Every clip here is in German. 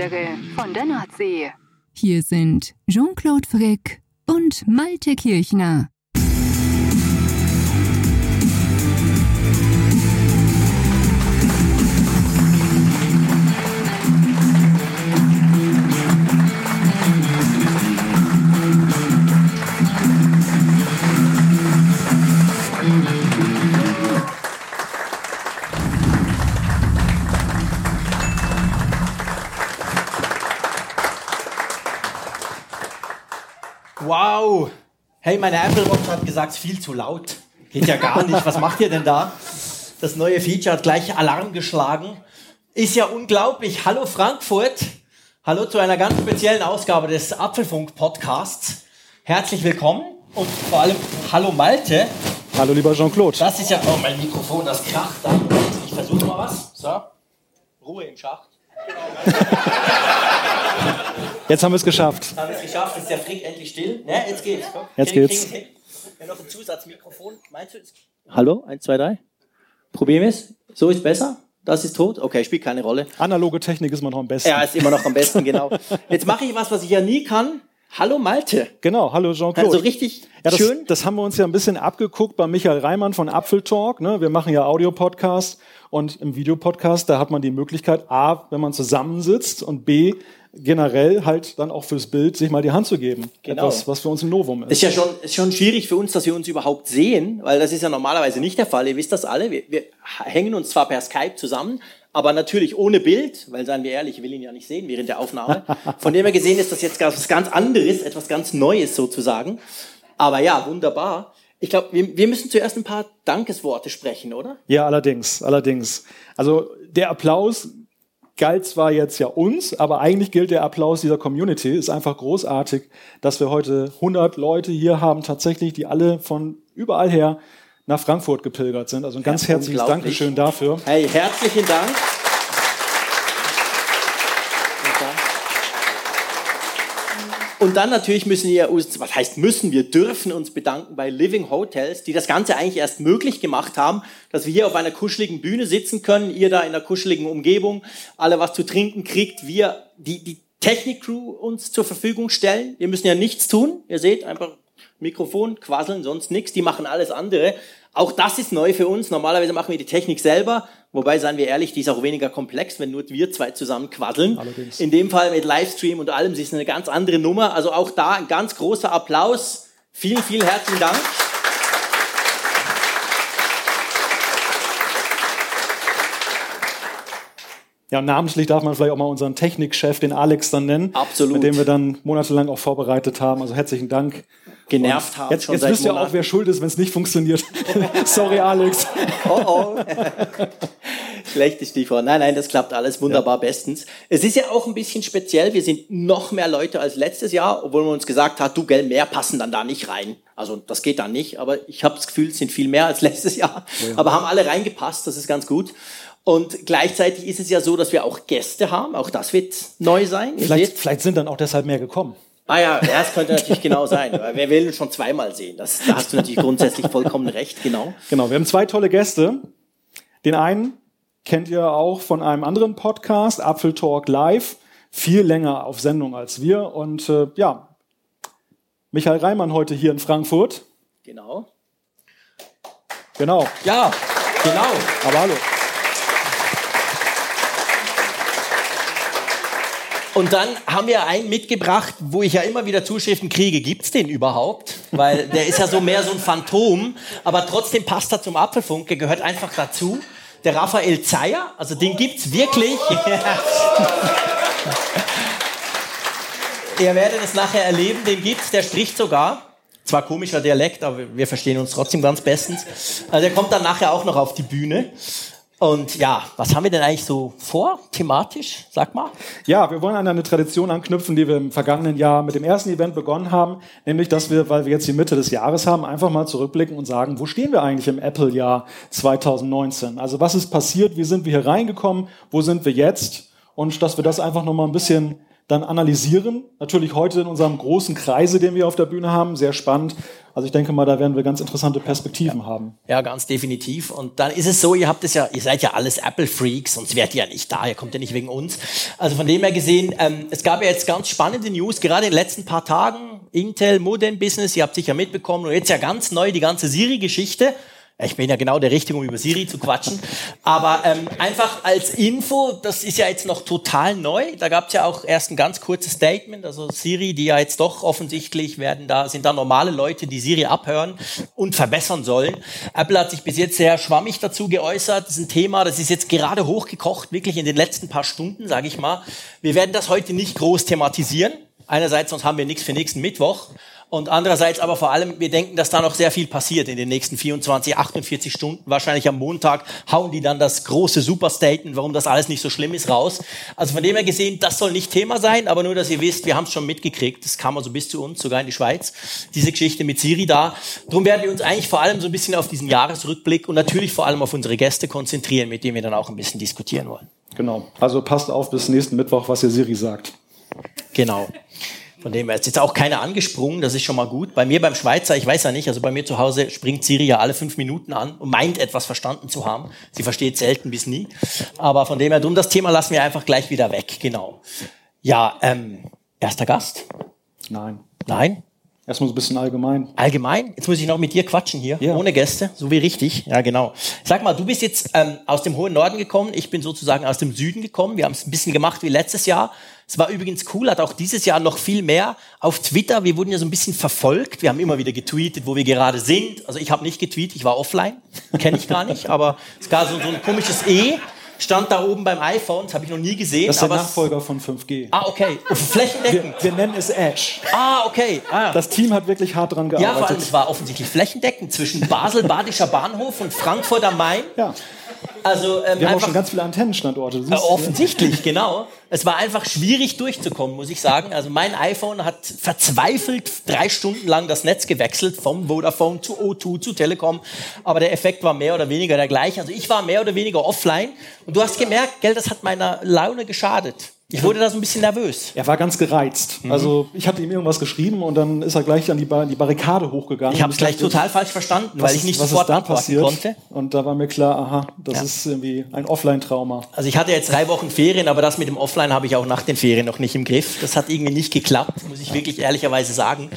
Andere von der Nordsee. Hier sind Jean-Claude Frick und Malte Kirchner. Wow! Hey, meine Apple Watch hat gesagt, viel zu laut. Geht ja gar nicht. Was macht ihr denn da? Das neue Feature hat gleich Alarm geschlagen. Ist ja unglaublich. Hallo Frankfurt. Hallo zu einer ganz speziellen Ausgabe des Apfelfunk Podcasts. Herzlich willkommen und vor allem Hallo Malte. Hallo lieber Jean-Claude. Das ist ja, oh, mein Mikrofon, das kracht da. Ich versuche mal was. So. Ruhe im Schacht. Jetzt haben wir es geschafft. Haben wir es geschafft, ist der Frick endlich still. Ne, jetzt geht's. Komm. Jetzt geht's. wir haben noch ein Zusatzmikrofon. Meinst du? es- Hallo, eins, zwei, drei. Probieren wir es. So ist besser. Das ist tot. Okay, spielt keine Rolle. Analoge Technik ist man noch am besten. Ja, ist immer noch am besten, genau. Jetzt mache ich was, was ich ja nie kann. Hallo Malte. Genau, hallo Jean-Claude. Also richtig ja, das, schön. das haben wir uns ja ein bisschen abgeguckt bei Michael Reimann von Apfeltalk. Ne? Wir machen ja Audio-Podcast und im Videopodcast, da hat man die Möglichkeit, A, wenn man zusammensitzt und B, generell halt dann auch fürs Bild sich mal die Hand zu geben. Genau. Etwas, was für uns ein Novum ist. Ist ja schon, ist schon schwierig für uns, dass wir uns überhaupt sehen, weil das ist ja normalerweise nicht der Fall. Ihr wisst das alle. Wir, wir hängen uns zwar per Skype zusammen, aber natürlich ohne Bild, weil seien wir ehrlich, ich will ihn ja nicht sehen während der Aufnahme. Von dem her gesehen ist das jetzt was ganz anderes, etwas ganz Neues sozusagen. Aber ja, wunderbar. Ich glaube, wir, wir müssen zuerst ein paar Dankesworte sprechen, oder? Ja, allerdings, allerdings. Also der Applaus galt zwar jetzt ja uns, aber eigentlich gilt der Applaus dieser Community. Ist einfach großartig, dass wir heute 100 Leute hier haben, tatsächlich, die alle von überall her nach Frankfurt gepilgert sind. Also ein ganz Ja, herzliches. Dankeschön dafür. Hey, herzlichen Dank. Und dann natürlich müssen wir uns, was heißt müssen, wir dürfen uns bedanken bei Living Hotels, die das Ganze eigentlich erst möglich gemacht haben, dass wir hier auf einer kuscheligen Bühne sitzen können, ihr da in einer kuscheligen Umgebung, alle was zu trinken kriegt, wir die, die Technik-Crew uns zur Verfügung stellen. Wir müssen ja nichts tun. Ihr seht, einfach Mikrofon, quasseln, sonst nichts. Die machen alles andere. Auch das ist neu für uns. Normalerweise machen wir die Technik selber. Wobei, seien wir ehrlich, die ist auch weniger komplex, wenn nur wir zwei zusammen quasseln. Allerdings. In dem Fall mit Livestream und allem, sie ist eine ganz andere Nummer. Also auch da ein ganz großer Applaus. Vielen, vielen herzlichen Dank. Ja, namentlich darf man vielleicht auch mal unseren Technikchef, den Alex, dann nennen. Absolut. Mit dem wir dann monatelang auch vorbereitet haben. Also herzlichen Dank. Genervt haben Jetzt, schon jetzt wisst ihr auch, wer schuld ist, wenn es nicht funktioniert. Sorry, Alex. Oh oh. Schlechtes Stichwort. Nein, nein, das klappt alles wunderbar bestens. Es ist ja auch ein bisschen speziell. Wir sind noch mehr Leute als letztes Jahr, obwohl man uns gesagt hat, du, gell, mehr passen dann da nicht rein. Also das geht dann nicht. Aber ich habe das Gefühl, es sind viel mehr als letztes Jahr. Aber haben alle reingepasst. Das ist ganz gut. Und gleichzeitig ist es ja so, dass wir auch Gäste haben. Auch das wird neu sein. Vielleicht, vielleicht sind dann auch deshalb mehr gekommen. Ah ja, das könnte natürlich genau sein. Wer will schon zweimal sehen? Das, da hast du natürlich grundsätzlich vollkommen recht, genau. Genau, wir haben zwei tolle Gäste. Den einen kennt ihr auch von einem anderen Podcast, Apfel Talk Live, viel länger auf Sendung als wir. Und äh, ja, Michael Reimann heute hier in Frankfurt. Genau. Genau, Ja, genau. aber hallo. Und dann haben wir einen mitgebracht, wo ich ja immer wieder Zuschriften kriege. Gibt's den überhaupt? Weil der ist ja so mehr so ein Phantom, aber trotzdem passt er zum Apfelfunk. Der gehört einfach dazu. Der Raphael Zeyer, also den gibt's wirklich. Ihr werdet es nachher erleben, den gibt's, der spricht sogar. Zwar komischer Dialekt, aber wir verstehen uns trotzdem ganz bestens. Also der kommt dann nachher auch noch auf die Bühne. Und ja, was haben wir denn eigentlich so vor, thematisch, sag mal? Ja, wir wollen an eine Tradition anknüpfen, die wir im vergangenen Jahr mit dem ersten Event begonnen haben, nämlich, dass wir, weil wir jetzt die Mitte des Jahres haben, einfach mal zurückblicken und sagen, wo stehen wir eigentlich im Apple-Jahr 2019? Also was ist passiert, wie sind wir hier reingekommen, wo sind wir jetzt? Und dass wir das einfach nochmal ein bisschen dann analysieren. Natürlich heute in unserem großen Kreise, den wir auf der Bühne haben, sehr spannend. Also ich denke mal, da werden wir ganz interessante Perspektiven ja. haben. Ja, ganz definitiv. Und dann ist es so, ihr habt es ja, ihr seid ja alles Apple-Freaks, sonst wärt ihr ja nicht da, ihr kommt ja nicht wegen uns. Also von dem her gesehen, ähm, es gab ja jetzt ganz spannende News, gerade in den letzten paar Tagen, Intel Modem Business, ihr habt sicher mitbekommen, und jetzt ja ganz neu die ganze Siri-Geschichte. Ich bin ja genau der Richtige, um über Siri zu quatschen. Aber ähm, einfach als Info, das ist ja jetzt noch total neu. Da gab es ja auch erst ein ganz kurzes Statement. Also Siri, die ja jetzt doch offensichtlich werden da, sind da normale Leute, die Siri abhören und verbessern sollen. Apple hat sich bis jetzt sehr schwammig dazu geäußert. Das ist ein Thema, das ist jetzt gerade hochgekocht, wirklich in den letzten paar Stunden, sage ich mal. Wir werden das heute nicht groß thematisieren. Einerseits, sonst haben wir nichts für nächsten Mittwoch. Und andererseits aber vor allem, wir denken, dass da noch sehr viel passiert in den nächsten 24, 48 Stunden. Wahrscheinlich am Montag hauen die dann das große Superstatement, warum das alles nicht so schlimm ist, raus. Also von dem her gesehen, das soll nicht Thema sein, aber nur, dass ihr wisst, wir haben es schon mitgekriegt. Das kam also bis zu uns, sogar in die Schweiz, diese Geschichte mit Siri da. Darum werden wir uns eigentlich vor allem so ein bisschen auf diesen Jahresrückblick und natürlich vor allem auf unsere Gäste konzentrieren, mit denen wir dann auch ein bisschen diskutieren wollen. Genau. Also passt auf bis nächsten Mittwoch, was ihr Siri sagt. Genau. Von dem her ist jetzt auch keiner angesprungen, das ist schon mal gut. Bei mir beim Schweizer, ich weiß ja nicht, also bei mir zu Hause springt Siri ja alle fünf Minuten an und meint etwas verstanden zu haben. Sie versteht selten bis nie. Aber von dem her, drum das Thema lassen wir einfach gleich wieder weg, genau. Ja, ähm, erster Gast? Nein. Nein? Erstmal so ein bisschen allgemein. Allgemein? Jetzt muss ich noch mit dir quatschen hier, ja. ohne Gäste, so wie richtig. Ja, genau. Sag mal, du bist jetzt ähm, aus dem hohen Norden gekommen, ich bin sozusagen aus dem Süden gekommen. Wir haben es ein bisschen gemacht wie letztes Jahr. Es war übrigens cool, hat auch dieses Jahr noch viel mehr auf Twitter. Wir wurden ja so ein bisschen verfolgt. Wir haben immer wieder getweetet, wo wir gerade sind. Also ich habe nicht getweetet, ich war offline. Kenne ich gar nicht, aber es gab so, so ein komisches E stand da oben beim iPhone, das habe ich noch nie gesehen. Das ist der Nachfolger von 5G. Ah, okay. Flächendeckend. Wir, wir, nennen es Ash. Ah, okay. Ah. Das Team hat wirklich hart dran gearbeitet. Ja, vor allem, es war offensichtlich flächendeckend zwischen Basel, Badischer Bahnhof und Frankfurt am Main. Ja. Also, ähm, Wir haben auch schon ganz viele Antennenstandorte. Äh, offensichtlich, genau. Es war einfach schwierig durchzukommen, muss ich sagen. Also mein iPhone hat verzweifelt drei Stunden lang das Netz gewechselt, vom Vodafone zu O2 zu Telekom. Aber der Effekt war mehr oder weniger der gleiche. Also ich war mehr oder weniger offline. Und du hast gemerkt, gell, das hat meiner Laune geschadet. Ich wurde da so ein bisschen nervös. Er war ganz gereizt. Mhm. Also ich hatte ihm irgendwas geschrieben und dann ist er gleich an die, ba die Barrikade hochgegangen. Ich habe es gleich total falsch verstanden, weil ich nicht sofort da passiert? konnte. Und da war mir klar, aha, das ja. ist irgendwie ein Offline-Trauma. Also ich hatte jetzt drei Wochen Ferien, aber das mit dem Offline habe ich auch nach den Ferien noch nicht im Griff. Das hat irgendwie nicht geklappt, muss ich wirklich ehrlicherweise sagen.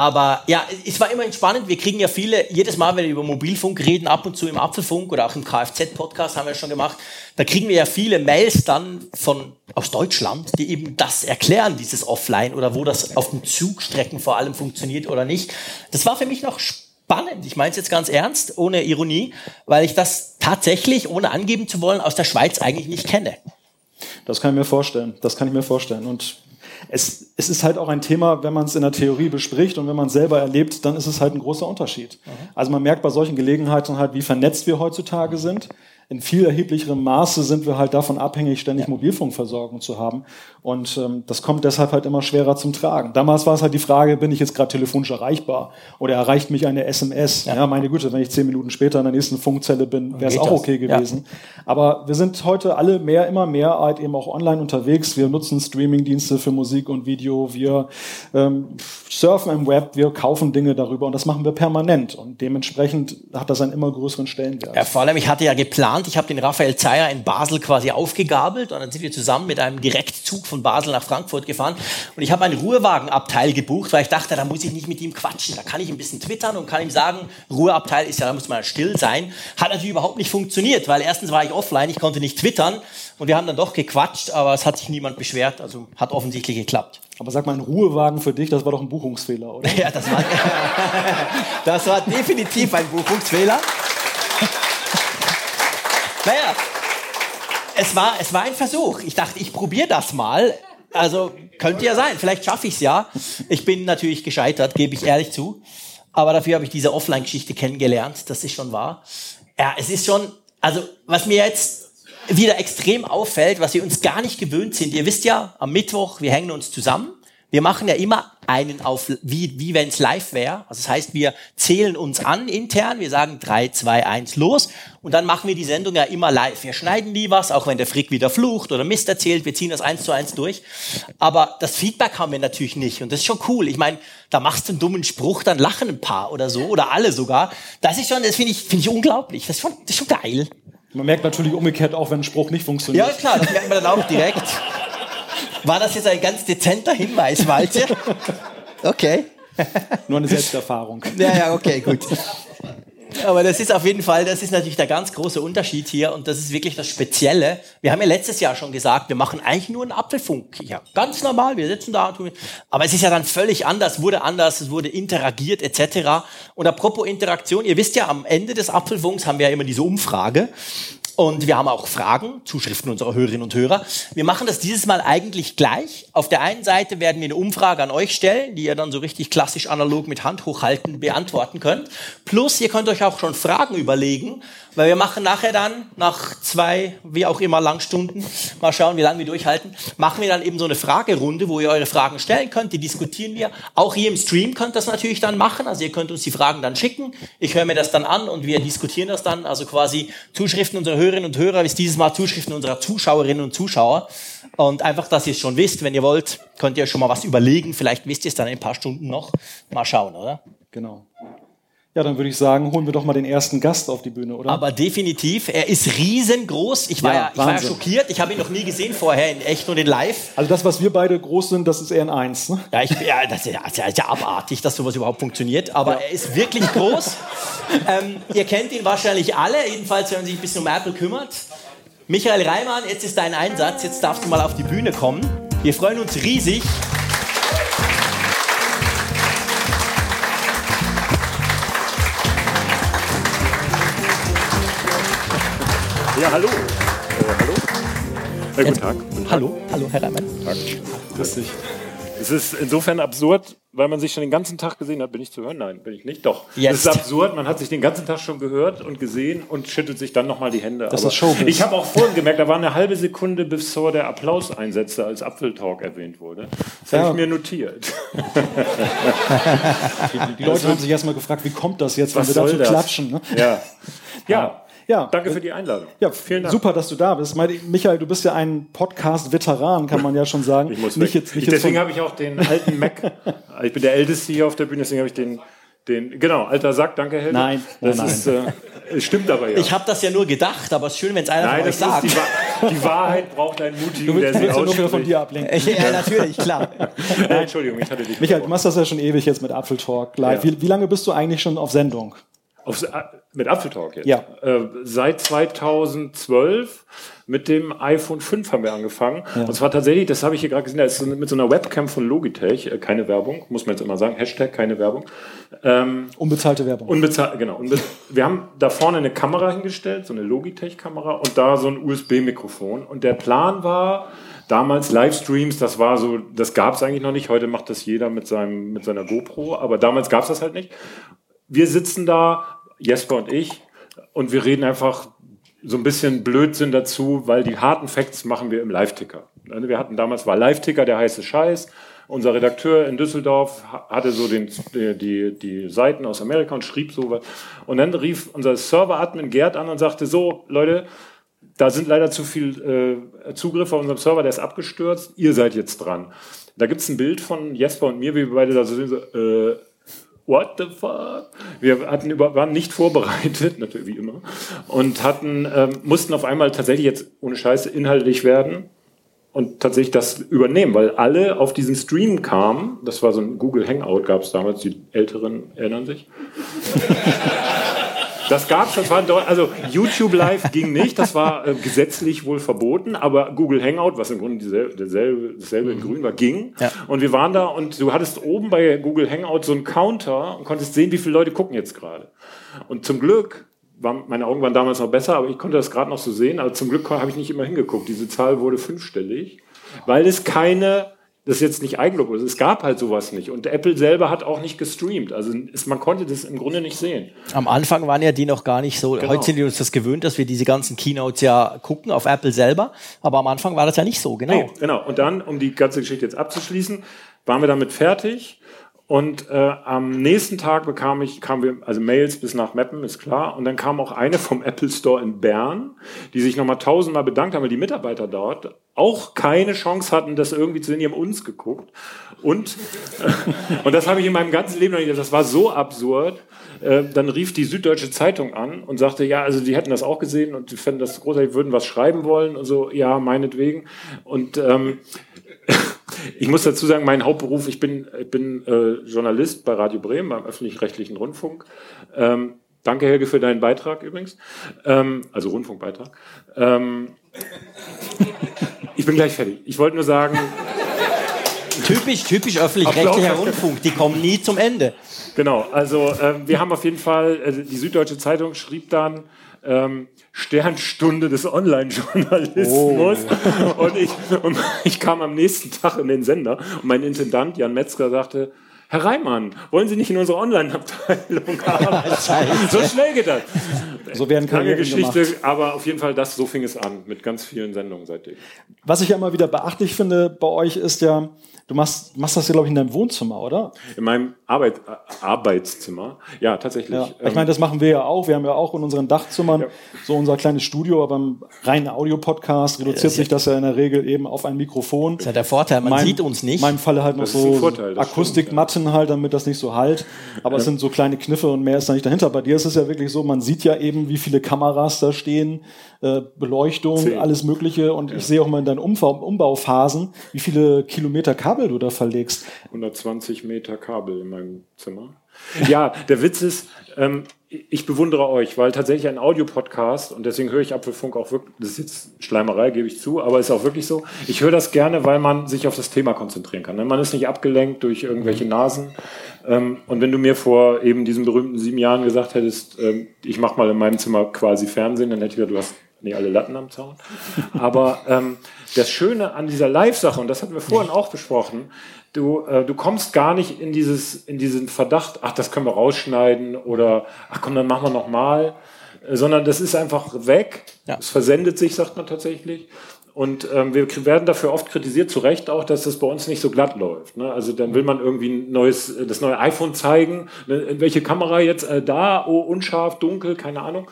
Aber ja, es war immerhin spannend. Wir kriegen ja viele, jedes Mal, wenn wir über Mobilfunk reden, ab und zu im Apfelfunk oder auch im Kfz-Podcast haben wir schon gemacht, da kriegen wir ja viele Mails dann von aus Deutschland, die eben das erklären, dieses Offline oder wo das auf den Zugstrecken vor allem funktioniert oder nicht. Das war für mich noch spannend. Ich meine es jetzt ganz ernst, ohne Ironie, weil ich das tatsächlich, ohne angeben zu wollen, aus der Schweiz eigentlich nicht kenne. Das kann ich mir vorstellen. Das kann ich mir vorstellen. Und es, es ist halt auch ein Thema, wenn man es in der Theorie bespricht und wenn man es selber erlebt, dann ist es halt ein großer Unterschied. Mhm. Also man merkt bei solchen Gelegenheiten halt, wie vernetzt wir heutzutage sind in viel erheblicherem Maße sind wir halt davon abhängig, ständig ja. Mobilfunkversorgung zu haben. Und ähm, das kommt deshalb halt immer schwerer zum Tragen. Damals war es halt die Frage, bin ich jetzt gerade telefonisch erreichbar oder erreicht mich eine SMS? Ja. ja. meine Güte, wenn ich zehn Minuten später in der nächsten Funkzelle bin, wäre es auch okay gewesen. Ja. Aber wir sind heute alle mehr, immer mehr halt eben auch online unterwegs. Wir nutzen Streamingdienste für Musik und Video. Wir ähm, surfen im Web, wir kaufen Dinge darüber und das machen wir permanent. Und dementsprechend hat das einen immer größeren Stellenwert. Ja, vor allem, ich hatte ja geplant. Ich habe den Raphael Zeyer in Basel quasi aufgegabelt und dann sind wir zusammen mit einem Direktzug von Basel nach Frankfurt gefahren und ich habe ein Ruhewagenabteil gebucht, weil ich dachte, da muss ich nicht mit ihm quatschen. Da kann ich ein bisschen twittern und kann ihm sagen, Ruheabteil ist ja, da muss man still sein. Hat natürlich überhaupt nicht funktioniert, weil erstens war ich offline, ich konnte nicht twittern Und wir haben dann doch gequatscht, aber es hat sich niemand beschwert, also hat offensichtlich geklappt. Aber sag mal, ein Ruhewagen für dich, das war doch ein Buchungsfehler, oder? Ja, das war, das war definitiv ein Buchungsfehler. Naja, es war, es war ein Versuch. Ich dachte, ich probiere das mal. Also könnte ja sein, vielleicht schaffe ich es ja. Ich bin natürlich gescheitert, gebe ich ehrlich zu. Aber dafür habe ich diese Offline-Geschichte kennengelernt, das ist schon wahr. Ja, es ist schon, also was mir jetzt wieder extrem auffällt, was wir uns gar nicht gewöhnt sind. Ihr wisst ja, am Mittwoch, wir hängen uns zusammen wir machen ja immer einen auf, wie, wie wenn es live wäre. Also das heißt, wir zählen uns an intern, wir sagen drei, zwei, eins, los und dann machen wir die Sendung ja immer live. Wir schneiden nie was, auch wenn der Frick wieder flucht oder Mist erzählt, wir ziehen das eins zu eins durch. Aber das Feedback haben wir natürlich nicht und das ist schon cool. Ich meine, da machst du einen dummen Spruch, dann lachen ein paar oder so oder alle sogar. Das ist schon, das finde ich, finde ich unglaublich. Das ist, schon, das ist schon geil. Man merkt natürlich umgekehrt auch, wenn ein Spruch nicht funktioniert. Ja, klar, das merkt man dann auch direkt. War das jetzt ein ganz dezenter Hinweis, Malte? Okay. Nur eine Selbsterfahrung. Ja, ja, okay, gut. Aber das ist auf jeden Fall, das ist natürlich der ganz große Unterschied hier und das ist wirklich das Spezielle. Wir haben ja letztes Jahr schon gesagt, wir machen eigentlich nur einen Apfelfunk. Ja, ganz normal, wir sitzen da. Aber es ist ja dann völlig anders, wurde anders, es wurde interagiert etc. Und apropos Interaktion, ihr wisst ja, am Ende des Apfelfunks haben wir ja immer diese Umfrage und wir haben auch Fragen, Zuschriften unserer Hörerinnen und Hörer. Wir machen das dieses Mal eigentlich gleich. Auf der einen Seite werden wir eine Umfrage an euch stellen, die ihr dann so richtig klassisch analog mit Hand hochhalten beantworten könnt. Plus, ihr könnt euch auch schon Fragen überlegen, weil wir machen nachher dann, nach zwei, wie auch immer, Langstunden, mal schauen, wie lange wir durchhalten, machen wir dann eben so eine Fragerunde, wo ihr eure Fragen stellen könnt, die diskutieren wir. Auch hier im Stream könnt das natürlich dann machen, also ihr könnt uns die Fragen dann schicken, ich höre mir das dann an und wir diskutieren das dann, also quasi Zuschriften unserer Hörerinnen und Hörer, bis dieses Mal Zuschriften unserer Zuschauerinnen und Zuschauer. Und einfach, dass ihr es schon wisst, wenn ihr wollt, könnt ihr schon mal was überlegen, vielleicht wisst ihr es dann in ein paar Stunden noch. Mal schauen, oder? Genau. Ja, dann würde ich sagen, holen wir doch mal den ersten Gast auf die Bühne, oder? Aber definitiv. Er ist riesengroß. Ich war ja, ja ich war ja schockiert. Ich habe ihn noch nie gesehen vorher in echt und in live. Also das, was wir beide groß sind, das ist eher ein Eins. Ne? Ja, ich, ja, das ist ja, das ist ja abartig, dass sowas überhaupt funktioniert. Aber er ist wirklich groß. ähm, ihr kennt ihn wahrscheinlich alle. Jedenfalls, wenn man sich ein bisschen um Apple kümmert. Michael Reimann, jetzt ist dein Einsatz. Jetzt darfst du mal auf die Bühne kommen. Wir freuen uns riesig. Ja, hallo. Äh, hallo. Äh, guten Tag. Guten Hallo, hallo, Herr Reimann. Tag. Grüß dich. Es ist insofern absurd, weil man sich schon den ganzen Tag gesehen hat. Bin ich zu hören? Nein, bin ich nicht. Doch. Jetzt. Es ist absurd, man hat sich den ganzen Tag schon gehört und gesehen und schüttelt sich dann nochmal die Hände. Das ist Showbiz. Ich habe auch vorhin gemerkt, da war eine halbe Sekunde, bevor der Applaus einsetzte, als Apfeltalk erwähnt wurde. Das ja. habe ich mir notiert. die, die Leute haben sich erstmal gefragt, wie kommt das jetzt, wenn wir dazu klatschen? Ne? Ja. Ja, ja. Danke für die Einladung. Ja, vielen Dank. Super, dass du da bist. Michael, du bist ja ein Podcast-Veteran, kann man ja schon sagen. Ich muss nicht jetzt, nicht deswegen habe ich auch den alten Mac. ich bin der Älteste hier auf der Bühne, deswegen habe ich den den, genau, alter Sack, danke Helge. Nein, das nein. Ist, äh, es stimmt aber ja. Ich habe das ja nur gedacht, aber es ist schön, wenn es einer nein, von euch sagt. Die, die, Wahrheit braucht einen mutigen, du der sie ja nur von dir ablenken. ja, natürlich, klar. Nein, Entschuldigung, ich hatte dich. Michael, du machst das ja schon ewig jetzt mit Apfeltalk live. Ja. Wie, wie lange bist du eigentlich schon auf Sendung? Auf, äh, mit Apfeltalk jetzt? Ja. Äh, seit 2012 mit dem iPhone 5 haben wir angefangen. Ja. Und zwar tatsächlich, das habe ich hier gerade gesehen, das ist mit so einer Webcam von Logitech, äh, keine Werbung, muss man jetzt immer sagen, Hashtag keine Werbung. Ähm, unbezahlte Werbung. Unbezahlte, genau. Unbe wir haben da vorne eine Kamera hingestellt, so eine Logitech-Kamera und da so ein USB-Mikrofon. Und der Plan war, damals Livestreams, das war so, das gab es eigentlich noch nicht. Heute macht das jeder mit, seinem, mit seiner GoPro, aber damals gab es das halt nicht wir sitzen da, Jesper und ich, und wir reden einfach so ein bisschen Blödsinn dazu, weil die harten Facts machen wir im Live-Ticker. Also wir hatten damals war Live-Ticker der heiße Scheiß. Unser Redakteur in Düsseldorf hatte so den, die, die Seiten aus Amerika und schrieb so was. Und dann rief unser Server-Admin Gerd an und sagte so, Leute, da sind leider zu viel äh, Zugriffe auf unserem Server, der ist abgestürzt, ihr seid jetzt dran. Da gibt es ein Bild von Jesper und mir, wie wir beide da so sind, so, äh, what the fuck? Wir hatten über, waren nicht vorbereitet, natürlich wie immer, und hatten, ähm, mussten auf einmal tatsächlich jetzt ohne Scheiße inhaltlich werden und tatsächlich das übernehmen, weil alle auf diesen Stream kamen. Das war so ein Google Hangout, gab es damals, die Älteren erinnern sich. Das gab's, das war deu- also YouTube Live ging nicht, das war äh, gesetzlich wohl verboten, aber Google Hangout, was im Grunde dieselbe, dasselbe, dasselbe in Grün war, ging. Ja. Und wir waren da und du hattest oben bei Google Hangout so einen Counter und konntest sehen, wie viele Leute gucken jetzt gerade. Und zum Glück war, meine Augen waren damals noch besser, aber ich konnte das gerade noch so sehen. Aber zum Glück habe ich nicht immer hingeguckt. Diese Zahl wurde fünfstellig, weil es keine, das ist jetzt nicht Eigenlob, es gab halt sowas nicht. Und Apple selber hat auch nicht gestreamt. Also es, man konnte das im Grunde nicht sehen. Am Anfang waren ja die noch gar nicht so. Genau. Heute sind wir uns das gewöhnt, dass wir diese ganzen Keynotes ja gucken auf Apple selber. Aber am Anfang war das ja nicht so, genau. Nee, genau. Und dann, um die ganze Geschichte jetzt abzuschließen, waren wir damit fertig. Und äh, am nächsten Tag bekam ich, kamen wir, also Mails bis nach Meppen, ist klar. Und dann kam auch eine vom Apple Store in Bern, die sich nochmal tausendmal bedankt haben, weil die Mitarbeiter dort auch keine Chance hatten, das irgendwie zu sehen. Die haben uns geguckt. Und, und das habe ich in meinem ganzen Leben noch nicht, das war so absurd. Äh, dann rief die Süddeutsche Zeitung an und sagte, ja, also die hätten das auch gesehen und die fänden das großartig, würden was schreiben wollen und so, ja, meinetwegen. Und ähm, ich muss dazu sagen, mein Hauptberuf, ich bin, ich bin äh, Journalist bei Radio Bremen, beim öffentlich-rechtlichen Rundfunk. Ähm, danke, Helge, für deinen Beitrag übrigens. Ähm, also Rundfunkbeitrag. Ähm, ich bin gleich fertig. Ich wollte nur sagen, Typisch, typisch öffentlich-rechtlicher. Rundfunk. Die kommen nie zum Ende. Genau, also ähm, wir haben auf jeden Fall, also die Süddeutsche Zeitung schrieb dann ähm, Sternstunde des Online-Journalismus und, ich, und ich kam am nächsten Tag in den Sender und mein Intendant Jan Metzger sagte, Herr Reimann, wollen Sie nicht in unsere Online-Abteilung haben? so schnell geht das. So werden Lange Karrieren Geschichte, gemacht. aber auf jeden Fall, das, so fing es an, mit ganz vielen Sendungen seitdem. Was ich ja immer wieder beachtlich finde bei euch ist ja, du machst, machst das ja, glaube ich, in deinem Wohnzimmer, oder? In meinem Arbeit, äh, Arbeitszimmer, ja, tatsächlich. Ja. Ähm, Ich meine, das machen wir ja auch. Wir haben ja auch in unseren Dachzimmern Ja. so unser kleines Studio, aber beim reinen Audiopodcast reduziert sich das ja in der Regel eben auf ein Mikrofon. Das ist ja der Vorteil, man Mein- sieht uns nicht. In meinem Falle halt noch so Vorteil, Akustikmatten halt, damit das nicht so halt. Aber es sind so kleine Kniffe und mehr ist da nicht dahinter. Bei dir ist es ja wirklich so, man sieht ja eben, wie viele Kameras da stehen, äh, Beleuchtung, Zehn. alles Mögliche. Und ich sehe auch mal in deinen Umbau Umbauphasen, wie viele Kilometer Kabel du da verlegst. 120 Meter Kabel in meinem Zimmer. Ja, der Witz ist, ähm, ich bewundere euch, weil tatsächlich ein Audiopodcast, und deswegen höre ich Apfelfunk auch wirklich, das ist jetzt Schleimerei, gebe ich zu, aber ist auch wirklich so. Ich höre das gerne, weil man sich auf das Thema konzentrieren kann. ne? Man ist nicht abgelenkt durch irgendwelche Nasen. Ähm, und wenn du mir vor eben diesen berühmten sieben Jahren gesagt hättest, ähm, ich mache mal in meinem Zimmer quasi Fernsehen, dann hätte ich gesagt, du hast nicht alle Latten am Zaun. Aber ähm, das Schöne an dieser Live-Sache, und das hatten wir vorhin auch besprochen, du, äh, du kommst gar nicht in, dieses, in diesen Verdacht, ach, das können wir rausschneiden oder ach komm, dann machen wir nochmal, sondern das ist einfach weg. Ja. Es versendet sich, sagt man tatsächlich. Und ähm, wir werden dafür oft kritisiert, zu Recht auch, dass das bei uns nicht so glatt läuft. Ne? Also dann will man irgendwie ein neues, das neue iPhone zeigen, ne? welche Kamera jetzt äh, da, oh, unscharf, dunkel, keine Ahnung.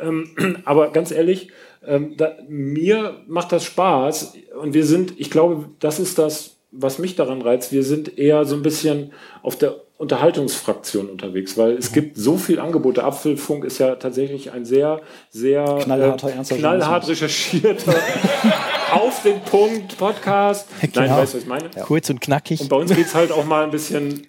Ähm, aber ganz ehrlich, ähm, da, mir macht das Spaß und wir sind, ich glaube, das ist das, was mich daran reizt. Wir sind eher so ein bisschen auf der Unterhaltungsfraktion unterwegs, weil es gibt so viel Angebote. Apfelfunk ist ja tatsächlich ein sehr, sehr Knallharter, äh, ernster knallhart recherchierter, auf den Punkt Podcast. Nein, Genau. weißt du, was ich meine? Kurz und knackig. Und bei uns geht's halt auch mal ein bisschen, äh,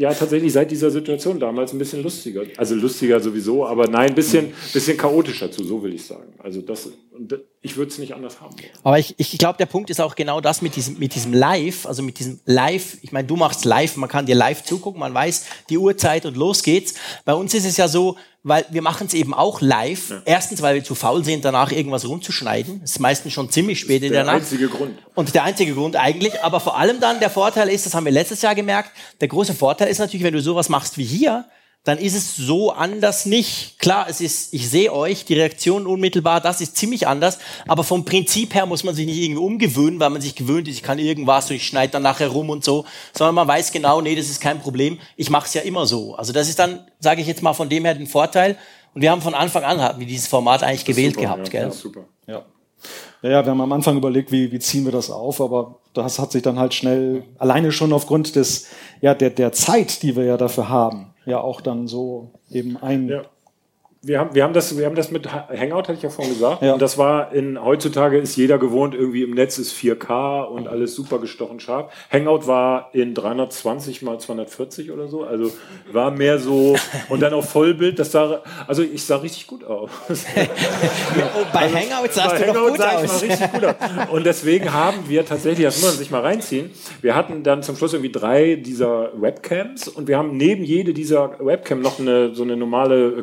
ja, tatsächlich seit dieser Situation damals ein bisschen lustiger. Also lustiger sowieso, aber nein, ein bisschen, bisschen chaotischer zu, so will ich sagen. Also das, ich würde es nicht anders haben. Aber ich, ich glaube, der Punkt ist auch genau das mit diesem, mit diesem Live, also mit diesem Live. Ich meine, du machst live, man kann dir live zugucken, man weiß die Uhrzeit und los geht's. Bei uns ist es ja so, weil wir machen es eben auch live. Erstens, weil wir zu faul sind, danach irgendwas rumzuschneiden. Das ist meistens schon ziemlich spät in der, Der Nacht. einzige Grund. Und der einzige Grund eigentlich, aber vor allem dann der Vorteil ist, das haben wir letztes Jahr gemerkt, der große Vorteil ist natürlich, wenn du sowas machst wie hier, dann ist es so anders nicht. Klar, es ist, ich sehe euch, die Reaktion unmittelbar, das ist ziemlich anders, aber vom Prinzip her muss man sich nicht irgendwie umgewöhnen, weil man sich gewöhnt ist, ich kann irgendwas und ich schneide dann nachher rum und so, sondern man weiß genau, nee, das ist kein Problem, ich mache es ja immer so. Also das ist dann, sage ich jetzt mal, von dem her den Vorteil. Und wir haben von Anfang an hatten wir dieses Format eigentlich gewählt Super, gehabt, ja, gell? Ja, super. Ja. Ja, ja, wir haben am Anfang überlegt, wie, wie ziehen wir das auf, aber das hat sich dann halt schnell, alleine schon aufgrund des, ja, der, der Zeit, die wir ja dafür haben, ja auch dann so eben ein, Ja. Wir haben, wir haben das, wir haben das mit Hangout, hatte ich ja vorhin gesagt. Ja. Und das war in, heutzutage ist jeder gewohnt, irgendwie im Netz ist 4K und alles super gestochen scharf. Hangout war in 320 mal 240 oder so, also war mehr so, und dann auf Vollbild, das sah, also ich sah richtig gut aus. Oh, bei Hangout sahst Bei du doch Hangout gut sah ich mal aus. richtig gut aus. Und deswegen haben wir tatsächlich, das muss man sich mal reinziehen, wir hatten dann zum Schluss irgendwie drei dieser Webcams und wir haben neben jede dieser Webcam noch eine, so eine normale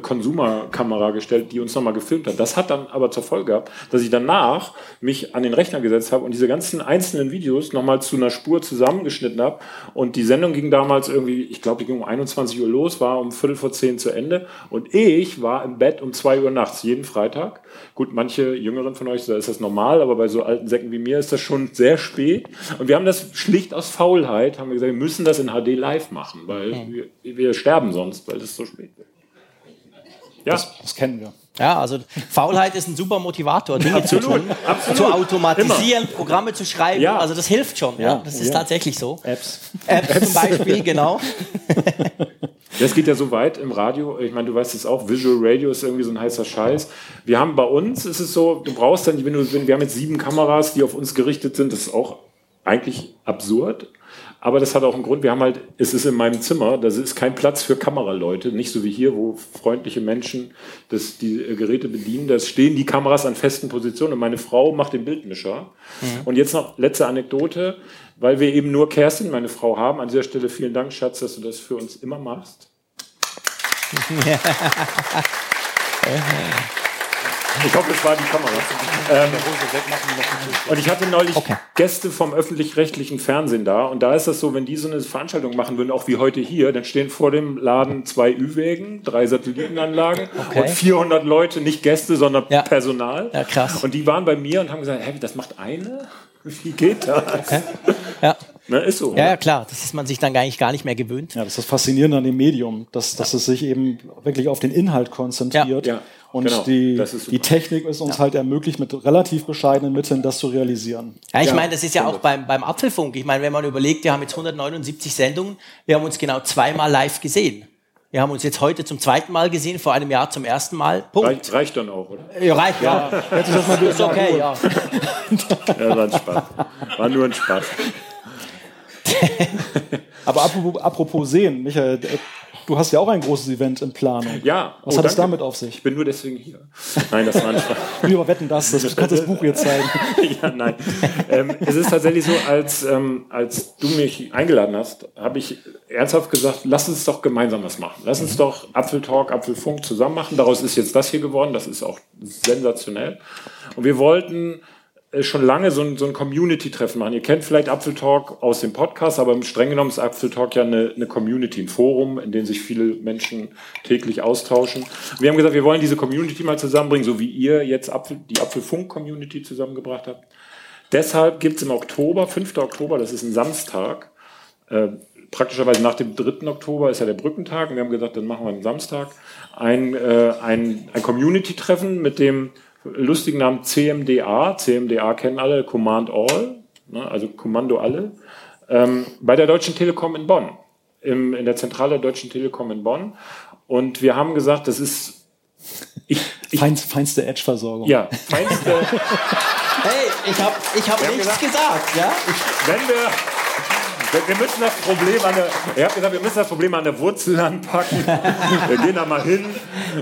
Consumer-Kamera gestellt, die uns nochmal gefilmt hat. Das hat dann aber zur Folge gehabt, dass ich danach mich an den Rechner gesetzt habe und diese ganzen einzelnen Videos nochmal zu einer Spur zusammengeschnitten habe. Und die Sendung ging damals irgendwie, ich glaube, die ging um 21 Uhr los, war um Viertel vor zehn zu Ende. Und ich war im Bett um zwei Uhr nachts, jeden Freitag. Gut, manche Jüngeren von euch, da ist das normal, aber bei so alten Säcken wie mir ist das schon sehr spät. Und wir haben das schlicht aus Faulheit, haben wir gesagt, wir müssen das in HD live machen, weil wir, wir sterben sonst, weil das so spät wird. Ja, Das kennen wir. Ja, also Faulheit ist ein super Motivator, Dinge zu Absolut, tun, absolut. zu automatisieren, Programme zu schreiben. Ja. Also das hilft schon. Ja, das ist ja. tatsächlich so. Apps. Apps zum Beispiel, genau. Das geht ja so weit im Radio. Ich meine, du weißt es auch, Visual Radio ist irgendwie so ein heißer Scheiß. Wir haben bei uns, ist es so, du brauchst dann, wenn du, wenn, wir haben jetzt sieben Kameras, die auf uns gerichtet sind, das ist auch eigentlich absurd. Aber das hat auch einen Grund. Wir haben halt, es ist in meinem Zimmer, da ist kein Platz für Kameraleute. Nicht so wie hier, wo freundliche Menschen das, die äh, Geräte bedienen. Da stehen die Kameras an festen Positionen und meine Frau macht den Bildmischer. Und jetzt noch letzte Anekdote, weil wir eben nur Kerstin, meine Frau, haben. An dieser Stelle vielen Dank, Schatz, dass du das für uns immer machst. Ich hoffe, es war die Kamera. Ähm, und ich hatte neulich Gäste vom öffentlich-rechtlichen Fernsehen da. Und da ist das so, wenn die so eine Veranstaltung machen würden, auch wie heute hier, dann stehen vor dem Laden zwei Ü-Wägen, drei Satellitenanlagen Okay. und 400 Leute, nicht Gäste, sondern Ja. Personal. Ja, krass. Und die waren bei mir und haben gesagt, hä, das macht eine? Wie geht das? Ja. Ne, ist so. ja, ja, klar. Das ist man sich dann eigentlich gar nicht mehr gewöhnt. Ja, das ist das Faszinierende an dem Medium, dass, dass es sich eben wirklich auf den Inhalt konzentriert. Ja. Ja, Und genau. die, Das die Technik ist uns halt ermöglicht, mit relativ bescheidenen Mitteln das zu realisieren. Ja, ich Ja, meine, das ist ja auch beim, beim Apfelfunk. Ich meine, wenn man überlegt, wir haben jetzt 179 Sendungen, wir haben uns genau zweimal live gesehen. Wir haben uns jetzt heute zum zweiten Mal gesehen, vor einem Jahr zum ersten Mal. Punkt. Reicht, reicht dann auch, oder? Ja, reicht, ja. ist okay, ja. Ja, war ein Spaß. War nur ein Spaß. Aber apropos, apropos sehen, Michael, äh, du hast ja auch ein großes Event in Planung. Ja. Was oh, hat es danke. damit auf sich? Ich bin nur deswegen hier. Nein, das war Spaß. Wir wetten das, das kannst das Buch jetzt zeigen. ja, nein. Ähm, es ist tatsächlich so, als, ähm, als du mich eingeladen hast, habe ich ernsthaft gesagt, lass uns doch gemeinsam was machen. Lass uns doch Apfeltalk, Apfelfunk zusammen machen. Daraus ist jetzt das hier geworden. Das ist auch sensationell. Und wir wollten schon lange so ein, so ein Community-Treffen machen. Ihr kennt vielleicht Apfeltalk aus dem Podcast, aber streng genommen ist Apfeltalk ja eine, eine Community, ein Forum, in dem sich viele Menschen täglich austauschen. Wir haben gesagt, wir wollen diese Community mal zusammenbringen, so wie ihr jetzt Apfel, die Apfelfunk-Community zusammengebracht habt. Deshalb gibt es im Oktober, 5. Oktober, das ist ein Samstag, äh, praktischerweise nach dem 3. Oktober ist ja der Brückentag und wir haben gesagt, dann machen wir einen Samstag, ein, äh, ein, ein Community-Treffen mit dem lustigen Namen CMDA. CMDA kennen alle, Command All, ne, also Kommando alle, ähm, bei der Deutschen Telekom in Bonn, im, in der Zentrale der Deutschen Telekom in Bonn. Und wir haben gesagt, das ist ich, ich, Feinst, feinste Edge-Versorgung. ja, feinste, Hey, ich habe ich hab nichts gesagt, ja? wenn wir, wir- wir müssen das Problem an der, ihr habt gesagt, wir müssen das Problem an der Wurzel anpacken. Wir gehen da mal hin.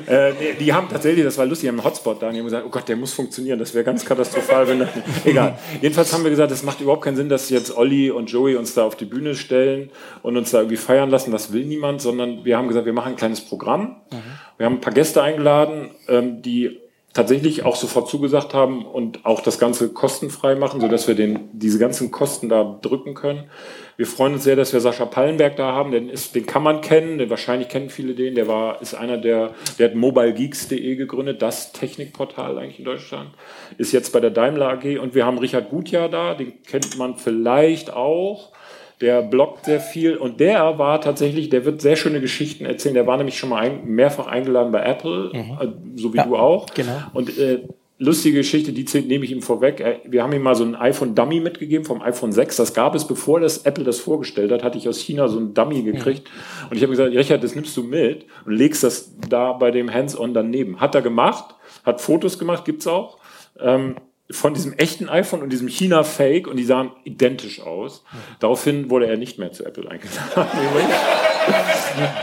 Äh, nee, die haben tatsächlich, das war lustig, haben einen Hotspot da und die haben gesagt, oh Gott, der muss funktionieren. Das wäre ganz katastrophal, wenn das, egal. Jedenfalls haben wir gesagt, es macht überhaupt keinen Sinn, dass jetzt Olli und Joey uns da auf die Bühne stellen und uns da irgendwie feiern lassen. Das will niemand, sondern wir haben gesagt, wir machen ein kleines Programm. Wir haben ein paar Gäste eingeladen, ähm, die tatsächlich auch sofort zugesagt haben und auch das Ganze kostenfrei machen, sodass wir den, diese ganzen Kosten da drücken können. Wir freuen uns sehr, dass wir Sascha Pallenberg da haben. Den, ist, den kann man kennen, den, wahrscheinlich kennen viele den. Der war, ist einer der, der hat mobilegeeks.de gegründet, das Technikportal eigentlich in Deutschland. Ist jetzt bei der Daimler AG und wir haben Richard Gutjahr da, den kennt man vielleicht auch. Der bloggt sehr viel und der war tatsächlich, der wird sehr schöne Geschichten erzählen. Der war nämlich schon mal ein, mehrfach eingeladen bei Apple, äh, so wie Ja, du auch. genau. Und äh, lustige Geschichte, die zählt- nehme ich ihm vorweg. Wir haben ihm mal so ein iPhone Dummy mitgegeben vom iPhone 6. Das gab es, bevor das Apple das vorgestellt hat, hatte ich aus China so ein Dummy gekriegt. Und ich habe gesagt, Richard, das nimmst du mit und legst das da bei dem Hands-on daneben. Hat er gemacht, hat Fotos gemacht, gibt's auch. Ähm, von diesem echten iPhone und diesem China-Fake und die sahen identisch aus. Daraufhin wurde er nicht mehr zu Apple eingeladen.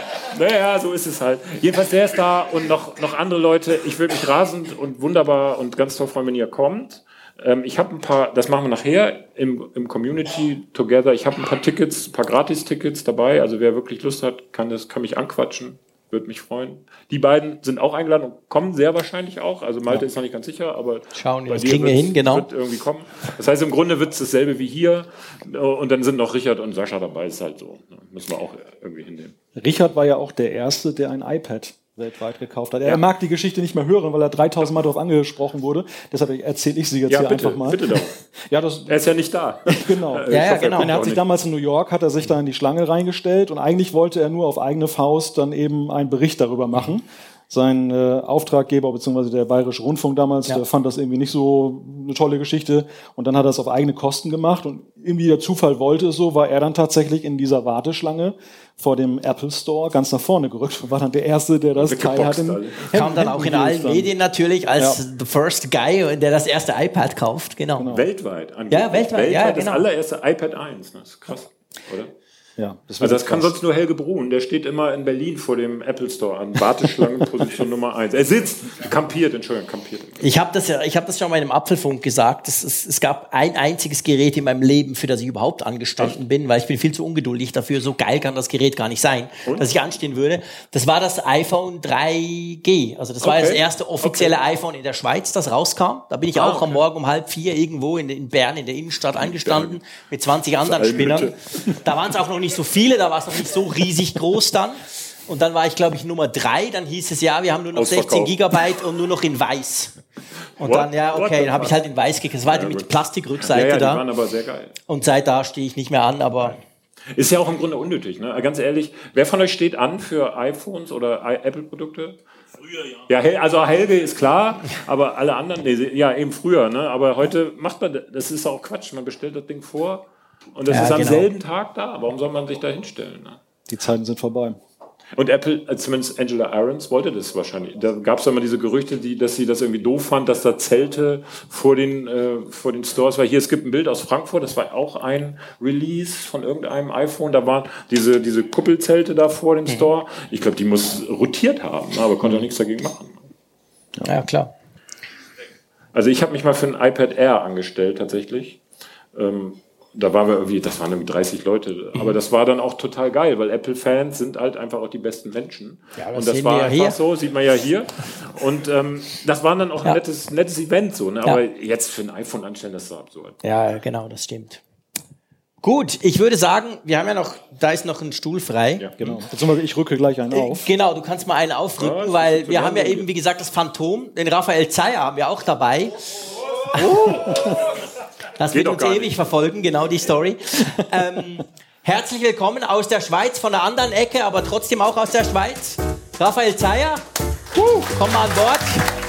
Naja, so ist es halt. Jedenfalls, der ist da und noch, noch andere Leute. Ich würde mich rasend und wunderbar und ganz toll freuen, wenn ihr kommt. Ähm, ich habe ein paar, das machen wir nachher im, im Community Together. Ich habe ein paar Tickets, ein paar Gratis-Tickets dabei. Also wer wirklich Lust hat, kann, das, kann mich anquatschen. Würde mich freuen. Die beiden sind auch eingeladen und kommen sehr wahrscheinlich auch. Also Malte ist noch nicht ganz sicher, aber Schauen, bei das dir kriegen wir hin, genau. Wird irgendwie kommen. Das heißt, im Grunde wird es dasselbe wie hier. Und dann sind noch Richard und Sascha dabei. Ist halt so. Müssen wir auch irgendwie hinnehmen. Richard war ja auch der Erste, der ein iPad weltweit gekauft hat. Er mag die Geschichte nicht mehr hören, weil er 3000 Mal darauf angesprochen wurde. Deshalb erzähle ich sie jetzt Ja, hier bitte, einfach mal. bitte doch. Ja, das, Er ist ja nicht da. genau. Ja, ja, hoffe, er genau. Er auch hat sich nicht. damals in New York, hat er sich da in die Schlange reingestellt und eigentlich wollte er nur auf eigene Faust dann eben einen Bericht darüber machen. Sein äh, Auftraggeber bzw. der Bayerische Rundfunk damals, Ja. der fand das irgendwie nicht so eine tolle Geschichte und dann hat er es auf eigene Kosten gemacht und irgendwie der Zufall wollte es so, war er dann tatsächlich in dieser Warteschlange vor dem Apple Store ganz nach vorne gerückt und war dann der Erste, der das Teil hat. Weggeboxt in alle. Kam dann auch in allen Medien natürlich als Ja. the first guy, der das erste iPad kauft. Genau. Weltweit. angeblich. Ja, weltweit, ja, das genau. allererste iPad 1. Das ist krass, oder? Ja, das Also das kann krass. sonst nur Helge Brun. Der steht immer in Berlin vor dem Apple Store an Warteschlangenposition Nummer 1. Er sitzt, kampiert, Entschuldigung, kampiert. Ich habe das ja, ich habe das schon mal in einem Apfelfunk gesagt. Es, es, es gab ein einziges Gerät in meinem Leben, für das ich überhaupt angestanden bin, weil ich bin viel zu ungeduldig dafür. So geil kann das Gerät gar nicht sein, dass ich anstehen würde. Das war das iPhone 3G. Also das war Okay. das erste offizielle iPhone in der Schweiz, das rauskam. Da bin ich auch am Morgen um halb vier irgendwo in, in Bern in der Innenstadt angestanden mit 20 anderen. Spinnern. Da waren es auch noch nicht so viele, da war es noch nicht so riesig groß dann. Und dann war ich, glaube ich, Nummer drei. Dann hieß es ja, wir haben nur noch 16 Ausverkauft. Gigabyte und nur noch in weiß. Und What? dann, ja, okay, dann habe ich halt in weiß gekriegt. Das war halt Ja, mit. Plastikrückseite Ja, ja, die da. waren aber sehr geil. Und seit da stehe ich nicht mehr an, aber Ist ja auch im Grunde unnötig, ne? Ganz ehrlich, wer von euch steht an für iPhones oder Apple-Produkte? Früher, ja. Ja, also Helge ist klar, aber alle anderen, nee, ja, eben früher, ne? Aber heute macht man, das ist auch Quatsch, man bestellt das Ding vor und das Ja, ist am genau. selben Tag da. Warum soll man sich da hinstellen? Ne? Die Zeiten sind vorbei. Und Apple, äh, zumindest Angela Ahrens, wollte das wahrscheinlich. Da gab es immer diese Gerüchte, die, dass sie das irgendwie doof fand, dass da Zelte vor den, äh, vor den Stores war. Hier, es gibt ein Bild aus Frankfurt, das war auch ein Release von irgendeinem iPhone. Da waren diese, diese Kuppelzelte da vor dem Store. Ich glaube, die muss rotiert haben, ne, aber konnte auch nichts dagegen machen. ja, klar. Also ich habe mich mal für ein iPad Air angestellt tatsächlich. Ähm, da waren wir irgendwie, das waren irgendwie 30 Leute. Aber das war dann auch total geil, weil Apple-Fans sind halt einfach auch die besten Menschen. Ja, das und das sehen war wir ja einfach hier. so, sieht man ja hier. Und ähm, das war dann auch Ja. ein nettes, nettes Event so. Ne? Ja. Aber jetzt für ein iPhone anstellen, das ist so absurd. Ja, genau, das stimmt. Gut, ich würde sagen, wir haben ja noch, da ist noch ein Stuhl frei. Ja. Genau. Beziehungsweise ich rücke gleich einen auf. Genau, du kannst mal einen Ja, aufrücken, das weil wir haben ja eben, wie gesagt, das Phantom, den Raphael Zeyer haben wir auch dabei. Das Geht wird uns ewig nicht. verfolgen, genau die Story. ähm, herzlich willkommen aus der Schweiz, von der anderen Ecke, aber trotzdem auch aus der Schweiz. Raphael Zeyer, komm mal an Bord.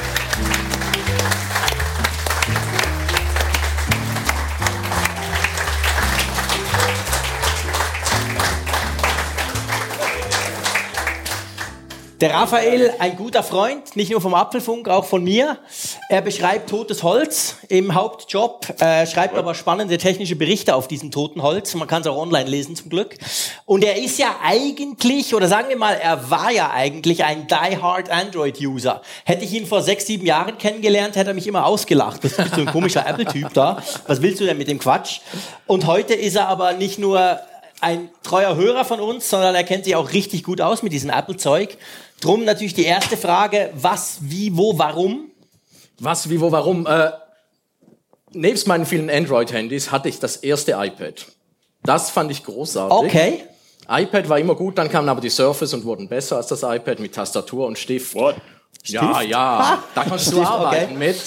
Der Raphael, ein guter Freund, nicht nur vom Apfelfunk, auch von mir. Er beschreibt totes Holz im Hauptjob, äh, schreibt aber spannende technische Berichte auf diesem toten Holz. Man kann es auch online lesen zum Glück. Und er ist ja eigentlich, oder sagen wir mal, er war ja eigentlich ein die-hard Android-User. Hätte ich ihn vor sechs, sieben Jahren kennengelernt, hätte er mich immer ausgelacht. Das bist du ein komischer Apple-Typ da. Was willst du denn mit dem Quatsch? Und heute ist er aber nicht nur ein treuer Hörer von uns, sondern er kennt sich auch richtig gut aus mit diesem Apple-Zeug. Drum natürlich die erste Frage, was, wie, wo, warum? Was, wie, wo, warum? Äh, nebst meinen vielen Android-Handys hatte ich das erste iPad. Das fand ich großartig. Okay. iPad war immer gut, dann kamen aber die Surface und wurden besser als das iPad mit Tastatur und Stift. What? Ja, ja, da kannst du Stift, arbeiten okay. mit.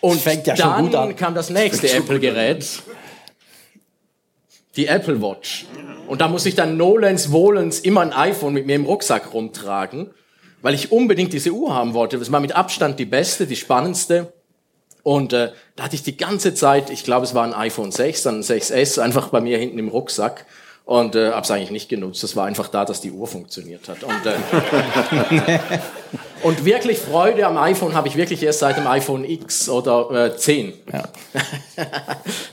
Und Fängt ja schon dann gut an. kam das nächste Apple-Gerät, die Apple Watch. Und da muss ich dann nolens wohlens immer ein iPhone mit mir im Rucksack rumtragen. weil ich unbedingt diese Uhr haben wollte. Das war mit Abstand die beste, die spannendste. Und äh, da hatte ich die ganze Zeit, ich glaube, es war ein iPhone 6, dann ein 6S, einfach bei mir hinten im Rucksack und äh, habe es eigentlich nicht genutzt. Das war einfach da, dass die Uhr funktioniert hat. Und, äh, und wirklich Freude am iPhone habe ich wirklich erst seit dem iPhone X oder äh, 10. Ja,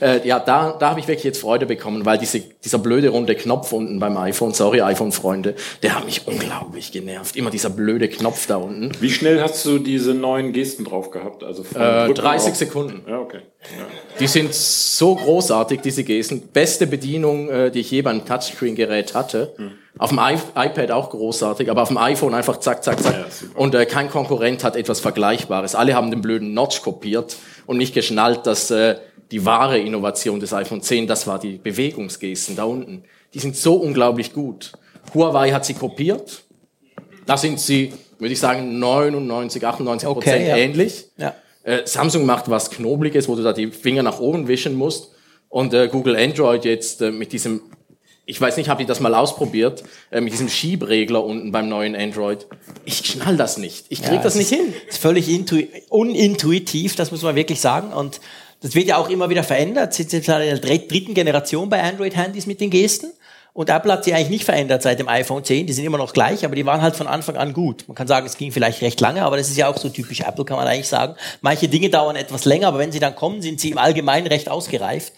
äh, ja da, da habe ich wirklich jetzt Freude bekommen, weil diese, dieser blöde runde Knopf unten beim iPhone, sorry iPhone-Freunde, der hat mich unglaublich genervt. Immer dieser blöde Knopf da unten. Wie schnell hast du diese neuen Gesten drauf gehabt? Also Äh, Drücken 30 auf- Sekunden. Ja, okay. Ja. Die sind so großartig, diese Gesten. Beste Bedienung, äh, die ich je beim Touchscreen-Gerät hatte. Auf dem I iPad auch großartig, aber auf dem iPhone einfach zack, zack, zack. Ja, und äh, kein Konkurrent hat etwas Vergleichbares. Alle haben den blöden Notch kopiert und nicht geschnallt, dass äh, die wahre Innovation des iPhone 10, das war die Bewegungsgesten da unten. Die sind so unglaublich gut. Huawei hat sie kopiert. Da sind sie, würde ich sagen, 99, 98 Okay, Prozent ja. ähnlich. Ja. Äh, Samsung macht was Knobliges, wo du da die Finger nach oben wischen musst. Und äh, Google Android jetzt äh, mit diesem, ich weiß nicht, habe ich das mal ausprobiert, äh, mit diesem Schiebregler unten beim neuen Android. Ich schnall das nicht. Ich krieg Ja, das nicht hin. ist völlig intu unintuitiv, das muss man wirklich sagen. Und das wird ja auch immer wieder verändert. Sind jetzt in der dr- dritten Generation bei Android-Handys mit den Gesten. Und Apple hat sie eigentlich nicht verändert seit dem iPhone 10. Die sind immer noch gleich, aber die waren halt von Anfang an gut. Man kann sagen, es ging vielleicht recht lange, aber das ist ja auch so typisch Apple, kann man eigentlich sagen. Manche Dinge dauern etwas länger, aber wenn sie dann kommen, sind sie im Allgemeinen recht ausgereift.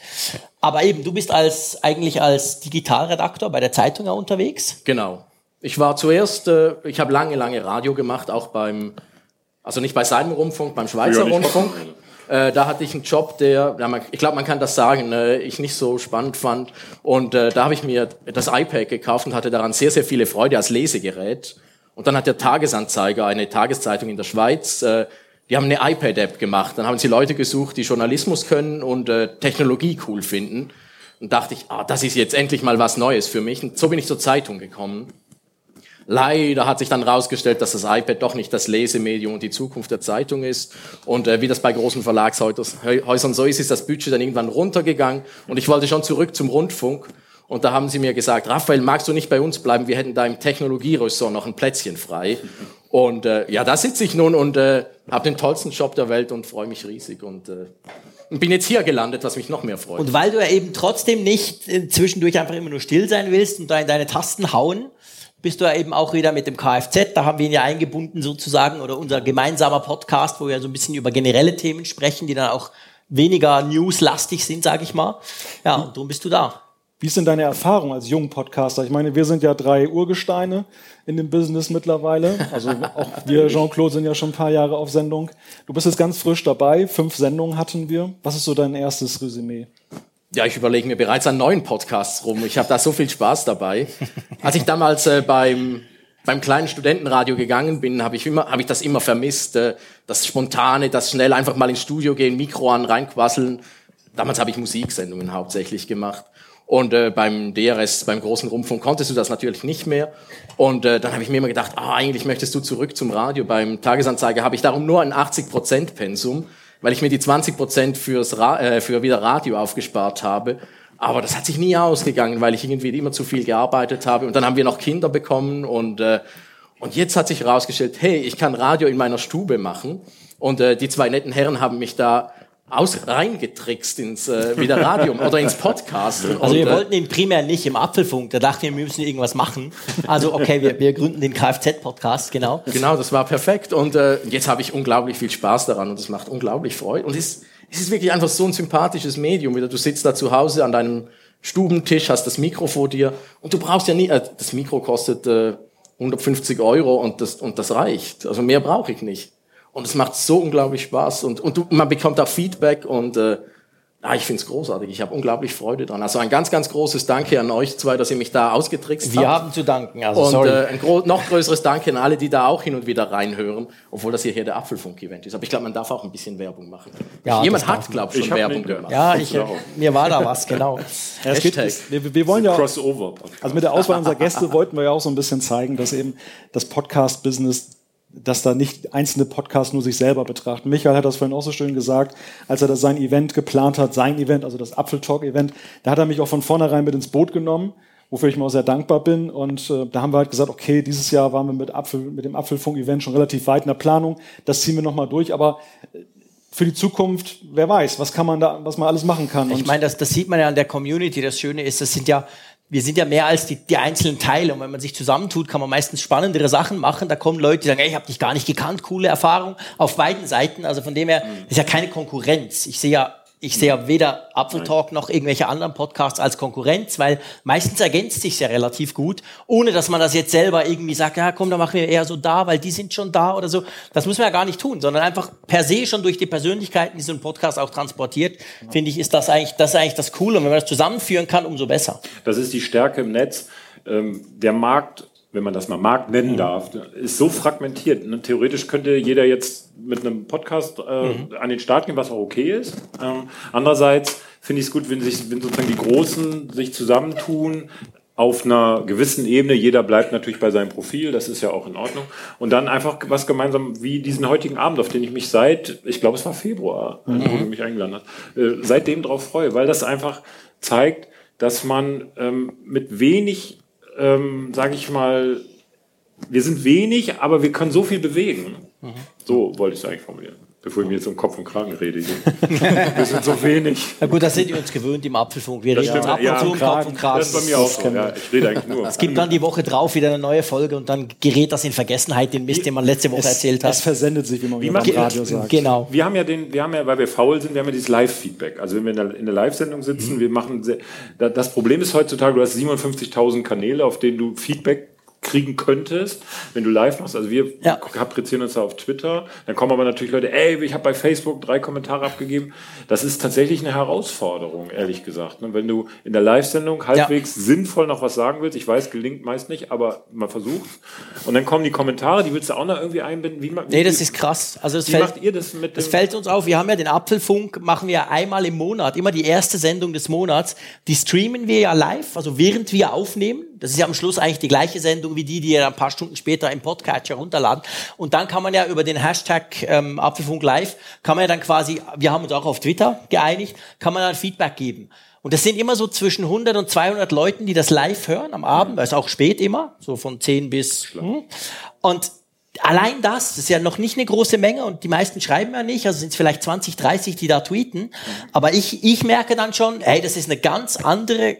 Aber eben, du bist als, eigentlich als Digitalredakteur bei der Zeitung ja unterwegs. Genau. Ich war zuerst, äh, ich habe lange, lange Radio gemacht, auch beim, also nicht bei seinem Rundfunk, beim Schweizer nicht Rundfunk. Hoffnung. Äh, da hatte ich einen Job, der, ja, man, ich glaube, man kann das sagen, äh, ich nicht so spannend fand. Und äh, da habe ich mir das iPad gekauft und hatte daran sehr, sehr viele Freude als Lesegerät. Und dann hat der Tagesanzeiger, eine Tageszeitung in der Schweiz, äh, die haben eine iPad-App gemacht. Dann haben sie Leute gesucht, die Journalismus können und äh, Technologie cool finden. Und dachte ich, ah, das ist jetzt endlich mal was Neues für mich. Und so bin ich zur Zeitung gekommen. Leider hat sich dann herausgestellt, dass das iPad doch nicht das Lesemedium und die Zukunft der Zeitung ist. Und äh, wie das bei großen Verlagshäusern so ist, ist das Budget dann irgendwann runtergegangen. Und ich wollte schon zurück zum Rundfunk. Und da haben sie mir gesagt, Raphael, magst du nicht bei uns bleiben? Wir hätten da im Technologieressort noch ein Plätzchen frei. Und äh, ja, da sitze ich nun und äh, habe den tollsten Job der Welt und freue mich riesig. Und äh, bin jetzt hier gelandet, was mich noch mehr freut. Und weil du ja eben trotzdem nicht äh, zwischendurch einfach immer nur still sein willst und da in deine Tasten hauen, bist du ja eben auch wieder mit dem Kfz, da haben wir ihn ja eingebunden sozusagen, oder unser gemeinsamer Podcast, wo wir so ein bisschen über generelle Themen sprechen, die dann auch weniger newslastig sind, sage ich mal. Ja, und darum bist du da. Wie ist denn deine Erfahrung als jungen Podcaster? Ich meine, wir sind ja drei Urgesteine in dem Business mittlerweile. Also auch wir, Jean-Claude, sind ja schon ein paar Jahre auf Sendung. Du bist jetzt ganz frisch dabei. Fünf Sendungen hatten wir. Was ist so dein erstes Resümee? Ja, ich überlege mir bereits an neuen Podcasts rum. Ich habe da so viel Spaß dabei. Als ich damals äh, beim beim kleinen Studentenradio gegangen bin, habe ich immer habe ich das immer vermisst, äh, das spontane, das schnell einfach mal ins Studio gehen, Mikro an, reinquasseln. Damals habe ich Musiksendungen hauptsächlich gemacht. Und äh, beim DRS, beim großen Rundfunk, konntest du das natürlich nicht mehr. Und äh, dann habe ich mir immer gedacht, ah, eigentlich möchtest du zurück zum Radio. Beim Tagesanzeiger habe ich darum nur ein 80% Pensum, weil ich mir die 20% fürs Ra äh, für wieder Radio aufgespart habe. Aber das hat sich nie ausgegangen, weil ich irgendwie immer zu viel gearbeitet habe. Und dann haben wir noch Kinder bekommen und äh, und jetzt hat sich herausgestellt, hey, ich kann Radio in meiner Stube machen. Und äh, die zwei netten Herren haben mich da aus reingetrickst ins äh, wieder Radio oder ins Podcast. Also wir äh, wollten ihn primär nicht im Apfelfunk, da dachten wir, wir müssen irgendwas machen. Also okay, wir, wir gründen den Kfz-Podcast, genau. Genau, das war perfekt. Und äh, jetzt habe ich unglaublich viel Spaß daran und es macht unglaublich Freude. Und es, es ist wirklich einfach so ein sympathisches Medium. Wieder, du sitzt da zu Hause an deinem Stubentisch, hast das Mikro vor dir und du brauchst ja nie, äh, das Mikro kostet äh, 150 Euro und das, und das reicht. Also mehr brauche ich nicht. Und es macht so unglaublich Spaß und, und du, man bekommt auch Feedback und äh, ah, ich finde es großartig. Ich habe unglaublich Freude dran. Also ein ganz, ganz großes Danke an euch zwei, dass ihr mich da ausgetrickst Wir habt. haben zu danken, also Und sorry. äh, ein noch größeres Danke an alle, die da auch hin und wieder reinhören, obwohl das hier, hier der Apfelfunk-Event ist. Aber ich glaube, man darf auch ein bisschen Werbung machen. Ja, Jemand hat, glaube ich, schon Werbung gemacht. ja, ich, Genau. mir war da was, genau. Ja, es geht, wir, wir wollen ja auch, Crossover. also mit der Auswahl unserer Gäste wollten wir ja auch so ein bisschen zeigen, dass eben das Podcast-Business, dass da nicht einzelne Podcasts nur sich selber betrachten. Michael hat das vorhin auch so schön gesagt, als er das sein Event geplant hat, sein Event, also das Apfeltalk-Event, da hat er mich auch von vornherein mit ins Boot genommen wofür ich mir auch sehr dankbar bin. Und äh, da haben wir halt gesagt, okay, dieses Jahr waren wir mit, Apfel, mit dem Apfelfunk-Event schon relativ weit in der Planung. Das ziehen wir nochmal durch. Aber äh, für die Zukunft, wer weiß, was kann man da, was man alles machen kann. Ich meine, das, das sieht man ja an der Community. Das Schöne ist, das sind ja wir sind ja mehr als die, die einzelnen Teile. Und wenn man sich zusammentut, kann man meistens spannendere Sachen machen. Da kommen Leute, die sagen, ey, ich habe dich gar nicht gekannt, coole Erfahrung auf beiden Seiten. Also von dem her ist ja keine Konkurrenz. Ich sehe ja ich sehe weder Apfel Talk noch irgendwelche anderen Podcasts als Konkurrenz, weil meistens ergänzt sich ja relativ gut, ohne dass man das jetzt selber irgendwie sagt, ja komm, da machen wir eher so da, weil die sind schon da oder so. Das muss man ja gar nicht tun, sondern einfach per se schon durch die Persönlichkeiten, die so ein Podcast auch transportiert, genau. finde ich, ist das eigentlich, das ist eigentlich das Coole. Und wenn man das zusammenführen kann, umso besser. Das ist die Stärke im Netz. Ähm, der Markt wenn man das mal Markt nennen mhm. darf, ist so fragmentiert. Ne? Theoretisch könnte jeder jetzt mit einem Podcast äh, mhm. an den Start gehen, was auch okay ist. Ähm, andererseits finde ich es gut, wenn sich wenn sozusagen die Großen sich zusammentun auf einer gewissen Ebene. Jeder bleibt natürlich bei seinem Profil, das ist ja auch in Ordnung. Und dann einfach was gemeinsam wie diesen heutigen Abend, auf den ich mich seit, ich glaube, es war Februar, mhm. wo du mich eingeladen hast, äh, seitdem drauf freue, weil das einfach zeigt, dass man ähm, mit wenig ähm, sage ich mal, wir sind wenig, aber wir können so viel bewegen. Mhm. So wollte ich es eigentlich formulieren bevor ich mir jetzt um Kopf und Kragen rede. wir sind so wenig. Na gut, das sind wir uns gewöhnt im Apfelfunk. Wir reden uns ab und zu um Kopf und Kragen. Das ist bei mir auch so. Ja, ich rede eigentlich nur. Es gibt dann die Woche drauf wieder eine neue Folge und dann gerät das in Vergessenheit, den Mist, den man letzte Woche es, erzählt hat. Es versendet sich, wie man wie beim Radio sagt. Genau. Wir haben ja den, wir haben ja, weil wir faul sind, wir haben ja dieses Live-Feedback. Also wenn wir in der, in der Live-Sendung sitzen, mhm. wir machen, sehr, das Problem ist heutzutage, du hast 57.000 Kanäle, auf denen du Feedback kriegen könntest, wenn du live machst. Also wir ja. kaprizieren uns da auf Twitter. Dann kommen aber natürlich Leute, ey, ich habe bei Facebook drei Kommentare abgegeben. Das ist tatsächlich eine Herausforderung, ehrlich gesagt. Ne? Wenn du in der Live-Sendung halbwegs ja. sinnvoll noch was sagen willst, ich weiß, gelingt meist nicht, aber man versucht. Und dann kommen die Kommentare, die willst du auch noch irgendwie einbinden. Wie, wie nee, das ist krass. Also wie fällt, macht ihr das mit Das fällt uns auf. Wir haben ja den Apfelfunk, machen wir einmal im Monat, immer die erste Sendung des Monats. Die streamen wir ja live, also während wir aufnehmen. Das ist ja am Schluss eigentlich die gleiche Sendung wie die, die ihr ein paar Stunden später im Podcatcher runterladen. Und dann kann man ja über den Hashtag ähm, Apfelfunk Live, kann man ja dann quasi, wir haben uns auch auf Twitter geeinigt, kann man dann Feedback geben. Und das sind immer so zwischen 100 und 200 Leuten, die das live hören am Abend, weil es auch spät immer, so von 10 bis... Hm. Und allein das, das ist ja noch nicht eine große Menge und die meisten schreiben ja nicht, also sind es vielleicht 20, 30, die da tweeten. Aber ich, ich merke dann schon, hey, das ist eine ganz andere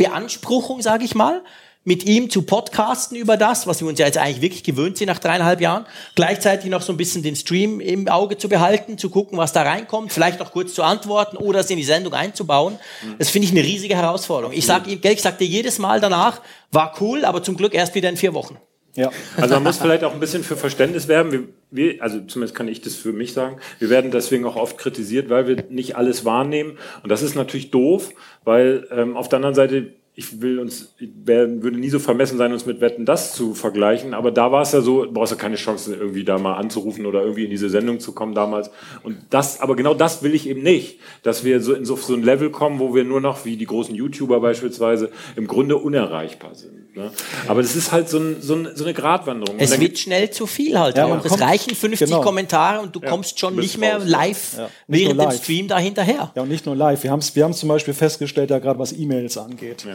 Beanspruchung, sage ich mal, mit ihm zu podcasten über das, was wir uns ja jetzt eigentlich wirklich gewöhnt sind nach dreieinhalb Jahren. Gleichzeitig noch so ein bisschen den Stream im Auge zu behalten, zu gucken, was da reinkommt, vielleicht noch kurz zu antworten oder es in die Sendung einzubauen. Das finde ich eine riesige Herausforderung. Ich sage ihm, ich sagte jedes Mal danach, war cool, aber zum Glück erst wieder in vier Wochen. Ja. Also man muss vielleicht auch ein bisschen für Verständnis werben. Wir, wir, also zumindest kann ich das für mich sagen. Wir werden deswegen auch oft kritisiert, weil wir nicht alles wahrnehmen. Und das ist natürlich doof, weil ähm, auf der anderen Seite ich will uns, ich würde nie so vermessen sein, uns mit Wetten das zu vergleichen, aber da war es ja so, du brauchst ja keine Chance, irgendwie da mal anzurufen oder irgendwie in diese Sendung zu kommen damals. Und das, aber genau das will ich eben nicht, dass wir so in so, so ein Level kommen, wo wir nur noch, wie die großen YouTuber beispielsweise, im Grunde unerreichbar sind. Ne? Aber das ist halt so, ein, so, ein, so eine Gratwanderung. Es wird schnell zu viel halt. Ja, auch. Es reichen 50 genau. Kommentare und du ja, kommst schon nicht mehr raus. live ja. während live. dem Stream da hinterher. Ja, und nicht nur live. Wir haben wir haben zum Beispiel festgestellt, ja gerade was E-Mails angeht.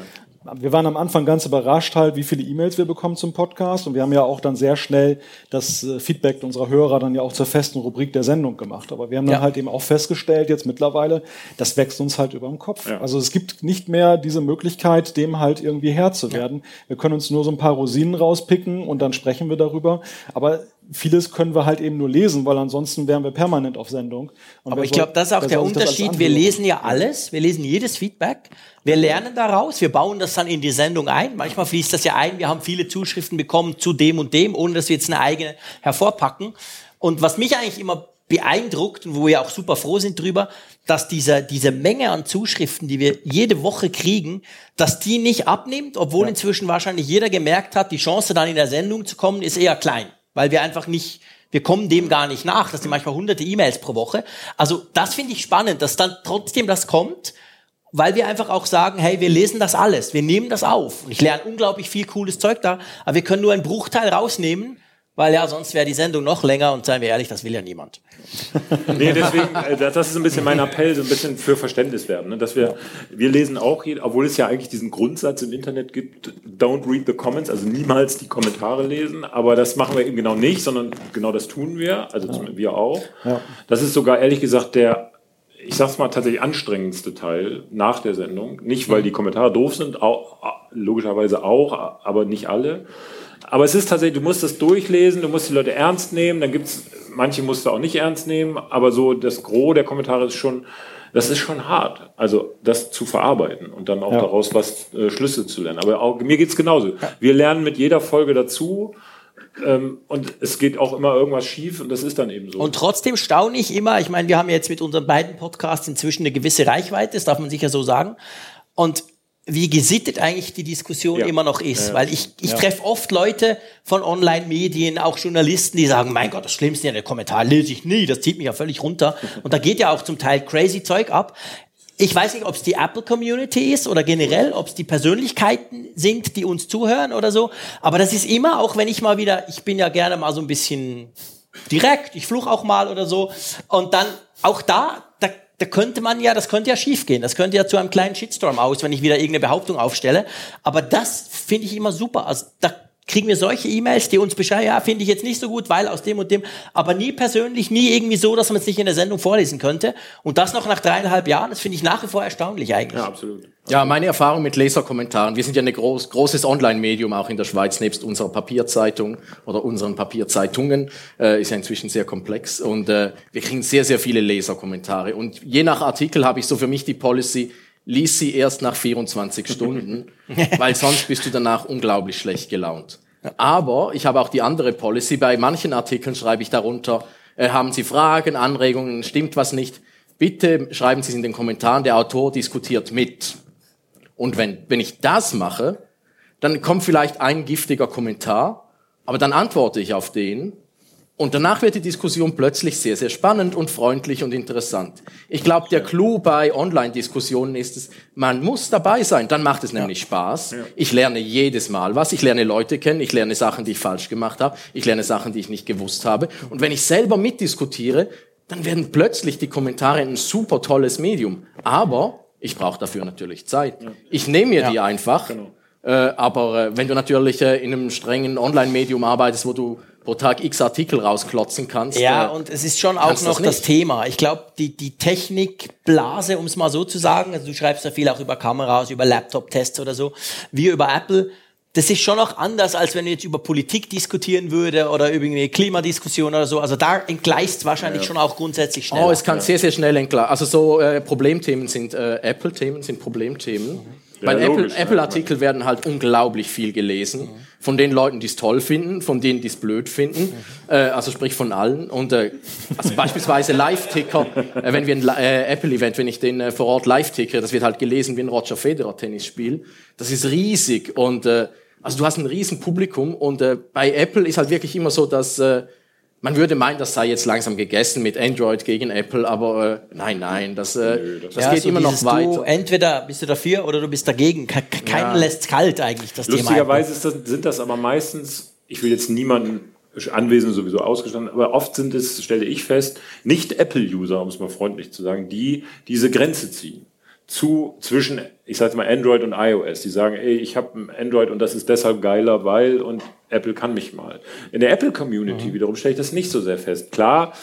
Wir waren am Anfang ganz überrascht halt, wie viele E-Mails wir bekommen zum Podcast und wir haben ja auch dann sehr schnell das äh, Feedback unserer Hörer dann ja auch zur festen Rubrik der Sendung gemacht. Aber wir haben dann ja. halt eben auch festgestellt, jetzt mittlerweile, das wächst uns halt über den Kopf. Ja. Also es gibt nicht mehr diese Möglichkeit, dem halt irgendwie Herr zu werden. Ja. Wir können uns nur so ein paar Rosinen rauspicken und dann sprechen wir darüber. Aber vieles können wir halt eben nur lesen, weil ansonsten wären wir permanent auf Sendung. Und Aber ich glaube, das ist auch der Unterschied. Wir lesen ja alles, wir lesen jedes Feedback, wir lernen daraus, wir bauen das dann in die Sendung ein. Manchmal fließt das ja ein, wir haben viele Zuschriften bekommen zu dem und dem, ohne dass wir jetzt eine eigene hervorpacken. Und was mich eigentlich immer beeindruckt und wo wir auch super froh sind drüber, dass diese, diese Menge an Zuschriften, die wir jede Woche kriegen, dass die nicht abnimmt, obwohl ja. inzwischen wahrscheinlich jeder gemerkt hat, die Chance dann in der Sendung zu kommen, ist eher klein weil wir einfach nicht, wir kommen dem gar nicht nach. Das sind manchmal hunderte E-Mails pro Woche. Also das finde ich spannend, dass dann trotzdem das kommt, weil wir einfach auch sagen, hey, wir lesen das alles, wir nehmen das auf. Und ich lerne unglaublich viel cooles Zeug da, aber wir können nur einen Bruchteil rausnehmen, weil ja, sonst wäre die Sendung noch länger und seien wir ehrlich, das will ja niemand. Nee, deswegen, äh, das ist ein bisschen mein Appell, so ein bisschen für Verständnis werden. Ne? Dass wir, wir lesen auch, obwohl es ja eigentlich diesen Grundsatz im Internet gibt, don't read the comments, also niemals die Kommentare lesen, aber das machen wir eben genau nicht, sondern genau das tun wir, also zum- wir auch. Ja. Das ist sogar ehrlich gesagt der, ich sag's mal tatsächlich anstrengendste Teil nach der Sendung. Nicht, weil die Kommentare doof sind, auch, logischerweise auch, aber nicht alle. Aber es ist tatsächlich, du musst das durchlesen, du musst die Leute ernst nehmen, dann gibt's manche musst du auch nicht ernst nehmen, aber so das Gros der Kommentare ist schon, das ist schon hart. Also das zu verarbeiten und dann auch Ja. daraus was äh, Schlüsse zu lernen. Aber auch, mir geht's genauso. Wir lernen mit jeder Folge dazu. Ähm, und es geht auch immer irgendwas schief und das ist dann eben so. Und trotzdem staune ich immer, ich meine, wir haben jetzt mit unseren beiden Podcasts inzwischen eine gewisse Reichweite, das darf man sicher so sagen. Und wie gesittet eigentlich die Diskussion Ja. immer noch ist. Weil ich, ich treffe oft Leute von Online-Medien, auch Journalisten, die sagen, mein Gott, das Schlimmste in den Kommentaren lese ich nie, das zieht mich ja völlig runter. Und da geht ja auch zum Teil crazy Zeug ab. Ich weiß nicht, ob es die Apple-Community ist oder generell, ob es die Persönlichkeiten sind, die uns zuhören oder so. Aber das ist immer, auch wenn ich mal wieder, ich bin ja gerne mal so ein bisschen direkt, ich fluch auch mal oder so. Und dann auch da, da, könnte man ja, das könnte ja schiefgehen. Das könnte ja zu einem kleinen Shitstorm aus, wenn ich wieder irgendeine Behauptung aufstelle. Aber das finde ich immer super. Also da kriegen wir solche E-Mails, die uns beschreiben, ja, finde ich jetzt nicht so gut, weil aus dem und dem, aber nie persönlich, nie irgendwie so, dass man es nicht in der Sendung vorlesen könnte. Und das noch nach dreieinhalb Jahren, das finde ich nach wie vor erstaunlich eigentlich. ja, absolut. Ja, meine Erfahrung mit Leserkommentaren. Wir sind ja ein groß, großes Online-Medium auch in der Schweiz, nebst unserer Papierzeitung oder unseren Papierzeitungen. Äh, ist ja inzwischen sehr komplex. Und äh, wir kriegen sehr, sehr viele Leserkommentare. Und je nach Artikel habe ich so für mich die Policy, lies sie erst nach 24 Stunden, weil sonst bist du danach unglaublich schlecht gelaunt. Aber ich habe auch die andere Policy. Bei manchen Artikeln schreibe ich darunter, äh, haben Sie Fragen, Anregungen, stimmt was nicht? Bitte schreiben Sie es in den Kommentaren, der Autor diskutiert mit. Und wenn, wenn ich das mache, dann kommt vielleicht ein giftiger Kommentar, aber dann antworte ich auf den und danach wird die Diskussion plötzlich sehr, sehr spannend und freundlich und interessant. Ich glaube, der Clou bei Online-Diskussionen ist es, man muss dabei sein, dann macht es nämlich Spaß. Ich lerne jedes Mal was, ich lerne Leute kennen, ich lerne Sachen, die ich falsch gemacht habe, ich lerne Sachen, die ich nicht gewusst habe. Und wenn ich selber mitdiskutiere, dann werden plötzlich die Kommentare ein super tolles Medium. Aber ich brauche dafür natürlich Zeit. Ich nehme mir die einfach. Äh, aber äh, wenn du natürlich äh, in einem strengen Online-Medium arbeitest, wo du pro Tag x Artikel rausklotzen kannst. Ja, äh, und es ist schon auch noch das. Thema. Ich glaube, die, die Technikblase, um es mal so zu sagen, also du schreibst ja viel auch über Kameras, über Laptop-Tests oder so, wir über Apple, das ist schon noch anders, als wenn du jetzt über Politik diskutieren würde oder über irgendwie Klimadiskussion oder so. Also da entgleist wahrscheinlich schon auch grundsätzlich schneller. Oh, es kann sehr, sehr schnell entklar. Also so äh, Problemthemen sind äh, Apple-Themen, sind Problemthemen. Weil Ja, Apple-. Apple-Artikel werden halt unglaublich viel gelesen. Von den Leuten, die es toll finden, von denen, die es blöd finden. Äh, also sprich von allen. Und äh, also beispielsweise Live-Ticker, äh, wenn wir ein äh, Apple-Event, wenn ich den äh, vor Ort live ticke, das wird halt gelesen wie ein Roger Federer-Tennisspiel. Das ist riesig. Und äh, also du hast ein riesen Publikum. Und äh, bei Apple ist halt wirklich immer so, dass... Man würde meinen, das sei jetzt langsam gegessen mit Android gegen Apple, aber äh, nein, nein, das, äh, das Ja, geht so immer noch weiter. Du, entweder bist du dafür oder du bist dagegen. Ke- ke- Keinen Ja. lässt kalt eigentlich, das Thema. Lustigerweise ist das, sind das aber meistens, ich will jetzt niemanden Anwesende sowieso ausgestanden, aber oft sind es, stelle ich fest, nicht Apple-User, um es mal freundlich zu sagen, die diese Grenze ziehen. Zu, zwischen, ich sage mal, Android und iOS. Die sagen, ey, ich habe ein Android und das ist deshalb geiler, weil und Apple kann mich mal. In der Apple-Community wiederum stelle ich das nicht so sehr fest. Klar,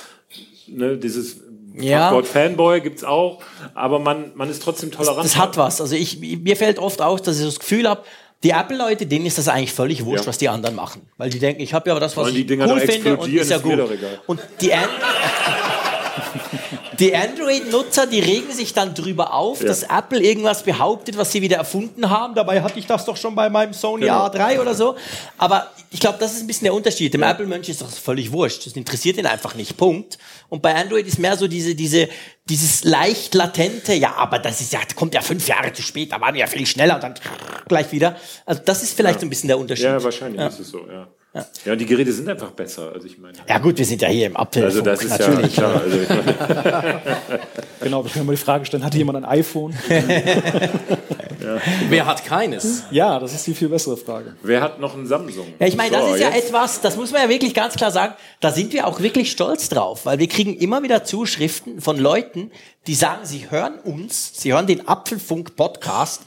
ne, dieses Ja. Wort Fanboy gibt's auch, aber man, man ist trotzdem tolerant. Das hat was. Also ich, mir fällt oft auf, dass ich das Gefühl habe, die Apple-Leute, denen ist das eigentlich völlig wurscht, Ja. was die anderen machen. Weil die denken, ich habe ja aber das, was Sollen die ich Dinger cool finde und ist ja gut. Und die, An die Android-Nutzer, die regen sich dann drüber auf, Ja. dass Apple irgendwas behauptet, was sie wieder erfunden haben. Dabei hatte ich das doch schon bei meinem Sony Genau. A3 oder so. Aber ich glaube, das ist ein bisschen der Unterschied. Dem Apple-Mensch ist das völlig wurscht. Das interessiert ihn einfach nicht. Punkt. Und bei Android ist mehr so diese, diese, dieses leicht latente, ja, aber das ist ja, kommt ja fünf Jahre zu spät, da waren wir ja viel schneller und dann gleich wieder. Also das ist vielleicht so ein bisschen der Unterschied. Ja, wahrscheinlich ist es so, ja. Ja. und die Geräte sind einfach besser. Also ich meine. Ja gut, wir sind ja hier im Apfel. Also das ist natürlich. ja klar. Also Genau, wir können mal die Frage stellen, hatte jemand ein iPhone? Wer hat keines? ja, das ist die viel bessere Frage. wer hat noch ein Samsung? Ja, ich meine, das So, ist ja jetzt- etwas, das muss man ja wirklich ganz klar sagen, da sind wir auch wirklich stolz drauf, weil wir kriegen immer wieder Zuschriften von Leuten, die sagen, sie hören uns, sie hören den Apfelfunk-Podcast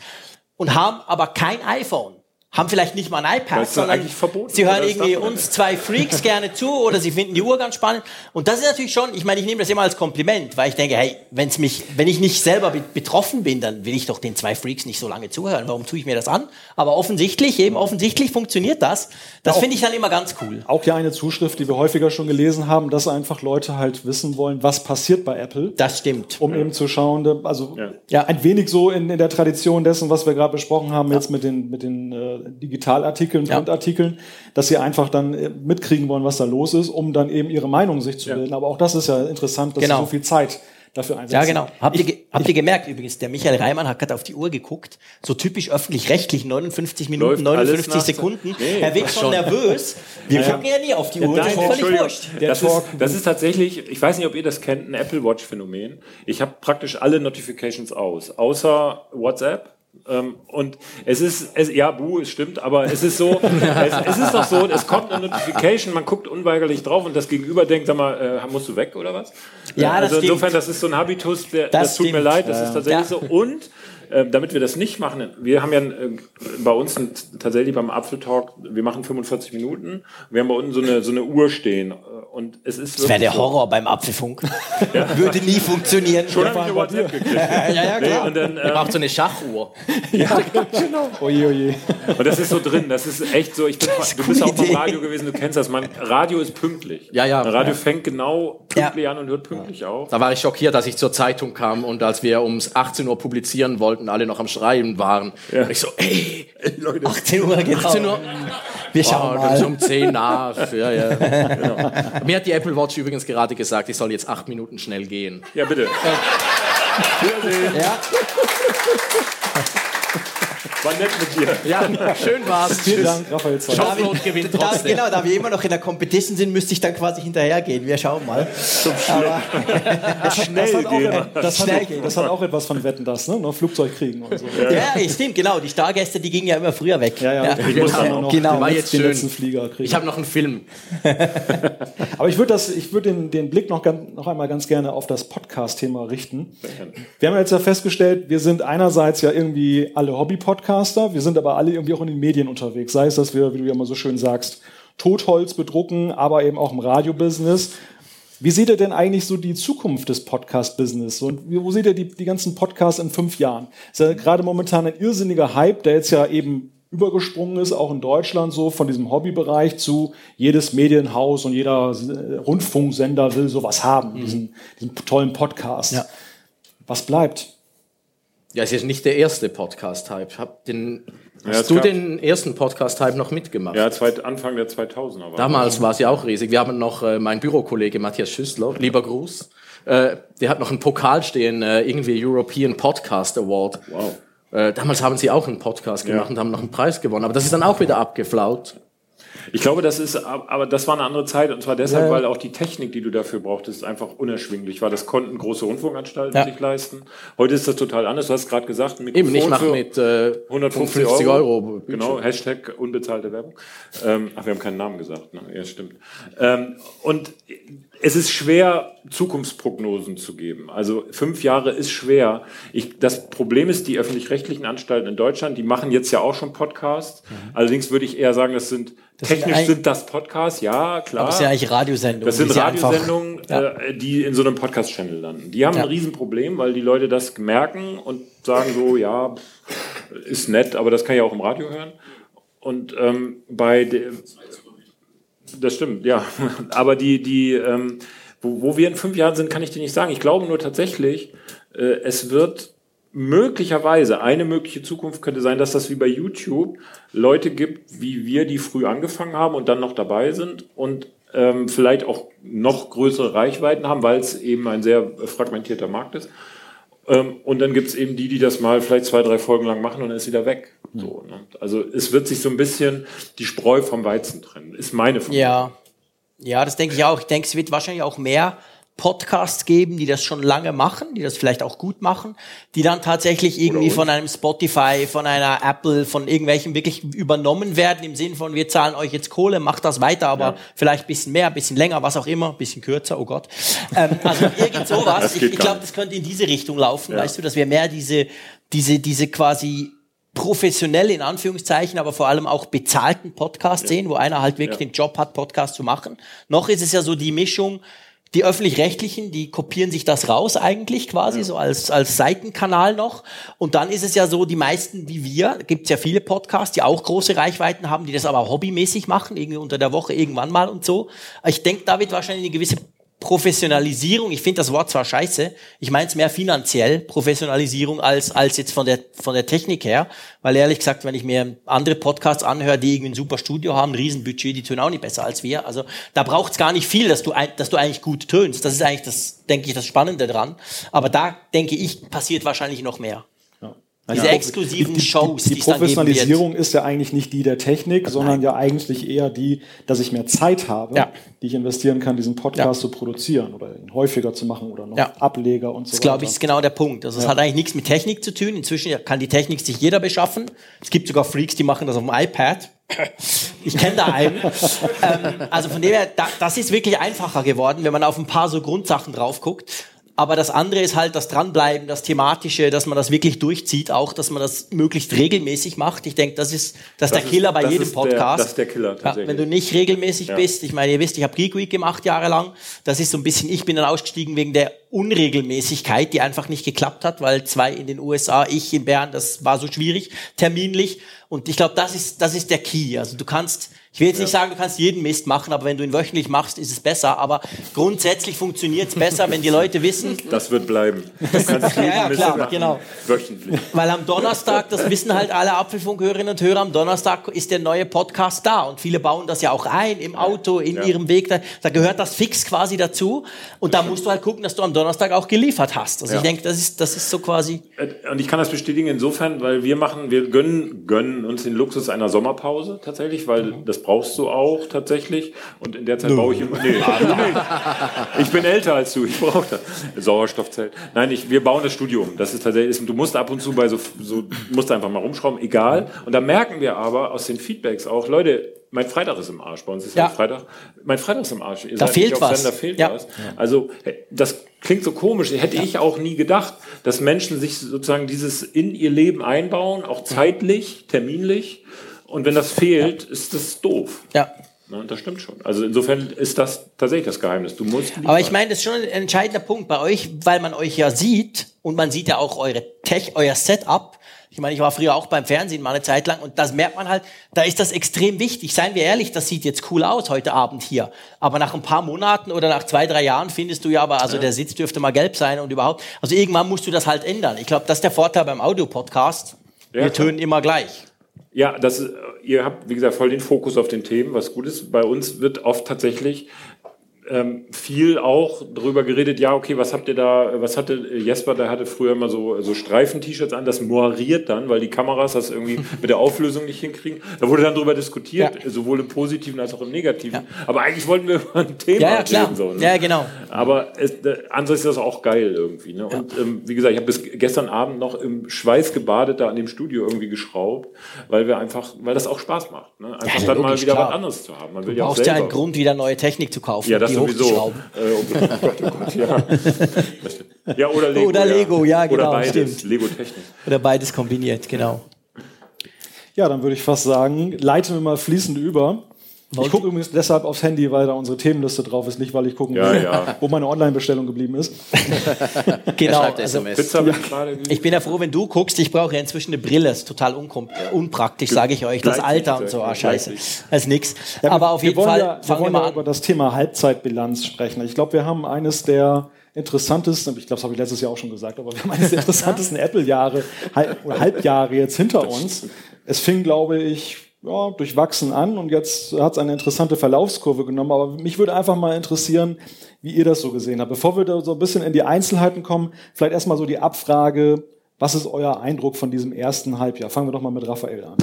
und haben aber kein iPhone. Haben vielleicht nicht mal ein iPad, Das ist doch sondern eigentlich verboten, sie hören irgendwie uns zwei Freaks gerne zu oder sie finden die Uhr ganz spannend. Und das ist natürlich schon, ich meine, ich nehme das immer als Kompliment, weil ich denke, hey, wenn's mich, wenn ich nicht selber be- betroffen bin, dann will ich doch den zwei Freaks nicht so lange zuhören. Warum tue ich mir das an? Aber offensichtlich, eben offensichtlich funktioniert das. Das finde ich dann immer ganz cool. Auch ja eine Zuschrift, die wir häufiger schon gelesen haben, dass einfach Leute halt wissen wollen, was passiert bei Apple. Das stimmt. um eben zu schauen, also Ja. ja. ein wenig so in, in der Tradition dessen, was wir gerade besprochen haben, jetzt mit den, mit den äh, Digitalartikeln, Ja. Printartikeln, dass sie einfach dann äh, mitkriegen wollen, was da los ist, um dann eben ihre Meinung sich zu Ja. bilden. Aber auch das ist ja interessant, dass Genau. sie so viel Zeit dafür einsetzen. Ja, genau. Habt ihr, ge- habt ihr gemerkt übrigens, der Michael Reimann hat gerade auf die Uhr geguckt, so typisch öffentlich-rechtlich, 59 Minuten, Läuft alles 59 nach- Sekunden. Nee, er wird schon nervös. Wir gucken ja nie auf die Uhr, das ist Nein, völlig wurscht. Der Das ist, das ist tatsächlich, ich weiß nicht, ob ihr das kennt, ein Apple Watch Phänomen. Ich habe praktisch alle Notifications aus, außer WhatsApp. Ähm, und es ist, es, ja, buh, es stimmt, aber es ist so, es, es ist doch so, es kommt eine Notification, man guckt unweigerlich drauf und das Gegenüber denkt, sag mal, äh, musst du weg oder was? Ja, das also stimmt. insofern, das ist so ein Habitus, der, das, Das tut mir stimmt. leid, das ist tatsächlich Ja. so. Und äh, damit wir das nicht machen, wir haben ja äh, bei uns ein, tatsächlich beim Apfeltalk, wir machen 45 Minuten, wir haben bei uns so eine, so eine Uhr stehen und es ist Das wäre der wirklich so. Horror beim Apfelfunk. Würde nie funktionieren. Schon habe ich eine WhatsApp gekriegt. ja, ja, Nee, klar. und, dann, ähm, braucht so eine Schachuhr. Oje, oje. und das ist so drin, das ist echt so, ich bin, du bist auch beim. Radio gewesen, du kennst das, man, Radio ist pünktlich. Ja, ja. Ein Radio Ja. fängt genau pünktlich an und hört pünktlich auf. Da war ich schockiert, als ich zur Zeitung kam und als wir ums 18 Uhr publizieren wollten, alle noch am Schreiben waren. Ja. Ich so, ey, Leute, 18 Uhr, genau. 18 Uhr. Wir schauen Oh, mal. um 10 nach. Ja, ja. Genau. Mir hat die Apple Watch übrigens gerade gesagt, ich soll jetzt acht Minuten schnell gehen. Ja, bitte. Wiedersehen. Ja. War nett mit dir. Ja, schön war's. Vielen Dank, Raphael Zoll. Shopload gewinnt Da, trotzdem. genau, da wir immer noch in der Competition sind, müsste ich dann quasi hinterhergehen. Wir schauen mal. Aber, Das hat, auch, etwas- das, Schnell hat, gehen. das hat auch etwas von Wetten, das, ne? Noch Flugzeug kriegen und so. ja, ja, stimmt, genau. Die Stargäste, die gingen ja immer früher weg. Ja, ja, ich muss dann noch genau. War jetzt den schön. letzten Flieger kriegen. Ich habe noch einen Film. Aber ich würde das, ich würde den, den Blick noch, ganz, noch einmal ganz gerne auf das Podcast-Thema richten. Wir haben jetzt ja festgestellt, wir sind einerseits ja irgendwie alle Hobby-Podcaster, wir sind aber alle irgendwie auch in den Medien unterwegs. Sei es, dass wir, wie du ja immer so schön sagst, Totholz bedrucken, aber eben auch im Radio-Business. Wie seht ihr denn eigentlich so die Zukunft des Podcast-Business? Und wo seht ihr die, die ganzen Podcasts in fünf Jahren? Ist ja gerade momentan ein irrsinniger Hype, der jetzt ja eben übergesprungen ist, auch in Deutschland so von diesem Hobbybereich zu jedes Medienhaus und jeder Rundfunksender will sowas haben, diesen, diesen tollen Podcast. Ja. Was bleibt? Ja, es ist nicht der erste Podcast-Hype. Hab den, Ja, hast du den ersten Podcast-Hype noch mitgemacht? Ja, zweit, Anfang der 2000er war Damals war es ja auch riesig. Wir haben noch äh, mein Bürokollege Matthias Schüssler, lieber Gruß. Äh, der hat noch einen Pokal stehen, äh, irgendwie European Podcast Award. Wow. Äh, damals haben sie auch einen Podcast gemacht Ja. und haben noch einen Preis gewonnen. Aber das ist dann auch wieder abgeflaut. Ich glaube, das ist, aber das war eine andere Zeit und zwar deshalb, weil auch die Technik, die du dafür brauchtest, einfach unerschwinglich war. Das konnten große Rundfunkanstalten Ja. sich leisten. Heute ist das total anders. Du hast gerade gesagt, ein Eben, ich Mikrofon mache mit äh, 150 150 Euro. Euro. Genau, Hashtag unbezahlte Werbung. Ähm, ach, wir haben keinen Namen gesagt. Ne? Ja, stimmt. Ähm, und es ist schwer, Zukunftsprognosen zu geben. Also fünf Jahre ist schwer. Ich, das Problem ist, die öffentlich-rechtlichen Anstalten in Deutschland, die machen jetzt ja auch schon Podcasts. Allerdings würde ich eher sagen, das sind Mhm. Das sind technisch eigentlich- sind das Podcasts, ja, klar. Aber es ist ja eigentlich Radiosendungen. Das sind sie einfach- Radiosendungen, Ja. äh, die in so einem Podcast-Channel landen. Die haben Ja. ein Riesenproblem, weil die Leute das merken und sagen so, ja, ist nett, aber das kann ich auch im Radio hören. Und ähm, bei de, das stimmt, ja. Aber die, die, ähm, wo, wo wir in fünf Jahren sind, kann ich dir nicht sagen. Ich glaube nur tatsächlich, äh, es wird möglicherweise eine mögliche Zukunft könnte sein, dass das wie bei YouTube Leute gibt, wie wir, die früh angefangen haben und dann noch dabei sind und ähm, vielleicht auch noch größere Reichweiten haben, weil es eben ein sehr fragmentierter Markt ist. Ähm, und dann gibt es eben die, die das mal vielleicht zwei, drei Folgen lang machen und dann ist wieder weg. So, ne? Also es wird sich so ein bisschen die Spreu vom Weizen trennen, ist meine Vermutung. Ja. Ja, das denke ich auch. Ich denke, es wird wahrscheinlich auch mehr Podcasts geben, die das schon lange machen, die das vielleicht auch gut machen, die dann tatsächlich irgendwie von einem Spotify, von einer Apple, von irgendwelchen wirklich übernommen werden im Sinn von, wir zahlen euch jetzt Kohle, macht das weiter, aber Ja. vielleicht bisschen mehr, bisschen länger, was auch immer, bisschen kürzer, oh Gott. Ähm, also irgend sowas. Ich, ich glaube, das könnte in diese Richtung laufen, Ja. weißt du, dass wir mehr diese, diese, diese quasi professionell in Anführungszeichen, aber vor allem auch bezahlten Podcast sehen, wo einer halt wirklich Ja. den Job hat, Podcast zu machen. Noch ist es ja so die Mischung, die öffentlich-rechtlichen, die kopieren sich das raus eigentlich quasi, so als, als Seitenkanal noch. Und dann ist es ja so, die meisten wie wir, gibt es ja viele Podcasts, die auch große Reichweiten haben, die das aber hobbymäßig machen, irgendwie unter der Woche irgendwann mal und so. Ich denke, da wird wahrscheinlich eine gewisse Professionalisierung, ich finde das Wort zwar scheiße, ich meine es mehr finanziell, Professionalisierung, als, als jetzt von der, von der Technik her, weil ehrlich gesagt, wenn ich mir andere Podcasts anhöre, die irgendwie ein super Studio haben, ein Riesenbudget, die tönen auch nicht besser als wir, also da braucht es gar nicht viel, dass du, dass du eigentlich gut tönst, das ist eigentlich das, denke ich, das Spannende dran, aber da, denke ich, passiert wahrscheinlich noch mehr. Diese exklusiven Shows, die, die die dann geben wird. Professionalisierung ist ja eigentlich nicht die der Technik, sondern ja eigentlich eher die, dass ich mehr Zeit habe, Ja. die ich investieren kann, diesen Podcast Ja. zu produzieren oder ihn häufiger zu machen oder noch Ja. Ableger und so Das glaube weiter. ich ist genau der Punkt. Also es hat eigentlich nichts mit Technik zu tun. Inzwischen kann die Technik sich jeder beschaffen. Es gibt sogar Freaks, die machen das auf dem iPad. Ich kenne da einen. ähm, also von dem her, da, das ist wirklich einfacher geworden, wenn man auf ein paar so Grundsachen drauf guckt. Aber das andere ist halt das Dranbleiben, das Thematische, dass man das wirklich durchzieht, auch, dass man das möglichst regelmäßig macht. Ich denke, das ist, das ist Das der Killer ist- bei jedem ist der- Podcast. das ist der Killer, Ja, tatsächlich. wenn du nicht regelmäßig Ja. bist, ich meine, ihr wisst, ich habe Geek Week gemacht jahrelang. Das ist so ein bisschen, ich bin dann ausgestiegen wegen der Unregelmäßigkeit, die einfach nicht geklappt hat, weil zwei in den USA, ich in Bern, das war so schwierig, terminlich. Und ich glaube, das ist, das ist der Key. Also du kannst, ich will jetzt nicht sagen, du kannst jeden Mist machen, aber wenn du ihn wöchentlich machst, ist es besser. Aber grundsätzlich funktioniert es besser, wenn die Leute wissen, Das wird bleiben. Du kannst jeden ja, Mist klar, machen, genau. Wöchentlich. Weil am Donnerstag, das wissen halt alle Apfelfunkhörerinnen und Hörer, am Donnerstag ist der neue Podcast da. Und viele bauen das ja auch ein im Auto, in Ja. ihrem Weg. Da, da gehört das fix quasi dazu. Und da musst du halt gucken, dass du am Donnerstag auch geliefert hast. Also Ja. ich denke, das ist, das ist so quasi. Äh, Und ich kann das bestätigen insofern, weil wir machen, wir gönnen, gönnen uns den Luxus einer Sommerpause tatsächlich, weil das brauchst du auch tatsächlich. Und in der Zeit baue ich immer. Nee, nee. Ich bin älter als du, ich brauche das. Sauerstoffzelt. Nein, ich, wir bauen das Studio um. Das ist tatsächlich, du musst ab und zu bei so, so musst einfach mal rumschrauben, egal. Und da merken wir aber aus den Feedbacks auch, Leute, mein Freitag ist im Arsch. Bei uns ist ja, Ja. Freitag. Mein Freitag ist im Arsch. Ihr Da seid fehlt nicht auf was. Sender, fehlt Ja. was. Also hey, das klingt so komisch. Hätte ich auch nie gedacht, dass Menschen sich sozusagen dieses in ihr Leben einbauen, auch zeitlich, terminlich. Und wenn das fehlt, ist das doof. Ja. Ne, das stimmt schon. Also insofern ist das tatsächlich das Geheimnis. Du musst. Aber ich liefern. meine, das ist schon ein entscheidender Punkt bei euch, weil man euch ja sieht und man sieht ja auch eure Tech, euer Setup. Ich meine, ich war früher auch beim Fernsehen mal eine Zeit lang und das merkt man halt, da ist das extrem wichtig. Seien wir ehrlich, das sieht jetzt cool aus heute Abend hier. Aber nach ein paar Monaten oder nach zwei, drei Jahren findest du ja aber, also der Sitz dürfte mal gelb sein und überhaupt. Also irgendwann musst du das halt ändern. Ich glaube, das ist der Vorteil beim Audiopodcast. Ja, Wir tönen immer gleich. Ja, das, ist- ihr habt, wie gesagt, voll den Fokus auf den Themen, was gut ist. Bei uns wird oft tatsächlich ähm, viel auch drüber geredet, ja, okay, was habt ihr da, was hatte Jesper, der hatte früher immer so, so Streifen-T-Shirts an, das moiriert dann, weil die Kameras das irgendwie mit der Auflösung nicht hinkriegen. Da wurde dann drüber diskutiert, Ja. sowohl im Positiven als auch im Negativen. Aber eigentlich wollten wir über ein Thema Ja, ja, reden. So, ne? Ja, genau. Aber es, äh, andererseits ist das auch geil irgendwie. Ne? Und ähm, wie gesagt, ich habe bis gestern Abend noch im Schweiß gebadet da an dem Studio irgendwie geschraubt, weil wir einfach, weil das auch Spaß macht. Ne? Einfach Ja, dann mal logisch, wieder klar. was anderes zu haben. Man Du ja auch brauchst ja einen Grund, wieder neue Technik zu kaufen. Ja, das die sowieso. hochzuschrauben. Äh, oh Gott, oh Gott, ja. Das stimmt. ja, oder Lego. Oder Lego, ja, genau, Oder beides. stimmt. Lego-Technik. Oder beides kombiniert, genau. Ja, dann würde ich fast sagen, leiten wir mal fließend über. Ich gucke übrigens deshalb aufs Handy, weil da unsere Themenliste drauf ist, nicht weil ich gucken Ja, will, ja. wo meine Online-Bestellung geblieben ist. Genau. Also, ich gerade. ich bin ja froh, wenn du guckst. Ich brauche ja inzwischen eine Brille. Ist total unkom unpraktisch, sage ich euch. Das Alter und so. Ah, scheiße. Das ist nix. Ja, Aber auf jeden Fall ja, wir fangen wir wollen mal an. über das Thema Halbzeitbilanz sprechen. Ich glaube, wir haben eines der interessantesten, ich glaube, das habe ich letztes Jahr auch schon gesagt, aber wir haben eines der interessantesten Apple-Jahre Halb- Halbjahre jetzt hinter uns. Es fing, glaube ich, ja, durchwachsen an und jetzt hat es eine interessante Verlaufskurve genommen. Aber mich würde einfach mal interessieren, wie ihr das so gesehen habt. Bevor wir da so ein bisschen in die Einzelheiten kommen, vielleicht erstmal so die Abfrage, was ist euer Eindruck von diesem ersten Halbjahr? Fangen wir doch mal mit Raphael an.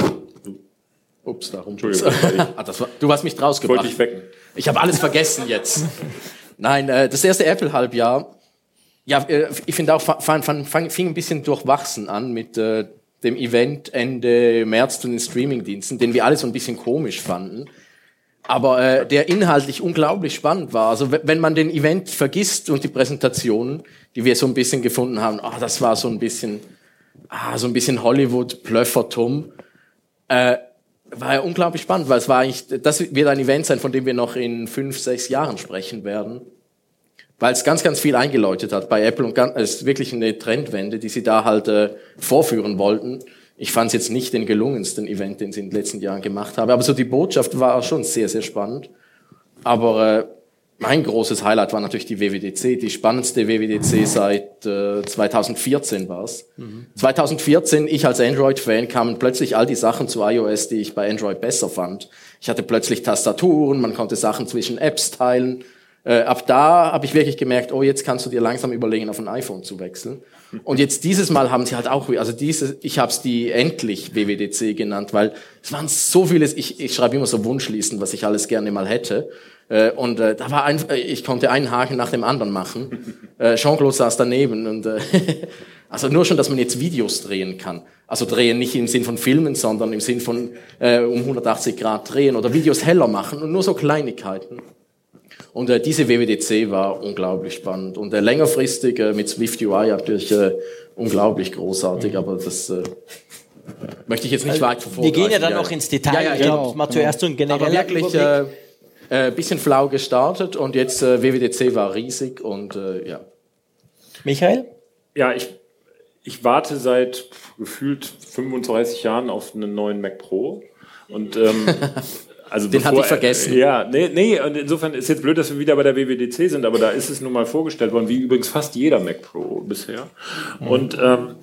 Ups, darum. Entschuldigung. ah, das war, du hast mich draus Ich wollte dich wecken. Ich habe alles vergessen jetzt. Nein, äh, das erste Apple-Halbjahr, ja, äh, ich finde auch, fang, fang, fang, fing ein bisschen durchwachsen an mit äh, dem Event Ende März zu den Streamingdiensten, den wir alle so ein bisschen komisch fanden. Aber äh, der inhaltlich unglaublich spannend war. Also wenn man den Event vergisst und die Präsentation, die wir so ein bisschen gefunden haben, ah, das war so ein bisschen, ah, so ein bisschen Hollywood-Plöffertum. Äh, war ja unglaublich spannend, weil es war eigentlich, das wird ein Event sein, von dem wir noch in fünf, sechs Jahren sprechen werden. Weil es ganz, ganz viel eingeläutet hat bei Apple und ganz, es ist wirklich eine Trendwende, die sie da halt äh, vorführen wollten. Ich fand es jetzt nicht den gelungensten Event, den sie in den letzten Jahren gemacht haben. Aber so die Botschaft war schon sehr, sehr spannend. Aber äh, mein großes Highlight war natürlich die WWDC, die spannendste WWDC seit äh, 2014 war es. 2014, ich als Android-Fan, kamen plötzlich all die Sachen zu iOS, die ich bei Android besser fand. Ich hatte plötzlich Tastaturen, man konnte Sachen zwischen Apps teilen. Äh, ab da habe ich wirklich gemerkt, oh, jetzt kannst du dir langsam überlegen, auf ein iPhone zu wechseln. Und jetzt dieses Mal haben sie halt auch, also diese, ich habe es die endlich WWDC genannt, weil es waren so vieles, ich, ich schreibe immer so Wunschlisten, was ich alles gerne mal hätte. Äh, und äh, da war ein, äh, ich konnte einen Haken nach dem anderen machen. Äh, Jean-Claude saß daneben und äh, also nur schon, dass man jetzt Videos drehen kann. Also drehen nicht im Sinn von Filmen, sondern im Sinn von äh, um 180 Grad drehen oder Videos heller machen und nur so Kleinigkeiten. Und äh, diese WWDC war unglaublich spannend und äh, längerfristig äh, mit Swift UI natürlich äh, unglaublich großartig, aber das äh, möchte ich jetzt nicht weit verfolgen. Wir gehen ja dann noch ins Detail. Ja, ja, ich glaube, genau, mal zuerst so ein aber genereller wirklich Überblick. äh, äh, bisschen flau gestartet und jetzt äh, WWDC war riesig und äh, ja. Michael? Ja, ich, ich warte seit gefühlt 35 Jahren auf einen neuen Mac Pro. Und ähm, also Den hatte ich vergessen. Ja, nee, nee, und insofern ist jetzt blöd, dass wir wieder bei der WWDC sind, aber da ist es nun mal vorgestellt worden, wie übrigens fast jeder Mac Pro bisher. Und ähm,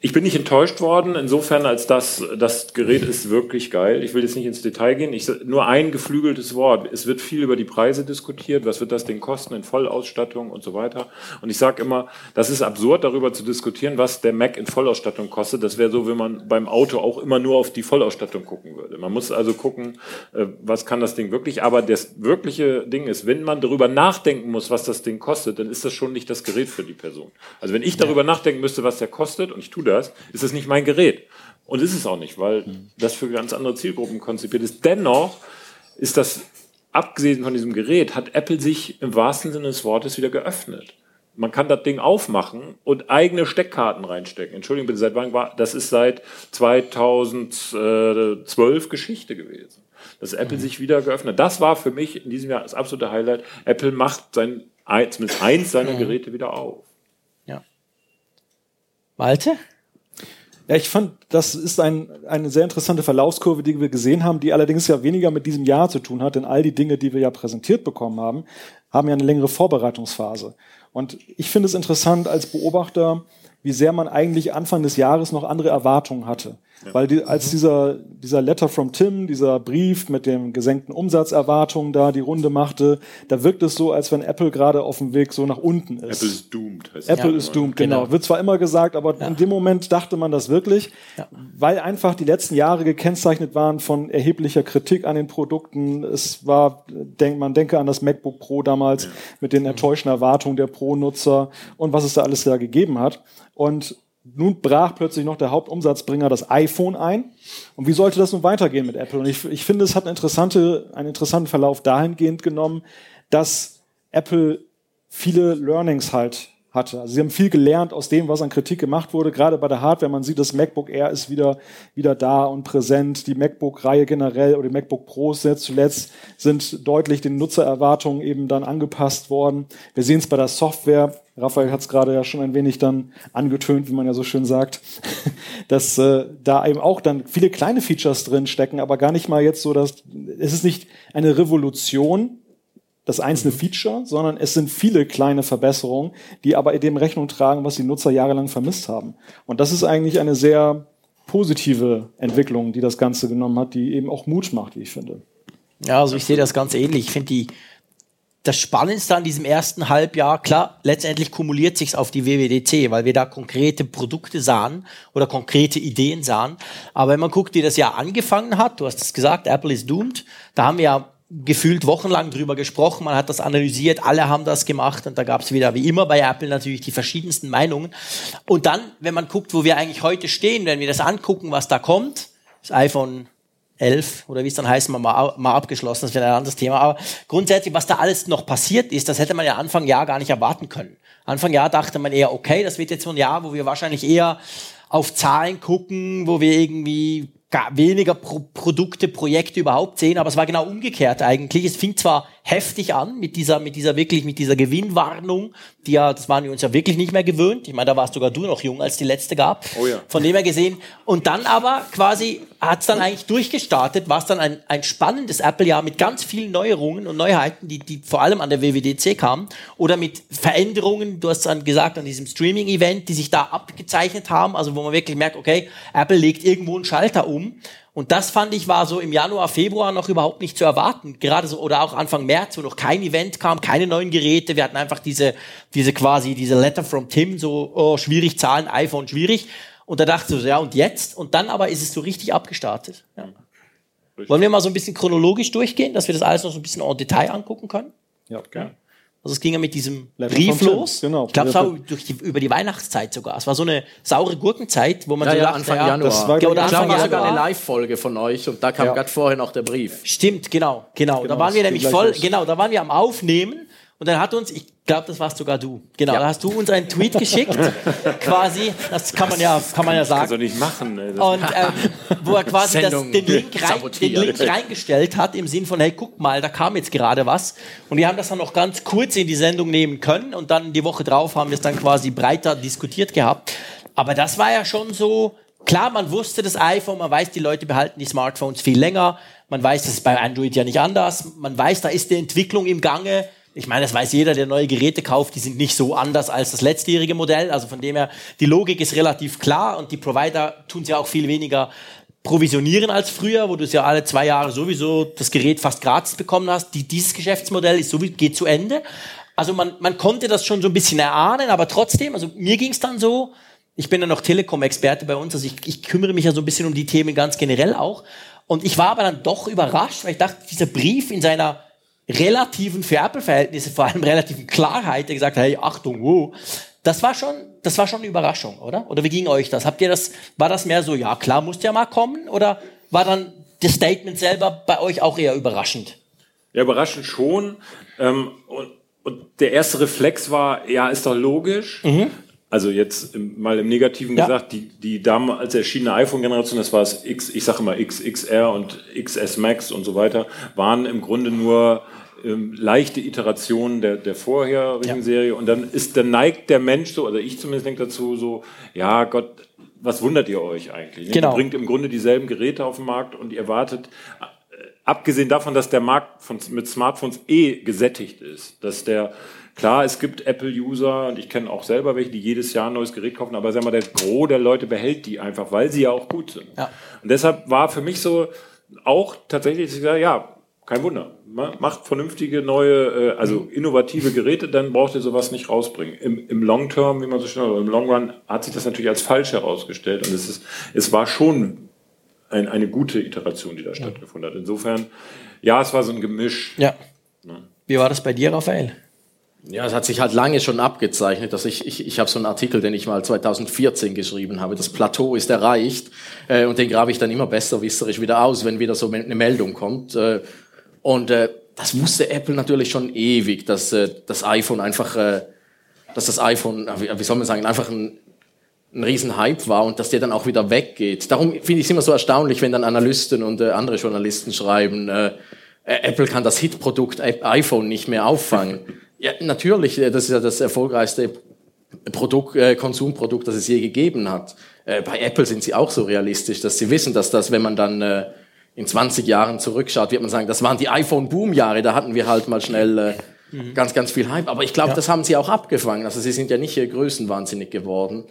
ich, bin nicht enttäuscht worden, insofern, als das, das Gerät ist wirklich geil. Ich will jetzt nicht ins Detail gehen. Ich, nur ein geflügeltes Wort. Es wird viel über die Preise diskutiert. Was wird das Ding kosten in Vollausstattung und so weiter? Und ich sage immer, das ist absurd, darüber zu diskutieren, was der Mac in Vollausstattung kostet. Das wäre so, wenn man beim Auto auch immer nur auf die Vollausstattung gucken würde. Man muss also gucken, äh, was kann das Ding wirklich. Aber das wirkliche Ding ist, wenn man darüber nachdenken muss, was das Ding kostet, dann ist das schon nicht das Gerät für die Person. Also wenn ich darüber nachdenken müsste, was der kostet, und ich tue das, ist es nicht mein Gerät. Und ist es auch nicht, weil das für ganz andere Zielgruppen konzipiert ist. Dennoch ist das, abgesehen von diesem Gerät, hat Apple sich im wahrsten Sinne des Wortes wieder geöffnet. Man kann das Ding aufmachen und eigene Steckkarten reinstecken. Entschuldigung bitte, seit wann war, das ist seit 2012 Geschichte gewesen. Dass Apple sich wieder geöffnet. hat. Das war für mich in diesem Jahr das absolute Highlight. Apple macht sein, zumindest eins seiner Geräte wieder auf. Malte? Ja, ich fand, das ist ein, eine sehr interessante Verlaufskurve, die wir gesehen haben, die allerdings ja weniger mit diesem Jahr zu tun hat, denn all die Dinge, die wir ja präsentiert bekommen haben, haben ja eine längere Vorbereitungsphase. Und ich finde es interessant als Beobachter, wie sehr man eigentlich Anfang des Jahres noch andere Erwartungen hatte. Weil die, als dieser, dieser Letter from Tim, dieser Brief mit den gesenkten Umsatzerwartungen da die Runde machte, da wirkt es so, als wenn Apple gerade auf dem Weg so nach unten ist. Apple ist doomed. Heißt Apple ist doomed, genau. Wird zwar immer gesagt, aber in dem Moment dachte man das wirklich, weil einfach die letzten Jahre gekennzeichnet waren von erheblicher Kritik an den Produkten. Es war, denk, man denke an das MacBook Pro damals mit den enttäuschten Erwartungen der Pro-Nutzer und was es da alles da gegeben hat. Und nun brach plötzlich noch der Hauptumsatzbringer das iPhone ein. Und wie sollte das nun weitergehen mit Apple? Und ich, ich finde, es hat eine interessante, einen interessanten Verlauf dahingehend genommen, dass Apple viele Learnings halt hatte. Also sie haben viel gelernt aus dem, was an Kritik gemacht wurde, gerade bei der Hardware. Man sieht, das MacBook Air ist wieder, wieder da und präsent. Die MacBook-Reihe generell oder die MacBook Pros jetzt zuletzt sind deutlich den Nutzererwartungen eben dann angepasst worden. Wir sehen es bei der Software. Raphael hat es gerade ja schon ein wenig dann angetönt, wie man ja so schön sagt, dass äh, da eben auch dann viele kleine Features drin stecken, aber gar nicht mal jetzt so, dass es ist nicht eine Revolution, das einzelne Feature, sondern es sind viele kleine Verbesserungen, die aber dem Rechnung tragen, was die Nutzer jahrelang vermisst haben. Und das ist eigentlich eine sehr positive Entwicklung, die das Ganze genommen hat, die eben auch Mut macht, wie ich finde. Ja, also ich sehe das ganz ähnlich. Ich finde die das Spannendste an diesem ersten Halbjahr, klar, letztendlich kumuliert sich's auf die WWDC, weil wir da konkrete Produkte sahen oder konkrete Ideen sahen. Aber wenn man guckt, wie das Jahr angefangen hat, du hast es gesagt, Apple ist doomed, da haben wir ja gefühlt wochenlang drüber gesprochen, man hat das analysiert, alle haben das gemacht und da gab es wieder, wie immer bei Apple, natürlich die verschiedensten Meinungen. Und dann, wenn man guckt, wo wir eigentlich heute stehen, wenn wir das angucken, was da kommt, das iPhone 11 oder wie es dann heißt, mal, mal abgeschlossen, das wäre ein anderes Thema. Aber grundsätzlich, was da alles noch passiert ist, das hätte man ja Anfang Jahr gar nicht erwarten können. Anfang Jahr dachte man eher, okay, das wird jetzt so ein Jahr, wo wir wahrscheinlich eher auf Zahlen gucken, wo wir irgendwie weniger Pro Produkte, Projekte überhaupt sehen, aber es war genau umgekehrt eigentlich. Es fing zwar heftig an mit dieser, mit dieser wirklich, mit dieser Gewinnwarnung, die ja, das waren wir uns ja wirklich nicht mehr gewöhnt. Ich meine, da warst sogar du noch jung, als die letzte gab. Oh ja. Von dem her gesehen. Und dann aber quasi hat es dann eigentlich durchgestartet, war es dann ein, ein spannendes Apple-Jahr mit ganz vielen Neuerungen und Neuheiten, die, die vor allem an der WWDC kamen oder mit Veränderungen, du hast dann gesagt, an diesem Streaming-Event, die sich da abgezeichnet haben, also wo man wirklich merkt, okay, Apple legt irgendwo einen Schalter um und das fand ich war so im Januar, Februar noch überhaupt nicht zu erwarten. Gerade so, oder auch Anfang März, wo noch kein Event kam, keine neuen Geräte. Wir hatten einfach diese, diese quasi, diese Letter from Tim, so, oh, schwierig Zahlen, iPhone schwierig. Und da dachte ich so, ja, und jetzt? Und dann aber ist es so richtig abgestartet. Ja. Wollen wir mal so ein bisschen chronologisch durchgehen, dass wir das alles noch so ein bisschen en Detail angucken können? Ja, Okay. Also es ging ja mit diesem Letter Brief los. genau. Ich glaube, es war durch die, über die Weihnachtszeit sogar. Es war so eine saure Gurkenzeit, wo man Ja, so ja, dachte, Anfang ja, Januar. das war, Ja, oder Ich glaube, Anfang war sogar eine Januar. Live-Folge von euch und da kam Ja. gerade vorher noch der Brief. Stimmt, genau, genau. da Genau, waren wir nämlich voll, los. genau, da waren wir am Aufnehmen und dann hat uns, ich glaube, das warst sogar du. Genau, Ja. da hast du uns einen Tweet geschickt, quasi, das kann man ja, kann man ja Kannst du sagen. nicht machen. Ey. Das Und ähm, wo er quasi das, den, Link rein, den. Link reingestellt hat im Sinn von, hey, guck mal, da kam jetzt gerade was. Und wir haben das dann noch ganz kurz in die Sendung nehmen können und dann die Woche drauf haben wir es dann quasi breiter diskutiert gehabt. Aber das war ja schon so, klar, man wusste das iPhone, man weiß, die Leute behalten die Smartphones viel länger. Man weiß, das ist bei Android ja nicht anders. Man weiß, da ist die Entwicklung im Gange. Ich meine, das weiß jeder, der neue Geräte kauft, die sind nicht so anders als das letztjährige Modell. Also von dem her, die Logik ist relativ klar und die Provider tun es ja auch viel weniger provisionieren als früher, wo du es ja alle zwei Jahre sowieso das Gerät fast gratis bekommen hast. Die, dieses Geschäftsmodell ist sowieso, geht zu Ende. Also man, man konnte das schon so ein bisschen erahnen, aber trotzdem, also mir ging es dann so, ich bin ja noch Telekom-Experte bei uns, also ich, ich kümmere mich ja so ein bisschen um die Themen ganz generell auch. Und ich war aber dann doch überrascht, weil ich dachte, dieser Brief in seiner relativen, für Apple-Verhältnisse, vor allem relativen Klarheit, der gesagt hat, hey, Achtung, wow, das war schon, das war schon eine Überraschung, oder? Oder wie ging euch das? Habt ihr das, war das mehr so, ja, klar, muss ja mal kommen? Oder war dann das Statement selber bei euch auch eher überraschend? Ja, überraschend schon. Ähm, und, und der erste Reflex war, ja, ist doch logisch. Also jetzt im, mal im Negativen Ja. gesagt, die, die damals erschienene iPhone-Generation, das war das X, ich sage immer XXR und XS Max und so weiter, waren im Grunde nur ähm, leichte Iterationen der, der vorherigen Ja. Serie. Und dann ist, dann neigt der Mensch so, oder ich zumindest denke dazu so, ja Gott, was wundert ihr euch eigentlich? Genau. Ihr bringt im Grunde dieselben Geräte auf den Markt und ihr wartet, abgesehen davon, dass der Markt von, mit Smartphones eh gesättigt ist, dass der Klar, es gibt Apple-User und ich kenne auch selber welche, die jedes Jahr ein neues Gerät kaufen, aber sag mal, der Gros der Leute behält die einfach, weil sie ja auch gut sind. Ja. Und deshalb war für mich so auch tatsächlich, ja, kein Wunder. Ma- Macht vernünftige neue, äh, also innovative Geräte, dann braucht ihr sowas nicht rausbringen. Im, im Long Term, wie man so schön sagt, im Long Run hat sich das natürlich als falsch herausgestellt und es ist, es war schon ein, eine gute Iteration, die da stattgefunden hat. Insofern, ja, es war so ein Gemisch. Ja. Wie war das bei dir, Raphael? Ja, es hat sich halt lange schon abgezeichnet, dass ich, ich, ich habe so einen Artikel, den ich mal 2014 geschrieben habe, das Plateau ist erreicht äh, und den grabe ich dann immer besserwisserisch wieder aus, wenn wieder so eine Meldung kommt. Äh, und äh, das wusste Apple natürlich schon ewig, dass äh, das iPhone einfach, äh, dass das iPhone, äh, wie, soll man sagen, einfach ein, ein Riesenhype war und dass der dann auch wieder weggeht. Darum finde ich es immer so erstaunlich, wenn dann Analysten und äh, andere Journalisten schreiben, äh, äh, Apple kann das Hitprodukt iPhone nicht mehr auffangen. Ja, natürlich, äh, das ist ja das erfolgreichste Produkt, äh, Konsumprodukt, das es je gegeben hat. Äh, bei Apple sind sie auch so realistisch, dass sie wissen, dass das, wenn man dann äh, in 20 Jahren zurückschaut, wird man sagen, das waren die iPhone-Boom-Jahre, da hatten wir halt mal schnell äh, ganz, ganz viel Hype. Aber ich glaube, das haben sie auch abgefangen. Also sie sind ja nicht äh, größenwahnsinnig geworden.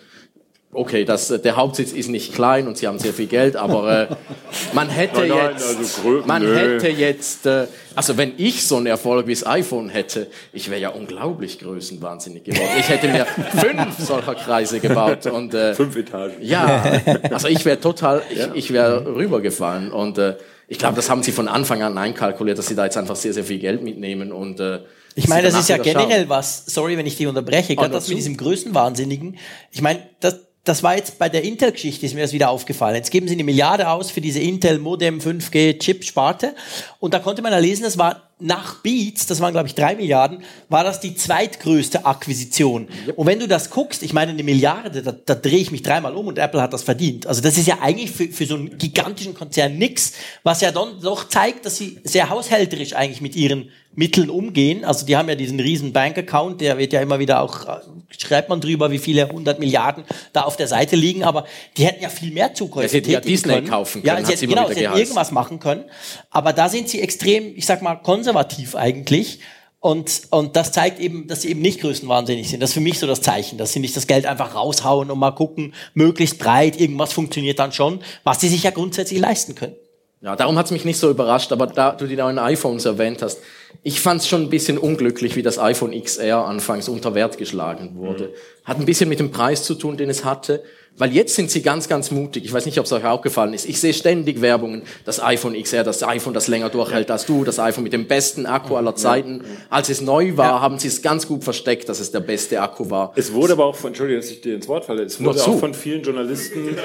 Okay, das, äh, der Hauptsitz ist nicht klein und sie haben sehr viel Geld, aber äh, man hätte Nein, nein, jetzt, also grö- man nö. hätte jetzt, äh, also wenn ich so einen Erfolg wie das iPhone hätte, ich wäre ja unglaublich größenwahnsinnig geworden. Ich hätte mir fünf solcher Kreise gebaut und äh, Fünf Etagen. ja, also ich wäre total, ich, ich wäre rübergefallen und äh, ich glaube, das haben sie von Anfang an einkalkuliert, dass sie da jetzt einfach sehr, sehr viel Geld mitnehmen und äh, Ich meine, das ist ja generell schauen. was, sorry, wenn ich dich unterbreche, gerade nur das mit zu. diesem Größenwahnsinnigen. Ich meine, das, das war jetzt bei der Intel-Geschichte, ist mir das wieder aufgefallen. Jetzt geben sie eine Milliarde aus für diese Intel Modem 5G Chip-Sparte. Und da konnte man ja lesen, das war nach Beats, das waren glaube ich drei Milliarden, war das die zweitgrößte Akquisition. Und wenn du das guckst, ich meine eine Milliarde, da, da drehe ich mich dreimal um und Apple hat das verdient. Also das ist ja eigentlich für, für so einen gigantischen Konzern nix, was ja dann doch zeigt, dass sie sehr haushälterisch eigentlich mit ihren Mitteln umgehen. Also die haben ja diesen riesen Bank-Account, der wird ja immer wieder auch, äh, schreibt man drüber, wie viele hundert Milliarden da auf der Seite liegen, aber die hätten ja viel mehr Zukäufe Ja, sie hätten ja Disney können. kaufen Ja, können, sie hätten, genau, sie hätten irgendwas machen können. Aber da sind sie extrem, ich sag mal, konservativ eigentlich. Und, und das zeigt eben, dass sie eben nicht größenwahnsinnig sind. Das ist für mich so das Zeichen, dass sie nicht das Geld einfach raushauen und mal gucken, möglichst breit, irgendwas funktioniert dann schon, was sie sich ja grundsätzlich leisten können. Ja, darum hat's mich nicht so überrascht, aber da du die neuen iPhones erwähnt hast, ich fand's schon ein bisschen unglücklich, wie das iPhone XR anfangs unter Wert geschlagen wurde. Hat ein bisschen mit dem Preis zu tun, den es hatte, weil jetzt sind sie ganz, ganz mutig. Ich weiß nicht, ob es euch auch gefallen ist. Ich sehe ständig Werbungen, das iPhone XR, das iPhone, das länger durchhält als du, das iPhone mit dem besten Akku aller Zeiten. Als es neu war, haben sie es ganz gut versteckt, dass es der beste Akku war. Es wurde aber auch von, Entschuldigung, dass ich dir ins Wort falle, es Nur wurde auch von vielen Journalisten,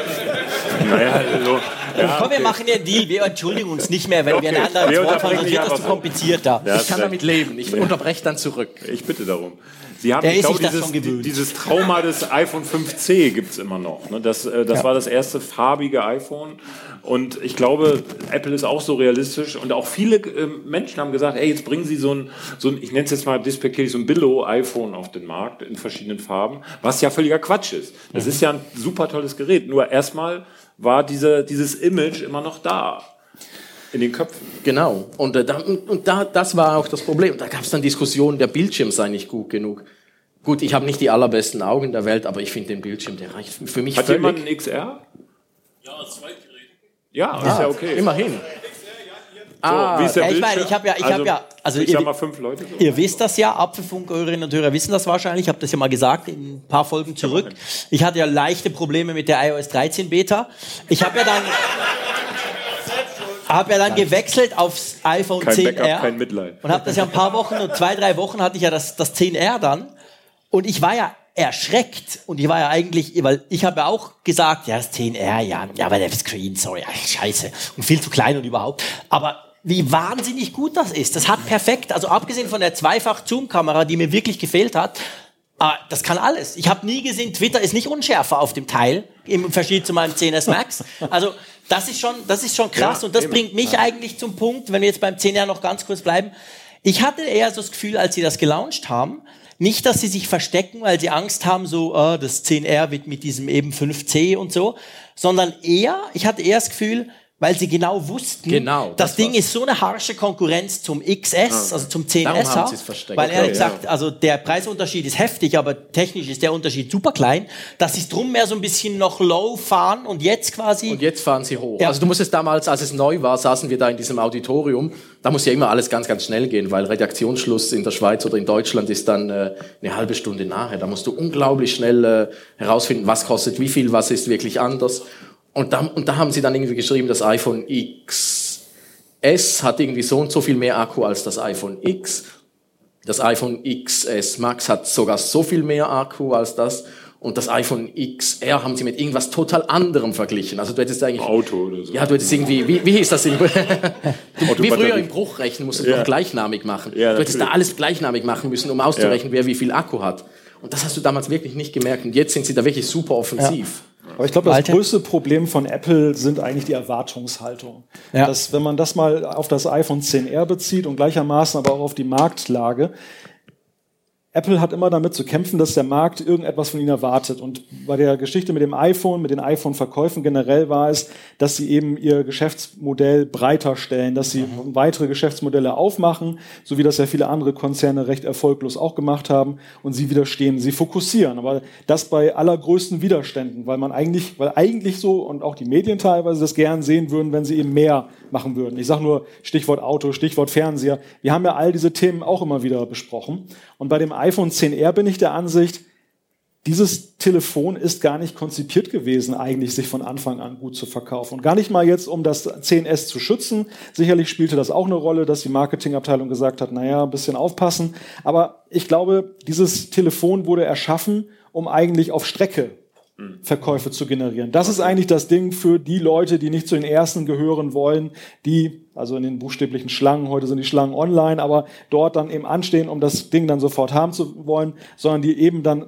naja, hallo. Ja, Komm, wir okay. machen den Deal, wir entschuldigen uns nicht mehr, wenn wir Okay, einen wir ins Wort fallen, dich wird das zu so. kompliziert da. Ja, Ich kann damit leben. Ich unterbreche dann zurück. Ich bitte darum. Sie haben, Der ich glaube, dieses, dieses Trauma des iPhone 5C gibt's immer noch. Ne? Das, äh, das war das erste farbige iPhone. Und ich glaube, Apple ist auch so realistisch. Und auch viele äh, Menschen haben gesagt, ey, jetzt bringen Sie so ein, so ein ich nenne es jetzt mal despektierlich, so ein Billo-iPhone auf den Markt in verschiedenen Farben, was ja völliger Quatsch ist. Das ist ja ein super tolles Gerät. Nur erstmal war diese, dieses Image immer noch da. In den Köpfen. Genau. Und, äh, da, und, da, das war auch das Problem. Da gab es dann Diskussionen, der Bildschirm sei nicht gut genug. Gut, ich habe nicht die allerbesten Augen der Welt, aber ich finde den Bildschirm, der reicht für mich Hat völlig. jemand ein XR? Ja, als Zweitgerät. Ja, ist ja okay. Immerhin. So, wie ist der ja, ich meine, ich habe ja- ich hab ja- also ich ihr- sag mal fünf Leute. So. Ihr wisst das ja, Apfelfunk-Hörerinnen und Hörer wissen das wahrscheinlich. Ich habe das ja mal gesagt in ein paar Folgen zurück. Ich hatte ja leichte Probleme mit der iOS 13 Beta. Ich habe ja dann habe ja dann gewechselt aufs iPhone Kein 10R Backup, kein Mitleid. und habe das ja ein paar Wochen und zwei drei Wochen hatte ich ja das das 10R dann und ich war ja erschreckt und ich war ja eigentlich, weil ich habe ja auch gesagt, ja das 10R, ja, ja, aber der Screen, sorry, ach, scheiße und viel zu klein und überhaupt, aber wie wahnsinnig gut das ist. Das hat perfekt, also abgesehen von der Zweifach-Zoom-Kamera, die mir wirklich gefehlt hat, aber das kann alles. Ich habe nie gesehen, Twitter ist nicht unschärfer auf dem Teil, im Unterschied zu meinem 10S Max. Also das ist schon, das ist schon krass Ja, und das eben. bringt mich eigentlich zum Punkt, wenn wir jetzt beim 10R noch ganz kurz bleiben. Ich hatte eher so das Gefühl, als sie das gelauncht haben, nicht, dass sie sich verstecken, weil sie Angst haben, so, äh, das 10R wird mit diesem eben 5C und so, sondern eher, ich hatte eher das Gefühl, weil sie genau wussten, Genau, das, das Ding war's. ist so eine harsche Konkurrenz zum XS, also zum 10S. Darum haben sie es versteckt. Weil Okay, gesagt, also der Preisunterschied ist heftig, aber technisch ist der Unterschied super klein, dass sie drum mehr so ein bisschen noch low fahren und jetzt quasi Und jetzt fahren sie hoch. Ja. Also du musstest damals, als es neu war, saßen wir da in diesem Auditorium. Da muss ja immer alles ganz, ganz schnell gehen, weil Redaktionsschluss in der Schweiz oder in Deutschland ist dann äh, eine halbe Stunde nachher. Da musst du unglaublich schnell äh, herausfinden, was kostet wie viel, was ist wirklich anders. Und da, und da haben sie dann irgendwie geschrieben, das iPhone XS hat irgendwie so und so viel mehr Akku als das iPhone X. Das iPhone XS Max hat sogar so viel mehr Akku als das. Und das iPhone XR haben sie mit irgendwas total anderem verglichen. Also du hättest eigentlich... Auto oder so. Ja, du hättest irgendwie... Wie, wie hieß das? Im, du, wie früher im Bruchrechnen musstest du Ja. noch gleichnamig machen. Ja, du hättest da alles gleichnamig machen müssen, um auszurechnen, wer wie viel Akku hat. Und das hast du damals wirklich nicht gemerkt. Und jetzt sind sie da wirklich super offensiv. Aber ich glaube, das größte Problem von Apple sind eigentlich die Erwartungshaltung. Ja. Dass, wenn man das mal auf das iPhone 10R bezieht und gleichermaßen aber auch auf die Marktlage, Apple hat immer damit zu kämpfen, dass der Markt irgendetwas von ihnen erwartet. Und bei der Geschichte mit dem iPhone, mit den iPhone-Verkäufen generell war es, dass sie eben ihr Geschäftsmodell breiter stellen, dass sie mhm. weitere Geschäftsmodelle aufmachen, so wie das ja viele andere Konzerne recht erfolglos auch gemacht haben und sie widerstehen, sie fokussieren. Aber das bei allergrößten Widerständen, weil man eigentlich, weil eigentlich so und auch die Medien teilweise das gern sehen würden, wenn sie eben mehr machen würden. Ich sage nur Stichwort Auto, Stichwort Fernseher. Wir haben ja all diese Themen auch immer wieder besprochen. Und bei dem iPhone 10R bin ich der Ansicht, dieses Telefon ist gar nicht konzipiert gewesen, eigentlich sich von Anfang an gut zu verkaufen. Und gar nicht mal jetzt, um das 10S zu schützen. Sicherlich spielte das auch eine Rolle, dass die Marketingabteilung gesagt hat, naja, ein bisschen aufpassen. Aber ich glaube, dieses Telefon wurde erschaffen, um eigentlich auf Strecke Verkäufe zu generieren. Das ist eigentlich das Ding für die Leute, die nicht zu den ersten gehören wollen, die, also in den buchstäblichen Schlangen, heute sind die Schlangen online, aber dort dann eben anstehen, um das Ding dann sofort haben zu wollen, sondern die eben dann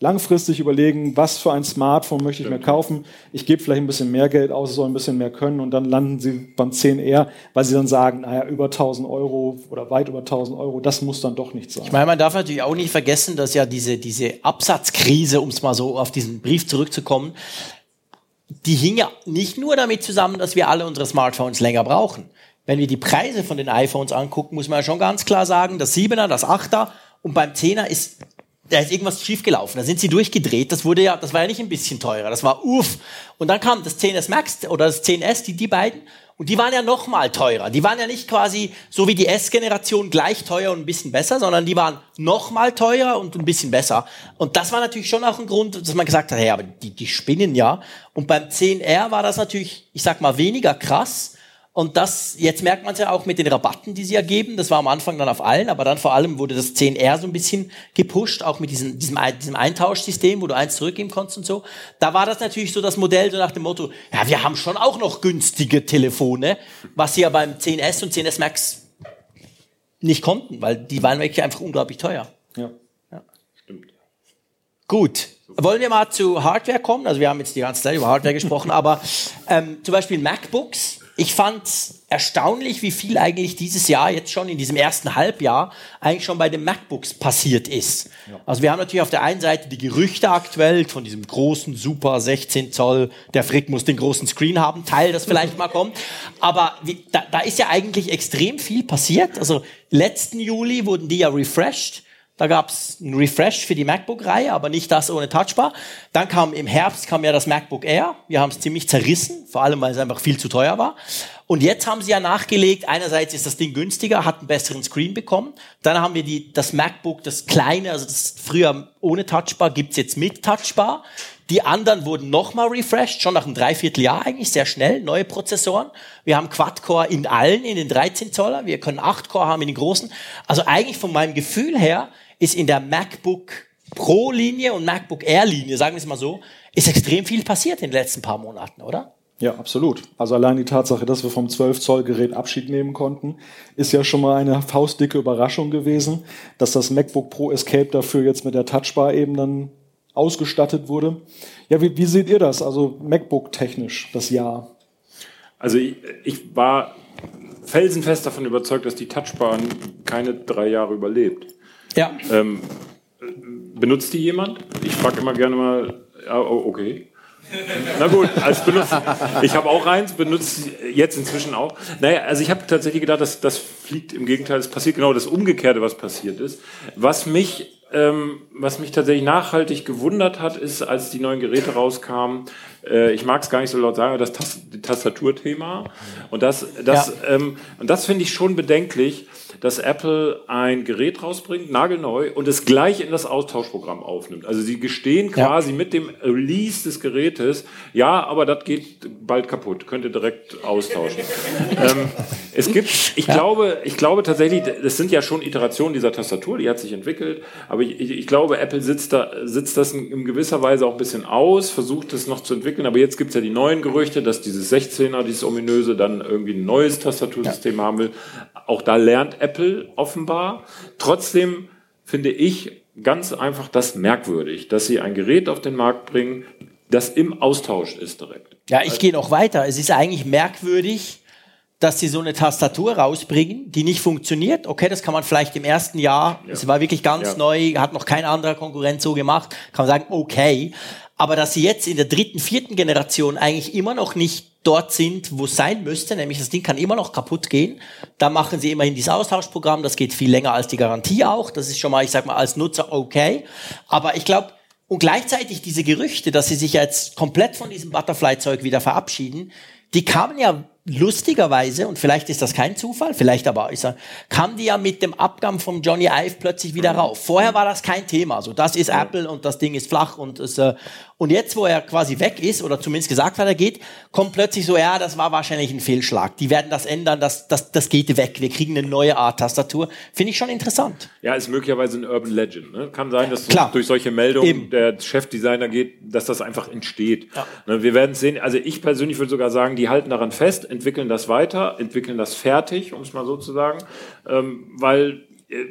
langfristig überlegen, was für ein Smartphone möchte ich mir kaufen. Ich gebe vielleicht ein bisschen mehr Geld aus, es soll ein bisschen mehr können und dann landen sie beim 10R, weil sie dann sagen, naja, über 1000 Euro oder weit über 1000 Euro, das muss dann doch nicht sein. Ich meine, man darf natürlich auch nicht vergessen, dass ja diese, diese Absatzkrise, um es mal so auf diesen Brief zurückzukommen, die hing ja nicht nur damit zusammen, dass wir alle unsere Smartphones länger brauchen. Wenn wir die Preise von den iPhones angucken, muss man ja schon ganz klar sagen, das 7er, das 8er und beim 10er ist da ist irgendwas schiefgelaufen. Da sind sie durchgedreht. Das wurde ja, das war ja nicht ein bisschen teurer. Das war uff. Und dann kam das 10S Max oder das 10S, die, die beiden. Und die waren ja noch mal teurer. Die waren ja nicht quasi so wie die S-Generation gleich teuer und ein bisschen besser, sondern die waren noch mal teurer und ein bisschen besser. Und das war natürlich schon auch ein Grund, dass man gesagt hat, hey, aber die, die spinnen ja. Und beim 10R war das natürlich, ich sag mal, weniger krass und das, jetzt merkt man es ja auch mit den Rabatten, die sie ja geben. Das war am Anfang dann auf allen, aber dann vor allem wurde das 10R so ein bisschen gepusht, auch mit diesem, diesem, diesem Eintauschsystem, wo du eins zurückgeben konntest und so. Da war das natürlich so das Modell so nach dem Motto, ja, wir haben schon auch noch günstige Telefone, was sie ja beim 10S und 10S Max nicht konnten, weil die waren wirklich einfach unglaublich teuer. Ja. ja. Stimmt. Gut. Wollen wir mal zu Hardware kommen? Also wir haben jetzt die ganze Zeit über Hardware gesprochen, aber ähm, zum Beispiel MacBooks ich fand erstaunlich, wie viel eigentlich dieses Jahr jetzt schon in diesem ersten Halbjahr eigentlich schon bei den MacBooks passiert ist. Ja. Also wir haben natürlich auf der einen Seite die Gerüchte aktuell von diesem großen, super 16 Zoll, der Frick muss den großen Screen haben, Teil, das vielleicht mal kommt. Aber da, da ist ja eigentlich extrem viel passiert. Also letzten Juli wurden die ja refreshed. Da gab es einen Refresh für die MacBook-Reihe, aber nicht das ohne Touchbar. Dann kam im Herbst kam ja das MacBook Air. Wir haben es ziemlich zerrissen, vor allem weil es einfach viel zu teuer war. Und jetzt haben sie ja nachgelegt, einerseits ist das Ding günstiger, hat einen besseren Screen bekommen. Dann haben wir die, das MacBook, das kleine, also das früher ohne Touchbar, gibt's jetzt mit Touchbar. Die anderen wurden nochmal refreshed, schon nach einem Dreivierteljahr eigentlich, sehr schnell, neue Prozessoren. Wir haben Quad-Core in allen, in den 13 Zoller. Wir können 8-Core haben in den großen. Also eigentlich von meinem Gefühl her ist in der MacBook Pro-Linie und MacBook Air-Linie, sagen wir es mal so, ist extrem viel passiert in den letzten paar Monaten, oder? Ja, absolut. Also allein die Tatsache, dass wir vom 12 Zoll Gerät Abschied nehmen konnten, ist ja schon mal eine faustdicke Überraschung gewesen, dass das MacBook Pro Escape dafür jetzt mit der Touchbar eben dann ausgestattet wurde. Ja, wie, wie seht ihr das? Also MacBook technisch das Jahr? Also ich, ich war felsenfest davon überzeugt, dass die Touchbar keine drei Jahre überlebt. Ja. Ähm, benutzt die jemand? Ich frage immer gerne mal, ja, oh, okay. Na gut, als benutzt, ich habe auch eins, benutze jetzt inzwischen auch. Naja, also ich habe tatsächlich gedacht, dass das fliegt im Gegenteil, es passiert genau das Umgekehrte, was passiert ist. Was mich ähm, was mich tatsächlich nachhaltig gewundert hat, ist, als die neuen Geräte rauskamen, äh, ich mag es gar nicht so laut sagen, aber das Tas Tastaturthema. Und das, das, ja. ähm, und das finde ich schon bedenklich, dass Apple ein Gerät rausbringt, nagelneu, und es gleich in das Austauschprogramm aufnimmt. Also sie gestehen quasi ja. mit dem Release des Gerätes, ja, aber das geht bald kaputt, könnt ihr direkt austauschen. ähm, es gibt, ich ja. glaube, ich glaube tatsächlich, das sind ja schon Iterationen dieser Tastatur, die hat sich entwickelt, aber ich, ich, ich glaube, Apple sitzt da, sitzt das in, in gewisser Weise auch ein bisschen aus, versucht es noch zu entwickeln, aber jetzt gibt es ja die neuen Gerüchte, dass dieses 16er, dieses ominöse, dann irgendwie ein neues Tastatursystem ja. haben will. Auch da lernt Apple offenbar. Trotzdem finde ich ganz einfach das merkwürdig, dass sie ein Gerät auf den Markt bringen, das im Austausch ist direkt. Ja, ich gehe noch weiter. Es ist eigentlich merkwürdig, dass sie so eine Tastatur rausbringen, die nicht funktioniert. Okay, das kann man vielleicht im ersten Jahr, es war wirklich ganz Ja. neu, hat noch kein anderer Konkurrent so gemacht, kann man sagen, okay. Aber dass sie jetzt in der dritten, vierten Generation eigentlich immer noch nicht dort sind, wo es sein müsste, nämlich das Ding kann immer noch kaputt gehen. Da machen sie immerhin dieses Austauschprogramm, das geht viel länger als die Garantie auch. Das ist schon mal, ich sag mal, als Nutzer okay. Aber ich glaube, und gleichzeitig diese Gerüchte, dass sie sich jetzt komplett von diesem Butterfly-Zeug wieder verabschieden, die kamen ja lustigerweise, und vielleicht ist das kein Zufall, vielleicht aber, ich sag, kam die ja mit dem Abgang von Johnny Ive plötzlich wieder rauf. Vorher war das kein Thema. Also das ist Apple und das Ding ist flach und es, äh, und jetzt, wo er quasi weg ist, oder zumindest gesagt hat, er geht, kommt plötzlich so, ja, das war wahrscheinlich ein Fehlschlag. Die werden das ändern, das, das, das geht weg. Wir kriegen eine neue Art Tastatur. Finde ich schon interessant. Ja, ist möglicherweise ein Urban Legend. Ne? Kann sein, dass Klar. durch solche Meldungen Eben. der Chefdesigner geht, dass das einfach entsteht. Ne, wir werden sehen. Also ich persönlich würde sogar sagen, die halten daran fest, entwickeln das weiter, entwickeln das fertig, um es mal so zu sagen, ähm, weil äh,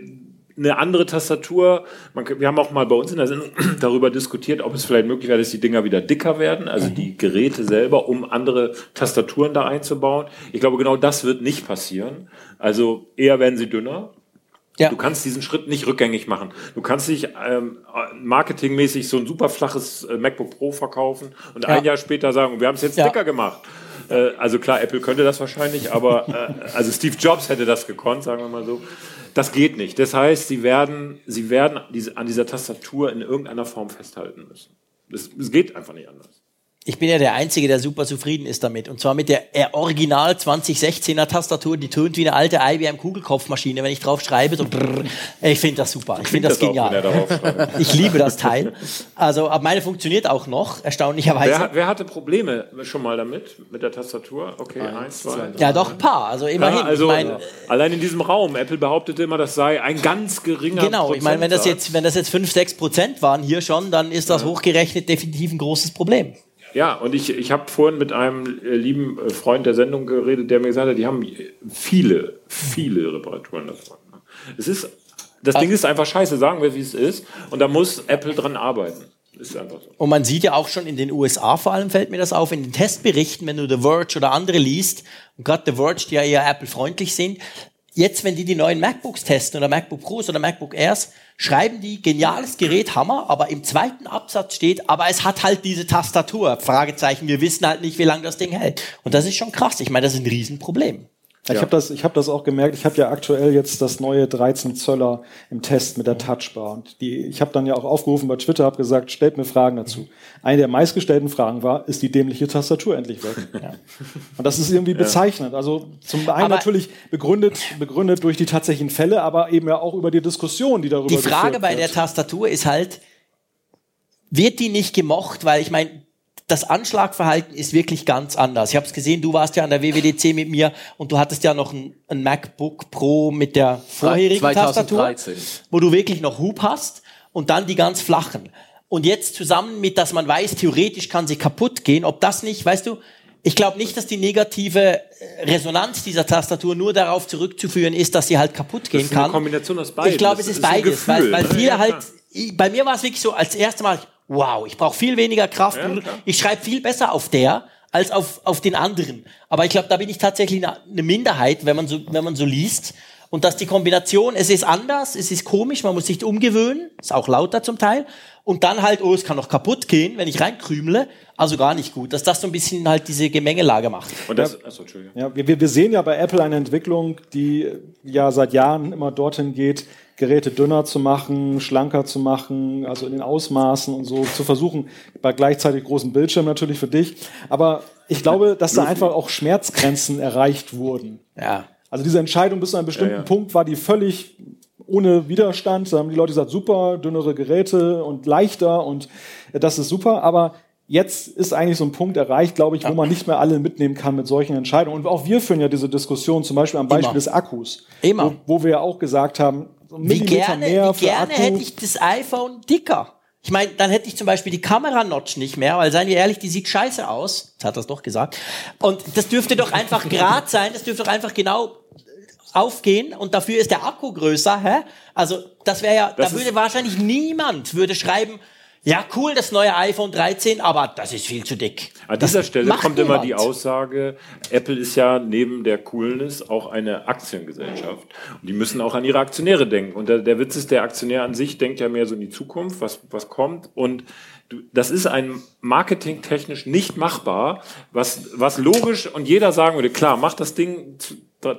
eine andere Tastatur, man, wir haben auch mal bei uns in der Sendung darüber diskutiert, ob es vielleicht möglich wäre, dass die Dinger wieder dicker werden, also die Geräte selber, um andere Tastaturen da einzubauen. Ich glaube, genau das wird nicht passieren. Also eher werden sie dünner, Ja. Du kannst diesen Schritt nicht rückgängig machen. Du kannst nicht ähm, marketingmäßig so ein super flaches äh, MacBook Pro verkaufen und Ja. ein Jahr später sagen, wir haben es jetzt Ja. dicker gemacht. Äh, also klar, Apple könnte das wahrscheinlich, aber äh, also Steve Jobs hätte das gekonnt, sagen wir mal so. Das geht nicht. Das heißt, sie werden, sie werden diese, an dieser Tastatur in irgendeiner Form festhalten müssen. Es es geht einfach nicht anders. Ich bin ja der Einzige, der super zufrieden ist damit. Und zwar mit der äh, Original 2016er Tastatur, die tönt wie eine alte IBM Kugelkopfmaschine, wenn ich drauf schreibe. So brrr. ich finde das super. Ich finde das, auch, wenn er genial. schreibt. Ich liebe das Teil. Also, aber meine funktioniert auch noch, erstaunlicherweise. Wer, wer hatte Probleme schon mal damit, mit der Tastatur? Okay, eins, zwei, drei. ja, doch, ein paar. Also immerhin. Ja, also ich mein, allein in diesem Raum. Apple behauptete immer, das sei ein ganz geringer Genau, ich meine, wenn das Prozentsatz. jetzt, wenn das jetzt 5, 6 Prozent waren hier schon, dann ist das hochgerechnet definitiv ein großes Problem. Ja, und ich, ich habe vorhin mit einem äh, lieben äh, Freund der Sendung geredet, der mir gesagt hat, die haben viele, viele Reparaturen davon. ne? Es ist, das Ding ist einfach scheiße, sagen wir, wie es ist. Und da muss Apple dran arbeiten. Ist einfach so. Und man sieht ja auch schon in den USA vor allem fällt mir das auf, in den Testberichten, wenn du The Verge oder andere liest, und gerade The Verge, die ja eher Apple-freundlich sind, jetzt, wenn die die neuen MacBooks testen oder MacBook Pros oder MacBook Airs, schreiben die, geniales Gerät, Hammer, aber im zweiten Absatz steht, aber es hat halt diese Tastatur, Fragezeichen, wir wissen halt nicht, wie lange das Ding hält. Und das ist schon krass. Ich meine, das ist ein Riesenproblem. Ich habe das, ich hab das auch gemerkt. Ich habe ja aktuell jetzt das neue 13 Zöller im Test mit der Touchbar. Und die, ich habe dann ja auch aufgerufen bei Twitter, habe gesagt, stellt mir Fragen dazu. Eine der meistgestellten Fragen war, ist die dämliche Tastatur endlich weg? Und das ist irgendwie bezeichnend. Also zum einen Aber- natürlich begründet, begründet durch die tatsächlichen Fälle, aber eben ja auch über die Diskussion, die darüber Die Frage bei der wird. Tastatur ist halt, wird die nicht gemocht? Weil ich meine, das Anschlagverhalten ist wirklich ganz anders. Ich habe es gesehen, du warst ja an der WWDC mit mir und du hattest ja noch ein, ein MacBook Pro mit der vorherigen 2013. Tastatur, wo du wirklich noch Hub hast und dann die ganz flachen. Und jetzt zusammen mit, dass man weiß, theoretisch kann sie kaputt gehen, ob das nicht, weißt du, ich glaube nicht, dass die negative äh, Resonanz dieser Tastatur nur darauf zurückzuführen ist, dass sie halt kaputt gehen ist eine kann. Kombination aus beidem. Ich glaube, es ist ist beides, weil, Gefühl, weil ne? viele Ja, halt, bei mir war es wirklich so, als erstes Mal, wow, ich brauche viel weniger Kraft, Ja, ich schreibe viel besser auf der als auf, auf den anderen. Aber ich glaube, da bin ich tatsächlich eine, eine Minderheit, wenn man so, wenn man so liest. Und dass die Kombination, es ist anders, es ist komisch, man muss sich umgewöhnen, ist auch lauter zum Teil. Und dann halt, oh, es kann noch kaputt gehen, wenn ich reinkrümle. Also gar nicht gut, dass das so ein bisschen halt diese Gemengelage macht. Und das, achso, Entschuldigung. Ja, wir, wir sehen ja bei Apple eine Entwicklung, die ja seit Jahren immer dorthin geht, Geräte dünner zu machen, schlanker zu machen, also in den Ausmaßen und so zu versuchen, bei gleichzeitig großem Bildschirm natürlich für dich. Aber ich glaube, dass da einfach auch Schmerzgrenzen erreicht wurden. Ja. Also diese Entscheidung bis zu einem bestimmten Ja, ja. Punkt war die völlig ohne Widerstand. Da haben die Leute gesagt, super, dünnere Geräte und leichter und das ist super. Aber jetzt ist eigentlich so ein Punkt erreicht, glaube ich, wo man nicht mehr alle mitnehmen kann mit solchen Entscheidungen. Und auch wir führen ja diese Diskussion zum Beispiel am Beispiel Immer. des Akkus. Immer. Wo, wo wir ja auch gesagt haben, so ein Wie gerne, mehr wie gerne Akku. hätte ich das iPhone dicker. Ich meine, dann hätte ich zum Beispiel die Kamera-Notch nicht mehr, weil seien wir ehrlich, die sieht scheiße aus. Jetzt hat er es doch gesagt. Und das dürfte doch einfach grad sein, das dürfte doch einfach genau aufgehen und dafür ist der Akku größer, hä? Also, das wäre ja, Das da würde wahrscheinlich niemand würde schreiben, ja cool, das neue iPhone 13, aber das ist viel zu dick. An dieser Das Stelle kommt immer die niemand. Aussage, Apple ist ja neben der Coolness auch eine Aktiengesellschaft. Und die müssen auch an ihre Aktionäre denken. Und der, der Witz ist, der Aktionär an sich denkt ja mehr so in die Zukunft, was, was kommt. Und das ist ein marketingtechnisch nicht machbar, was, was logisch und jeder sagen würde, klar, mach das Ding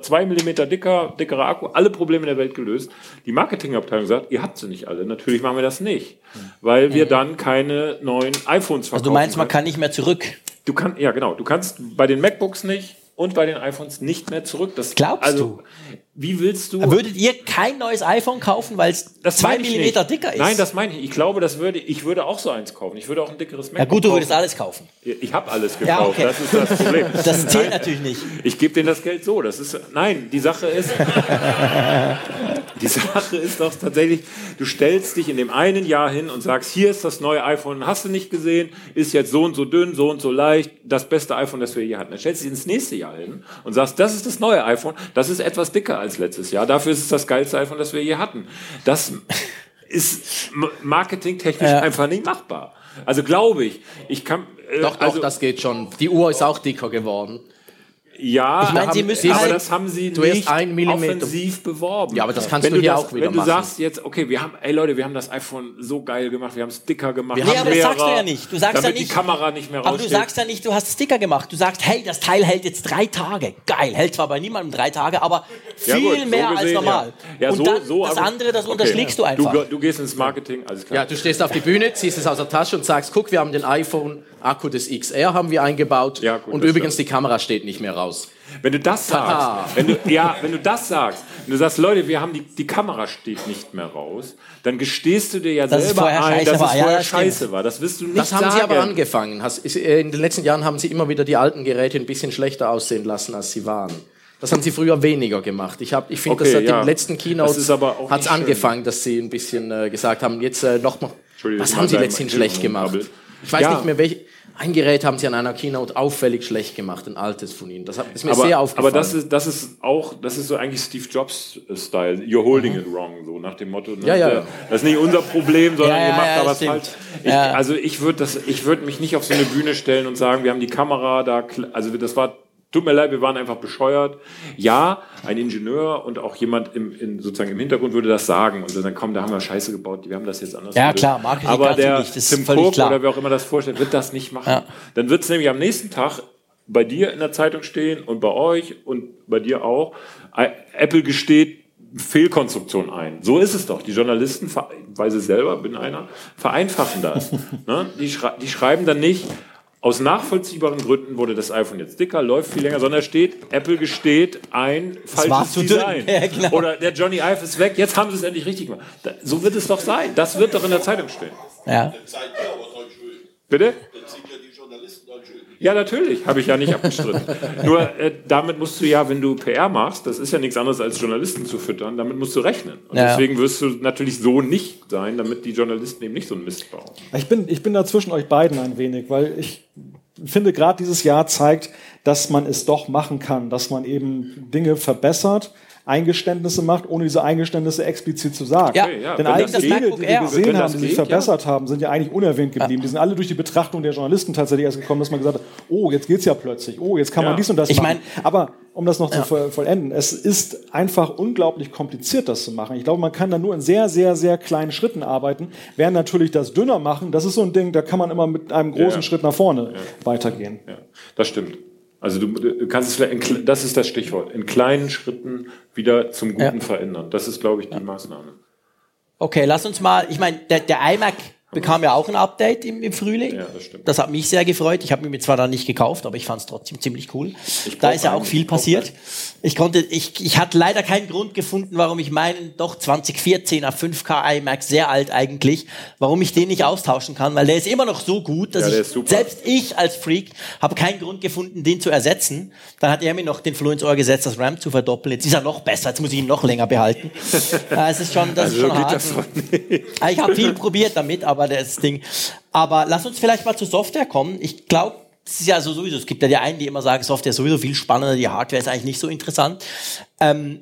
zwei Millimeter dicker, dickerer Akku, alle Probleme der Welt gelöst. Die Marketingabteilung sagt, ihr habt sie nicht alle. Natürlich machen wir das nicht, weil wir dann keine neuen iPhones verkaufen. Also du meinst, man kann nicht mehr zurück. Du kannst, ja genau, du kannst bei den MacBooks nicht und bei den iPhones nicht mehr zurück. Das, Glaubst also, du? Wie willst du? Würdet ihr kein neues iPhone kaufen, weil es zwei Millimeter dicker ist? Nein, das meine ich. Ich glaube, das würde, ich würde auch so eins kaufen. Ich würde auch ein dickeres MacBook ja gut, du kaufen. würdest alles kaufen. Ich habe alles gekauft. Ja, okay. Das ist das Problem. Das zählt Nein, natürlich nicht. Ich gebe denen das Geld so. Das ist nein. Die Sache ist, die Sache ist doch tatsächlich, du stellst dich in dem einen Jahr hin und sagst, hier ist das neue iPhone, hast du nicht gesehen, ist jetzt so und so dünn, so und so leicht, das beste iPhone, das wir je hatten. Dann stellst du dich ins nächste Jahr hin und sagst, das ist das neue iPhone, das ist etwas dicker als letztes Jahr, dafür ist es das geilste iPhone, das wir je hatten. Das ist marketingtechnisch einfach nicht machbar. Also glaube ich, ich kann äh, Doch, doch, also, das geht schon. Die Uhr ist auch dicker geworden. Ja, Ich meine, haben, Sie müssen aber halt das haben sie zuerst nicht ein Millimeter- offensiv beworben. Ja, aber das kannst wenn du hier das, auch wieder Wenn du machen. sagst jetzt, okay, wir haben, ey Leute, wir haben das iPhone so geil gemacht, wir haben es dicker gemacht, Wir Nee, haben aber das sagst du ja nicht. Du sagst damit ja nicht. die Kamera nicht mehr Aber du sagst ja nicht, du hast Sticker gemacht. Du sagst, hey, das Teil hält jetzt drei Tage. Geil, hält zwar bei niemandem drei Tage, aber Ja, viel gut, so mehr als gesehen, normal. Ja. Ja, Und so, dann so, das andere, das okay. unterschlägst du einfach. Du, du gehst ins Marketing, alles klar. Ja, du stehst auf die Bühne, ziehst es aus der Tasche und sagst, guck, wir haben den iPhone-Akku des XR haben wir eingebaut Ja, gut, und übrigens die Kamera steht nicht mehr raus. Wenn du das sagst, wenn du, ja, wenn du das sagst, wenn du sagst, Leute, wir haben die, die Kamera steht nicht mehr raus, dann gestehst du dir ja Dass es selber ein, dass war. es Ja, vorher das stimmt. scheiße war. Das wirst du nicht Das haben sagen. sie aber angefangen. Äh, In den letzten Jahren haben sie immer wieder die alten Geräte ein bisschen schlechter aussehen lassen, als sie waren. Das haben sie früher weniger gemacht. Ich, hab- ich finde, Okay, das seit ja. den letzten Das auch hat es angefangen, dass sie ein bisschen äh, gesagt haben, jetzt äh, noch mal, Entschuldigung, was haben sie mein schlecht gemacht? Ich weiß Ja. nicht mehr, welch, ein Gerät haben sie an einer Keynote auffällig schlecht gemacht, ein altes von ihnen. Das ist mir aber, sehr aufgefallen. aber das ist, das ist auch, das ist so eigentlich Steve Jobs-Style. You're holding it wrong, so nach dem Motto. ne, Ja, ja. Das ist nicht unser Problem, sondern Ja, ihr macht da was falsch. Ich. Also ich würde das, ich würde mich nicht auf so eine Bühne stellen und sagen, wir haben die Kamera da, also das war, tut mir leid, wir waren einfach bescheuert. Ja, ein Ingenieur und auch jemand im, in, sozusagen im Hintergrund würde das sagen und dann komm, da haben wir Scheiße gebaut, wir haben das jetzt anders Ja, gelöst. klar, Marketing Aber kannst du der nicht, das Tim Cook oder wer auch immer das vorstellt, wird das nicht machen. Ja. Dann wird es nämlich am nächsten Tag bei dir in der Zeitung stehen und bei euch und bei dir auch. Apple gesteht Fehlkonstruktion ein. So ist es doch. Die Journalisten, weil sie selber, bin einer, vereinfachen das. ne? die, schrei die schreiben dann nicht, aus nachvollziehbaren Gründen wurde das iPhone jetzt dicker, läuft viel länger, sondern steht, Apple gesteht ein war falsches zu dünn. Design. Ja, genau. Oder der Johnny Ive ist weg, jetzt haben sie es endlich richtig gemacht. Da, so wird es doch sein. Das wird doch in der Zeitung stehen. Ja. Bitte? Dann sind ja die Journalisten dran schuld. Ja, natürlich, habe ich ja nicht abgestritten. Nur äh, damit musst du ja, wenn du PR machst, das ist ja nichts anderes als Journalisten zu füttern, damit musst du rechnen. Und Ja. deswegen wirst du natürlich so nicht sein, damit die Journalisten eben nicht so einen Mist bauen. Ich bin, ich bin da zwischen euch beiden ein wenig, weil ich finde, gerade dieses Jahr zeigt, dass man es doch machen kann, dass man eben Dinge verbessert, Eingeständnisse macht, ohne diese Eingeständnisse explizit zu sagen. Ja, Okay, ja, Denn all das die Dinge, die wir gesehen haben, die sich geht, ja. verbessert haben, sind ja eigentlich unerwähnt geblieben. Die sind alle durch die Betrachtung der Journalisten tatsächlich erst gekommen, dass man gesagt hat, oh, jetzt geht's ja plötzlich, oh, jetzt kann man dies und das Ich machen. mein- Aber um das noch zu voll- vollenden, es ist einfach unglaublich kompliziert, das zu machen. Ich glaube, man kann da nur in sehr, sehr, sehr kleinen Schritten arbeiten. Während natürlich das dünner machen, das ist so ein Ding, da kann man immer mit einem großen Ja. Schritt nach vorne weitergehen. Ja, das stimmt. Also du, du kannst es vielleicht, in, das ist das Stichwort, in kleinen Schritten wieder zum Guten Ja. verändern. Das ist, glaube ich, die Maßnahme. Okay, lass uns mal, ich meine, der, der iMac bekam ja auch ein Update im, im Frühling. Ja, das stimmt. Das hat mich sehr gefreut. Ich habe mir zwar dann nicht gekauft, aber ich fand es trotzdem ziemlich cool. Da ist ja auch einen. viel passiert. Ich konnte, ich, ich hatte leider keinen Grund gefunden, warum ich meinen doch 2014er 5K iMac sehr alt eigentlich, warum ich den nicht austauschen kann, weil der ist immer noch so gut, dass Ja, ich ist selbst ich als Freak habe keinen Grund gefunden, den zu ersetzen. Dann hat er mir noch den Floh ins Ohr gesetzt, das RAM zu verdoppeln. Jetzt ist er noch besser. Jetzt muss ich ihn noch länger behalten. Es ist schon, das ist Also schon geht hart. das. Ah, Ich habe viel probiert damit, aber das Ding. Aber lass uns vielleicht mal zur Software kommen. Ich glaube, es ist ja so sowieso. Es gibt ja die einen, die immer sagen, Software ist sowieso viel spannender, die Hardware ist eigentlich nicht so interessant. Ähm,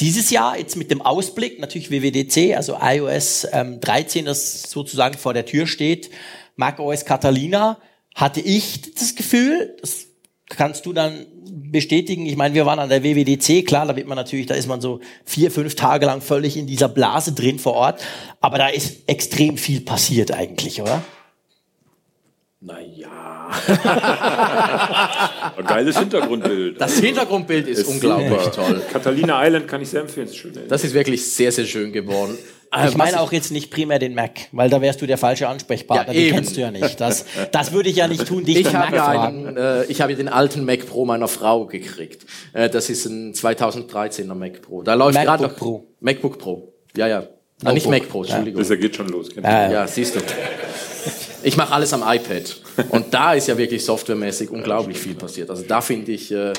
dieses Jahr jetzt mit dem Ausblick, natürlich WWDC, also iOS ähm, 13, das sozusagen vor der Tür steht, macOS Catalina, hatte ich das Gefühl, das kannst du dann bestätigen. Ich meine, wir waren an der WWDC, klar, da wird man natürlich, da ist man so vier, fünf Tage lang völlig in dieser Blase drin vor Ort, aber da ist extrem viel passiert eigentlich, oder? Naja. Ein geiles Hintergrundbild. Das Hintergrundbild ist, unglaublich super. toll. Catalina Island kann ich sehr empfehlen. Ist schön. Das ist wirklich sehr, sehr schön geworden. Ich meine auch jetzt nicht primär den Mac, weil da wärst du der falsche Ansprechpartner. Ja, den kennst du ja nicht. Das, das würde ich ja nicht tun, dich Ich den Mac habe, fragen. einen, äh, ich habe den alten Mac Pro meiner Frau gekriegt. Äh, das ist ein 2013er Mac Pro. Da läuft MacBook gerade noch Pro. MacBook Pro. Ja, ja. Ah, nicht Mac Pro, Entschuldigung. Das geht schon los. Ja, ihr? Ja, siehst du. Ich mache alles am iPad. Und da ist ja wirklich softwaremäßig unglaublich viel passiert. Also da finde ich, äh,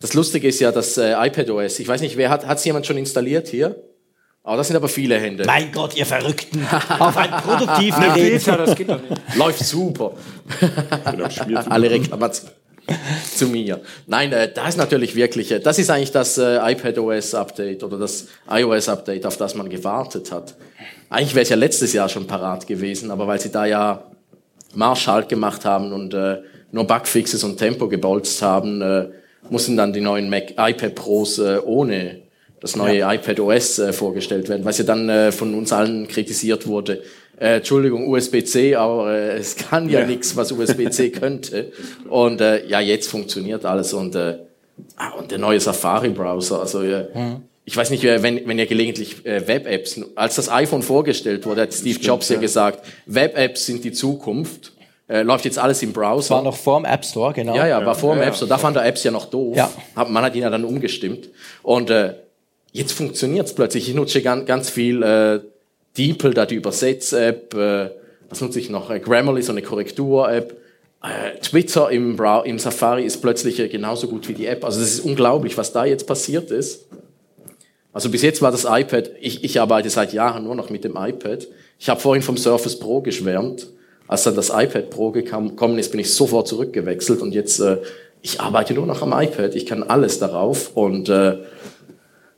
das Lustige ist ja, dass äh, iPadOS, ich weiß nicht, wer hat, hat's jemand schon installiert hier? Oh, das sind aber viele Hände. Mein Gott, ihr Verrückten. Auf ein produktiven Gerät. das geht doch nicht. Läuft super. Genau, Alle Reklamationen zu mir. Nein, äh, da ist natürlich wirklich, äh, das ist eigentlich das äh, iPadOS-Update oder das iOS-Update, auf das man gewartet hat. Eigentlich wäre es ja letztes Jahr schon parat gewesen, aber weil sie da ja Marschhalt gemacht haben und äh, nur Bugfixes und Tempo gebolzt haben, äh, mussten dann die neuen Mac iPad Pros äh, ohne das neue iPad OS äh, vorgestellt werden, was ja dann äh, von uns allen kritisiert wurde. Äh, Entschuldigung, USB-C, aber äh, es kann ja, Ja. nichts, was USB-C könnte. Und äh, ja, jetzt funktioniert alles und äh, ah, und der neue Safari-Browser. Also äh, ich weiß nicht, wenn, wenn ihr gelegentlich äh, Web-Apps, als das iPhone vorgestellt wurde, hat Steve Jobs ja, gesagt, Web-Apps sind die Zukunft. Äh, läuft jetzt alles im Browser. War noch vorm App Store, genau. Ja, ja, war vor dem Ja, App Store. Da fand er Apps ja noch doof. Ja. Man hat ihn ja dann umgestimmt. Und äh, jetzt funktioniert's plötzlich. Ich nutze ganz, ganz viel äh, DeepL, da die Übersetz-App. Äh, was nutze ich noch? Äh, Grammarly, so eine Korrektur-App. Äh, Twitter im, Brow im Safari ist plötzlich äh, genauso gut wie die App. Also das ist unglaublich, was da jetzt passiert ist. Also bis jetzt war das iPad, ich, ich arbeite seit Jahren nur noch mit dem iPad. Ich habe vorhin vom Surface Pro geschwärmt. Als dann das iPad Pro gekommen ist, bin ich sofort zurückgewechselt und jetzt, äh, ich arbeite nur noch am iPad. Ich kann alles darauf und äh,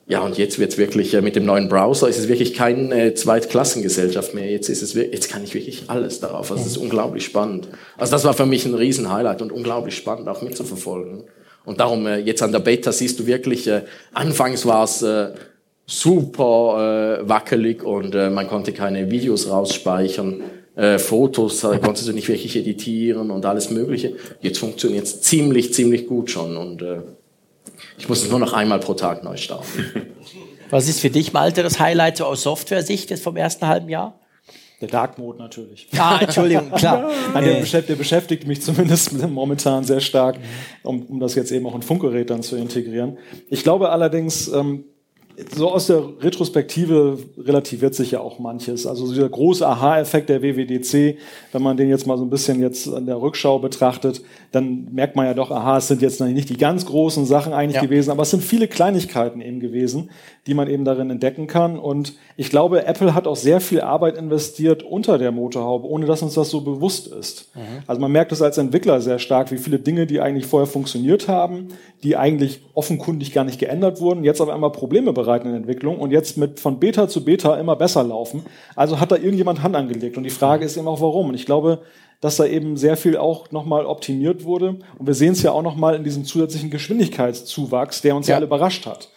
ja, und jetzt wird's wirklich, äh, mit dem neuen Browser ist es wirklich keine äh, Zweitklassengesellschaft mehr. Jetzt ist es, jetzt kann ich wirklich alles darauf. Also es ist unglaublich spannend. Also das war für mich ein Riesen-Highlight und unglaublich spannend auch mitzuverfolgen. Und darum, äh, jetzt an der Beta siehst du wirklich, anfangs war es super wackelig und man konnte keine Videos rausspeichern. Äh, Fotos äh, konntest du nicht wirklich editieren und alles Mögliche. Jetzt funktioniert es ziemlich, ziemlich gut schon und äh, ich muss es nur noch einmal pro Tag neu starten. Was ist für dich, Malte, das Highlight so aus Software-Sicht jetzt vom ersten halben Jahr? Der Dark Mode natürlich. Ah, Entschuldigung, klar. Nein, der, beschäftigt, der beschäftigt mich zumindest momentan sehr stark, um, um das jetzt eben auch in Funkgerät dann zu integrieren. Ich glaube allerdings, ähm, so aus der Retrospektive relativiert sich ja auch manches. Also dieser große Aha-Effekt der WWDC, wenn man den jetzt mal so ein bisschen jetzt an der Rückschau betrachtet, dann merkt man ja doch, aha, es sind jetzt nicht die ganz großen Sachen eigentlich Ja. gewesen, aber es sind viele Kleinigkeiten eben gewesen, die man eben darin entdecken kann. Und ich glaube, Apple hat auch sehr viel Arbeit investiert unter der Motorhaube, ohne dass uns das so bewusst ist. Also man merkt es als Entwickler sehr stark, wie viele Dinge, die eigentlich vorher funktioniert haben, die eigentlich offenkundig gar nicht geändert wurden, jetzt auf einmal Probleme bereiten in der Entwicklung und jetzt mit von Beta zu Beta immer besser laufen. Also hat da irgendjemand Hand angelegt. Und die Frage ist eben auch, warum. Und ich glaube, dass da eben sehr viel auch nochmal optimiert wurde. Und wir sehen es ja auch nochmal in diesem zusätzlichen Geschwindigkeitszuwachs, der uns ja, alle überrascht hat.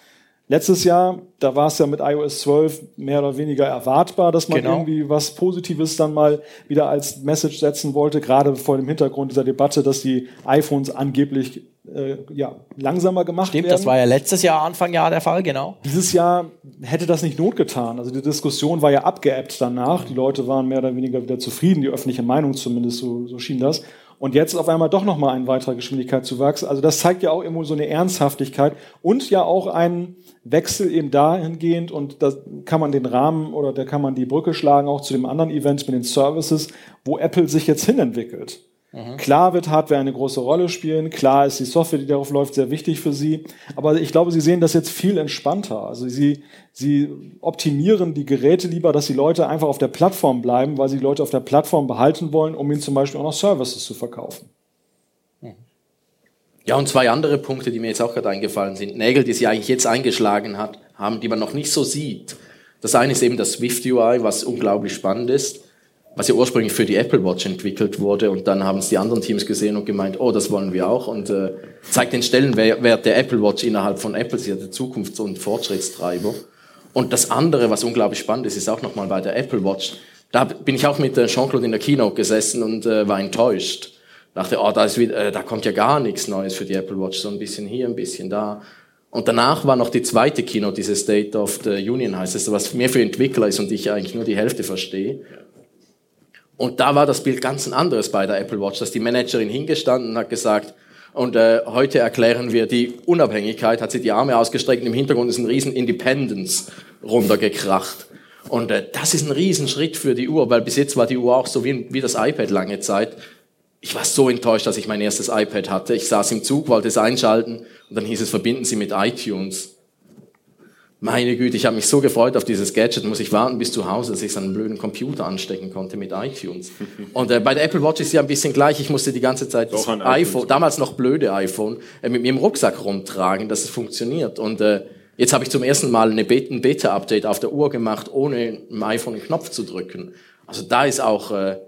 Letztes Jahr, da war es ja mit iOS 12 mehr oder weniger erwartbar, dass man Genau. irgendwie was Positives dann mal wieder als Message setzen wollte, gerade vor dem Hintergrund dieser Debatte, dass die iPhones angeblich äh, ja, langsamer gemacht Stimmt, werden. das war ja letztes Jahr, Anfang Jahr der Fall, genau. Dieses Jahr hätte das nicht Not getan. Also die Diskussion war ja abgeebbt danach. Die Leute waren mehr oder weniger wieder zufrieden, die öffentliche Meinung zumindest, so, so schien das. Und jetzt auf einmal doch nochmal ein weiterer Geschwindigkeitszuwachs. Also das zeigt ja auch irgendwo so eine Ernsthaftigkeit und ja auch einen Wechsel eben dahingehend und da kann man den Rahmen oder da kann man die Brücke schlagen auch zu dem anderen Event mit den Services, wo Apple sich jetzt hinentwickelt. Klar wird Hardware eine große Rolle spielen, klar ist die Software, die darauf läuft, sehr wichtig für Sie, aber ich glaube, Sie sehen das jetzt viel entspannter. Also Sie, Sie optimieren die Geräte lieber, dass die Leute einfach auf der Plattform bleiben, weil Sie die Leute auf der Plattform behalten wollen, um ihnen zum Beispiel auch noch Services zu verkaufen. Ja, und zwei andere Punkte, die mir jetzt auch gerade eingefallen sind. Nägel, die sie eigentlich jetzt eingeschlagen hat, haben, die man noch nicht so sieht. Das eine ist eben das Swift UI, was unglaublich spannend ist, was ja ursprünglich für die Apple Watch entwickelt wurde. Und dann haben es die anderen Teams gesehen und gemeint, oh, das wollen wir auch. Und äh, zeigt den Stellenwert der Apple Watch innerhalb von Apple. Sie hat der Zukunfts- und Fortschrittstreiber. Und das andere, was unglaublich spannend ist, ist auch nochmal bei der Apple Watch. Da bin ich auch mit äh, Jean-Claude in der Keynote gesessen und äh, war enttäuscht. Dachte, oh, da, ist wieder, äh, da kommt ja gar nichts Neues für die Apple Watch. So ein bisschen hier, ein bisschen da. Und danach war noch die zweite Keynote, diese State of the Union heißt es, was mehr für Entwickler ist und ich eigentlich nur die Hälfte verstehe. Und da war das Bild ganz ein anderes bei der Apple Watch, dass die Managerin hingestanden hat gesagt, und äh, heute erklären wir die Unabhängigkeit, hat sie die Arme ausgestreckt und im Hintergrund ist ein riesen Independence runtergekracht. Und äh, das ist ein Riesenschritt für die Uhr, weil bis jetzt war die Uhr auch so wie, wie das iPad lange Zeit. Ich war so enttäuscht, dass ich mein erstes iPad hatte. Ich saß im Zug, wollte es einschalten und dann hieß es, verbinden Sie mit iTunes. Meine Güte, ich habe mich so gefreut auf dieses Gadget, muss ich warten bis zu Hause, dass ich so einen blöden Computer anstecken konnte mit iTunes. Und äh, bei der Apple Watch ist ja ein bisschen gleich. Ich musste die ganze Zeit das Doch, ein iPhone, damals noch blöde iPhone, äh, mit mir im Rucksack rumtragen, dass es funktioniert. Und äh, jetzt habe ich zum ersten Mal eine Bet ein Beta-Update auf der Uhr gemacht, ohne im iPhone einen Knopf zu drücken. Also da ist auch, äh,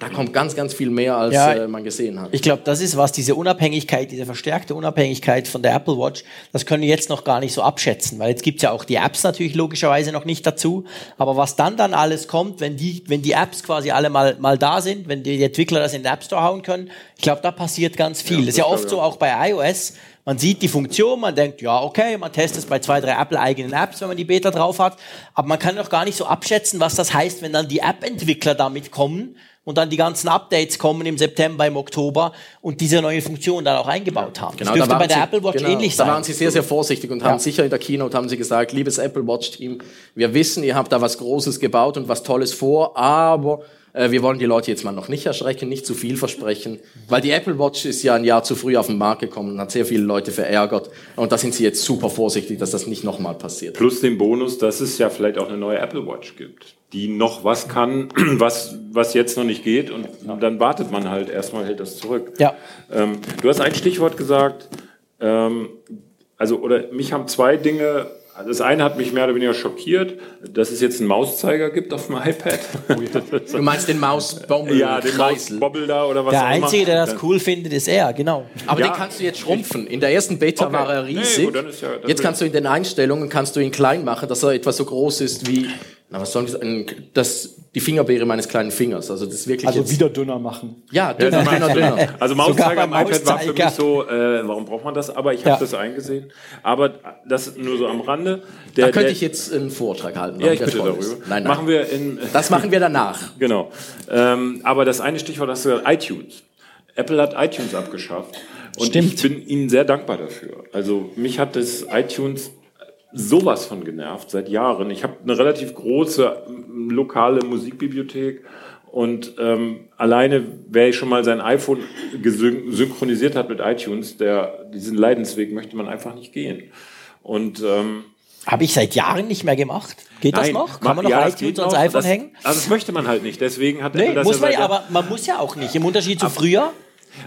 da kommt ganz, ganz viel mehr, als Ja, äh, man gesehen hat. Ich glaube, das ist was, diese Unabhängigkeit, diese verstärkte Unabhängigkeit von der Apple Watch, das können wir jetzt noch gar nicht so abschätzen, weil jetzt gibt's ja auch die Apps natürlich logischerweise noch nicht dazu. Aber was dann dann alles kommt, wenn die, wenn die Apps quasi alle mal, mal da sind, wenn die Entwickler das in den App Store hauen können, ich glaube, da passiert ganz viel. das ist ja das oft so auch bei iOS. Man sieht die Funktion, man denkt, ja, okay, man testet es bei zwei, drei Apple-eigenen Apps, wenn man die Beta drauf hat. Aber man kann noch gar nicht so abschätzen, was das heißt, wenn dann die App-Entwickler damit kommen und dann die ganzen Updates kommen im September, im Oktober und diese neue Funktion dann auch eingebaut haben. das dürfte waren bei der sie- Apple Watch genau, ähnlich Da sein. waren sie sehr, sehr vorsichtig und haben sicher in der Keynote haben sie gesagt, liebes Apple Watch Team, wir wissen, ihr habt da was Großes gebaut und was Tolles vor, aber äh, wir wollen die Leute jetzt mal noch nicht erschrecken, nicht zu viel versprechen, weil die Apple Watch ist ja ein Jahr zu früh auf den Markt gekommen und hat sehr viele Leute verärgert und da sind sie jetzt super vorsichtig, dass das nicht nochmal passiert. Plus den Bonus, dass es ja vielleicht auch eine neue Apple Watch gibt, die noch was kann, was, was jetzt noch nicht geht. Und dann wartet man halt erstmal, hält das zurück. Ja. Ähm, du hast ein Stichwort gesagt, ähm, also, oder mich haben zwei Dinge. Also Das eine hat mich mehr oder weniger schockiert, dass es jetzt einen Mauszeiger gibt auf dem iPad. Du meinst den Mausbommel ja, den. Mausbobbel da oder was Der auch immer. Einzige, der das Dann- cool findet, ist er, genau. Aber Ja. den kannst du jetzt schrumpfen. In der ersten Beta Okay. war er Nee, riesig. gut, dann ist ja- jetzt kannst du in den Einstellungen kannst du ihn klein machen, dass er etwa so groß ist wie na, was soll ich sagen, das die Fingerbeere meines kleinen Fingers. Also das ist wirklich Also jetzt, wieder dünner machen. ja, dünner, dünner, dünner. Also Mauszeiger am iPad war für mich so, äh, warum braucht man das? Aber ich habe Ja. das eingesehen. Aber das nur so am Rande. Der, Da könnte der, ich jetzt einen Vortrag halten. ja, ich bitte darüber. ist. Nein, nein. Machen wir in. das machen wir danach. Genau. Ähm, aber das eine Stichwort hast du gesagt, iTunes. Apple hat iTunes abgeschafft. Und Stimmt. ich bin ihnen sehr dankbar dafür. Also mich hat das iTunes sowas von genervt seit Jahren. Ich habe eine relativ große lokale Musikbibliothek und ähm, alleine, wer schon mal sein iPhone synchronisiert hat mit iTunes, der diesen Leidensweg möchte man einfach nicht gehen. Und ähm, Habe ich seit Jahren nicht mehr gemacht. Geht das nein, noch? Kann man noch ja, das iTunes ans iPhone das, hängen? Also das möchte man halt nicht. Deswegen hat Nee, Apple das muss ja man ja, aber man muss ja auch nicht. Im Unterschied zu früher.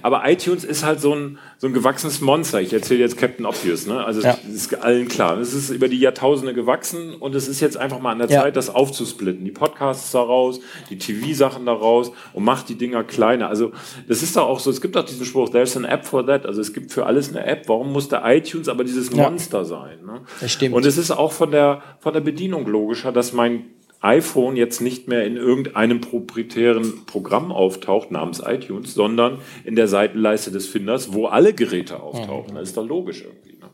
Aber iTunes ist halt so ein, so ein gewachsenes Monster. Ich erzähle jetzt Captain Obvious. Ne? Also Ja. es ist allen klar. Es ist über die Jahrtausende gewachsen und es ist jetzt einfach mal an der Ja. Zeit, das aufzusplitten. Die Podcasts daraus, die TV-Sachen daraus und macht die Dinger kleiner. Also das ist doch auch so, es gibt auch diesen Spruch, there's an app for that. Also es gibt für alles eine App. Warum muss der iTunes aber dieses Ja. Monster sein? Ne? Das stimmt. Und es ist auch von der, von der Bedienung logischer, dass mein iPhone jetzt nicht mehr in irgendeinem proprietären Programm auftaucht namens iTunes, sondern in der Seitenleiste des Finders, wo alle Geräte auftauchen. Das ist doch logisch irgendwie. Ne?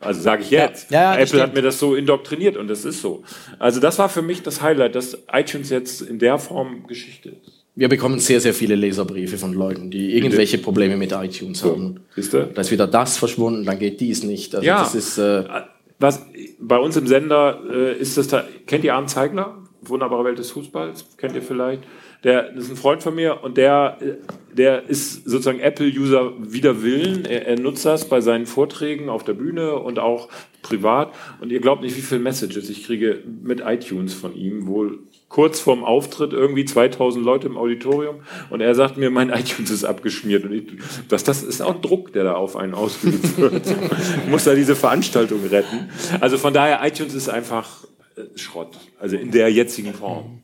Also sage ich jetzt. Ja, ja, Apple hat mir das so indoktriniert und das ist so. Also das war für mich das Highlight, dass iTunes jetzt in der Form Geschichte ist. Wir bekommen sehr, sehr viele Leserbriefe von Leuten, die irgendwelche Probleme mit iTunes haben. Siehst du? Da ist wieder das verschwunden, dann geht dies nicht. Also Ja. das ist äh, Was bei uns im Sender äh, ist das da, kennt ihr Arndt Zeigler? Wunderbare Welt des Fußballs, kennt ihr vielleicht? Der ist ein Freund von mir und der, äh, der ist sozusagen Apple-User wider Willen. Er, er nutzt das bei seinen Vorträgen auf der Bühne und auch privat. Und ihr glaubt nicht, wie viele Messages ich kriege mit iTunes von ihm, wohl kurz vorm Auftritt irgendwie 2000 Leute im Auditorium und er sagt mir, mein iTunes ist abgeschmiert. Und ich, das, das ist auch Druck, der da auf einen ausgeübt wird. ich muss da diese Veranstaltung retten. Also von daher, iTunes ist einfach äh, Schrott. Also in der jetzigen Form.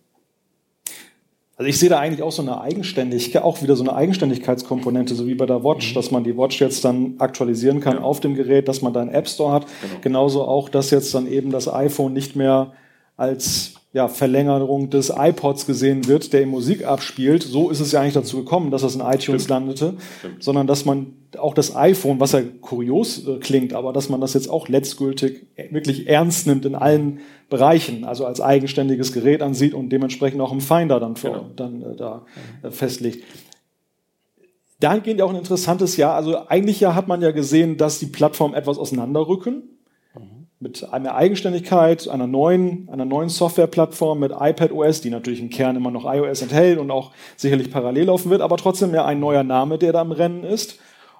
Also ich sehe da eigentlich auch so eine Eigenständigkeit, auch wieder so eine Eigenständigkeitskomponente, so wie bei der Watch, dass man die Watch jetzt dann aktualisieren kann auf dem Gerät, dass man da einen App Store hat. Genauso auch, dass jetzt dann eben das iPhone nicht mehr als ja, Verlängerung des iPods gesehen wird, der Musik abspielt. So ist es ja eigentlich dazu gekommen, dass das in iTunes landete, sondern dass man auch das iPhone, was ja kurios äh, klingt, aber dass man das jetzt auch letztgültig wirklich ernst nimmt in allen Bereichen, also als eigenständiges Gerät ansieht und dementsprechend auch im Finder dann, vor, Genau. dann äh, da äh, festlegt. Dahingehend auch ein interessantes Jahr. Also eigentlich ja hat man ja gesehen, dass die Plattformen etwas auseinanderrücken. Mit einer Eigenständigkeit, einer neuen, einer neuen Softwareplattform mit iPadOS, die natürlich im Kern immer noch iOS enthält und auch sicherlich parallel laufen wird, aber trotzdem ja ein neuer Name, der da im Rennen ist.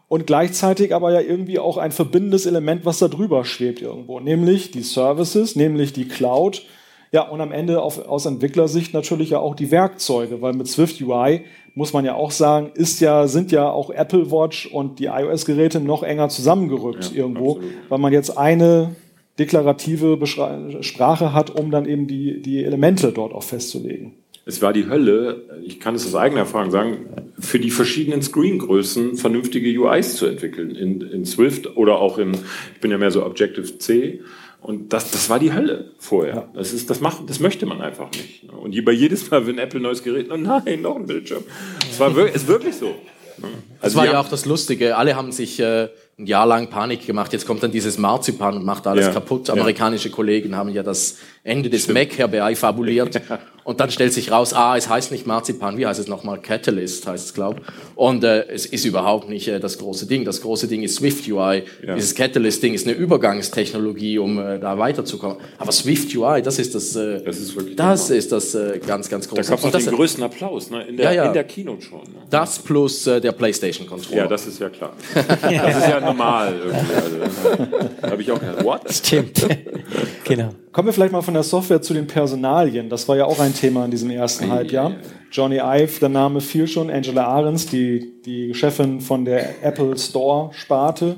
Und gleichzeitig aber ja irgendwie auch ein verbindendes Element, was da drüber schwebt irgendwo. Nämlich die Services, nämlich die Cloud. Ja, und am Ende auf, aus Entwicklersicht natürlich ja auch die Werkzeuge, weil mit Swift UI muss man ja auch sagen, ist ja, sind ja auch Apple Watch und die iOS-Geräte noch enger zusammengerückt Ja, irgendwo, absolut. weil man jetzt eine deklarative Beschra Sprache hat, um dann eben die, die Elemente dort auch festzulegen. Es war die Hölle, ich kann es aus eigener Erfahrung sagen, für die verschiedenen Screengrößen vernünftige UIs zu entwickeln. In, in Swift oder auch in, ich bin ja mehr so Objective-C. Und das, das war die Hölle vorher. Das, ist, das, macht, das möchte man einfach nicht. Und je- bei jedes Mal, wenn Apple neues Gerät, oh nein, noch ein Bildschirm. Es war wirklich, ist wirklich so. Das Also war die ja auch das Lustige. Alle haben sich äh, ein Jahr lang Panik gemacht. Jetzt kommt dann dieses Marzipan und macht alles Ja. kaputt. Ja. Amerikanische Kollegen haben ja das Ende des Mac herbei fabuliert. Und dann stellt sich raus, ah, es heißt nicht Marzipan, wie heißt es nochmal? Catalyst heißt es, glaube Und äh, es ist überhaupt nicht äh, das große Ding. Das große Ding ist Swift UI. Ja. Dieses Catalyst-Ding ist eine Übergangstechnologie, um äh, da weiterzukommen. Aber Swift UI, das ist das, äh, Das ist wirklich das, ist das äh, ganz, ganz Da große. gab es das, den größten Applaus ne? in, der, Ja, ja. in der Keynote schon. Ne? das plus äh, der PlayStation-Controller. Ja, das ist ja klar. Das ist ja normal. Also, da habe ich auch gedacht, what? Stimmt. genau. Kommen wir vielleicht mal von der Software zu den Personalien. Das war ja auch ein Thema in diesem ersten Halbjahr. Johnny Ive, der Name fiel schon, Angela Ahrens, die, die Chefin von der Apple Store Sparte.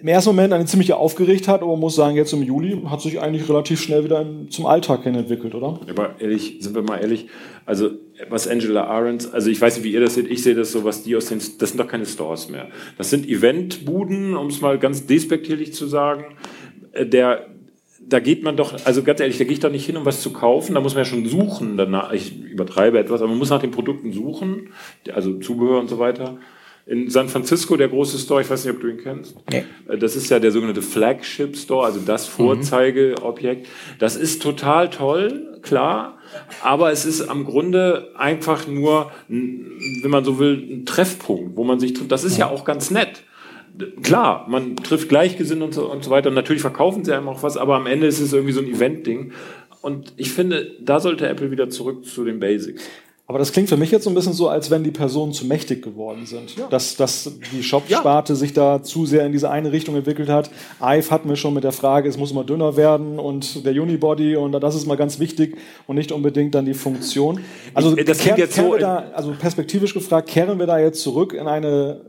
Im ersten Moment eine ziemliche Aufgeregtheit, aber man muss sagen, jetzt im Juli hat sich eigentlich relativ schnell wieder zum Alltag hin entwickelt, oder? Aber ehrlich, sind wir mal ehrlich, also was Angela Ahrens, also ich weiß nicht, wie ihr das seht, ich sehe das so, was die aus den, das sind doch keine Stores mehr. Das sind Eventbuden, um es mal ganz despektierlich zu sagen. Äh, Der, da geht man doch, also ganz ehrlich, da gehe ich doch nicht hin, um was zu kaufen, da muss man ja schon suchen danach, ich übertreibe etwas, aber man muss nach den Produkten suchen, also Zubehör und so weiter. In San Francisco, der große Store, ich weiß nicht, ob du ihn kennst. Nee. Äh, Das ist ja der sogenannte Flagship Store, also das Vorzeigeobjekt. Das ist total toll, klar, aber es ist am Grunde einfach nur, wenn man so will, ein Treffpunkt, wo man sich trifft. Das ist ja auch ganz nett. Klar, man trifft Gleichgesinnte und so, und so weiter. Und natürlich verkaufen sie einem auch was, aber am Ende ist es irgendwie so ein Event-Ding. Und ich finde, da sollte Apple wieder zurück zu den Basics. Aber das klingt für mich jetzt so ein bisschen so, als wenn die Personen zu mächtig geworden sind. Dass, dass die Shop-Sparte sich da zu sehr in diese eine Richtung entwickelt hat. Ive hat mir schon mit der Frage, es muss immer dünner werden und der Unibody und das ist mal ganz wichtig und nicht unbedingt dann die Funktion. Also, das klingt kehren- jetzt so wir da, also perspektivisch gefragt, kehren wir da jetzt zurück in eine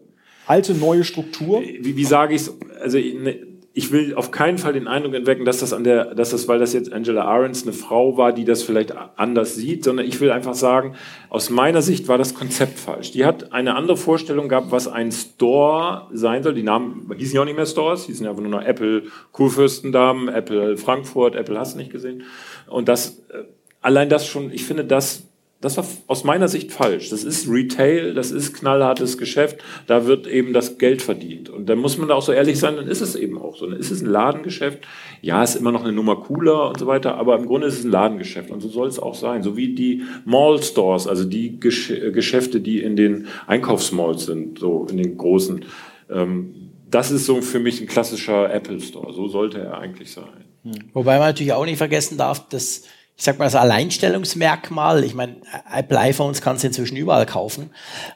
alte, neue Struktur? wie, wie sage ich es? Also ne, ich will auf keinen Fall den Eindruck entwecken, dass das an der, dass das, weil das jetzt Angela Ahrens eine Frau war, die das vielleicht anders sieht, sondern ich will einfach sagen, aus meiner Sicht war das Konzept falsch. Die hat eine andere Vorstellung gehabt, was ein Store sein soll. Die Namen hießen ja auch nicht mehr Stores, hießen ja einfach nur noch Apple Kurfürstendamen, Apple Frankfurt, Apple hast du nicht gesehen. Und das, äh, allein das schon, ich finde das das war aus meiner Sicht falsch. Das ist Retail, das ist knallhartes Geschäft, da wird eben das Geld verdient. Und dann muss man da auch so ehrlich sein, dann ist es eben auch so. Dann ist es ein Ladengeschäft. Ja, ist immer noch eine Nummer cooler und so weiter, aber im Grunde ist es ein Ladengeschäft und so soll es auch sein. So wie die Mall Stores, also die Gesch äh, Geschäfte, die in den Einkaufsmalls sind, so in den großen. Ähm, das ist so für mich ein klassischer Apple Store. So sollte er eigentlich sein. Wobei man natürlich auch nicht vergessen darf, dass, ich sag mal, das Alleinstellungsmerkmal, ich meine, Apple iPhones kannst du inzwischen überall kaufen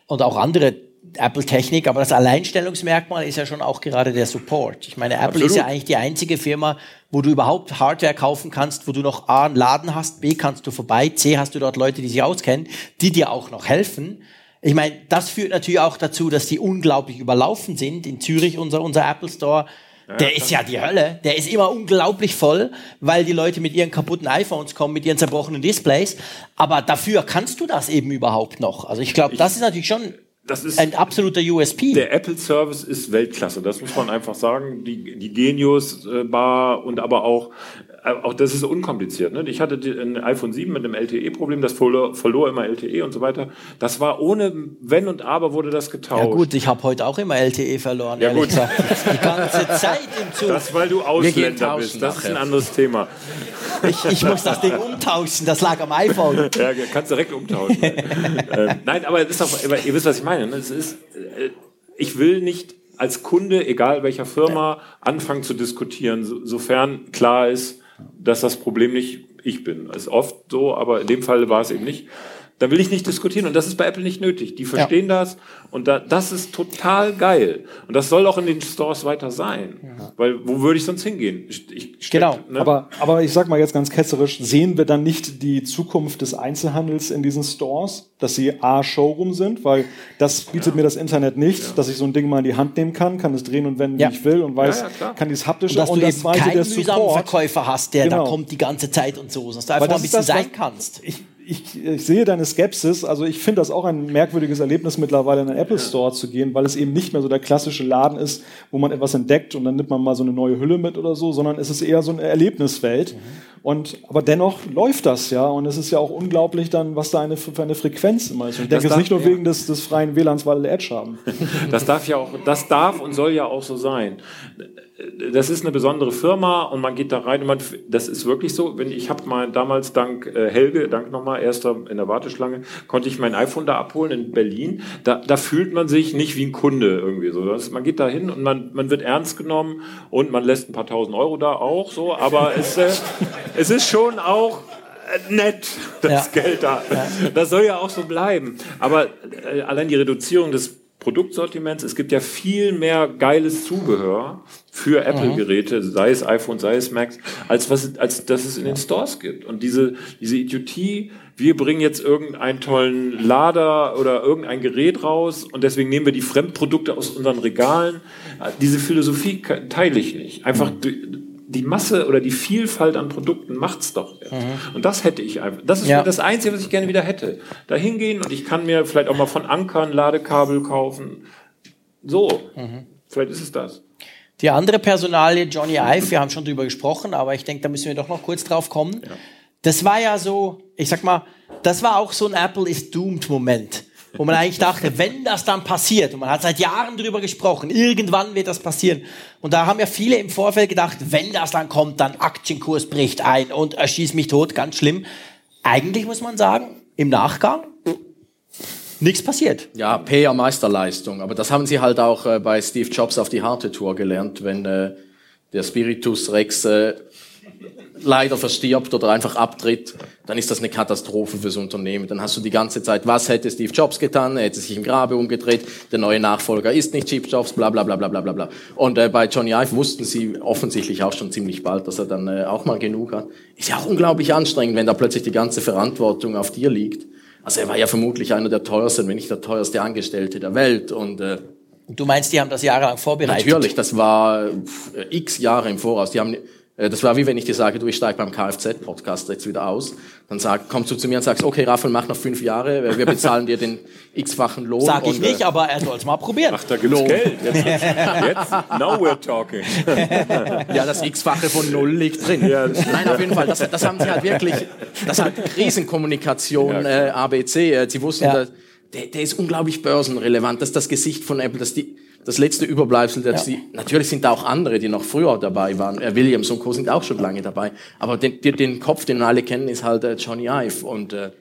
und auch andere Apple-Technik, aber das Alleinstellungsmerkmal ist ja schon auch gerade der Support. Ich meine, Apple Absolut. ist ja eigentlich die einzige Firma, wo du überhaupt Hardware kaufen kannst, wo du noch A, einen Laden hast, B, kannst du vorbei, C, hast du dort Leute, die sich auskennen, die dir auch noch helfen. Ich meine, das führt natürlich auch dazu, dass die unglaublich überlaufen sind. In Zürich, unser, unser Apple Store, der ist ja die Hölle. Der ist immer unglaublich voll, weil die Leute mit ihren kaputten iPhones kommen, mit ihren zerbrochenen Displays. Aber dafür kannst du das eben überhaupt noch. Also ich glaube, das ist natürlich schon Das ist ein absoluter USP. Der Apple Service ist Weltklasse, das muss man einfach sagen. Die, die Genius Bar und aber auch, auch das ist unkompliziert. Ne? Ich hatte ein iPhone 7 mit einem LTE-Problem, das verlor, verlor immer LTE und so weiter. Das war ohne Wenn und Aber wurde das getauscht. ja gut, ich habe heute auch immer LTE verloren, Ja, gut. gesagt. Die ganze Zeit im Zug. Das, weil du Ausländer bist. Das ist ein anderes Thema. Ich, ich muss das Ding umtauschen, das lag am iPhone. Ja, kannst direkt umtauschen. ähm, nein, aber es ist auch, ihr wisst, was ich meine. ne? Es ist, äh, ich will nicht als Kunde, egal welcher Firma, anfangen zu diskutieren, so, sofern klar ist, dass das Problem nicht ich bin. Ist oft so, aber in dem Fall war es eben nicht. Da will ich nicht diskutieren und das ist bei Apple nicht nötig. Die verstehen das und da, das ist total geil. Und das soll auch in den Stores weiter sein. Weil wo würde ich sonst hingehen? Ich, ich steck, Genau. Ne? Aber, aber ich sag mal jetzt ganz ketzerisch, sehen wir dann nicht die Zukunft des Einzelhandels in diesen Stores, dass sie A, Showroom sind, weil das bietet mir das Internet nicht, dass ich so ein Ding mal in die Hand nehmen kann, kann es drehen und wenden, Ja. wie ich will und weiß, Ja, ja, kann dieses haptische Und dass du eben zweite, keinen mühsamen Support. Verkäufer hast, der da Genau. kommt die ganze Zeit und so, dass du einfach mal ein das bisschen das, sein kannst. Ich, ich, ich sehe deine Skepsis, also ich finde das auch ein merkwürdiges Erlebnis mittlerweile in den Apple Store zu gehen, weil es eben nicht mehr so der klassische Laden ist, wo man etwas entdeckt und dann nimmt man mal so eine neue Hülle mit oder so, sondern es ist eher so eine Erlebniswelt. Und, aber dennoch läuft das ja und es ist ja auch unglaublich dann, was da eine, für eine Frequenz immer ist. Und ich denke, es ist nicht nur ja. wegen des, des freien WLANs, weil alle Edge haben. Das darf ja auch, das darf und soll ja auch so sein. Das ist eine besondere Firma und man geht da rein und man, das ist wirklich so. Wenn ich habe mal damals dank äh, Helge, dank nochmal, erster in der Warteschlange, konnte ich mein iPhone da abholen in Berlin. Da, da fühlt man sich nicht wie ein Kunde irgendwie so. Das, man geht da hin und man, man wird ernst genommen und man lässt ein paar tausend Euro da auch so, aber es, äh, es ist schon auch äh, nett, das Ja. Geld da. Das soll ja auch so bleiben. Aber äh, allein die Reduzierung des Produktsortiments, es gibt ja viel mehr geiles Zubehör für Apple-Geräte, sei es iPhone, sei es Macs, als was, als dass es in den Stores gibt. Und diese, diese Idiotie, wir bringen jetzt irgendeinen tollen Lader oder irgendein Gerät raus und deswegen nehmen wir die Fremdprodukte aus unseren Regalen. Diese Philosophie teile ich nicht. Einfach die- Masse oder die Vielfalt an Produkten macht's doch. erst. Und das hätte ich einfach. Das ist Ja. das Einzige, was ich gerne wieder hätte. Da hingehen und ich kann mir vielleicht auch mal von Anker ein Ladekabel kaufen. So. Vielleicht ist es das. Die andere Personalie, Johnny Ive, wir haben schon drüber gesprochen, aber ich denke, da müssen wir doch noch kurz drauf kommen. Das war ja so, ich sag mal, das war auch so ein Apple is doomed Moment, wo man eigentlich dachte, wenn das dann passiert, und man hat seit Jahren drüber gesprochen, irgendwann wird das passieren. Und da haben ja viele im Vorfeld gedacht, wenn das dann kommt, dann Aktienkurs bricht ein und erschießt mich tot, ganz schlimm. Eigentlich muss man sagen, im Nachgang nichts passiert. Ja, PR-Meisterleistung. Aber das haben sie halt auch äh, bei Steve Jobs auf die harte Tour gelernt, wenn äh, der Spiritus Rex äh, leider verstirbt oder einfach abtritt, dann ist das eine Katastrophe fürs Unternehmen. Dann hast du die ganze Zeit, was hätte Steve Jobs getan? Er hätte sich im Grabe umgedreht, der neue Nachfolger ist nicht Steve Jobs, bla bla bla bla bla bla. Und äh, bei Johnny Ive wussten sie offensichtlich auch schon ziemlich bald, dass er dann äh, auch mal genug hat. Ist ja auch unglaublich anstrengend, wenn da plötzlich die ganze Verantwortung auf dir liegt. Also er war ja vermutlich einer der teuersten, wenn nicht der teuerste Angestellte der Welt. Und äh, du meinst, die haben das jahrelang vorbereitet? Natürlich, das war äh, x Jahre im Voraus. Die haben, das war wie wenn ich dir sage, du, ich steige beim Kfz-Podcast jetzt wieder aus. Dann sag, kommst du zu mir und sagst, okay, Raphael, mach noch fünf Jahre, äh, wir bezahlen dir den x-fachen Lohn. Sag ich und, äh, nicht, aber er soll es mal probieren. Ach, da gibt's Lohn. Geld. Jetzt, jetzt, now we're talking. Ja, das x-fache von null liegt drin. Ja, Nein, auf jeden Fall, das, das haben sie halt wirklich, das ist halt Krisenkommunikation, äh, ABC. Äh, sie wussten, Ja. dass, der, der ist unglaublich börsenrelevant. Das ist das Gesicht von Apple, das ist die, das letzte Überbleibsel. Das die, natürlich sind da auch andere, die noch früher dabei waren. Äh, Williams und Co. sind auch schon lange dabei. Aber den, den, den Kopf, den alle kennen, ist halt äh, Johnny Ive. Und äh,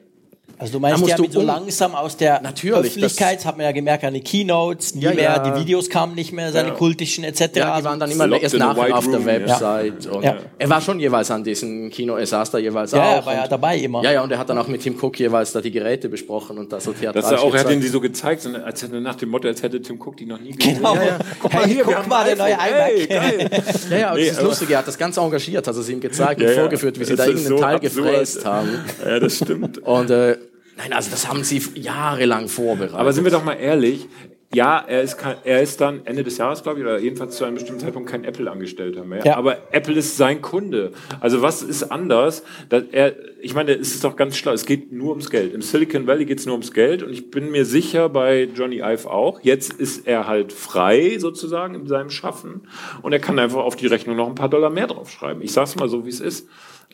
Also du meinst, musst ja, du mit so um- langsam aus der Natürlich, Öffentlichkeit, das hat man ja gemerkt an den Keynotes, nie Ja, mehr, ja. die Videos kamen nicht mehr, seine Ja. kultischen etc. Ja, die Also waren dann immer locked erst in a nach und white auf der room, ja. Website. Und Ja. Er war schon jeweils an diesen Kino, er saß da jeweils ja, auch. er war ja dabei immer. Ja, ja, und er hat dann auch mit Tim Cook jeweils da die Geräte besprochen und da so theatralisch Das er auch, er hat ihnen die so gezeigt, als hätte nach dem Motto, als hätte Tim Cook die noch nie gesehen. Genau. Guck mal Hey, hier, wir guck haben mal, der neue. Hey, iMac. Ja, ja, und Nee, das ist aber- lustig, er hat das ganz engagiert, hat es ihm gezeigt Ja, und ja. vorgeführt, wie sie da irgendeinen Teil gefräst haben. Ja, das stimmt. Und äh, nein, also das haben sie jahrelang vorbereitet. Aber sind wir doch mal ehrlich, ja, er ist, kein, er ist dann Ende des Jahres, glaube ich, oder jedenfalls zu einem bestimmten Zeitpunkt kein Apple-Angestellter mehr. Ja. Aber Apple ist sein Kunde. Also was ist anders? Dass er, ich meine, es ist doch ganz schlau, es geht nur ums Geld. Im Silicon Valley geht es nur ums Geld und ich bin mir sicher, bei Johnny Ive auch, jetzt ist er halt frei sozusagen in seinem Schaffen und er kann einfach auf die Rechnung noch ein paar Dollar mehr draufschreiben. Ich sag's mal so, wie es ist.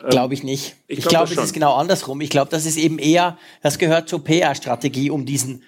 Glaube ich nicht. ich Ich, glaub glaube, das es ist genau andersrum. Ich glaube, das ist eben eher, das gehört zur PR-Strategie, um diesen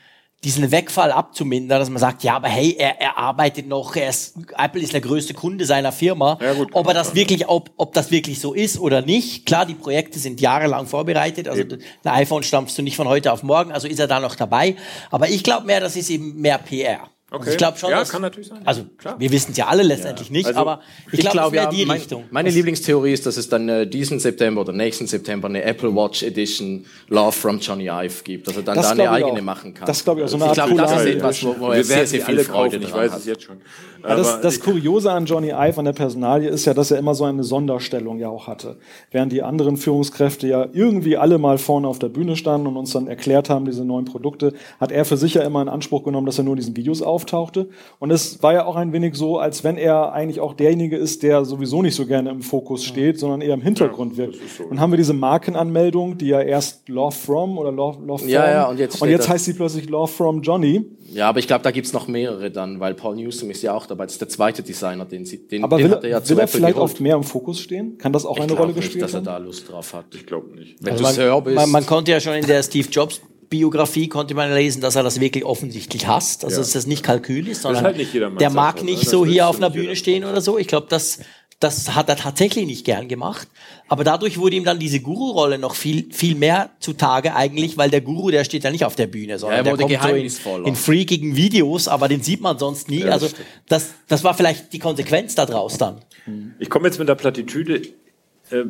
diesen Wegfall abzumindern, dass man sagt, ja, aber hey, er, er arbeitet noch, er ist, Apple ist der größte Kunde seiner Firma. Ja, gut, ob er das wirklich, ob, ob das wirklich so ist oder nicht. Klar, die Projekte sind jahrelang vorbereitet. Also ein iPhone stampfst du nicht von heute auf morgen, also ist er da noch dabei. Aber ich glaube mehr, das ist eben mehr PR. Also Okay. ich glaube schon, Ja, dass, kann natürlich sein. Also Klar. wir wissen es ja alle letztendlich nicht, Also, aber ich, glaube, glaub, es wäre ja, die mein, Richtung. Meine Lieblingstheorie ist, dass es dann äh, diesen September oder nächsten September eine Apple Watch Edition Love from Johnny Ive gibt, dass er dann Das da eine ich eigene auch. machen kann. Das glaub ich auch, so eine ich glaube, das ist etwas, wo, wo er wir sehr, sehr viel Freude kaufen, ich dran weiß hat. es jetzt schon. Ja, das, das Kuriose an Johnny Ive, an der Personalie, ist ja, dass er immer so eine Sonderstellung ja auch hatte. Während die anderen Führungskräfte ja irgendwie alle mal vorne auf der Bühne standen und uns dann erklärt haben, diese neuen Produkte, hat er für sich ja immer in Anspruch genommen, dass er nur in diesen Videos auftauchte. Und es war ja auch ein wenig so, als wenn er eigentlich auch derjenige ist, der sowieso nicht so gerne im Fokus steht, sondern eher im Hintergrund wirkt. Und haben wir diese Markenanmeldung, die ja erst Love From oder Love, Love From. Ja, ja, und jetzt und jetzt heißt sie plötzlich Love From Johnny. Ja, aber ich glaube, da gibt's noch mehrere dann, weil Paul Newsom ist ja auch dabei. Das ist der zweite Designer, den sie, den, Aber den will, hat er ja er, zu will er Apple vielleicht geholt. oft mehr im Fokus stehen? Kann das auch Ich eine Rolle nicht, gespielt dass er haben? da Lust drauf hat. ich glaube nicht. Wenn Also du Sir bist, man, man konnte ja schon in der Steve Jobs Biografie konnte man lesen, dass er das wirklich offensichtlich hasst. Also Ja. dass das nicht Kalkül ist, sondern halt nicht der Sache, mag ne? nicht Das so hier auf einer Bühne stehen oder so. Ich glaube, das, das hat er tatsächlich nicht gern gemacht. Aber dadurch wurde ihm dann diese Guru-Rolle noch viel, viel mehr zutage eigentlich, weil der Guru, der steht ja nicht auf der Bühne, sondern Ja, er der kommt so in, in freakigen Videos, aber den sieht man sonst nie. also das, das war vielleicht die Konsequenz daraus dann. Ich komme jetzt mit der Plattitüde, äh,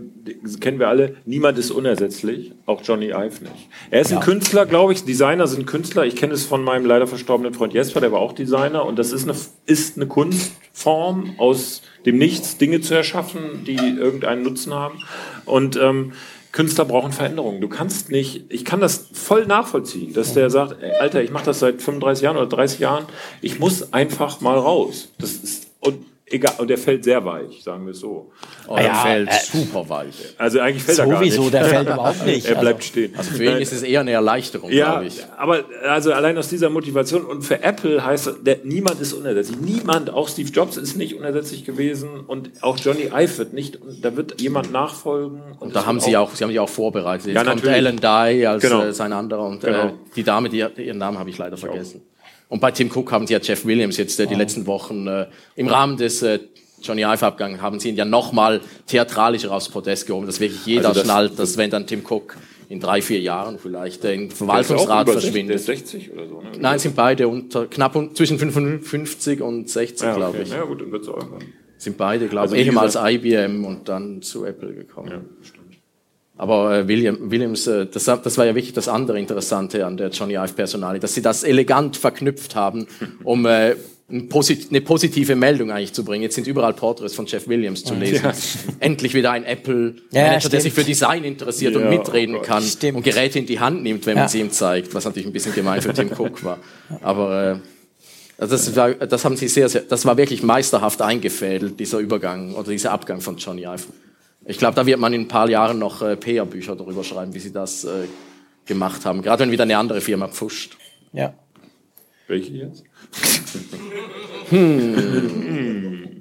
kennen wir alle, niemand ist unersetzlich, auch Johnny Ive nicht. Er ist ein Künstler, glaube ich, Designer sind Künstler. Ich kenne es von meinem leider verstorbenen Freund Jesper, der war auch Designer und das ist eine, ist eine Kunstform, aus dem Nichts Dinge zu erschaffen, die irgendeinen Nutzen haben. Und ähm, Künstler brauchen Veränderungen. Du kannst nicht, ich kann das voll nachvollziehen, dass der sagt, ey, Alter, ich mache das seit 35 Jahren oder 30 Jahren, ich muss einfach mal raus. Das ist, und egal, und der fällt sehr weich, sagen wir es so. oh, er Ja, fällt äh, super weich. Also eigentlich fällt er gar nicht. Sowieso, der fällt überhaupt nicht. Er bleibt Also- stehen. Also für ihn ist es eher eine Erleichterung, ja, glaube ich. aber also allein aus dieser Motivation und für Apple heißt es, der, niemand ist unersetzlich. Niemand, auch Steve Jobs ist nicht unersetzlich gewesen und auch Johnny Ive wird nicht, da wird jemand nachfolgen. Und da haben sie auch, sie haben die auch vorbereitet. Jetzt Ja, kommt natürlich. Alan Dye als Genau. äh, sein anderer und Genau. äh, die Dame, die, ihren Namen habe ich leider vergessen. Und bei Tim Cook haben sie ja Jeff Williams jetzt äh, die letzten Wochen äh, im Rahmen des äh, Johnny Ive Abgang haben sie ihn ja nochmal theatralischer aufs Podest gehoben, dass wirklich jeder Also das- schnallt, dass wenn dann Tim Cook in drei, vier Jahren vielleicht äh, im Verwaltungsrat über 60, Der verschwindet. ist 60 oder so. Ne? Nein, sind beide unter, knapp un, zwischen 55 und 60, ja, glaube okay. ich. Ja gut, dann wird es auch irgendwann. Sind beide, glaube Also ich, ehemals IBM und dann zu Apple gekommen. Ja, stimmt. Aber äh, William, Williams, äh, das, das war ja wirklich das andere Interessante an der Johnny Ive Personalie, dass sie das elegant verknüpft haben, um äh, ein posit eine positive Meldung eigentlich zu bringen. Jetzt sind überall Porträts von Jeff Williams zu lesen. Endlich wieder ein Apple-Manager, Ja, der sich für Design interessiert Ja, und mitreden oh kann Stimmt. und Geräte in die Hand nimmt, wenn Ja. man sie ihm zeigt, was natürlich ein bisschen gemein für Tim Cook war. Aber äh, also das, war, das haben sie sehr, sehr, das war wirklich meisterhaft eingefädelt, dieser Übergang oder dieser Abgang von Johnny Ive. Ich glaube, da wird man in ein paar Jahren noch äh, PR-Bücher darüber schreiben, wie sie das äh, gemacht haben. Gerade wenn wieder eine andere Firma pfuscht. Ja. Welche jetzt?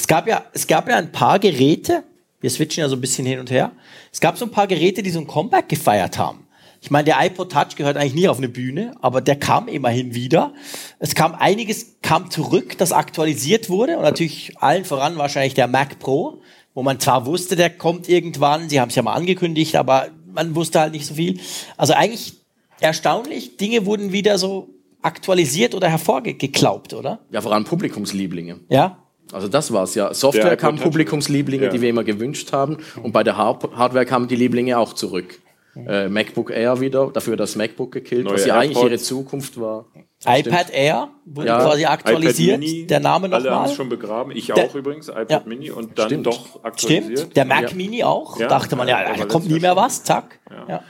Es gab ja, es gab ja ein paar Geräte, wir switchen ja so ein bisschen hin und her. Es gab so ein paar Geräte, die so ein Comeback gefeiert haben. Ich meine, der iPod Touch gehört eigentlich nie auf eine Bühne, aber der kam immerhin wieder. Es kam einiges, kam zurück, das aktualisiert wurde und natürlich allen voran wahrscheinlich der Mac Pro, wo man zwar wusste, der kommt irgendwann, sie haben es ja mal angekündigt, aber man wusste halt nicht so viel. Also eigentlich erstaunlich, Dinge wurden wieder so aktualisiert oder hervorgeklaubt, oder? Ja, vor allem Publikumslieblinge. Ja. Also das war's ja. Software iPod Touch. Publikumslieblinge, Ja. die wir immer gewünscht haben. Und bei der Hard Hardware kamen die Lieblinge auch zurück. Äh, MacBook Air wieder, dafür das MacBook gekillt, Neue was ja eigentlich AirPods. ihre Zukunft war. iPad Air wurde Ja, quasi aktualisiert. iPad Mini, der Name Alle haben nochmal. es schon begraben. Ich Der- auch übrigens, iPad Ja. Mini und dann Stimmt. doch aktualisiert. Stimmt. Der Mac Ja. Mini auch. Ja. Dachte man, ja, Ja, da kommt nie mehr was. Zack. Ja.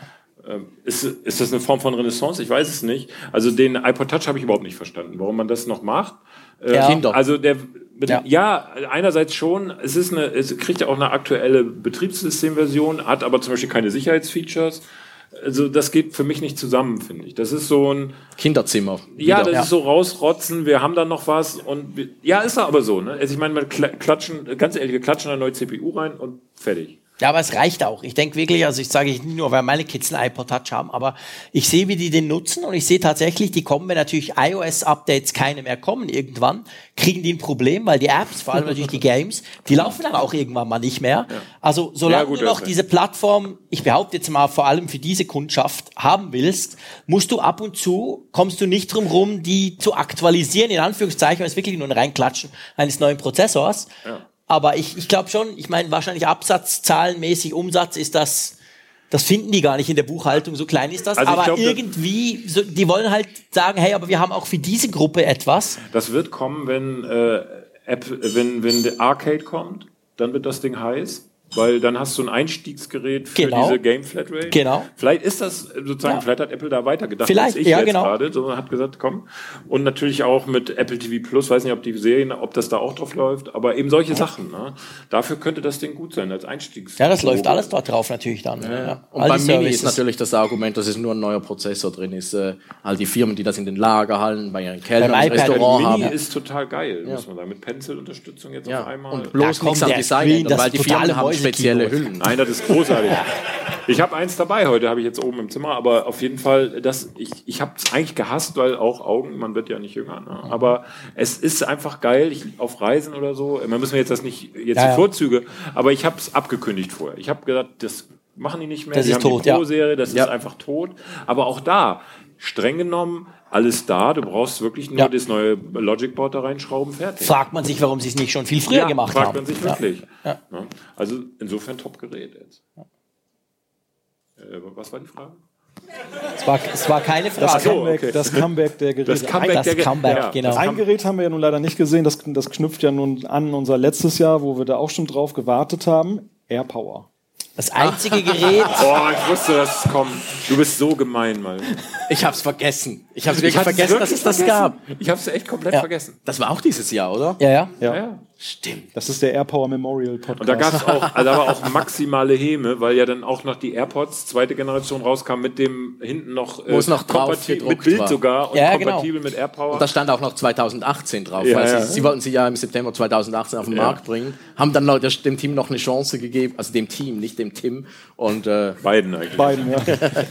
Ähm, Ist, ist das eine Form von Renaissance? Ich weiß es nicht. Also den iPod Touch habe ich überhaupt nicht verstanden, warum man das noch macht. Äh. Also der Ja. ja. einerseits schon, es ist eine, es kriegt ja auch eine aktuelle Betriebssystemversion, hat aber zum Beispiel keine Sicherheitsfeatures. Also das geht für mich nicht zusammen, finde ich. Das ist so ein, Kinderzimmer. ja, wieder. das ist so rausrotzen, wir haben da noch was und wir, ja, ist aber so, ne? Also ich meine, wir kla- klatschen, ganz ehrlich, wir klatschen eine neue CPU rein und fertig. Ja, aber es reicht auch. Ich denke wirklich, also ich sage nicht nur, weil meine Kids einen iPod Touch haben, aber ich sehe, wie die den nutzen und ich sehe tatsächlich, die kommen, wenn natürlich iOS-Updates keine mehr kommen irgendwann, kriegen die ein Problem, weil die Apps, vor allem natürlich die Games, die laufen dann auch irgendwann mal nicht mehr. Also solange Ja, gut, du noch das- diese Plattform, ich behaupte jetzt mal vor allem für diese Kundschaft haben willst, musst du ab und zu, kommst du nicht drum rum, die zu aktualisieren, in Anführungszeichen, weil es wirklich nur ein Reinklatschen eines neuen Prozessors. Aber ich, ich glaube schon, ich meine, wahrscheinlich absatzzahlenmäßig Umsatz ist das, das finden die gar nicht in der Buchhaltung, so klein ist das. Also aber glaub, irgendwie, so, die wollen halt sagen, hey, aber wir haben auch für diese Gruppe etwas. Das wird kommen, wenn, äh, App, wenn, wenn der Arcade kommt, dann wird das Ding heiß. Weil dann hast du ein Einstiegsgerät für Genau. diese Game Flatrate. Genau. Vielleicht ist das sozusagen, Ja. vielleicht hat Apple da weitergedacht Vielleicht, als ich ja, jetzt genau. gerade, sondern hat gesagt, komm. Und natürlich auch mit Apple TV Plus, weiß nicht, ob die Serien, ob das da auch drauf läuft, aber eben solche Sachen. Ne? Dafür könnte das Ding gut sein als Einstiegs. Ja, das läuft alles dort drauf natürlich dann. Ja. Und beim die Mini ist natürlich das Argument, dass es nur ein neuer Prozessor drin ist. Äh, all die Firmen, die das in den Lagerhallen, bei ihren Kellnern, Beim im Restaurant Mini haben. ist total geil, muss man sagen. Mit Pencil-Unterstützung jetzt Ja, auf einmal. und bloß nichts am Design weil die Firmen haben Spezielle Hüllen. Nein, das ist großartig. Ich habe eins dabei heute, habe ich jetzt oben im Zimmer, aber auf jeden Fall, das, ich, ich habe es eigentlich gehasst, weil auch Augen, man wird ja nicht jünger. Ne? Aber es ist einfach geil, ich, auf Reisen oder so, man müssen wir jetzt das nicht, jetzt Ja, die ja. Vorzüge, aber ich habe es abgekündigt vorher. Ich habe gesagt, das machen die nicht mehr, Das die ist haben tot, die ja. Pro-Serie, das Ja. ist einfach tot. Aber auch da, streng genommen, alles da, du brauchst wirklich nur Ja. das neue Logic Board da reinschrauben, fertig. Fragt man sich, warum sie es nicht schon viel früher gemacht fragt haben. man sich Ja. wirklich. Ja. Also insofern Top-Gerät jetzt. Äh, was war die Frage? Es war, es war keine Das Frage. Comeback, okay. das Comeback der Geräte. Das Comeback das der Ge- Comeback, ja. genau. Ein Gerät haben wir ja nun leider nicht gesehen. Das, das knüpft ja nun an unser letztes Jahr, wo wir da auch schon drauf gewartet haben. AirPower. Das einzige Gerät, Oh, ich wusste, dass es kommt. Du bist so gemein, mal. Ich hab's vergessen. Ich hab's wirklich hab's vergessen, dass es das vergessen. gab. Ich habe es echt komplett Ja. vergessen. Das war auch dieses Jahr, oder? ja, ja. Ja. Ja. Stimmt. Das ist der AirPower Memorial Podcast. Und da gab es auch, also da war auch maximale Häme, weil ja dann auch noch die AirPods zweite Generation rauskam mit dem hinten noch, äh, Wo es noch drauf kompatibel- mit Bild war. sogar und Ja, genau. kompatibel mit AirPower. Und da stand auch noch 2018 drauf. Ja, weil ja. Sie, sie wollten sie ja im September 2018 auf den Ja. Markt bringen. Haben dann Leute, dem Team noch eine Chance gegeben, also dem Team, nicht dem Tim. Und äh, Beiden eigentlich. Beiden, ja.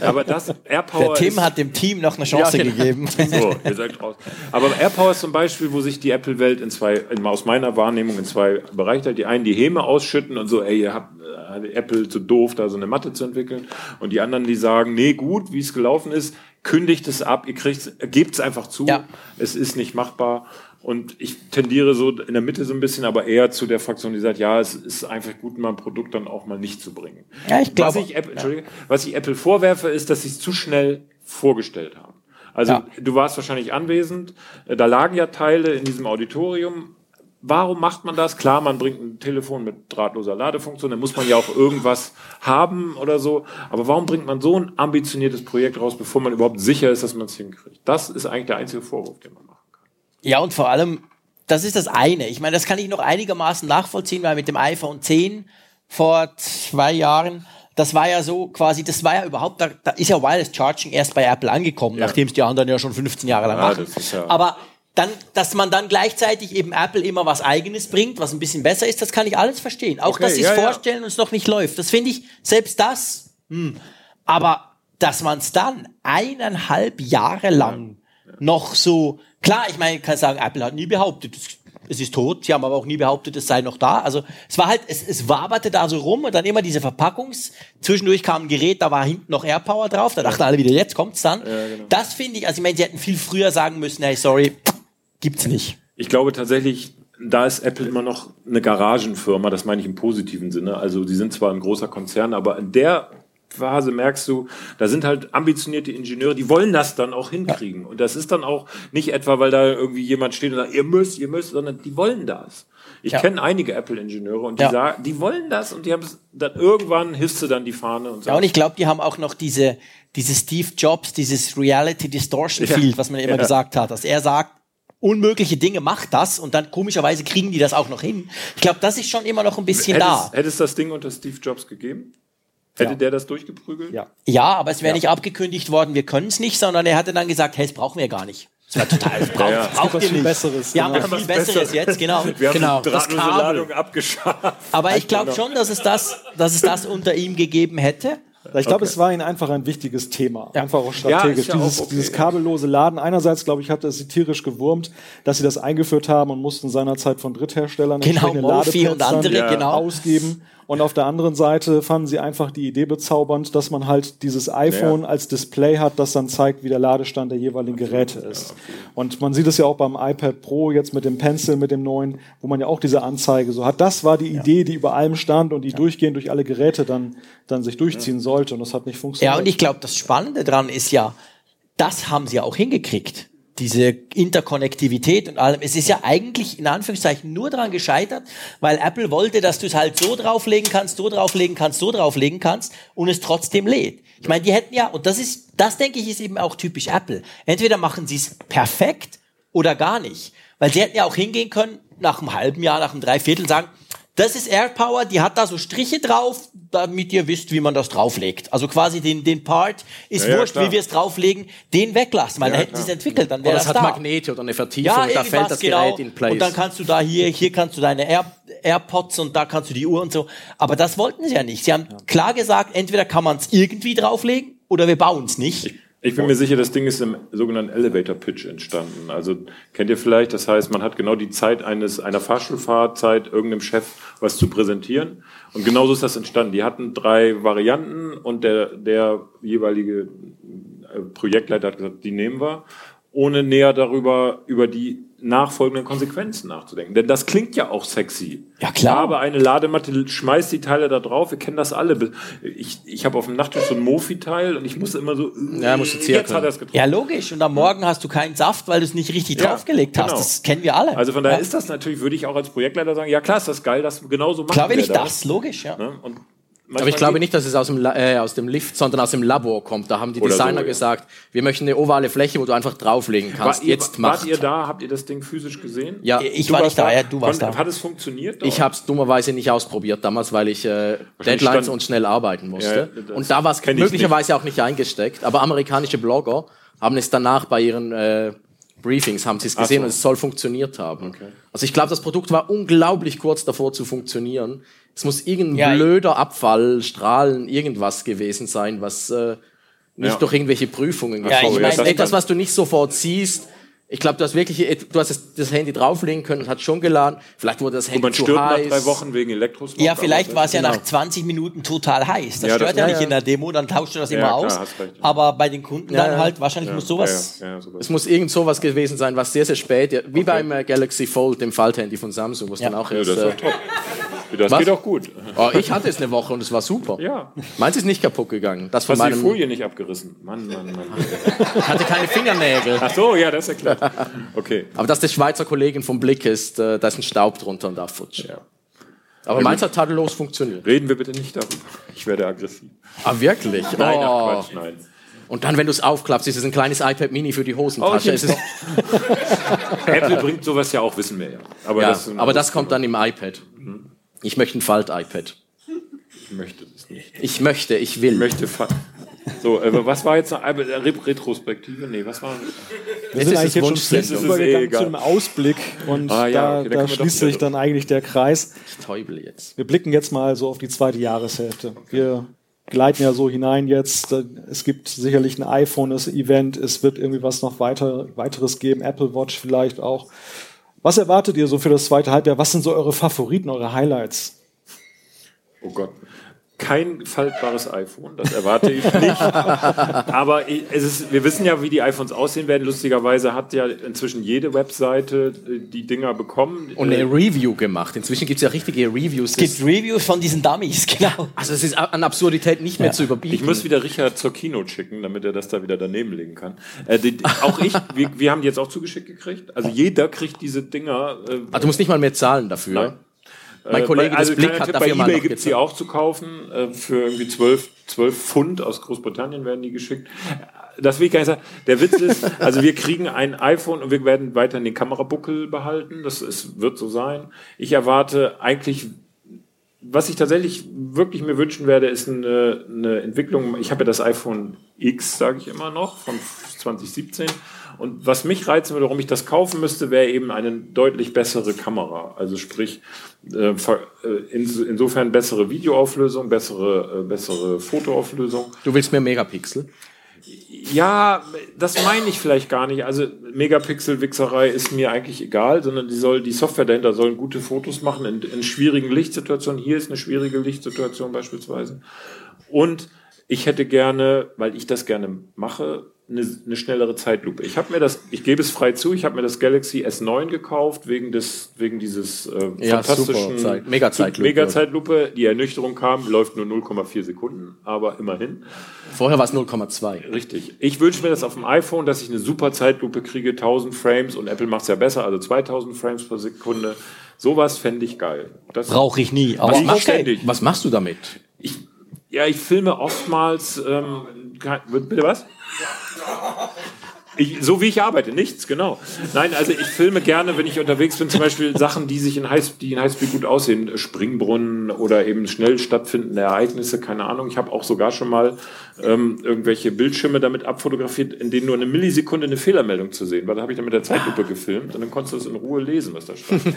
Aber das AirPower Der Tim ist, hat dem Team noch eine Chance Ja, genau. gegeben. So, ihr seid raus. Aber AirPower ist zum Beispiel, wo sich die Apple-Welt in zwei, in, aus meiner Wahrnehmung in zwei Bereiche teilt. Die einen die Häme ausschütten und so, ey, ihr habt äh, Apple zu doof, da so eine Matte zu entwickeln. Und die anderen, die sagen, nee, gut, wie es gelaufen ist, kündigt es ab, ihr kriegt, gebt es einfach zu, Ja. es ist nicht machbar. Und ich tendiere so in der Mitte so ein bisschen, aber eher zu der Fraktion, die sagt, ja, es ist einfach gut, mal ein Produkt dann auch mal nicht zu bringen. Ja, ich glaube- Was ich Apple, Entschuldige, was ich Apple vorwerfe, ist, dass sie es zu schnell vorgestellt haben. Also Ja. du warst wahrscheinlich anwesend, da lagen ja Teile in diesem Auditorium. Warum macht man das? Klar, man bringt ein Telefon mit drahtloser Ladefunktion, dann muss man ja auch irgendwas haben oder so. Aber warum bringt man so ein ambitioniertes Projekt raus, bevor man überhaupt sicher ist, dass man es hinkriegt? Das ist eigentlich der einzige Vorwurf, den man machen kann. Ja, und vor allem, das ist das eine. Ich meine, das kann ich noch einigermaßen nachvollziehen, weil mit dem iPhone 10 vor zwei Jahren, das war ja so quasi, das war ja überhaupt, da, da ist ja Wireless Charging erst bei Apple angekommen, nachdem es die anderen ja schon 15 Jahre lang Ja, machen. das ist ja- Aber dann, dass man dann gleichzeitig eben Apple immer was Eigenes bringt, was ein bisschen besser ist, das kann ich alles verstehen. Auch, Okay, dass sie es ja, ja. vorstellen und es noch nicht läuft. Das finde ich, selbst das, hm. aber dass man es dann eineinhalb Jahre lang noch so, klar, ich meine, ich kann sagen, Apple hat nie behauptet, es es ist tot. Sie haben aber auch nie behauptet, es sei noch da. Also es war halt, es, es waberte da so rum und dann immer diese Verpackungs. Zwischendurch kam ein Gerät, da war hinten noch AirPower drauf. Da dachten alle wieder, jetzt kommt's dann. genau. Das finde ich, also ich meine, sie hätten viel früher sagen müssen, hey, sorry, gibt's nicht. Ich glaube tatsächlich, da ist Apple immer noch eine Garagenfirma, das meine ich im positiven Sinne. Also die sind zwar ein großer Konzern, aber in der Phase merkst du, da sind halt ambitionierte Ingenieure, die wollen das dann auch hinkriegen. Und das ist dann auch nicht etwa, weil da irgendwie jemand steht und sagt, ihr müsst, ihr müsst, sondern die wollen das. Ich Ja. kenne einige Apple-Ingenieure und die Ja. sagen, die wollen das und die haben es dann irgendwann hisst sie dann die Fahne und Ja, und ich glaube, die haben auch noch diese, diese Steve Jobs, dieses Reality Distortion Ja. Field, was man immer Ja. gesagt hat, dass er sagt, unmögliche Dinge macht das und dann komischerweise kriegen die das auch noch hin. Ich glaube, das ist schon immer noch ein bisschen da. hättest, hättest das Ding unter Steve Jobs gegeben? Hätte Ja. der das durchgeprügelt? Ja. Ja, aber es wäre nicht abgekündigt worden, wir können es nicht, sondern er hatte dann gesagt, hey, das brauchen wir gar nicht. Das wäre total, das braucht, Ja, ja. braucht was ihr viel nicht. Besseres, Wir haben genau. was viel Besseres jetzt, genau. Wir haben Genau, die. Ladung abgeschafft. Aber ich glaube schon, dass es das, dass es das unter ihm gegeben hätte. Ich glaube, es war ihnen einfach ein wichtiges Thema. Einfach auch Ja, strategisch. ja auch dieses, okay. dieses kabellose Laden. Einerseits, glaube ich, hat es sie tierisch gewurmt, dass sie das eingeführt haben und mussten seinerzeit von Drittherstellern Genau, entsprechende Mophie und andere, Ja. genau. ausgeben. Und auf der anderen Seite fanden sie einfach die Idee bezaubernd, dass man halt dieses iPhone Ja. als Display hat, das dann zeigt, wie der Ladestand der jeweiligen Geräte ist. Und man sieht es ja auch beim iPad Pro jetzt mit dem Pencil, mit dem neuen, wo man ja auch diese Anzeige so hat. Das war die Idee, die über allem stand und die durchgehend durch alle Geräte dann, dann sich durchziehen sollte. Und das hat nicht funktioniert. Ja, und ich glaube, das Spannende dran ist ja, das haben sie ja auch hingekriegt. Diese Interkonnektivität und allem. Es ist ja eigentlich in Anführungszeichen nur daran gescheitert, weil Apple wollte, dass du es halt so drauflegen kannst, so drauflegen kannst, so drauflegen kannst und es trotzdem lädt. Ich meine, die hätten ja, und das ist, das denke ich, ist eben auch typisch Apple. Entweder machen sie es perfekt oder gar nicht. Weil sie hätten ja auch hingehen können, nach einem halben Jahr, nach einem Dreiviertel sagen, das ist AirPower, die hat da so Striche drauf, damit ihr wisst, wie man das drauflegt. Also quasi den, den Part ist Ja, ja, wurscht, klar. wie wir es drauflegen, den weglassen, weil Ja, dann hätten sie es entwickelt, dann wäre Oder das es hat da. Magnete oder eine Vertiefung, ja, da fällt das genau. Gerät in place. Und dann kannst du da hier, hier kannst du deine Air, AirPods und da kannst du die Uhr und so. Aber das wollten sie ja nicht. Sie haben klar gesagt, entweder kann man es irgendwie drauflegen oder wir bauen es nicht. Ich bin mir sicher, das Ding ist im sogenannten Elevator Pitch entstanden. Also kennt ihr vielleicht, das heißt, man hat genau die Zeit eines einer Fahrschulfahrzeit irgendeinem Chef was zu präsentieren und genauso ist das entstanden. Die hatten drei Varianten und der der jeweilige äh, Projektleiter hat gesagt, die nehmen wir, ohne näher darüber über die nachfolgenden Konsequenzen nachzudenken. Denn das klingt ja auch sexy. Ja, klar. Ich habe eine Ladematte, schmeiß die Teile da drauf, wir kennen das alle. Ich, ich habe auf dem Nachttisch so ein Mofi-Teil und ich muss immer so, Ja, musst du jetzt zirkeln. hat er es getroffen. Ja, logisch. Und am Morgen hast du keinen Saft, weil du es nicht richtig Ja, draufgelegt hast. genau. Das kennen wir alle. Also von daher ja. ist das natürlich, würde ich auch als Projektleiter sagen, ja klar ist das geil, das genauso machen Klar will wir ich das, logisch, ja. Ne? Und Aber ich glaube nicht, dass es aus dem, äh, aus dem Lift, sondern aus dem Labor kommt. Da haben die Oder Designer so, ja. gesagt, wir möchten eine ovale Fläche, wo du einfach drauflegen kannst. Wart ihr, Jetzt macht. wart ihr da? Habt ihr das Ding physisch gesehen? Ja, Ich Du war nicht da, ja, du warst da. Hat es funktioniert? Ich habe es dummerweise nicht ausprobiert damals, weil ich äh, Deadlines stand- und schnell arbeiten musste. Ja, und da war es möglicherweise auch nicht eingesteckt. Aber amerikanische Blogger haben es danach bei ihren äh, Briefings haben sie es gesehen so. und es soll funktioniert haben. Also ich glaube, das Produkt war unglaublich kurz davor zu funktionieren. Es muss irgendein Ja, blöder Abfall, Strahlen, irgendwas gewesen sein, was äh, nicht Ja. durch irgendwelche Prüfungen Ja, gekommen ist. Etwas, was du nicht sofort siehst. Ich glaube, du hast wirklich, du hast das, Handy drauflegen können und hat schon geladen. Vielleicht wurde das Und Handy man zu stirbt nach heiß. drei Wochen wegen Elektrosmog. Ja, vielleicht war es ja genau. nach 20 Minuten total heiß. Das Ja, stört das- ja, ja, nicht ja. in der Demo, dann tauscht du das Ja, immer klar, aus. recht, ja. Aber bei den Kunden dann halt, wahrscheinlich muss sowas. Ja, ja, sowas. Es muss irgend sowas gewesen sein, was sehr, sehr spät, wie beim äh, Galaxy Fold, dem Falthandy von Samsung, wo es dann auch Ja, erst, das ist äh. Das Was? geht auch gut. oh, ich hatte es eine Woche und es war super. Ja. Meins ist nicht kaputt gegangen. Das von Hast du die meinem, Folie nicht abgerissen? Mann, Mann, Mann. ich hatte keine Fingernägel. Ach so, ja, das ist ja klar. Okay. Aber dass der Schweizer Kollegen vom Blick ist, äh, da ist ein Staub drunter und da futsch. Ja. Aber meins hat tadellos funktioniert. Reden wir bitte nicht darüber. Ich werde aggressiv. Ah, wirklich? Nein, oh. ach Quatsch, nein. Und dann, wenn du es aufklappst, ist es ein kleines iPad Mini für die Hosentasche. Oh, Apple bringt sowas ja auch, wissen wir ja. Aber ja, das, aber das kommt dann im iPad. Ich möchte ein Falt-iPad. Ich möchte es nicht. Ich möchte, ich will. Ich möchte fa- So, äh, was war jetzt noch? Äh, Re- Retrospektive? Nee, was war? Wir sind ist eigentlich jetzt schon fließend übergegangen eh zu einem Ausblick und Ah, ja, da, okay, da doch schließt sich dann eigentlich der Kreis. Ich täubel jetzt. Wir blicken jetzt mal so auf die zweite Jahreshälfte. Wir gleiten ja so hinein jetzt. Es gibt sicherlich ein iPhone-Event, es wird irgendwie was noch weiter, weiteres geben, Apple Watch vielleicht auch. Was erwartet ihr so für das zweite Halbjahr? Was sind so eure Favoriten, eure Highlights? Oh Gott. Kein faltbares iPhone, das erwarte ich nicht. Aber es ist, wir wissen ja, wie die iPhones aussehen werden. Lustigerweise hat ja inzwischen jede Webseite äh, die Dinger bekommen. Und eine Review gemacht. Inzwischen gibt es ja richtige Reviews. Es gibt Reviews von diesen Dummies, genau. also es ist an Absurdität nicht mehr zu überbieten. Ich muss wieder Richard zur Keynote schicken, damit er das da wieder daneben legen kann. Äh, die, auch ich, wir, wir haben die jetzt auch zugeschickt gekriegt. Also jeder kriegt diese Dinger. Äh, Ah, du musst nicht mal mehr zahlen dafür. Nein. Mein Äh, Kollege bei, also des Blick hat Tipp, dafür bei eBay gibt es die auch zu kaufen. Äh, für irgendwie 12, 12 Pfund aus Großbritannien werden die geschickt. Das will ich gar nicht sagen. Der Witz ist, also wir kriegen ein iPhone und wir werden weiterhin den Kamerabuckel behalten. Das ist, wird so sein. Ich erwarte eigentlich was ich tatsächlich wirklich mir wünschen werde, ist eine, eine Entwicklung. Ich habe ja das iPhone X, sage ich immer noch, von 2017. Und was mich reizen würde, warum ich das kaufen müsste, wäre eben eine deutlich bessere Kamera. Also sprich, äh, äh, ins- insofern bessere Videoauflösung, bessere, äh, bessere Fotoauflösung. Du willst mehr Megapixel? Ja, das meine ich vielleicht gar nicht. Also Megapixel-Wichserei ist mir eigentlich egal, sondern die soll, die Software dahinter sollen gute Fotos machen in, in schwierigen Lichtsituationen. Hier ist eine schwierige Lichtsituation beispielsweise. Und ich hätte gerne, weil ich das gerne mache, eine, eine schnellere Zeitlupe. Ich habe mir das, ich gebe es frei zu, ich habe mir das Galaxy S9 gekauft wegen des, wegen dieses äh, Ja, fantastischen Zeit- Mega-Zeitlupe. Mega-Zeitlupe. Die Ernüchterung kam, läuft nur 0,4 Sekunden, aber immerhin. Vorher war es 0,2. Richtig. Ich wünsche mir das auf dem iPhone, dass ich eine super Zeitlupe kriege, 1000 Frames und Apple macht es ja besser, also 2000 Frames pro Sekunde. Sowas fände ich geil. Brauche ich nie. Aber Was machst du ständig? Was machst du damit? Ich, ja, ich filme oftmals. Ähm, kein- bitte was? Ich, so wie ich arbeite, nichts, genau. Nein, also ich filme gerne, wenn ich unterwegs bin, zum Beispiel Sachen, die sich in die in Highspeed gut aussehen, Springbrunnen oder eben schnell stattfindende Ereignisse, keine Ahnung. Ich habe auch sogar schon mal ähm, irgendwelche Bildschirme damit abfotografiert, in denen nur eine Millisekunde eine Fehlermeldung zu sehen war. Da habe ich dann mit der Zeitlupe gefilmt und dann konntest du es in Ruhe lesen, was da stand.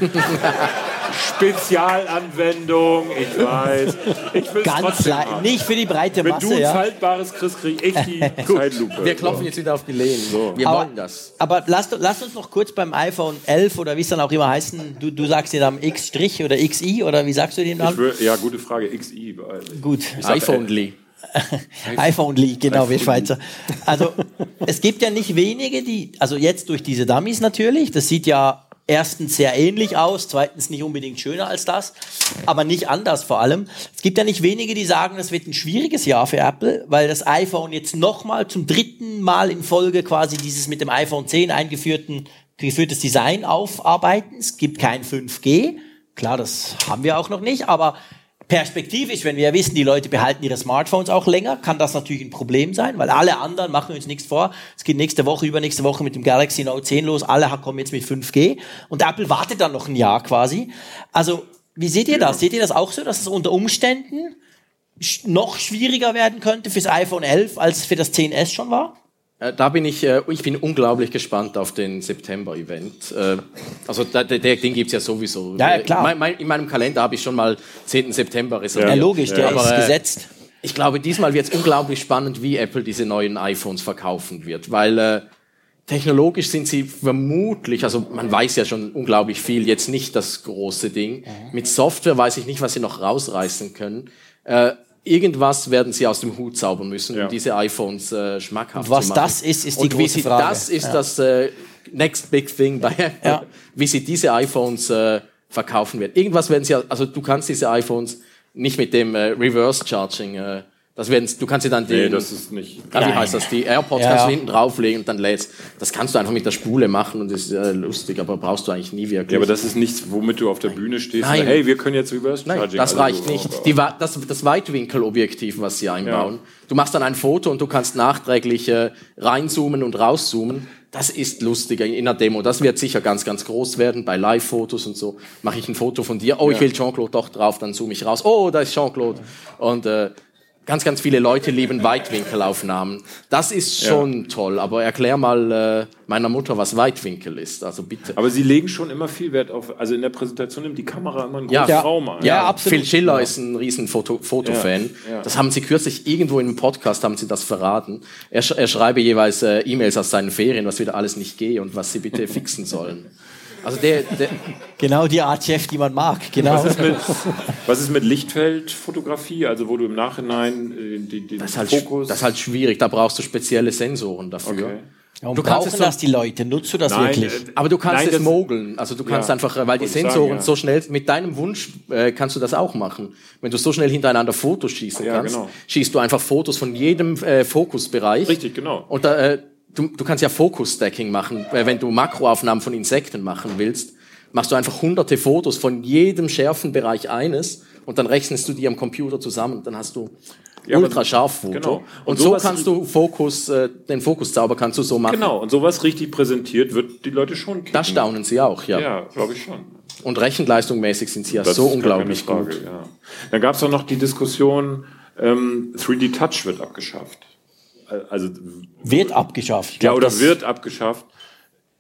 Spezialanwendung, ich weiß. Ich Ganz trotzdem leicht. Nicht für die breite Wenn Masse, du ein ja. faltbares kriegst, krieg ich die Zeitlupe. Wir klopfen jetzt wieder auf die Lehnen. Wir Aber- wollen das. Aber lass, lass uns noch kurz beim iPhone 11 oder wie es dann auch immer heißen, du, du sagst dir dann X' oder XI oder wie sagst du den dann? ja, gute Frage. XI. Gut. Ich iPhone League, genau, wir Schweizer. Also, es gibt ja nicht wenige, die, also jetzt durch diese Dummies natürlich, das sieht ja erstens sehr ähnlich aus, zweitens nicht unbedingt schöner als das, aber nicht anders vor allem. Es gibt ja nicht wenige, die sagen, das wird ein schwieriges Jahr für Apple, weil das iPhone jetzt nochmal zum dritten Mal in Folge quasi dieses mit dem iPhone 10 eingeführten geführtes Design aufarbeiten. Es gibt kein 5G. Klar, das haben wir auch noch nicht, aber Perspektivisch, wenn wir ja wissen, die Leute behalten ihre Smartphones auch länger, kann das natürlich ein Problem sein, weil alle anderen machen wir uns nichts vor. Es geht nächste Woche, übernächste Woche mit dem Galaxy Note 10 los. Alle kommen jetzt mit 5G und Apple wartet dann noch ein Jahr quasi. Also, wie seht ihr das? Seht ihr das auch so, dass es unter Umständen noch schwieriger werden könnte fürs iPhone 11, als es für das 10S schon war? Äh, Da bin ich, äh, ich bin unglaublich gespannt auf den September-Event. Äh, Also da, der, der, den gibt's ja sowieso. Ja, klar. In meinem Kalender habe ich schon mal 10. September reserviert. Ja, logisch, der Aber, ist äh, gesetzt. Ich glaube, diesmal wird es unglaublich spannend, wie Apple diese neuen iPhones verkaufen wird, weil äh, technologisch sind sie vermutlich, also man weiß ja schon unglaublich viel, jetzt nicht das große Ding. Mit Software weiß ich nicht, was sie noch rausreißen können. Äh, irgendwas werden sie aus dem Hut zaubern müssen, Ja. um diese iPhones äh, schmackhaft Was zu machen. das ist, ist die Und wie große sie, Frage. Das ist das äh, next big thing bei Apple, Ja. wie sie diese iPhones äh, verkaufen werden. Irgendwas werden sie, also du kannst diese iPhones nicht mit dem äh, Reverse Charging, äh, das werden, du kannst sie dann die, Nee, das ist nicht. Ah, wie Nein. heißt das? Die AirPods Ja, kannst du ja. hinten drauflegen und dann lädst. Das kannst du einfach mit der Spule machen und das ist äh, lustig, aber brauchst du eigentlich nie wirklich. Ja, aber das ist nichts, womit du auf der Bühne stehst. Nein. und, hey, wir können jetzt Reverse Nein, Charging. das also reicht nicht. Die, das, das Weitwinkelobjektiv, was sie einbauen. Du machst dann ein Foto und du kannst nachträglich äh, reinzoomen und rauszoomen. Das ist lustiger in einer Demo. Das wird sicher ganz, ganz groß werden bei Live-Fotos und so. Mache ich ein Foto von dir. Oh, ich will Jean-Claude doch drauf, dann zoome ich raus. Oh, da ist Jean-Claude. Und äh, ganz, ganz viele Leute lieben Weitwinkelaufnahmen. Das ist schon toll. Aber erklär mal äh, meiner Mutter, was Weitwinkel ist. Also bitte. Aber sie legen schon immer viel Wert auf, also in der Präsentation nimmt die Kamera immer einen großen Ja. Raum ein. Ja, absolut. Phil Schiller ist ein riesen Foto, Fotofan. Ja, ja. Das haben sie kürzlich irgendwo in einem Podcast haben sie das verraten. Er, sch er schreibe jeweils äh, E-Mails aus seinen Ferien, was wieder alles nicht gehe und was sie bitte fixen sollen. Also der, der, Genau die Art Chef, die man mag. Genau. Was ist mit, was ist mit Lichtfeldfotografie, also wo du im Nachhinein äh, die, den das, ist halt, Fokus... das ist halt schwierig, da brauchst du spezielle Sensoren dafür. Okay. Warum Du kannst brauchen es so- das die Leute? Nutzt du das Nein, wirklich? äh, Aber du kannst Nein, es das- mogeln. Also du kannst Ja, einfach, weil die Sensoren sagen, ja. so schnell, mit deinem Wunsch äh, kannst du das auch machen. Wenn du so schnell hintereinander Fotos schießen Ja, kannst, genau. schießt du einfach Fotos von jedem äh, Fokusbereich. Richtig, genau. Und da, äh, du, du kannst ja Focus-Stacking machen. Wenn du Makroaufnahmen von Insekten machen willst, machst du einfach hunderte Fotos von jedem Schärfenbereich eines und dann rechnest du die am Computer zusammen. Dann hast du Ja, aber- Ultrascharf-Foto. genau. Und, Und so kannst du Fokus, äh, den Fokuszauber kannst du so machen. Genau, und sowas richtig präsentiert wird die Leute schon kicken. Da staunen sie auch, ja. Ja, glaube ich schon. Und rechenleistungsmäßig sind sie ja Das so unglaublich keine gut. Frage, Ja. Dann gab es auch noch die Diskussion, ähm, 3D Touch wird abgeschafft. Also Wird abgeschafft. Ich ja, glaub, oder wird abgeschafft.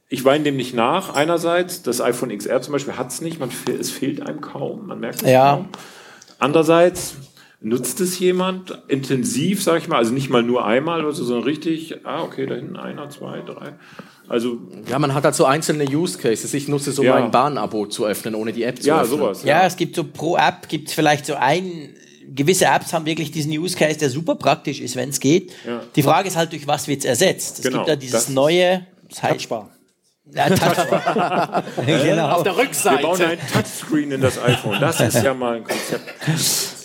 Ich weine dem nicht nach. Einerseits, das iPhone XR zum Beispiel hat es nicht, man, es fehlt einem kaum, man merkt es Ja. kaum. Andererseits, nutzt es jemand intensiv, sag ich mal, also nicht mal nur einmal oder so, sondern richtig, ah, okay, da hinten einer, zwei, drei. Also, Ja, man hat halt so einzelne Use Cases. Ich nutze so Ja. mein Bahnabo zu öffnen, ohne die App zu ja, öffnen. sowas. Ja, es gibt so pro App, gibt es vielleicht so ein, gewisse Apps haben wirklich diesen Use Case, der super praktisch ist, wenn es geht. Ja. Die Frage ist halt, durch was wird es ersetzt? Es Genau, gibt ja dieses neue, das heißt, Touchbar. ja, Touchbar. genau. Auf der Wir Rückseite. bauen ein Touchscreen in das iPhone. Das ist ja mal ein Konzept.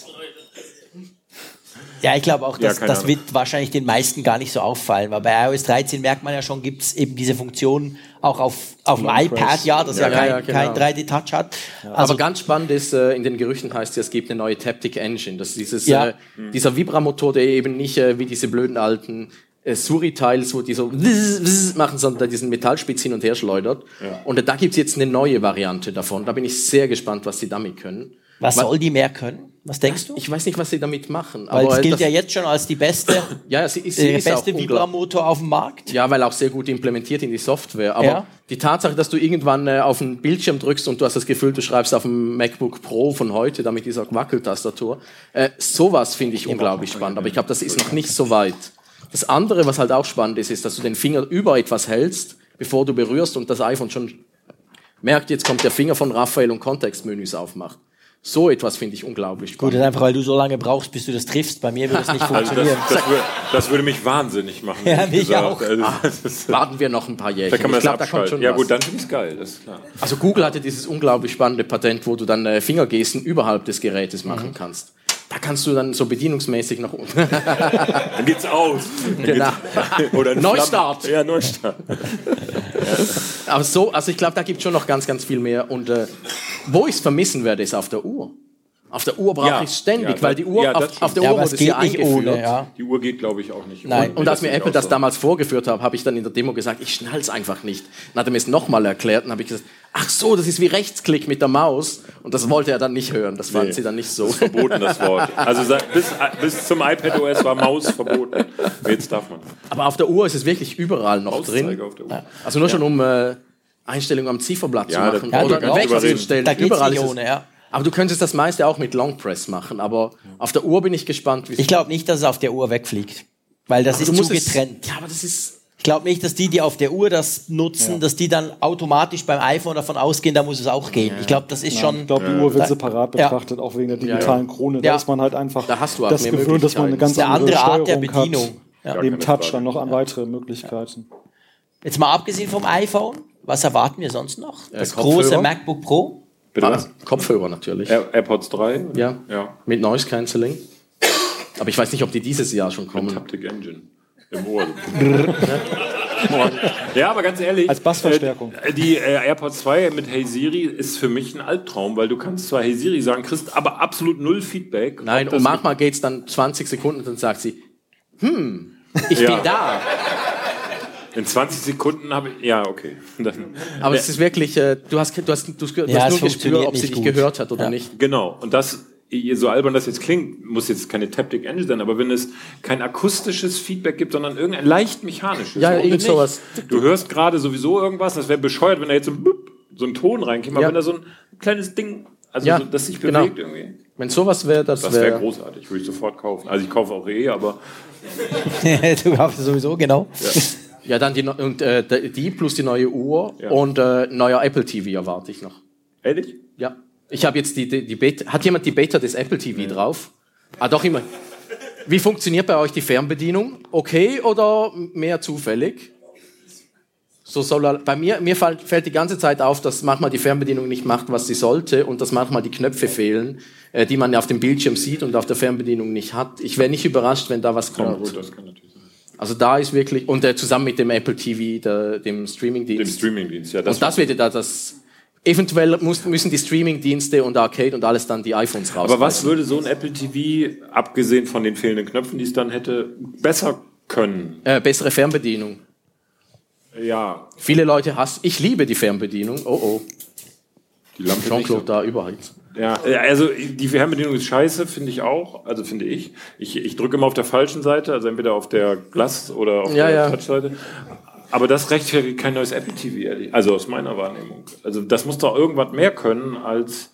Ja, ich glaube auch, Ja, dass, keine das wird wahrscheinlich den meisten gar nicht so auffallen, weil bei iOS 13 merkt man ja schon, gibt es eben diese Funktion auch auf, auf dem iPad, Press. ja, das ja, Ja, kein, ja, genau. kein 3D-Touch hat. Aber Also, ganz spannend ist, äh, in den Gerüchten heißt es, es gibt eine neue Taptic Engine. Das ist dieses, Ja. äh, dieser Vibramotor, der eben nicht äh, wie diese blöden alten äh, Suri-Tiles, wo die so wzz, wzz machen, sondern der diesen Metallspitz hin und her schleudert. Und äh, da gibt's jetzt eine neue Variante davon. Da bin ich sehr gespannt, was sie damit können. Was Weil- soll die mehr können? Was denkst du? Ich weiß nicht, was sie damit machen. Weil es aber gilt das- ja jetzt schon als die beste, ja, sie ist, sie auch beste. Vibramotor auf dem Markt. Ja, weil auch sehr gut implementiert in die Software. Aber Ja. die Tatsache, dass du irgendwann äh, auf den Bildschirm drückst und du hast das Gefühl, du schreibst auf dem MacBook Pro von heute, da mit dieser Wackeltastatur, äh, sowas finde ich unglaublich spannend. Aber ich glaube, das ist noch nicht so weit. Das andere, was halt auch spannend ist, ist, dass du den Finger über etwas hältst, bevor du berührst und das iPhone schon merkt, jetzt kommt der Finger von Raphael und Kontextmenüs aufmacht. So etwas finde ich unglaublich Gut, spannend. das ist einfach, weil du so lange brauchst, bis du das triffst. Bei mir würde das nicht Also das, funktionieren. das, würde, das würde mich wahnsinnig machen. Ja, mich auch. Also, das ist, Warten wir noch ein paar Jährchen. da kann man ich das glaube, da kommt schon Ja was. gut, dann finde ich es geil, das ist klar. Also Google hatte dieses unglaublich spannende Patent, wo du dann äh, Fingergesten überhalb des Gerätes machen kannst. Da kannst du dann so bedienungsmäßig noch Dann geht's aus. Dann Genau. geht's- Oder Neustart. Flammen- Ja, Neustart. Aber so, also ich glaube, da gibt es schon noch ganz, ganz viel mehr. Und äh, wo ich es vermissen werde, ist auf der Uhr. Auf der Uhr brauche Ja. ich ständig, Ja, weil die Uhr ja, auf, auf der Ja, Uhr wurde es sie geht nicht eingeführt. ohne, ja. Die Uhr geht, glaube ich, auch nicht. Nein. Und als mir Apple das damals vorgeführt hat, habe ich dann in der Demo gesagt, ich schnall's einfach nicht. Dann hat er mir es nochmal erklärt und habe ich gesagt, ach so, das ist wie Rechtsklick mit der Maus. Und das wollte er dann nicht hören. Das fand Nee. sie dann nicht so. Das ist verboten, das Wort. Also bis, bis zum iPad OS war Maus verboten. Jetzt darf man. Aber auf der Uhr ist es wirklich überall noch drin. Auszeiger auf der Uhr. Also nur schon um äh, Einstellungen am Zifferblatt Ja, zu machen oder wegzustellen. Da geht's Überall nicht es- ohne, ja. Aber du könntest das meiste auch mit Long Press machen. Aber auf der Uhr bin ich gespannt, wie Ich glaube nicht, dass es auf der Uhr wegfliegt. Weil das Aber ist zu es- getrennt. Ja, aber das ist. Ich glaube nicht, dass die, die auf der Uhr das nutzen, dass die dann automatisch beim iPhone davon ausgehen, da muss es auch gehen. Ich glaube, das ist schon. Ich glaube, die Uhr wird separat Ja. betrachtet, auch wegen der digitalen Krone. Da Ja. ist man halt einfach Da hast du auch das mehr gewöhnt, dass man eine ganz eine andere, andere Art der Bedienung. Hat. Ja. Neben Touch dann noch an weitere Möglichkeiten. Jetzt mal abgesehen vom iPhone, was erwarten wir sonst noch? Das große MacBook Pro? Bitte Ah, was? Kopfhörer natürlich. Air, AirPods 3? Ja. Ja. Mit Noise Cancelling. Aber ich weiß nicht, ob die dieses Jahr schon kommen. Taptic Engine. Im Ohr. ja, aber ganz ehrlich. Als Bassverstärkung. Äh, die äh, AirPods 2 mit Hey Siri ist für mich ein Albtraum, weil du kannst zwar Hey Siri sagen, kriegst aber absolut null Feedback. Nein, und manchmal geht's dann 20 Sekunden und dann sagt sie, hm, ich Ja. bin da. In 20 Sekunden habe ich. Ja, okay. Dann, Aber es ist wirklich, äh, du hast, du hast, du hast, du Ja, hast nur Gespür, funktioniert ob sie dich gehört hat oder Ja. nicht. genau. Und das, so albern das jetzt klingt, muss jetzt keine Taptic Engine sein, aber wenn es kein akustisches Feedback gibt, sondern irgendein leicht mechanisches. Ja, irgend sowas. Du hörst gerade sowieso irgendwas, das wäre bescheuert, wenn da jetzt so ein, so ein Ton reinkäme, aber Ja. wenn da so ein kleines Ding, also Ja, so, das sich genau. bewegt irgendwie. Wenn sowas wäre, das, Das wäre wäre. großartig, würde ich sofort kaufen. Also ich kaufe auch eh, aber du kaufst es sowieso, genau. Ja, dann die, und, äh, die plus die neue Uhr und äh, neuer Apple TV erwarte ich noch. Ehrlich? Ja. Ich habe jetzt die, die, die Beta. Hat jemand die Beta des Apple TV drauf? Ah, doch immer. Wie funktioniert bei euch die Fernbedienung? Okay oder mehr zufällig? So soll er, bei mir, mir fällt, fällt die ganze Zeit auf, dass manchmal die Fernbedienung nicht macht, was sie sollte und dass manchmal die Knöpfe fehlen, äh, die man auf dem Bildschirm sieht und auf der Fernbedienung nicht hat. Ich wäre nicht überrascht, wenn da was Ja, kommt. gut, das kann natürlich. Also da ist wirklich, und äh, zusammen mit dem Apple TV, der, dem Dem Streamingdienst. Streamingdienst, ja. Das Und das wird ja da das. Eventuell muss, müssen die Streamingdienste und Arcade und alles dann die iPhones raus. Aber was würde so ein Apple TV, abgesehen von den fehlenden Knöpfen, die es dann hätte, besser können? Äh, bessere Fernbedienung. Ja, Viele Leute hassen. Ich liebe die Fernbedienung. Oh oh. die Lampe. Jean-Claude da überheizt. Ja, also die Fernbedienung ist scheiße, finde ich auch. Also finde ich. Ich, ich drücke immer auf der falschen Seite, also entweder auf der Glas- oder auf Ja, der ja. Touch-Seite. Aber das rechtfertigt kein neues Apple TV, ehrlich. Also aus meiner Wahrnehmung. Also das muss doch irgendwas mehr können als.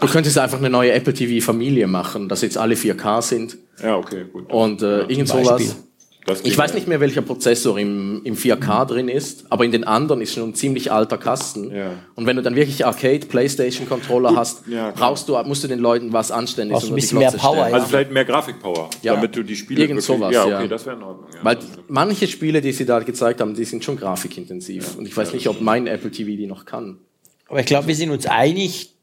Du könntest einfach eine neue Apple TV-Familie machen, dass jetzt alle 4K sind Ja, okay, gut. und äh, irgend Beispiel. sowas. Das Ich weiß nicht mehr, welcher Prozessor im, im 4K drin ist, aber in den anderen ist schon ein ziemlich alter Kasten. Ja. Und wenn du dann wirklich Arcade, Playstation-Controller hast, Ja, brauchst du, musst du den Leuten was Anständiges Brauchst ein bisschen mehr Power, ja. Also vielleicht mehr Grafikpower, Ja. damit du die Spiele Irgend sowas, Ja, okay, ja. das wäre in Ordnung. Ja. Weil manche Spiele, die sie da gezeigt haben, die sind schon grafikintensiv. Und ich weiß nicht, ob mein Apple TV die noch kann. Aber ich glaube, wir sind uns einig,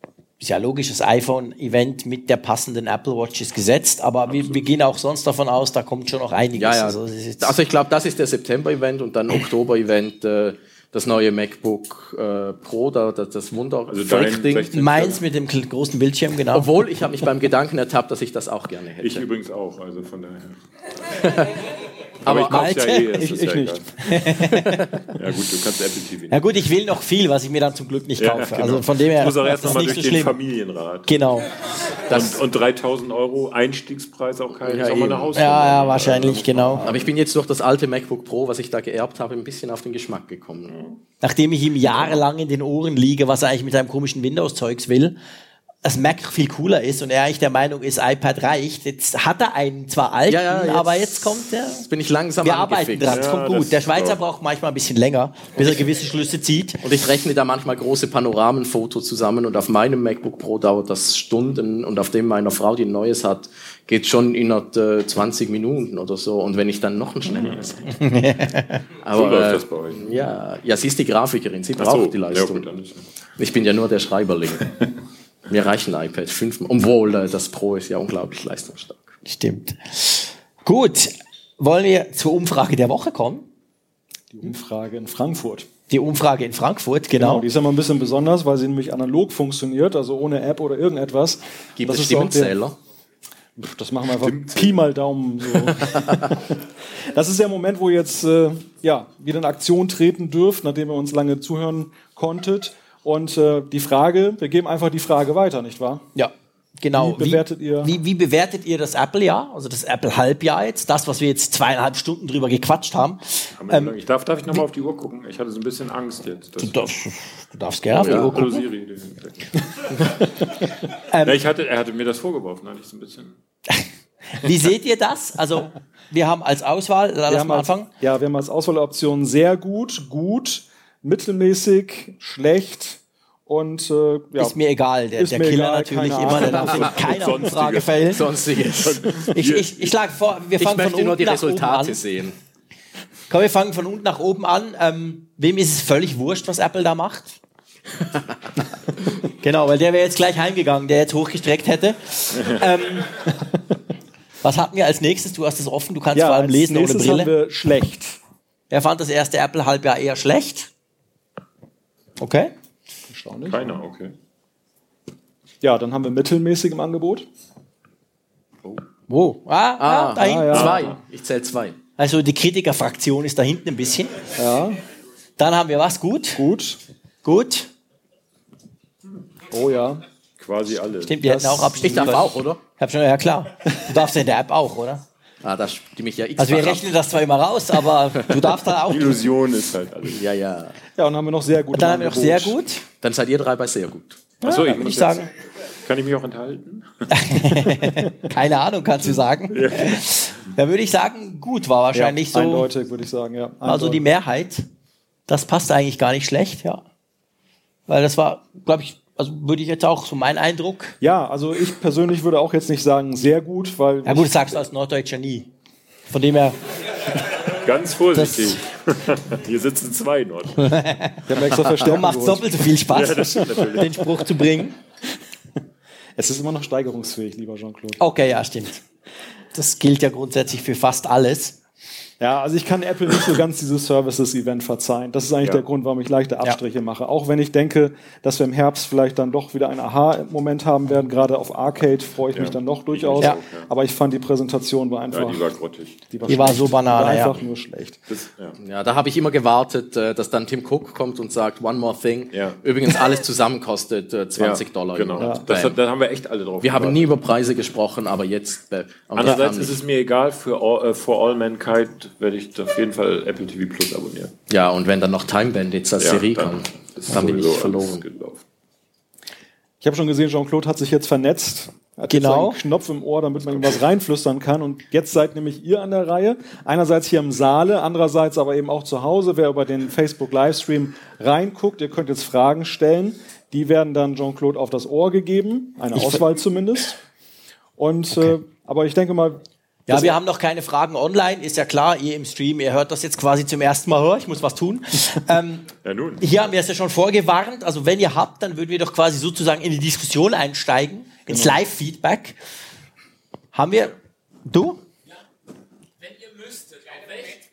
ist ja logisch, das iPhone-Event mit der passenden Apple Watch ist gesetzt, aber wir, wir gehen auch sonst davon aus, da kommt schon noch einiges. Ja, ja. Also, Also ich glaube, das ist der September-Event und dann Oktober-Event äh, das neue MacBook äh, Pro, da, das, das Wunder Also. 16 Meins mit dem großen Bildschirm, genau. Obwohl, ich habe mich beim Gedanken ertappt, dass ich das auch gerne hätte. Ich übrigens auch, also von daher. Aber ich kauf's ja eh, ich- ich ja nicht. ja gut, du kannst Apple TV ja gut, ich will noch viel, was ich mir dann zum Glück nicht Ja, kaufe. genau. Also von dem her Ich muss auch erst ist nochmal nicht durch so den schlimm. Familienrat. Genau. und, und 3000 Euro Einstiegspreis auch kein, Ja, auch mal eine eben. Hausnummer. Ja, ja, wahrscheinlich, genau. Aber ich bin jetzt durch das alte MacBook Pro, was ich da geerbt habe, ein bisschen auf den Geschmack gekommen. Nachdem ich ihm jahrelang in den Ohren liege, was er eigentlich mit seinem komischen Windows-Zeugs will, das Mac viel cooler ist und er eigentlich der Meinung ist, iPad reicht. Jetzt hat er einen zwar alten, Ja, ja, jetzt- aber jetzt kommt der. Jetzt bin ich langsam Wir arbeiten dran, es Ja, kommt gut. Der Schweizer auch. braucht manchmal ein bisschen länger, bis er gewisse Schlüsse zieht. Und ich rechne da manchmal große Panoramenfotos zusammen und auf meinem MacBook Pro dauert das Stunden und auf dem meiner Frau, die ein neues hat, geht schon innerhalb äh, 20 Minuten oder so. Und wenn ich dann noch ein schnelleres. Aber, So läuft äh, das bei euch. Ja, ja, sie ist die Grafikerin, sie braucht so, die ja, Leistung. gut, dann ist, ich bin ja nur der Schreiberling. Mir reicht ein iPad 5, obwohl das Pro ist ja unglaublich leistungsstark. Stimmt. Gut, wollen wir zur Umfrage der Woche kommen? Die Umfrage in Frankfurt. Die Umfrage in Frankfurt, Genau, genau. die ist ja mal ein bisschen besonders, weil sie nämlich analog funktioniert, also ohne App oder irgendetwas. Gibt Das es Stimmenzähler? Das machen wir einfach Pi mal Daumen. So. das ist der Moment, wo ihr jetzt äh, ja, wieder in Aktion treten dürft, nachdem ihr uns lange zuhören konntet. Und äh, die Frage, wir geben einfach die Frage weiter, nicht wahr? Ja, genau. Wie bewertet ihr- Wie, wie bewertet ihr das Apple-Jahr, also das Apple-Halbjahr jetzt, das, was wir jetzt zweieinhalb Stunden drüber gequatscht haben? lang- ich darf, darf ich nochmal auf die Uhr gucken? Ich hatte so ein bisschen Angst jetzt. Du darfst, du darfst gerne auf die ja, Uhr gucken. Siri. ja, ich hatte, er hatte mir das vorgeworfen, hatte ich so ein bisschen. Wie seht ihr das? Also, wir haben als Auswahl, lass Wir mal haben als, anfangen. ja, wir haben als Auswahloption sehr gut, gut, mittelmäßig, schlecht und äh, ja, Ist mir egal. Der, der mir Killer egal, natürlich immer, der darf in keiner Sonstige. Umfrage fällen. Sonstiges. Ich, ich, ich schlage vor, wir Ich fangen von möchte unten nur die nach oben Resultate an. sehen. Komm, wir fangen von unten nach oben an. Ähm, wem ist es völlig wurscht, was Apple da macht? genau, weil der wäre jetzt gleich heimgegangen, der jetzt hochgestreckt hätte. ähm, was hatten wir als nächstes? Du hast es offen, du kannst ja vor allem als lesen ohne nächstes haben Brille. wir schlecht. Wer fand das erste Apple-Halbjahr eher schlecht? Okay. Erstaunlich. Keiner, okay. Ja, dann haben wir mittelmäßig im Angebot. Wo? Ah, ah, da hinten. ah, ja. Zwei. Ich zähle zwei. Also die Kritikerfraktion ist da hinten ein bisschen. Ja, Dann haben wir was? Gut. gut. Gut. Oh ja. Quasi alle. Stimmt, wir hätten auch abstimmen Ich darf auch, oder? Ich hab schon, ja klar. Du darfst ja in der App auch, oder? Ah, da stimme ich ja x Also wir rechnen das zwar immer raus, aber du darfst dann auch. Illusion ist halt alles. Ja, ja. Ja, und haben wir noch sehr gut. Dann haben wir noch sehr gut. Dann seid ihr drei bei sehr gut. Achso, ich Würde muss ich sagen. Kann ich mich auch enthalten? Keine Ahnung, kannst du sagen. Da würde ich sagen, gut war wahrscheinlich ja, so. Eindeutig, würde ich sagen, ja. Also die Eindeutig. Mehrheit, das passt eigentlich gar nicht schlecht, ja. Weil das war, glaube ich, also würde ich jetzt auch so mein Eindruck. Ja, also ich persönlich würde auch jetzt nicht sagen sehr gut, weil Ja gut, das sagst du als Norddeutscher nie. Von dem her, Ganz vorsichtig. Hier sitzen zwei Nord. ich habe extra darum Verstärkung macht doppelt so viel Spaß, Ja, den Spruch zu bringen. Es ist immer noch steigerungsfähig, lieber Jean-Claude. Okay, ja, stimmt. Das gilt ja grundsätzlich für fast alles. Ja, also ich kann Apple nicht so ganz dieses Services-Event verzeihen. Das ist eigentlich Ja. der Grund, warum ich leichte Abstriche mache. Auch wenn ich denke, dass wir im Herbst vielleicht dann doch wieder einen Aha-Moment haben werden. Gerade auf Arcade freue ich mich Ja. dann doch durchaus. Ja. Aber ich fand die Präsentation war einfach, Ja, die war grottig. die war, Die war so ja. einfach nur schlecht. Das, ja. Ja, da habe ich immer gewartet, äh, dass dann Tim Cook kommt und sagt, one more thing. Ja. Übrigens, alles zusammen kostet äh, 20 ja, Dollar. Genau. Das, hat- da haben wir echt alle drauf wir haben gewartet. nie über Preise gesprochen, aber jetzt. Äh, Andererseits haben ist es mir egal, für all, äh, For All Mankind werde ich auf jeden Fall Apple TV Plus abonnieren. Ja, und wenn dann noch Time Bandits als Serie dann kommt, ist dann bin ich verloren. gelaufen. Ich habe schon gesehen, Jean-Claude hat sich jetzt vernetzt. Hat Genau. jetzt einen Knopf im Ohr, damit man ihm was reinflüstern kann. Und jetzt seid nämlich ihr an der Reihe. Einerseits hier im Saale, andererseits aber eben auch zu Hause. Wer über den Facebook-Livestream reinguckt, ihr könnt jetzt Fragen stellen. Die werden dann Jean-Claude auf das Ohr gegeben. Eine Auswahl zumindest. Und, äh, aber ich denke mal, Ja, wir haben noch keine Fragen online, ist ja klar, ihr im Stream, ihr hört das jetzt quasi zum ersten Mal, oh, ich muss was tun. ähm, Ja, nun. hier haben wir es ja schon vorgewarnt, also wenn ihr habt, dann würden wir doch quasi sozusagen in die Diskussion einsteigen, ins Genau. Live-Feedback. Haben wir, du?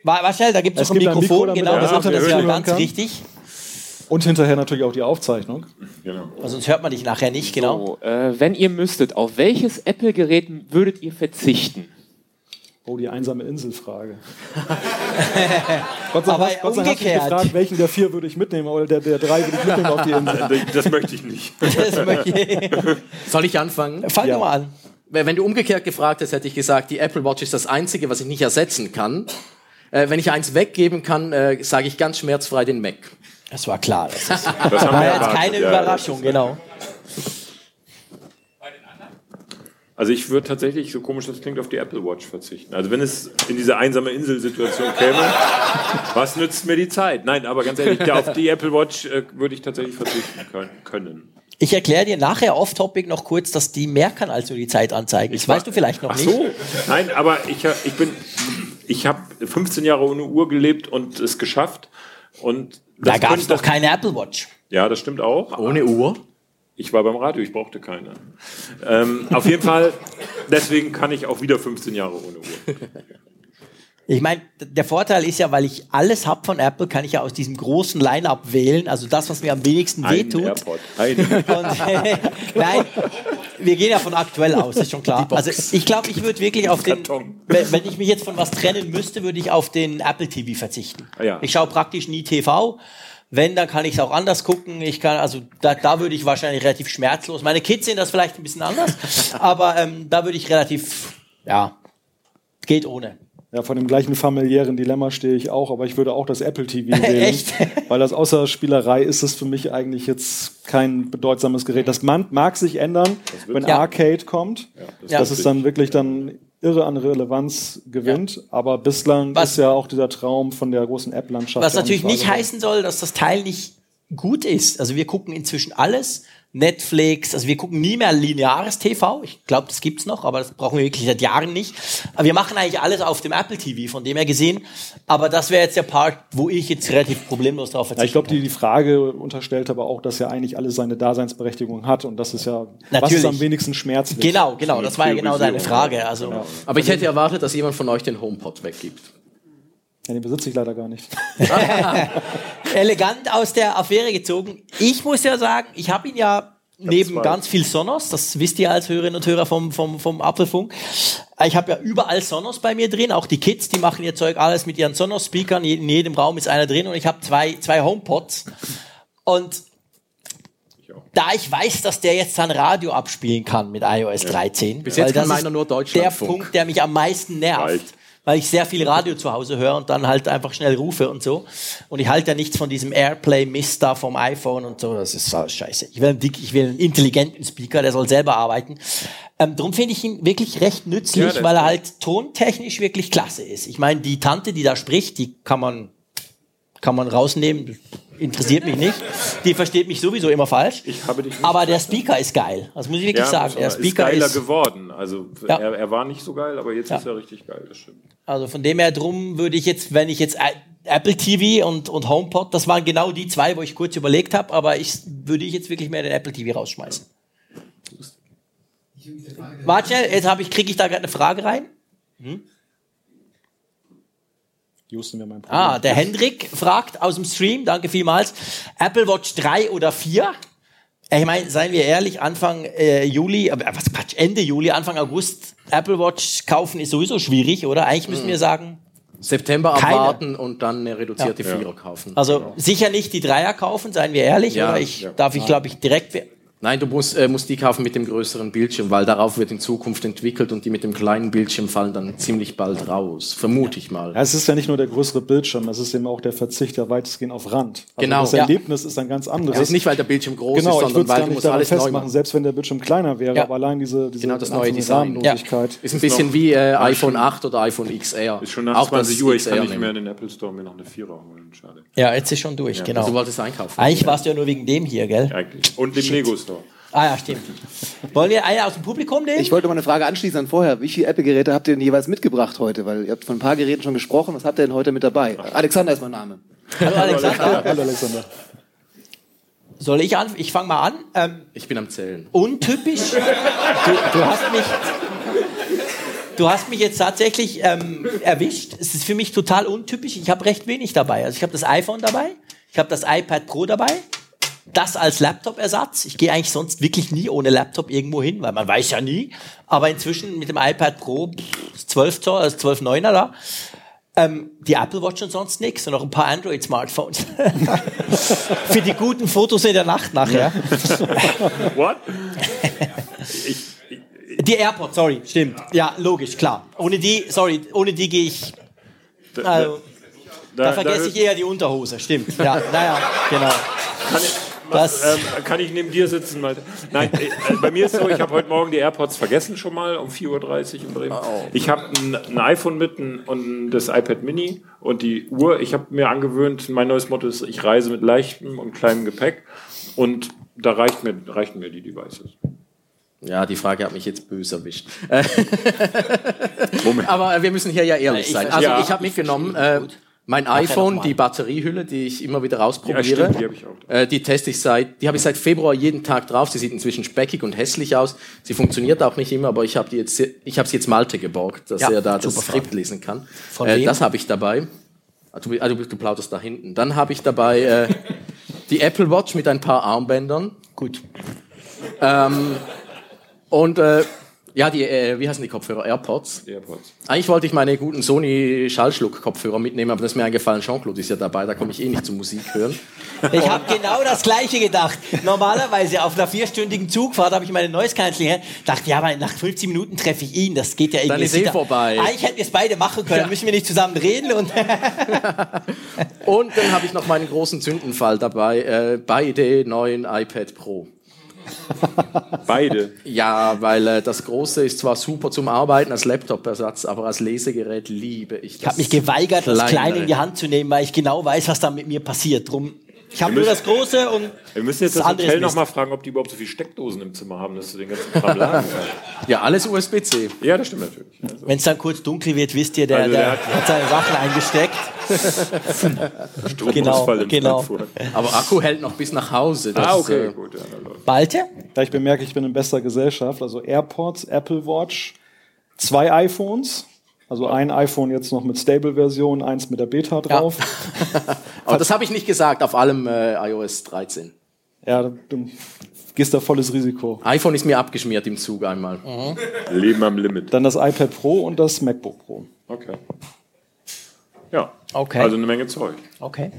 War, war schnell, da gibt es noch ein gibt ein Mikrofon, Mikro, genau, man das das ist ja kann. ganz richtig. und hinterher natürlich auch die Aufzeichnung. Genau. Also sonst hört man dich nachher nicht, genau. So, äh, wenn ihr müsstet, auf welches Apple-Gerät würdet ihr verzichten? Oh, die einsame Inselfrage. Gott sei Aber Dank, Gott sei Dank umgekehrt. gefragt, welchen der vier würde ich mitnehmen, oder der, der drei würde ich mitnehmen auf die Insel. Das möchte ich nicht. Das möchte ich- Soll ich anfangen? Fang Ja. doch mal an. Wenn du umgekehrt gefragt hättest, hätte ich gesagt, die Apple Watch ist das Einzige, was ich nicht ersetzen kann. Äh, wenn ich eins weggeben kann, äh, sage ich ganz schmerzfrei den Mac. Das war klar. Das ist, Das war jetzt keine Ja, Überraschung, genau. Also ich würde tatsächlich, so komisch das klingt, auf die Apple Watch verzichten. Also wenn es in diese einsame Inselsituation käme, was nützt mir die Zeit? Nein, aber ganz ehrlich, ja, auf die Apple Watch äh, würde ich tatsächlich verzichten können. Ich erkläre dir nachher off-topic noch kurz, dass die mehr kann als nur die Zeit anzeigen. Das weißt du vielleicht noch Ach nicht. so, nein, aber ich, ich bin, ich habe 15 Jahre ohne Uhr gelebt und es geschafft. Und Da gab es noch keine Apple Watch. Ja, das stimmt auch. Ohne Uhr. Ich war beim Radio, ich brauchte keine. Ähm, auf jeden Fall, deswegen kann ich auch wieder 15 Jahre ohne Uhr. Ich meine, der Vorteil ist ja, weil ich alles hab von Apple, kann ich ja aus diesem großen Line-Up wählen. Also das, was mir am wenigsten Ein wehtut. AirPod. Ein. Und, nein, wir gehen ja von aktuell aus, ist schon klar. Also ich glaube, ich würde wirklich auf den, wenn, ich mich jetzt von was trennen müsste, würde ich auf den Apple TV verzichten. Ja. Ich schaue praktisch nie TV. Wenn, dann kann ich es auch anders gucken. Ich kann, also da, da würde ich wahrscheinlich relativ schmerzlos. Meine Kids sehen das vielleicht ein bisschen anders, aber ähm, da würde ich relativ, ja, geht ohne. Ja, von dem gleichen familiären Dilemma stehe ich auch, aber ich würde auch das Apple TV wählen. Echt? Weil das außer Spielerei ist es für mich eigentlich jetzt kein bedeutsames Gerät. Das mag sich ändern, wenn Ja. Arcade kommt, das Ja. dass es dann wirklich dann irre an Relevanz gewinnt. Aber bislang Was- ist ja auch dieser Traum von der großen App-Landschaft. Was ja natürlich nicht heißen soll, dass das Teil nicht gut ist. Also wir gucken inzwischen alles. Netflix, also wir gucken nie mehr lineares TV. Ich glaube, das gibt's noch, aber das brauchen wir wirklich seit Jahren nicht. Aber wir machen eigentlich alles auf dem Apple TV, von dem her gesehen. Aber das wäre jetzt der Part, wo ich jetzt relativ problemlos darauf Ja, verzichte. ich glaube, die, die Frage unterstellt aber auch, dass ja eigentlich alles seine Daseinsberechtigung hat und das ist ja, was Natürlich. ist am wenigsten schmerzlich? Genau, genau, das war ja genau deine Frage. Also Aber ich hätte erwartet, dass jemand von euch den HomePod weggibt. Ja, den besitze ich leider gar nicht. elegant aus der Affäre gezogen. Ich muss ja sagen, ich habe ihn ja neben zwei. ganz viel Sonos, das wisst ihr als Hörerinnen und Hörer vom, vom, vom Apfelfunk. Ich habe ja überall Sonos bei mir drin, auch die Kids, die machen ihr Zeug alles mit ihren Sonos-Speakern, in jedem Raum ist einer drin und ich habe zwei, zwei HomePods. Und da ich weiß, dass der jetzt sein Radio abspielen kann mit iOS 13, Bis jetzt weil kann das meiner ist nur der Deutschlandfunk. Punkt, der mich am meisten nervt. Weil ich sehr viel Radio zu Hause höre und dann halt einfach schnell rufe und so. Und ich halte ja nichts von diesem Airplay-Mist da vom iPhone und so. Das ist alles scheiße. Ich will einen, dick, ich will einen intelligenten Speaker, der soll selber arbeiten. Ähm, drum finde ich ihn wirklich recht nützlich, Ja, weil er halt tontechnisch wirklich klasse ist. Ich meine, die Tante, die da spricht, die kann man kann man rausnehmen, interessiert mich nicht. Die versteht mich sowieso immer falsch. Ich habe dich Aber der Speaker ist geil. Das muss ich wirklich Ja, sagen. Der man- ist Speaker geiler ist, geworden. Also Ja. er, er war nicht so geil, aber jetzt Ja. ist er richtig geil. Das stimmt. also von dem her drum würde ich jetzt, wenn ich jetzt Apple TV und, und HomePod, das waren genau die zwei, wo ich kurz überlegt habe, aber ich würde ich jetzt wirklich mehr den Apple TV rausschmeißen. Warte jetzt habe ich, kriege ich da gerade eine Frage rein? Houston wäre mein Problem. Ah, der Hendrik fragt aus dem Stream, danke vielmals, Apple Watch 3 oder 4? Ich meine, seien wir ehrlich, Anfang äh, Juli, äh, was Quatsch, Ende Juli, Anfang August Apple Watch kaufen ist sowieso schwierig, oder? Eigentlich müssen wir sagen, September Keine. abwarten und dann eine reduzierte Vierer kaufen. also sicher nicht die Dreier kaufen, seien wir ehrlich, Ja, oder? Ich ja. darf ich, glaube ich, direkt. Nein, du musst, äh, musst die kaufen mit dem größeren Bildschirm, weil darauf wird in Zukunft entwickelt und die mit dem kleinen Bildschirm fallen dann ziemlich bald raus. Vermute ich mal. Ja, es ist ja nicht nur der größere Bildschirm, es ist eben auch der Verzicht ja weitestgehend auf Rand. Also Genau, Das ja. Erlebnis ist ein ganz anderes. Das ist nicht, weil der Bildschirm groß genau, ist, ich sondern würde es weil gar du nicht musst alles neu festmachen, machen. selbst wenn der Bildschirm kleiner wäre, Ja. aber allein diese, diese Genau, das neue Design. Rahmenlosigkeit. Ist ein bisschen wie äh, iPhone 8 oder iPhone XR. Ist schon nach Auch das 20 Uhr, ich kann nicht mehr in den Apple Store mir noch eine Vierer holen. Schade. Ja, jetzt ist schon durch, genau. Du wolltest einkaufen. Eigentlich warst du ja nur wegen dem hier, gell? Eigentlich. Und dem Lego Store. Ah ja, stimmt. Wollen wir einer aus dem Publikum nehmen? Ich wollte mal eine Frage anschließen an vorher. Wie viele Apple-Geräte habt ihr denn jeweils mitgebracht heute? Weil ihr habt von ein paar Geräten schon gesprochen. Was habt ihr denn heute mit dabei? Alexander ist mein Name. Hallo Alexander. Hallo Alexander. Soll ich an? Ich fange mal an. Ähm, Ich bin am Zählen. untypisch. Du, du hast mich. Du hast mich jetzt tatsächlich ähm, erwischt. Es ist für mich total untypisch. Ich habe recht wenig dabei. Also ich habe das iPhone dabei, ich habe das iPad Pro dabei, das als Laptop-Ersatz. Ich gehe eigentlich sonst wirklich nie ohne Laptop irgendwo hin, weil man weiß ja nie. Aber inzwischen mit dem iPad Pro pff, 12 Zoll, also 12 Neuner da. Ähm, die Apple Watch und sonst nichts und noch ein paar Android-Smartphones. Für die guten Fotos in der Nacht nachher. What? Die AirPods, sorry, stimmt. Ja, logisch, klar. Ohne die, sorry, ohne die gehe ich. Also, da, vergesse ich eher die Unterhose, stimmt. Ja, naja, genau. Kann ich, Das- was, ähm, kann ich neben dir sitzen, Malte? Nein, äh, bei mir ist so, ich habe heute Morgen die AirPods vergessen schon mal um 4.30 Uhr in Bremen. Ich habe ein, ein iPhone mit ein, und das iPad Mini und die Uhr. Ich habe mir angewöhnt, mein neues Motto ist, ich reise mit leichtem und kleinem Gepäck und da reicht mir, reichen mir die Devices. Ja, die Frage hat mich jetzt böse erwischt. Aber wir müssen hier ja ehrlich Ich sein. Also Ja. ich habe mitgenommen äh, mein iPhone, die Batteriehülle, die ich immer wieder Ja, ausprobiere. stimmt, die habe ich auch. Äh, die teste ich seit, die habe ich seit Februar jeden Tag drauf. Sie sieht inzwischen speckig und hässlich aus. Sie funktioniert auch nicht immer, aber ich habe die jetzt, ich habe sie jetzt Malte geborgt, dass Ja, er da das super Skript Frage. lesen kann. Von Äh, wem? das habe ich dabei. Ah, Du, ah, du, du plauderst da hinten. Dann habe ich dabei äh, die Apple Watch mit ein paar Armbändern. Gut. Ähm, und äh, ja, die, äh, wie heißen die Kopfhörer? AirPods. AirPods. Eigentlich wollte ich meine guten Sony Schallschluck-Kopfhörer mitnehmen, aber das ist mir eingefallen, Jean-Claude ist ja dabei, da komme ich eh nicht zur Musik hören. Ich habe genau das Gleiche gedacht. Normalerweise auf einer vierstündigen Zugfahrt habe ich meine Noise Cancelling. her. Dachte, ja, aber nach 15 Minuten treffe ich ihn. Das geht ja irgendwie. ist eh er- vorbei. Eigentlich hätten wir es beide machen können. Ja. Müssen wir nicht zusammen reden. Und Und dann habe ich noch meinen großen Sündenfall dabei, äh, beide neuen iPad Pro. Beide. Ja, weil äh, das große ist zwar super zum Arbeiten als Laptop-Ersatz, aber als Lesegerät liebe ich das. ich habe mich geweigert, das. Kleine in die Hand zu nehmen, weil ich genau weiß, was da mit mir passiert. Drum, ich habe nur das Große und Wir müssen jetzt das, andere Hotel ist noch Mist. mal fragen, ob die überhaupt so viele Steckdosen im Zimmer haben, dass du den ganzen Kram laden kannst. Ja, alles USB-C. Ja, das stimmt natürlich. Also, Wenn es dann kurz dunkel wird, wisst ihr, der, Also der, der hat, hat- seine Sachen eingesteckt. genau, Stromausfall in genau. Frankfurt. Aber Akku hält noch bis nach Hause. Das, Ah, okay, äh, gut. Ja. Balte? Da ich bemerke, ich bin in bester Gesellschaft, also AirPods, Apple Watch, zwei iPhones, also ein iPhone jetzt noch mit Stable-Version, eins mit der Beta drauf. Aber das habe ich nicht gesagt, auf allem äh, iOS 13. Ja, du gehst da volles Risiko. iPhone ist mir abgeschmiert im Zug einmal. Leben am Limit. Dann das iPad Pro und das MacBook Pro. Okay. Ja. Okay. Also eine Menge Zeug. Okay.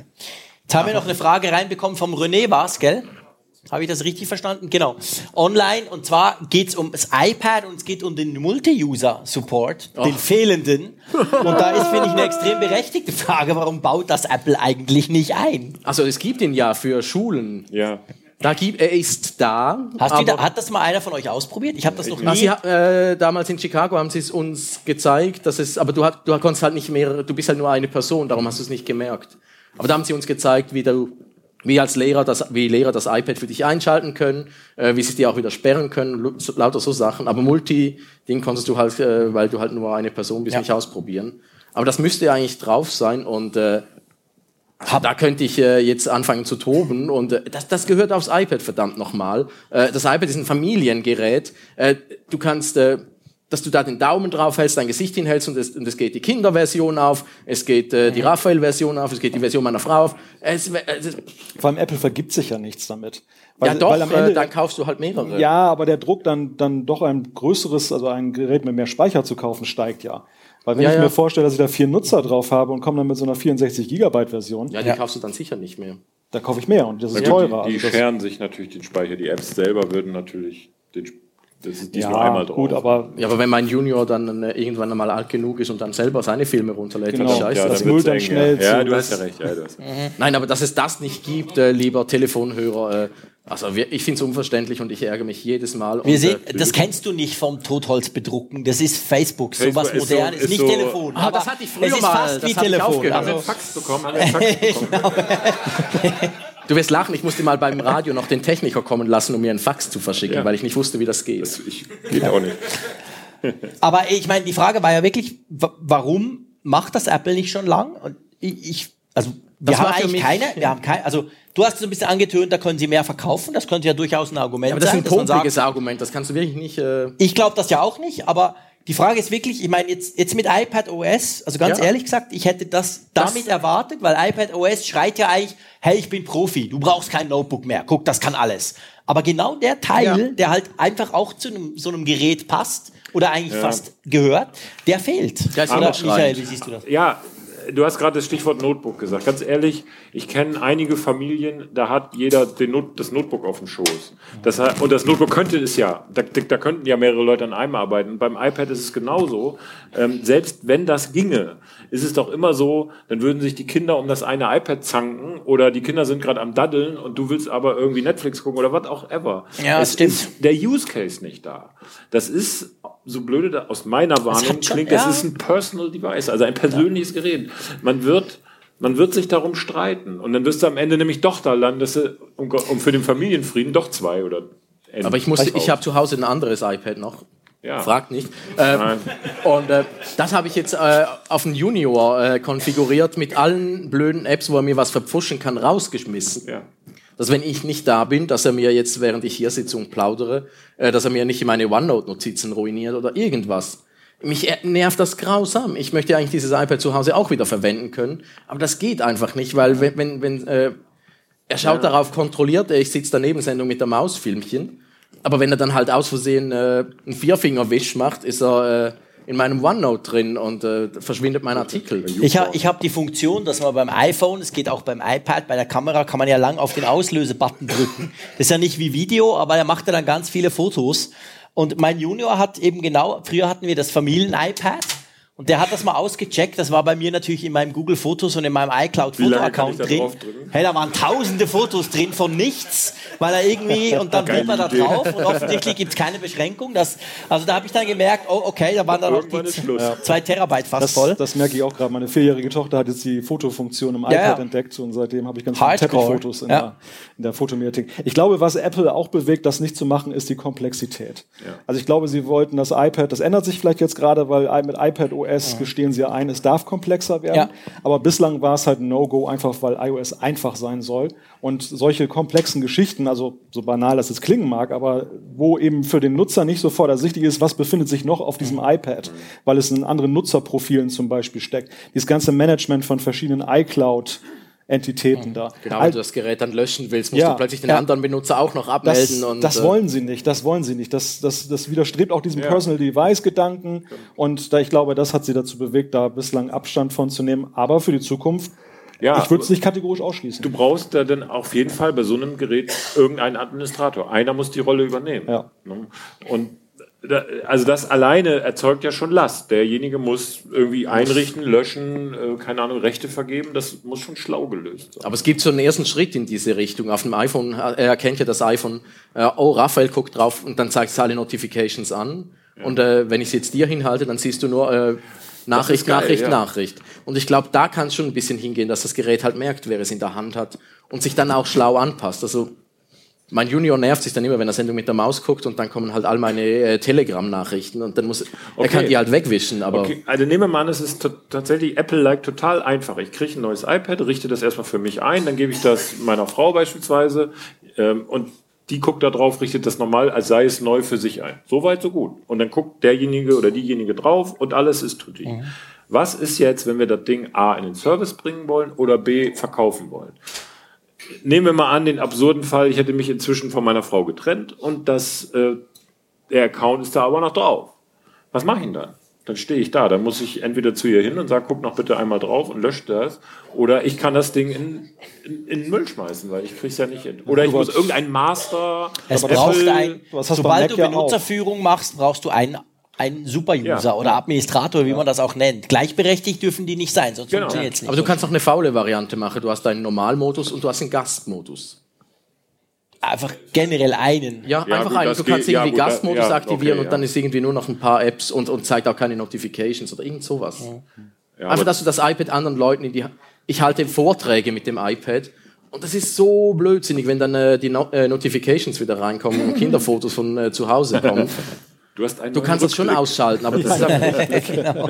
Jetzt haben wir noch eine Frage reinbekommen vom René, war's, gell? Habe ich das richtig verstanden? Genau. Online. Und zwar geht es um das iPad und es geht um den Multi-User-Support, den fehlenden. Und da ist, finde ich, eine extrem berechtigte Frage, warum baut das Apple eigentlich nicht ein? Also es gibt ihn ja für Schulen. Ja. Da gibt, er ist da. Hast du da, hat das mal einer von euch ausprobiert? Ich habe das noch nie. sie, hat, äh, damals in Chicago haben sie es uns gezeigt, dass es, aber du, hat, du konntest halt nicht mehr, du bist halt nur eine Person, darum hast du es nicht gemerkt. Aber da haben sie uns gezeigt, wie du, wie als Lehrer das, wie Lehrer das iPad für dich einschalten können, äh, wie sie dir auch wieder sperren können, so, lauter so Sachen. Aber Multi-Ding konntest du halt, äh, weil du halt nur eine Person bist, Ja. nicht ausprobieren. Aber das müsste ja eigentlich drauf sein und äh, also da könnte ich äh, jetzt anfangen zu toben und äh, das, das gehört aufs iPad verdammt nochmal. Äh, das iPad ist ein Familiengerät. Äh, du kannst, äh, dass du da den Daumen drauf hältst, dein Gesicht hinhältst und es, und es geht die Kinderversion auf, es geht äh, die Raphael-Version auf, es geht die Version meiner Frau auf. Es, es, Vor allem Apple vergibt sich ja nichts damit. ja doch, weil am äh, Ende, dann kaufst du halt mehrere. ja, aber der Druck dann, dann doch ein größeres, also ein Gerät mit mehr Speicher zu kaufen, steigt ja. Weil wenn Ja, ich ja. mir vorstelle, dass ich da vier Nutzer drauf habe und komme dann mit so einer 64 Gigabyte Version, Ja, die kaufst du dann sicher nicht mehr. dann kaufe ich mehr und das ist Ja, teurer. Die, die Also scheren sich natürlich den Speicher. Die Apps selber würden natürlich den, Sp- das ist die ja, nur einmal drauf. gut, aber Ja, aber wenn mein Junior dann äh, irgendwann einmal alt genug ist und dann selber seine Filme runterlädt, Genau. dann scheiße. ja, das wird's dann schnell ja. Ja, du hast ja Das- recht. Ja, du hast. Nein, aber dass es das nicht gibt, äh, lieber Telefonhörer, äh, also wir, ich finde es unverständlich und ich ärgere mich jedes Mal. Wir und, sehen, äh, das kennst du nicht vom Totholzbedrucken. Das ist Facebook, Facebook sowas ist so- modernes, ist nicht so- Telefon. Ah, das hatte ich früher es ist mal, fast das wie ich Telefon. einen Also, Fax bekommen? Einen Fax bekommen? Du wirst lachen, ich musste mal beim Radio noch den Techniker kommen lassen, um mir einen Fax zu verschicken, Ja. weil ich nicht wusste, wie das geht. Das ich, geht auch nicht. aber ich meine, die Frage war ja wirklich, wa- warum macht das Apple nicht schon lang? Und ich, ich also wir Das haben eigentlich mich- keine, wir haben keine, also du hast so ein bisschen angetönt, da können sie mehr verkaufen, das könnte ja durchaus ein Argument aber das ist sein. ein pumpiges Argument, das kannst du wirklich nicht... Äh, Ich glaube das ja auch nicht, aber die Frage ist wirklich, ich meine, jetzt, jetzt mit iPad OS, also ganz Ja. ehrlich gesagt, ich hätte das damit erwartet, weil iPad OS schreit ja eigentlich, hey, ich bin Profi, du brauchst kein Notebook mehr, guck, das kann alles. Aber genau der Teil, Ja. der halt einfach auch zu einem, so einem Gerät passt oder eigentlich Ja. fast gehört, der fehlt. Ist oder. Michael, wie siehst du das? Ja, du hast gerade das Stichwort Notebook gesagt. Ganz ehrlich, ich kenne einige Familien, da hat jeder Not, das Notebook auf dem Schoß. Das, und das Notebook könnte es ja, da, da könnten ja mehrere Leute an einem arbeiten. Beim iPad ist es genauso. Ähm, selbst wenn das ginge, ist es doch immer so, dann würden sich die Kinder um das eine iPad zanken oder die Kinder sind gerade am Daddeln und du willst aber irgendwie Netflix gucken oder was auch ever. Ja, es stimmt. ist der Use Case nicht da. Das ist, so blöde da aus meiner Wahrnehmung schon- klingt, ja. das ist ein Personal Device, also ein persönliches Gerät. Man wird, man wird sich darum streiten. Und dann wirst du am Ende nämlich doch da landen, dass du, um, um für den Familienfrieden doch zwei oder N aber ich musste, ich habe zu Hause ein anderes iPad noch. Ja. Fragt nicht. Ähm, und äh, das habe ich jetzt äh, auf den Junior äh, konfiguriert mit allen blöden Apps, wo er mir was verpfuschen kann, rausgeschmissen. Ja. Dass wenn ich nicht da bin, dass er mir jetzt, während ich hier sitze und plaudere, äh, dass er mir nicht meine OneNote-Notizen ruiniert oder irgendwas. Mich nervt das grausam. Ich möchte eigentlich dieses iPad zu Hause auch wieder verwenden können, aber das geht einfach nicht, weil wenn, wenn, wenn äh, er schaut darauf kontrolliert, ich sitze daneben Sendung mit der Mausfilmchen, aber wenn er dann halt aus Versehen äh, einen Vierfingerwisch macht, ist er äh, in meinem OneNote drin und äh, verschwindet mein Artikel. Ich habe ich hab die Funktion, dass man beim iPhone, es geht auch beim iPad, bei der Kamera kann man ja lang auf den Auslöse-Button drücken. Das ist ja nicht wie Video, aber er macht ja dann ganz viele Fotos. Und mein Junior hat eben genau, früher hatten wir das Familien-iPad. Und der hat das mal ausgecheckt. Das war bei mir natürlich in meinem Google Fotos und in meinem iCloud Foto-Account drin. Hey, da waren tausende Fotos drin von nichts, weil er irgendwie, und dann blieb er da Idee. drauf und offensichtlich gibt's keine Beschränkung. Das, also da habe ich dann gemerkt, oh, okay, da waren dann noch die zwei Terabyte fast Das, voll. das merke ich auch gerade. Meine vierjährige Tochter hat jetzt die Fotofunktion im iPad ja. entdeckt und seitdem habe ich ganz viele. Teppichfotos in, Ja. der, in der Fotomediathek. Ich glaube, was Apple auch bewegt, das nicht zu machen, ist die Komplexität. Also ich glaube, sie wollten das iPad, das ändert sich vielleicht jetzt gerade, weil mit iPad OS gestehen sie ja ein, es darf komplexer werden. Ja. Aber bislang war es halt ein No-Go, einfach weil iOS einfach sein soll. Und solche komplexen Geschichten, also so banal das jetzt klingen mag, aber wo eben für den Nutzer nicht sofort ersichtlich ist, was befindet sich noch auf diesem iPad, weil es in anderen Nutzerprofilen zum Beispiel steckt. Dieses ganze Management von verschiedenen iCloud-Entitäten da. Genau, wenn du das Gerät dann löschen willst, musst Ja. du plötzlich den Ja. anderen Benutzer auch noch das, abmelden. und, das äh, wollen sie nicht, das wollen sie nicht. Das, das, das widerstrebt auch diesem Personal Device-Gedanken. Und da, ich glaube, das hat sie dazu bewegt, da bislang Abstand von zu nehmen. Aber für die Zukunft Ja, ich würde es nicht kategorisch ausschließen. Du brauchst da dann auf jeden Fall bei so einem Gerät irgendeinen Administrator. Einer muss die Rolle übernehmen. Ja. Ne? Und also das alleine erzeugt ja schon Last. Derjenige muss irgendwie einrichten, löschen, äh, keine Ahnung, Rechte vergeben. Das muss schon schlau gelöst sein. Aber es gibt so einen ersten Schritt in diese Richtung. Auf dem iPhone, äh, er erkennt ja das iPhone, äh, oh, Raphael guckt drauf und dann zeigt es alle Notifications an. Und äh, wenn ich es jetzt dir hinhalte, dann siehst du nur äh, Nachricht, geil, Nachricht, ja. Nachricht. Und ich glaube, da kann es schon ein bisschen hingehen, dass das Gerät halt merkt, wer es in der Hand hat und sich dann auch schlau anpasst. Also mein Junior nervt sich dann immer, wenn er Sendung mit der Maus guckt und dann kommen halt all meine äh, Telegram-Nachrichten und dann muss er Okay. kann die halt wegwischen. Aber Okay, also nehmen wir mal an, es ist tatsächlich Apple-like total einfach. Ich kriege ein neues iPad, richte das erstmal für mich ein, dann gebe ich das meiner Frau beispielsweise ähm, und die guckt da drauf, richtet das normal, als sei es neu für sich ein. So weit, so gut. Und dann guckt derjenige oder diejenige drauf und alles ist tutti. Was ist jetzt, wenn wir das Ding A in den Service bringen wollen oder B verkaufen wollen? Nehmen wir mal an, den absurden Fall, ich hätte mich inzwischen von meiner Frau getrennt und das, äh, der Account ist da aber noch drauf. Was mache ich denn dann? Dann stehe ich da. Dann muss ich entweder zu ihr hin und sage, guck noch bitte einmal drauf und löscht das. Oder ich kann das Ding in, in, in den Müll schmeißen, weil ich kriege es ja nicht hin. Oder ich muss irgendein Master. Es braucht Apple- ein, du sobald du ja auch. Benutzerführung machst, brauchst du einen, einen Super-User Ja. oder Administrator, wie man das auch nennt. Gleichberechtigt dürfen die nicht sein, sonst Genau. funktioniert es nicht. Aber du kannst auch eine faule Variante machen. Du hast einen Normalmodus und du hast einen Gastmodus. einfach generell einen. Ja, Ja, einfach gut, einen. Du kannst geht- ja, irgendwie gut, da- Gastmodus ja, aktivieren okay, und dann ja. ist irgendwie nur noch ein paar Apps und, und zeigt auch keine Notifications oder irgend sowas. Ja, Einfach, dass du das iPad anderen Leuten in die Ha- Ich halte Vorträge mit dem iPad und das ist so blödsinnig, wenn dann äh, die no äh, Notifications wieder reinkommen und Kinderfotos von äh, zu Hause kommen. Du, hast einen Du kannst das schon ausschalten, aber das ist einfach, genau.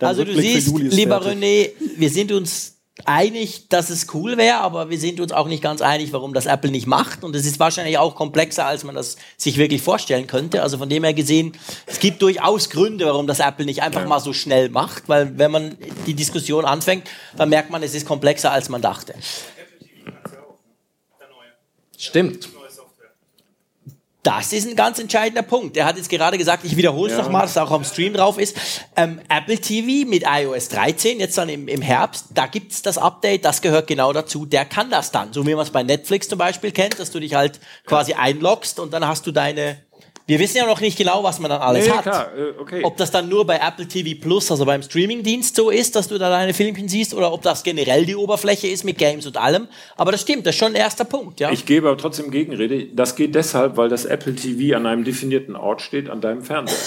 Also du Rückblick siehst, lieber fertig. René, wir sind uns einig, dass es cool wäre, aber wir sind uns auch nicht ganz einig, warum das Apple nicht macht. Und es ist wahrscheinlich auch komplexer, als man das sich wirklich vorstellen könnte. Also von dem her gesehen, es gibt durchaus Gründe, warum das Apple nicht einfach mal so schnell macht, weil wenn man die Diskussion anfängt, dann merkt man, es ist komplexer, als man dachte. stimmt. Das ist ein ganz entscheidender Punkt. Er hat jetzt gerade gesagt, ich wiederhole es Ja. nochmal, dass es auch am Stream drauf ist. Ähm, Apple TV mit iOS 13, jetzt dann im, im Herbst, da gibt's das Update, das gehört genau dazu. Der kann das dann, so wie man es bei Netflix zum Beispiel kennt, dass du dich halt quasi einloggst und dann hast du deine. Wir wissen ja noch nicht genau, was man dann alles Nee, hat. klar, äh, okay. Ob das dann nur bei Apple TV Plus, also beim Streamingdienst so ist, dass du da deine Filmchen siehst, oder ob das generell die Oberfläche ist mit Games und allem. Aber das stimmt, das ist schon ein erster Punkt, ja. Ich gebe aber trotzdem Gegenrede. Das geht deshalb, weil das Apple TV an einem definierten Ort steht, an deinem Fernseher.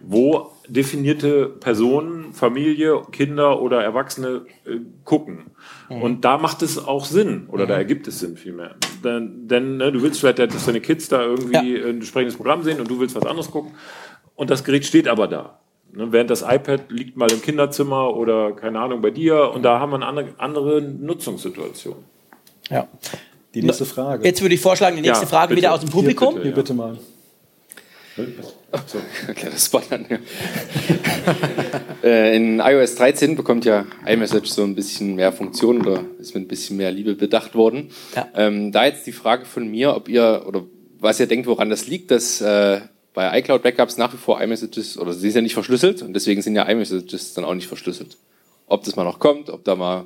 Wo definierte Personen, Familie, Kinder oder Erwachsene äh, gucken. Und da macht es auch Sinn, oder da ergibt es Sinn vielmehr. Denn, denn ne, du willst vielleicht, dass deine Kids da irgendwie ein entsprechendes Programm sehen und du willst was anderes gucken. Und das Gerät steht aber da. Ne, während das iPad liegt mal im Kinderzimmer oder keine Ahnung bei dir und da haben wir eine andere, andere Nutzungssituation. ja. Die nächste Frage. Jetzt würde ich vorschlagen, die nächste Ja, Frage bitte. wieder aus dem Publikum. Hier, Hier bitte mal. So. Kleiner Spot an, ja. äh, in iOS 13 bekommt ja iMessage so ein bisschen mehr Funktion oder ist mit ein bisschen mehr Liebe bedacht worden. Ja. Ähm, da jetzt die Frage von mir, ob ihr oder was ihr denkt, woran das liegt, dass äh, bei iCloud Backups nach wie vor iMessages, oder sie sind ja nicht verschlüsselt und deswegen sind ja iMessages dann auch nicht verschlüsselt. Ob das mal noch kommt, ob da mal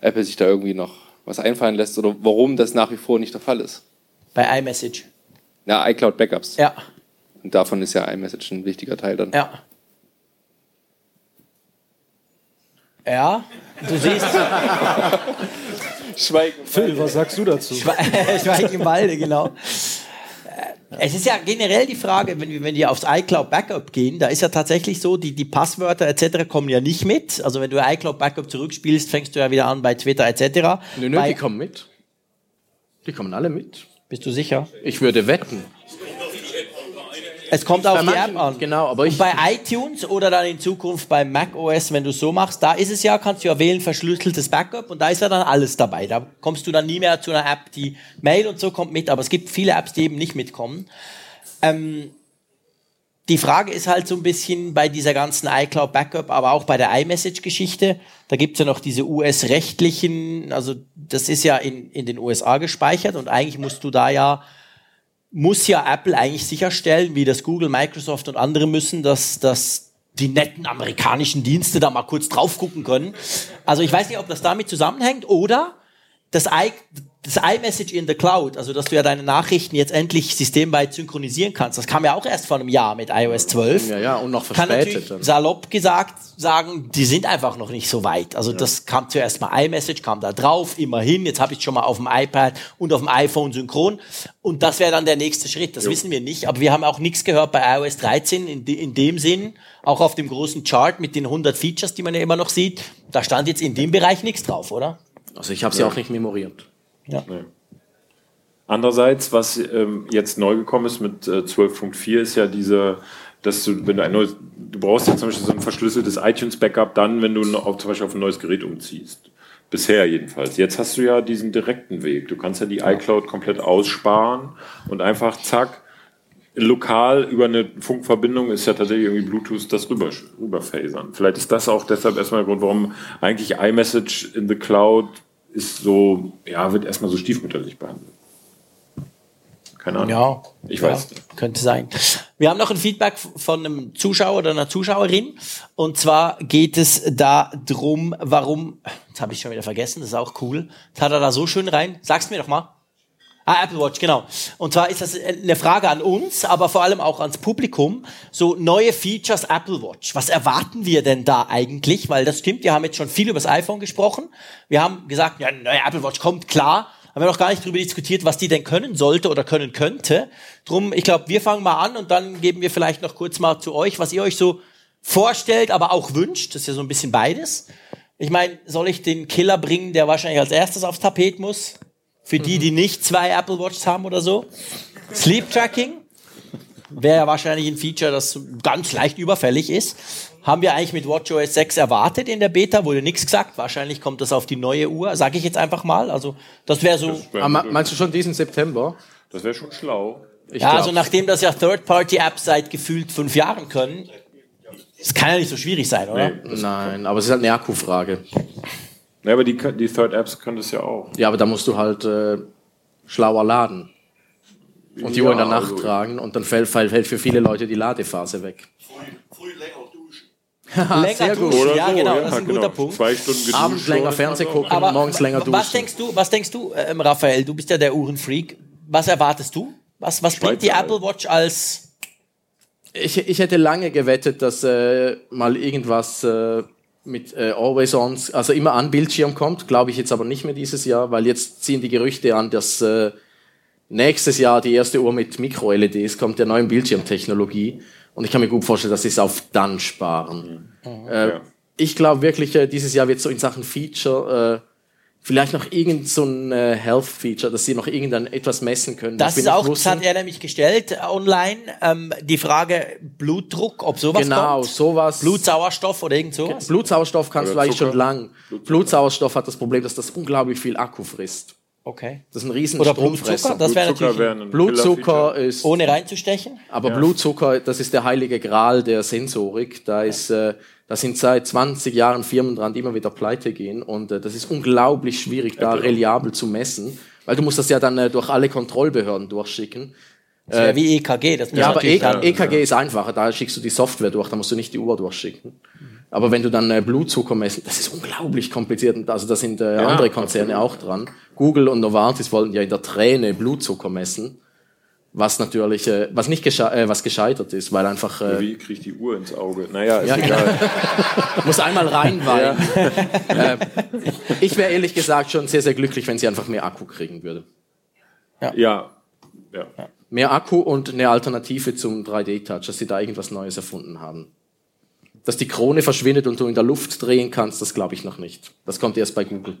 Apple sich da irgendwie noch was einfallen lässt oder warum das nach wie vor nicht der Fall ist. Bei iMessage. Na, iCloud Backups. Ja, Und davon ist ja iMessage ein wichtiger Teil dann. ja. Ja, du siehst, Schweigen. Phil, was sagst du dazu? Schweigen im Walde, genau. Äh, Es ist ja generell die Frage, wenn wir, wenn wir aufs iCloud Backup gehen, da ist ja tatsächlich so, die, die Passwörter etc. kommen ja nicht mit. Also wenn du iCloud Backup zurückspielst, fängst du ja wieder an bei Twitter etc. Nö, nö, bei, die kommen mit. Die kommen alle mit. Bist du sicher? Ich würde wetten. Es kommt auf die App an. genau, aber ich- Und bei iTunes oder dann in Zukunft bei macOS, wenn du es so machst, da ist es ja, kannst du ja wählen, verschlüsseltes Backup und da ist ja dann alles dabei. Da kommst du dann nie mehr zu einer App, die Mail und so kommt mit, aber es gibt viele Apps, die eben nicht mitkommen. Ähm, die Frage ist halt so ein bisschen bei dieser ganzen iCloud Backup, aber auch bei der iMessage-Geschichte, da gibt's ja noch diese US-rechtlichen, also das ist ja in, in den USA gespeichert und eigentlich musst du da ja muss ja Apple eigentlich sicherstellen, wie das Google, Microsoft und andere müssen, dass, dass die netten amerikanischen Dienste da mal kurz drauf gucken können. Also ich weiß nicht, ob das damit zusammenhängt oder das, das iMessage in the Cloud, also dass du ja deine Nachrichten jetzt endlich systemweit synchronisieren kannst. Das kam ja auch erst vor einem Jahr mit iOS 12. Ja, ja, und noch Kann verspätet. dann. salopp gesagt sagen, die sind einfach noch nicht so weit. Also das kam zuerst mal iMessage, kam da drauf, immerhin. Jetzt habe ich schon mal auf dem iPad und auf dem iPhone synchron. Und das wäre dann der nächste Schritt. Das wissen wir nicht. Aber wir haben auch nichts gehört bei iOS 13 in, de, in dem Sinn. Auch auf dem großen Chart mit den 100 Features, die man ja immer noch sieht. Da stand jetzt in dem Bereich nichts drauf, oder? Also ich habe sie Ja. auch nicht memoriert. Ja. Nee. Andererseits, was ähm, jetzt neu gekommen ist mit äh, 12.4, ist ja diese, dass du, wenn du ein neues, du brauchst ja zum Beispiel so ein verschlüsseltes iTunes-Backup dann, wenn du auf, zum Beispiel auf ein neues Gerät umziehst. Bisher jedenfalls. Jetzt hast du ja diesen direkten Weg. Du kannst ja die iCloud komplett aussparen und einfach zack, lokal über eine Funkverbindung ist ja tatsächlich irgendwie Bluetooth das rüber, rüberphasern. Vielleicht ist das auch deshalb erstmal der Grund, warum eigentlich iMessage in the Cloud ist so, ja, wird erstmal so stiefmütterlich behandelt. Keine Ahnung. Ja. Ich ja, weiß. Könnte sein. Wir haben noch ein Feedback von einem Zuschauer oder einer Zuschauerin. Und zwar geht es da drum, warum, jetzt habe ich schon wieder vergessen, das ist auch cool. Das hat er da so schön rein. Sag's mir doch mal. Ah, Apple Watch, genau. Und zwar ist das eine Frage an uns, aber vor allem auch ans Publikum. So neue Features Apple Watch. Was erwarten wir denn da eigentlich? Weil das stimmt, wir haben jetzt schon viel über das iPhone gesprochen. Wir haben gesagt, ja, neue Apple Watch kommt, klar. Aber wir haben noch gar nicht darüber diskutiert, was die denn können sollte oder können könnte. Drum, ich glaube, wir fangen mal an und dann geben wir vielleicht noch kurz mal zu euch, was ihr euch so vorstellt, aber auch wünscht. Das ist ja so ein bisschen beides. Ich meine, soll ich den Killer bringen, der wahrscheinlich als erstes aufs Tapet muss? Für die, die nicht zwei Apple Watches haben oder so. Sleep Tracking wäre ja wahrscheinlich ein Feature, das ganz leicht überfällig ist. Haben wir eigentlich mit WatchOS 6 erwartet in der Beta? Wurde nichts gesagt. Wahrscheinlich kommt das auf die neue Uhr, sage ich jetzt einfach mal. Also das wäre so. Ah, me- meinst du schon diesen September? Das wäre schon schlau. Ich ja, glaub. also nachdem das ja Third-Party-Apps seit gefühlt fünf Jahren können, das kann ja nicht so schwierig sein, oder? Nein, aber es ist halt eine Akkufrage. Ja, aber die, die Third Apps können das ja auch. Ja, aber da musst du halt äh, schlauer laden. Und die Ja, Uhr in der Nacht also- tragen und dann fällt, fällt, für viele Leute die Ladephase weg. Früh länger duschen. Länger sehr gut. duschen, Oder ja so, genau, ja, das ist ein genau. guter Punkt. Zwei Stunden geduscht. Abends länger Fernseh also- gucken, morgens länger duschen. was denkst du, was denkst du, ähm, Raphael, du bist ja der Uhrenfreak. Was erwartest du? Was, was bringt die Apple Watch als Ich, ich hätte lange gewettet, dass äh, mal irgendwas äh, mit äh, Always On, also immer an Bildschirm kommt. Glaube ich jetzt aber nicht mehr dieses Jahr, weil jetzt ziehen die Gerüchte an, dass äh, nächstes Jahr die erste Uhr mit Micro-LEDs kommt, der neuen Bildschirmtechnologie. Und ich kann mir gut vorstellen, dass sie es auf dann sparen. Äh, Ja. Ich glaube wirklich, äh, dieses Jahr wird so in Sachen Feature äh, vielleicht noch irgend so ein äh, Health-Feature, dass sie noch irgendein etwas messen können. Das ist auch, das hat er nämlich gestellt äh, online. Ähm, die Frage Blutdruck, ob sowas Genau, kommt. sowas. Blutsauerstoff oder irgend sowas. Blutsauerstoff kannst Oder du eigentlich Zucker. schon lang. Blutsauerstoff hat das Problem, dass das unglaublich viel Akku frisst. Okay. Das ist ein riesen Oder. Blutzucker, das wäre Blutzucker natürlich, wäre ein Blutzucker ist, ohne reinzustechen. aber Blutzucker, das ist der heilige Gral der Sensorik. Da ist, äh, da sind seit 20 Jahren Firmen dran, die immer wieder pleite gehen. Und äh, das ist unglaublich schwierig, da reliabel zu messen. Weil du musst das ja dann äh, durch alle Kontrollbehörden durchschicken. Das wäre wie EKG. Das muss Ja, aber E- dann- EKG ist einfacher, da schickst du die Software durch, da musst du nicht die Uhr durchschicken. Aber wenn du dann äh, Blutzucker messen, das ist unglaublich kompliziert. Und Also da sind äh, andere Konzerne auch dran. Google und Novartis wollten ja in der Träne Blutzucker messen, was natürlich, äh, was nicht gesche äh, was gescheitert ist, weil einfach äh, Wie kriege ich die Uhr ins Auge? Naja, ist Ja, egal. muss einmal reinweinen. äh, ich wäre ehrlich gesagt schon sehr, sehr glücklich, wenn sie einfach mehr Akku kriegen würde. Ja. ja. Mehr Akku und eine Alternative zum 3D-Touch, dass sie da irgendwas Neues erfunden haben. Dass die Krone verschwindet und du in der Luft drehen kannst, das glaube ich noch nicht. Das kommt erst bei Google.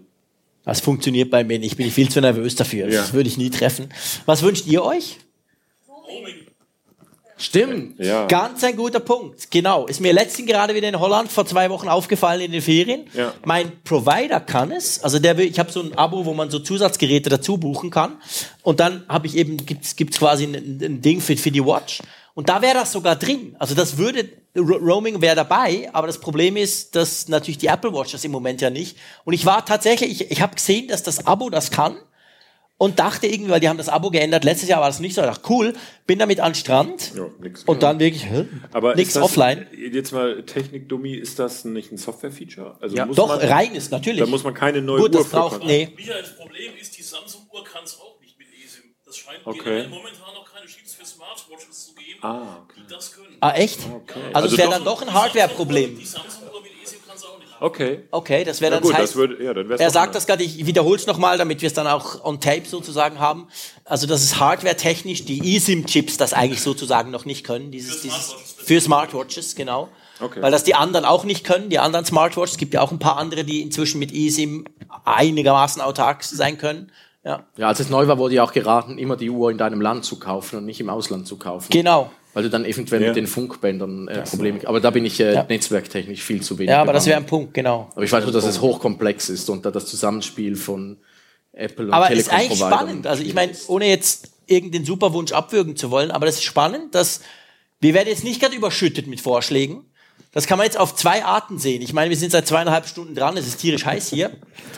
Das funktioniert bei mir nicht. Ich bin viel zu nervös dafür. Das Ja. würde ich nie treffen. Was wünscht ihr euch? Stimmt. Ja. Ganz ein guter Punkt. Genau. Ist mir letztens gerade wieder in Holland vor zwei Wochen aufgefallen in den Ferien. Ja. Mein Provider kann es. Also der will, ich habe so ein Abo, wo man so Zusatzgeräte dazu buchen kann. Und dann habe ich eben, gibt's gibt's quasi ein, ein Ding für, für die Watch. Und da wäre das sogar drin. Also das würde, Ro- Roaming wäre dabei, aber das Problem ist, dass natürlich die Apple Watch das im Moment ja nicht. Und ich war tatsächlich, ich, ich habe gesehen, dass das Abo das kann. und dachte irgendwie, weil die haben das Abo geändert, letztes Jahr war das nicht so, ich dachte, cool, bin damit an den Strand und dann wirklich, hä? Aber nix das, offline. Jetzt mal Technik-Dummy, ist das nicht ein Software-Feature? Also Ja. muss Doch, man, rein ist natürlich. Da muss man keine neue Gut, Uhr das braucht- nee. Michael, das Problem ist, die Samsung-Uhr kann es auch nicht mit eSIM. Das scheint Okay. momentan noch keine für Smartwatches zu geben, Ah, okay. die das können. Ah, echt? Also, Also es wäre dann doch ein Hardware-Problem. Die Samsung-Uhr mit eSIM kann es auch nicht. Okay. Okay, das wäre dann gut, das das heißt, würde- ja, dann er sagt mal. das gerade, ich wiederhole es nochmal, damit wir es dann auch on tape sozusagen haben. Also das ist hardware-technisch die eSIM-Chips das eigentlich sozusagen noch nicht können. Dieses, dieses, für Smartwatches, genau. Okay. Weil das die anderen auch nicht können, die anderen Smartwatches. Es gibt ja auch ein paar andere, die inzwischen mit eSIM einigermaßen autark sein können. Ja. Ja, als es neu war, wurde ja auch geraten, immer die Uhr in deinem Land zu kaufen und nicht im Ausland zu kaufen. Genau. Weil du dann eventuell Ja. mit den Funkbändern äh, Probleme Aber da bin ich äh, Ja. netzwerktechnisch viel zu wenig. Ja, aber das wäre ein Punkt, genau. Aber ich weiß nur, dass es hochkomplex ist und da das Zusammenspiel von Apple und Aber es ist eigentlich spannend. Also ich meine, ohne jetzt irgendeinen Superwunsch abwürgen zu wollen, aber das ist spannend, dass wir werden jetzt nicht gerade überschüttet mit Vorschlägen. Das kann man jetzt auf zwei Arten sehen. Ich meine, wir sind seit zweieinhalb Stunden dran, es ist tierisch heiß hier.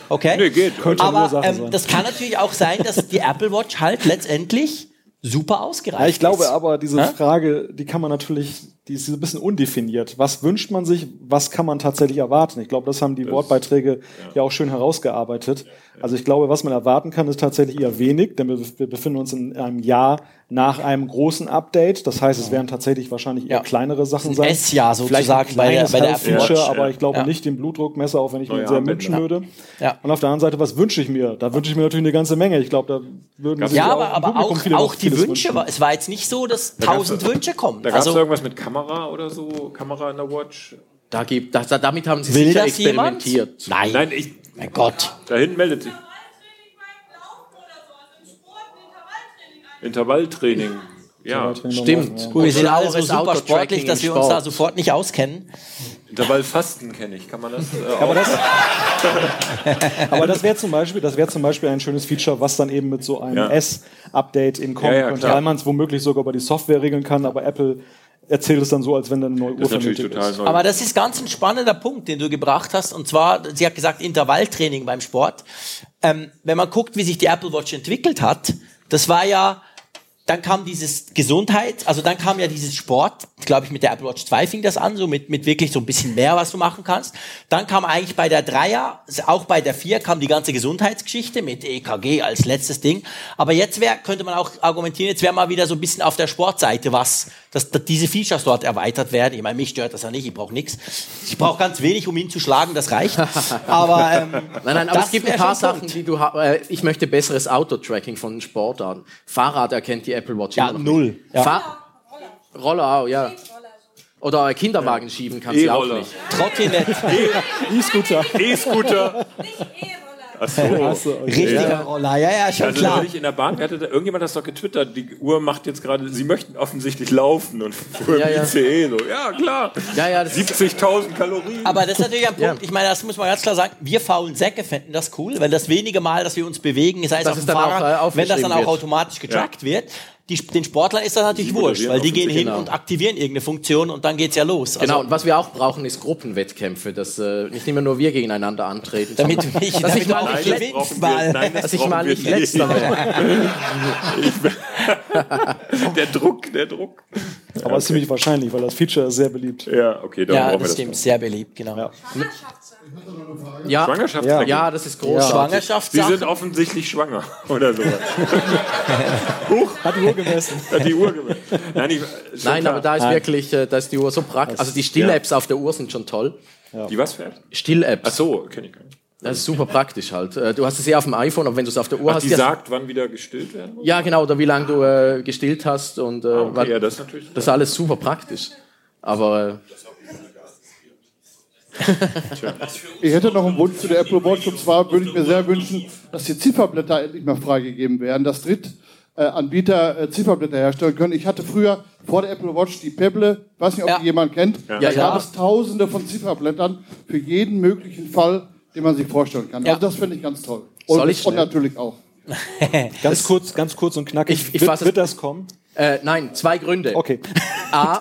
Okay? Nee, geht. Könnte Aber ähm, das kann natürlich auch sein, dass die Apple Watch halt letztendlich super ausgereift Ja, ich glaube ist. aber, diese? Frage, die kann man natürlich, die ist ein bisschen undefiniert. Was wünscht man sich, was kann man tatsächlich erwarten? Ich glaube, das haben die Wortbeiträge ja. auch schön herausgearbeitet. Also ich glaube, was man erwarten kann, ist tatsächlich eher wenig, denn wir, wir befinden uns in einem Jahr nach einem großen Update. Das heißt, es werden tatsächlich wahrscheinlich eher Ja. kleinere Sachen Ein sein. S-Jahr sozusagen bei der- bei der Feature, aber ich glaube Ja. nicht den Blutdruckmesser, auch wenn ich mir sehr wünschen würde. Ja. Und auf der anderen Seite, was wünsche ich mir? Da wünsche ich mir natürlich eine ganze Menge. Ich glaube, da würden sich ja, auch aber, im aber auch, viele auch die Wünsche, wünschen. war, es war jetzt nicht so, dass tausend Wünsche kommen. Da gab es also, irgendwas mit Kamera oder so? Kamera in der Watch? Da gibt, da, da- damit haben sie will sicher das jemand? experimentiert. Nein, Nein, ich. mein Gott. Da hinten meldet sich. Intervalltraining. Ja. Stimmt. Ja. Gut, wir sind alle so Schlaueres super sportlich, dass wir uns da sofort nicht auskennen. Intervallfasten kenne ich. Kann man das? Äh, Aber auch? das, aber das wäre zum Beispiel, das wäre zum Beispiel ein schönes Feature, was dann eben mit so einem Ja. S-Update in kommen Ja, ja, könnte, weil man es womöglich sogar über die Software regeln kann. Aber Apple erzählt es dann so, als wenn da eine neue Uhr das ist vernünftig total ist. neu. Aber das ist ganz ein spannender Punkt, den du gebracht hast. Und zwar, sie hat gesagt, Intervalltraining beim Sport. Ähm, wenn man guckt, wie sich die Apple Watch entwickelt hat, das war ja, dann kam dieses Gesundheit, also dann kam ja dieses Sport, glaube ich, mit der Apple Watch 2 fing das an, so mit, mit wirklich so ein bisschen mehr, was du machen kannst. Dann kam eigentlich bei der 3er, auch bei der 4 kam die ganze Gesundheitsgeschichte mit EKG als letztes Ding. Aber jetzt wär, könnte man auch argumentieren, jetzt wäre mal wieder so ein bisschen auf der Sportseite was, dass, dass diese Features dort erweitert werden. Ich meine, mich stört das ja nicht, ich brauche nichts. Ich brauche ganz wenig, um ihn zu schlagen, das reicht. Aber, ähm, Nein, nein, aber es gibt ein paar Sachen, die du äh, Ich möchte besseres Autotracking von Sportarten. Fahrrad erkennt die Apple Watch Ja, immer noch null. Nicht. Ja. Fahr Roller auch, ja. Oder Kinderwagen schieben kann sie auch E-Roller. nicht. Trottinett, E-Scooter. E-Scooter. Ach so. Achso, okay. richtiger Roller, ja, ja, schon Also klar. in der Bahn, hatte da, irgendjemand hat das doch getwittert, die Uhr macht jetzt gerade, sie möchten offensichtlich laufen und fuhr Ja, im ja. ICE so. Ja, klar. Ja, ja, das 70.000 Kalorien. Aber das ist natürlich ein Punkt, Ja. ich meine, das muss man ganz klar sagen, wir faulen Säcke fänden das cool, weil das wenige Mal, dass wir uns bewegen, sei es Dass auf dem dann auch, Fahrrad, äh, wenn das dann auch automatisch getrackt wird, die, den Sportlern ist das natürlich Die wurscht, weil die gehen hin genau. und aktivieren irgendeine Funktion und dann geht's ja los. Also, Genau, und was wir auch brauchen, ist Gruppenwettkämpfe, dass äh, nicht immer nur wir gegeneinander antreten. Damit nicht, dass damit ich mal nicht mal. nein, das dass ich mal nicht letzter werde. der Druck, der Druck. Aber ist ziemlich wahrscheinlich, weil das Feature ist sehr beliebt. Ja, okay, dann Ja, brauchen wir das das. stimmt, sehr beliebt, genau. Ja. Ja, Schwangerschaftstracking. ja, das ist großartig. Sie Schwangerschaftssachen. sind offensichtlich schwanger oder so. Hat die Uhr gemessen. Hat die Uhr gemessen. Nein, ich, Nein, klar. aber da ist wirklich, äh, da ist die Uhr so praktisch. Also die Still-Apps auf der Uhr sind schon toll. Die was fährt? Still-Apps. Ach so, kenne ich gar nicht. Das ist super praktisch halt. Äh, Du hast es ja auf dem iPhone, aber wenn du es auf der Uhr Ach, hast, die ja, sagt, wann wieder gestillt werden muss? ja genau, oder wie lange du äh, gestillt hast und äh, Okay, wann- ja, das ist natürlich. das ist alles super praktisch. Aber äh, Ich hätte noch einen Wunsch zu der Apple Watch und zwar würde ich mir sehr wünschen, dass die Zifferblätter endlich mal freigegeben werden, dass Drittanbieter äh, Zifferblätter herstellen können. Ich hatte früher vor der Apple Watch die Pebble, weiß nicht, ob Ja. die jemand kennt. Ja. Da gab ja. es tausende von Zifferblättern für jeden möglichen Fall, den man sich vorstellen kann. Ja. Also das finde ich ganz toll. Soll Und, ich und natürlich auch. Ganz kurz, ganz kurz und knackig. Ich- ich wird, wird das kommen? äh, nein, zwei Gründe. Okay. A,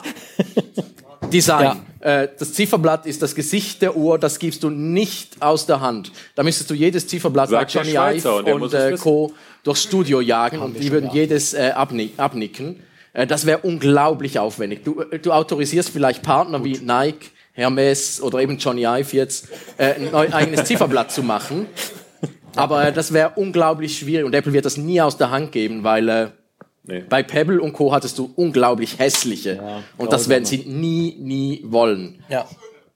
Design. Äh, das Zifferblatt ist das Gesicht der Uhr, das gibst du nicht aus der Hand. Da müsstest du jedes Zifferblatt bei der Johnny Ive und und äh. Co. durchs Studio jagen und die würden jedes äh, abni abnicken. Äh, das wäre unglaublich aufwendig. Du, du autorisierst vielleicht Partner wie Nike, Hermes oder eben Johnny Ive jetzt, äh, ein eigenes Zifferblatt zu machen. Aber äh, das wäre unglaublich schwierig und Apple wird das nie aus der Hand geben, weil äh, bei Pebble und Co. hattest du unglaublich hässliche. und das werden sie nie, nie wollen. Ja.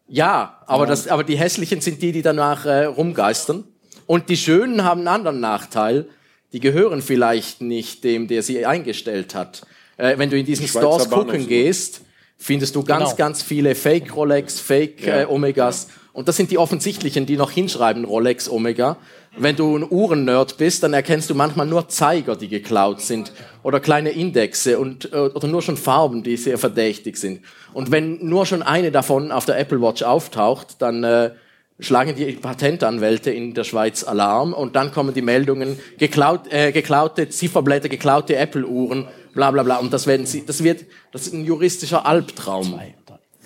Ja, aber, Ja. Das, aber die hässlichen sind die, die danach äh, rumgeistern. Und die Schönen haben einen anderen Nachteil. Die gehören vielleicht nicht dem, der sie eingestellt hat. Äh, wenn du in diesen Die Schweizer Stores gucken Bahnhofsuhr. gehst, findest du ganz, Genau. ganz viele Fake Rolex, Fake Ja. äh, Omegas. Und das sind die offensichtlichen, die noch hinschreiben Rolex Omega. Wenn du ein Uhrennerd bist, dann erkennst du manchmal nur Zeiger, die geklaut sind oder kleine Indexe und äh, oder nur schon Farben, die sehr verdächtig sind. Und wenn nur schon eine davon auf der Apple Watch auftaucht, dann äh, schlagen die Patentanwälte in der Schweiz Alarm und dann kommen die Meldungen geklaut, äh, geklaute Zifferblätter, geklaute Apple Uhren, bla bla bla. Und das werden sie, das wird, das ist ein juristischer Albtraum.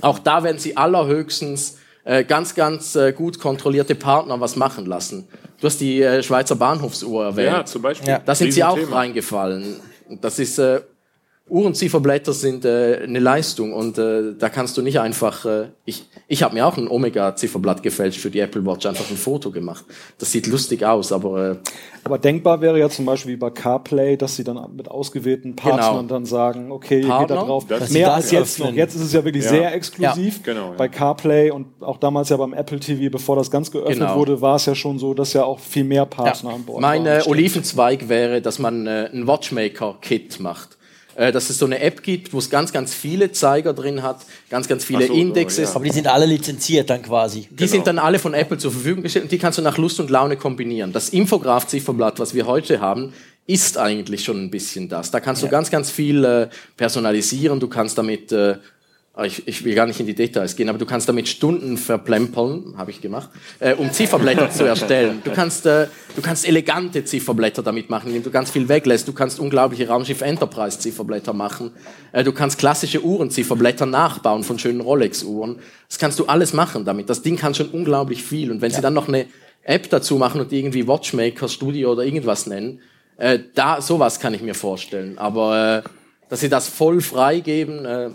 Auch da werden sie allerhöchstens äh, ganz, ganz äh, gut kontrollierte Partner was machen lassen. Du hast die äh, Schweizer Bahnhofsuhr erwähnt. Ja, zum Beispiel. Da sind sie auch reingefallen. Das ist Uhrenzifferblätter sind äh, eine Leistung und äh, da kannst du nicht einfach. Äh, ich ich habe mir auch ein Omega-Zifferblatt gefälscht für die Apple Watch, einfach ein Foto gemacht. Das sieht lustig aus, aber äh, Aber denkbar wäre ja zum Beispiel wie bei CarPlay, dass sie dann mit ausgewählten Partnern Genau. dann sagen, okay, ihr geht Partner, da drauf. sie Mehr das als jetzt öffnen. noch. Jetzt ist es ja wirklich Ja. sehr exklusiv. Ja. Genau, ja. Bei CarPlay und auch damals ja beim Apple TV, bevor das ganz geöffnet Genau. wurde, war es ja schon so, dass ja auch viel mehr Partner an Bord Mein waren. äh, Olivenzweig wäre, dass man äh, ein Watchmaker-Kit macht. Äh, dass es so eine App gibt, wo es ganz, ganz viele Zeiger drin hat, ganz, ganz viele so, Indexes. ja. Aber die sind alle lizenziert dann quasi. Die sind dann alle von Apple zur Verfügung gestellt und die kannst du nach Lust und Laune kombinieren. Das Infograph-Zifferblatt, was wir heute haben, ist eigentlich schon ein bisschen das. Da kannst du ganz, ganz viel äh, personalisieren. Du kannst damit, äh, ich, ich will gar nicht in die Details gehen, aber du kannst damit Stunden verplempern, habe ich gemacht, äh, um Zifferblätter zu erstellen. Du kannst, äh, du kannst elegante Zifferblätter damit machen, indem du ganz viel weglässt. Du kannst unglaubliche Raumschiff Enterprise Zifferblätter machen. Äh, du kannst klassische Uhrenzifferblätter nachbauen von schönen Rolex-Uhren. Das kannst du alles machen damit. Das Ding kann schon unglaublich viel. Und wenn sie dann noch eine App dazu machen und die irgendwie Watchmaker Studio oder irgendwas nennen, äh, da sowas kann ich mir vorstellen. Aber äh, dass sie das voll freigeben, äh,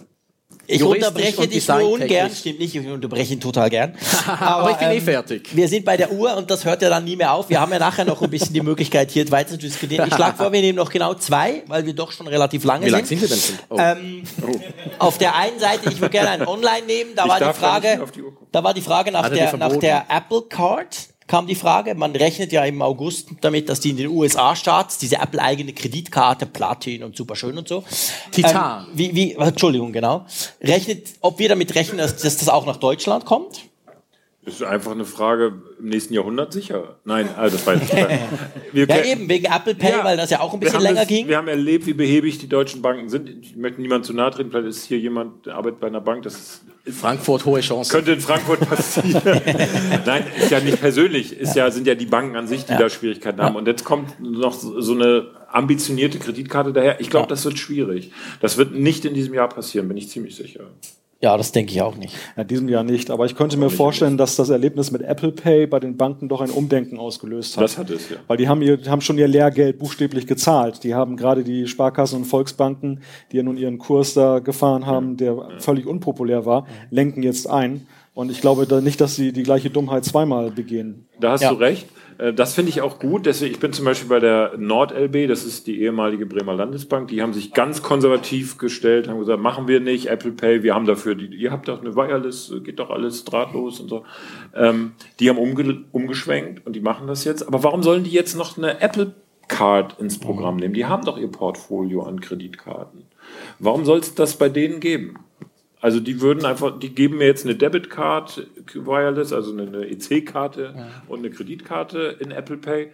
Ich juristisch unterbreche dich nur ungern, stimmt nicht, ich unterbreche ihn total gern. Aber ich bin eh fertig. Wir sind bei der Uhr und das hört ja dann nie mehr auf. Wir haben ja nachher noch ein bisschen die Möglichkeit, hier weiter zu diskutieren. Ich schlage vor, wir nehmen noch genau zwei, weil wir doch schon relativ lange Wie lang sind. sind wir denn schon? Oh. Ähm, Auf der einen Seite, ich würde gerne ein Online nehmen, da Ich war die Frage, die da war die Frage nach er der, nach der Apple Card. Kam die Frage, man rechnet ja im August damit, dass die in den USA-Starts diese Apple-eigene Kreditkarte, Platin und super schön und so. Titan. Ähm, wie, wie, Entschuldigung, genau. Rechnet, ob wir damit rechnen, dass, dass das auch nach Deutschland kommt? Das ist einfach eine Frage im nächsten Jahrhundert sicher. Nein, also das weiß ich nicht. Ja, eben, wegen Apple Pay, Ja, weil das ja auch ein bisschen länger das, ging. Wir haben erlebt, wie behäbig die deutschen Banken sind. Ich möchte niemand zu nahe treten. Vielleicht ist hier jemand, der arbeitet bei einer Bank. Das ist, Frankfurt, hohe Chance. könnte in Frankfurt passieren. Nein, ist ja nicht persönlich. Ist ja, sind ja die Banken an sich, die da Schwierigkeiten haben. Und jetzt kommt noch so so eine ambitionierte Kreditkarte daher. Ich glaube, das wird schwierig. Das wird nicht in diesem Jahr passieren, bin ich ziemlich sicher. Ja, das denke ich auch nicht. Ja, in diesem Jahr nicht. Aber ich könnte mir vorstellen, dass das Erlebnis mit Apple Pay bei den Banken doch ein Umdenken ausgelöst hat. Das hat es, ja. Weil die haben, ihr, haben schon ihr Lehrgeld buchstäblich gezahlt. Die haben gerade die Sparkassen und Volksbanken, die ja nun ihren Kurs da gefahren haben, der völlig unpopulär war, lenken jetzt ein. Und ich glaube da nicht, dass sie die gleiche Dummheit zweimal begehen. Da hast Ja. du recht. Äh, Das finde ich auch gut. Deswegen, ich bin zum Beispiel bei der NordLB, das ist die ehemalige Bremer Landesbank, die haben sich ganz konservativ gestellt, haben gesagt, machen wir nicht, Apple Pay, wir haben dafür, die, ihr habt doch eine Wireless, äh, geht doch alles drahtlos und so. Ähm, die haben umge umgeschwenkt und die machen das jetzt. Aber warum sollen die jetzt noch eine Apple Card ins Programm nehmen? Die haben doch ihr Portfolio an Kreditkarten. Warum soll es das bei denen geben? Also die würden einfach, die geben mir jetzt eine Debitcard Wireless, also eine, EC-Karte und eine Kreditkarte in Apple Pay.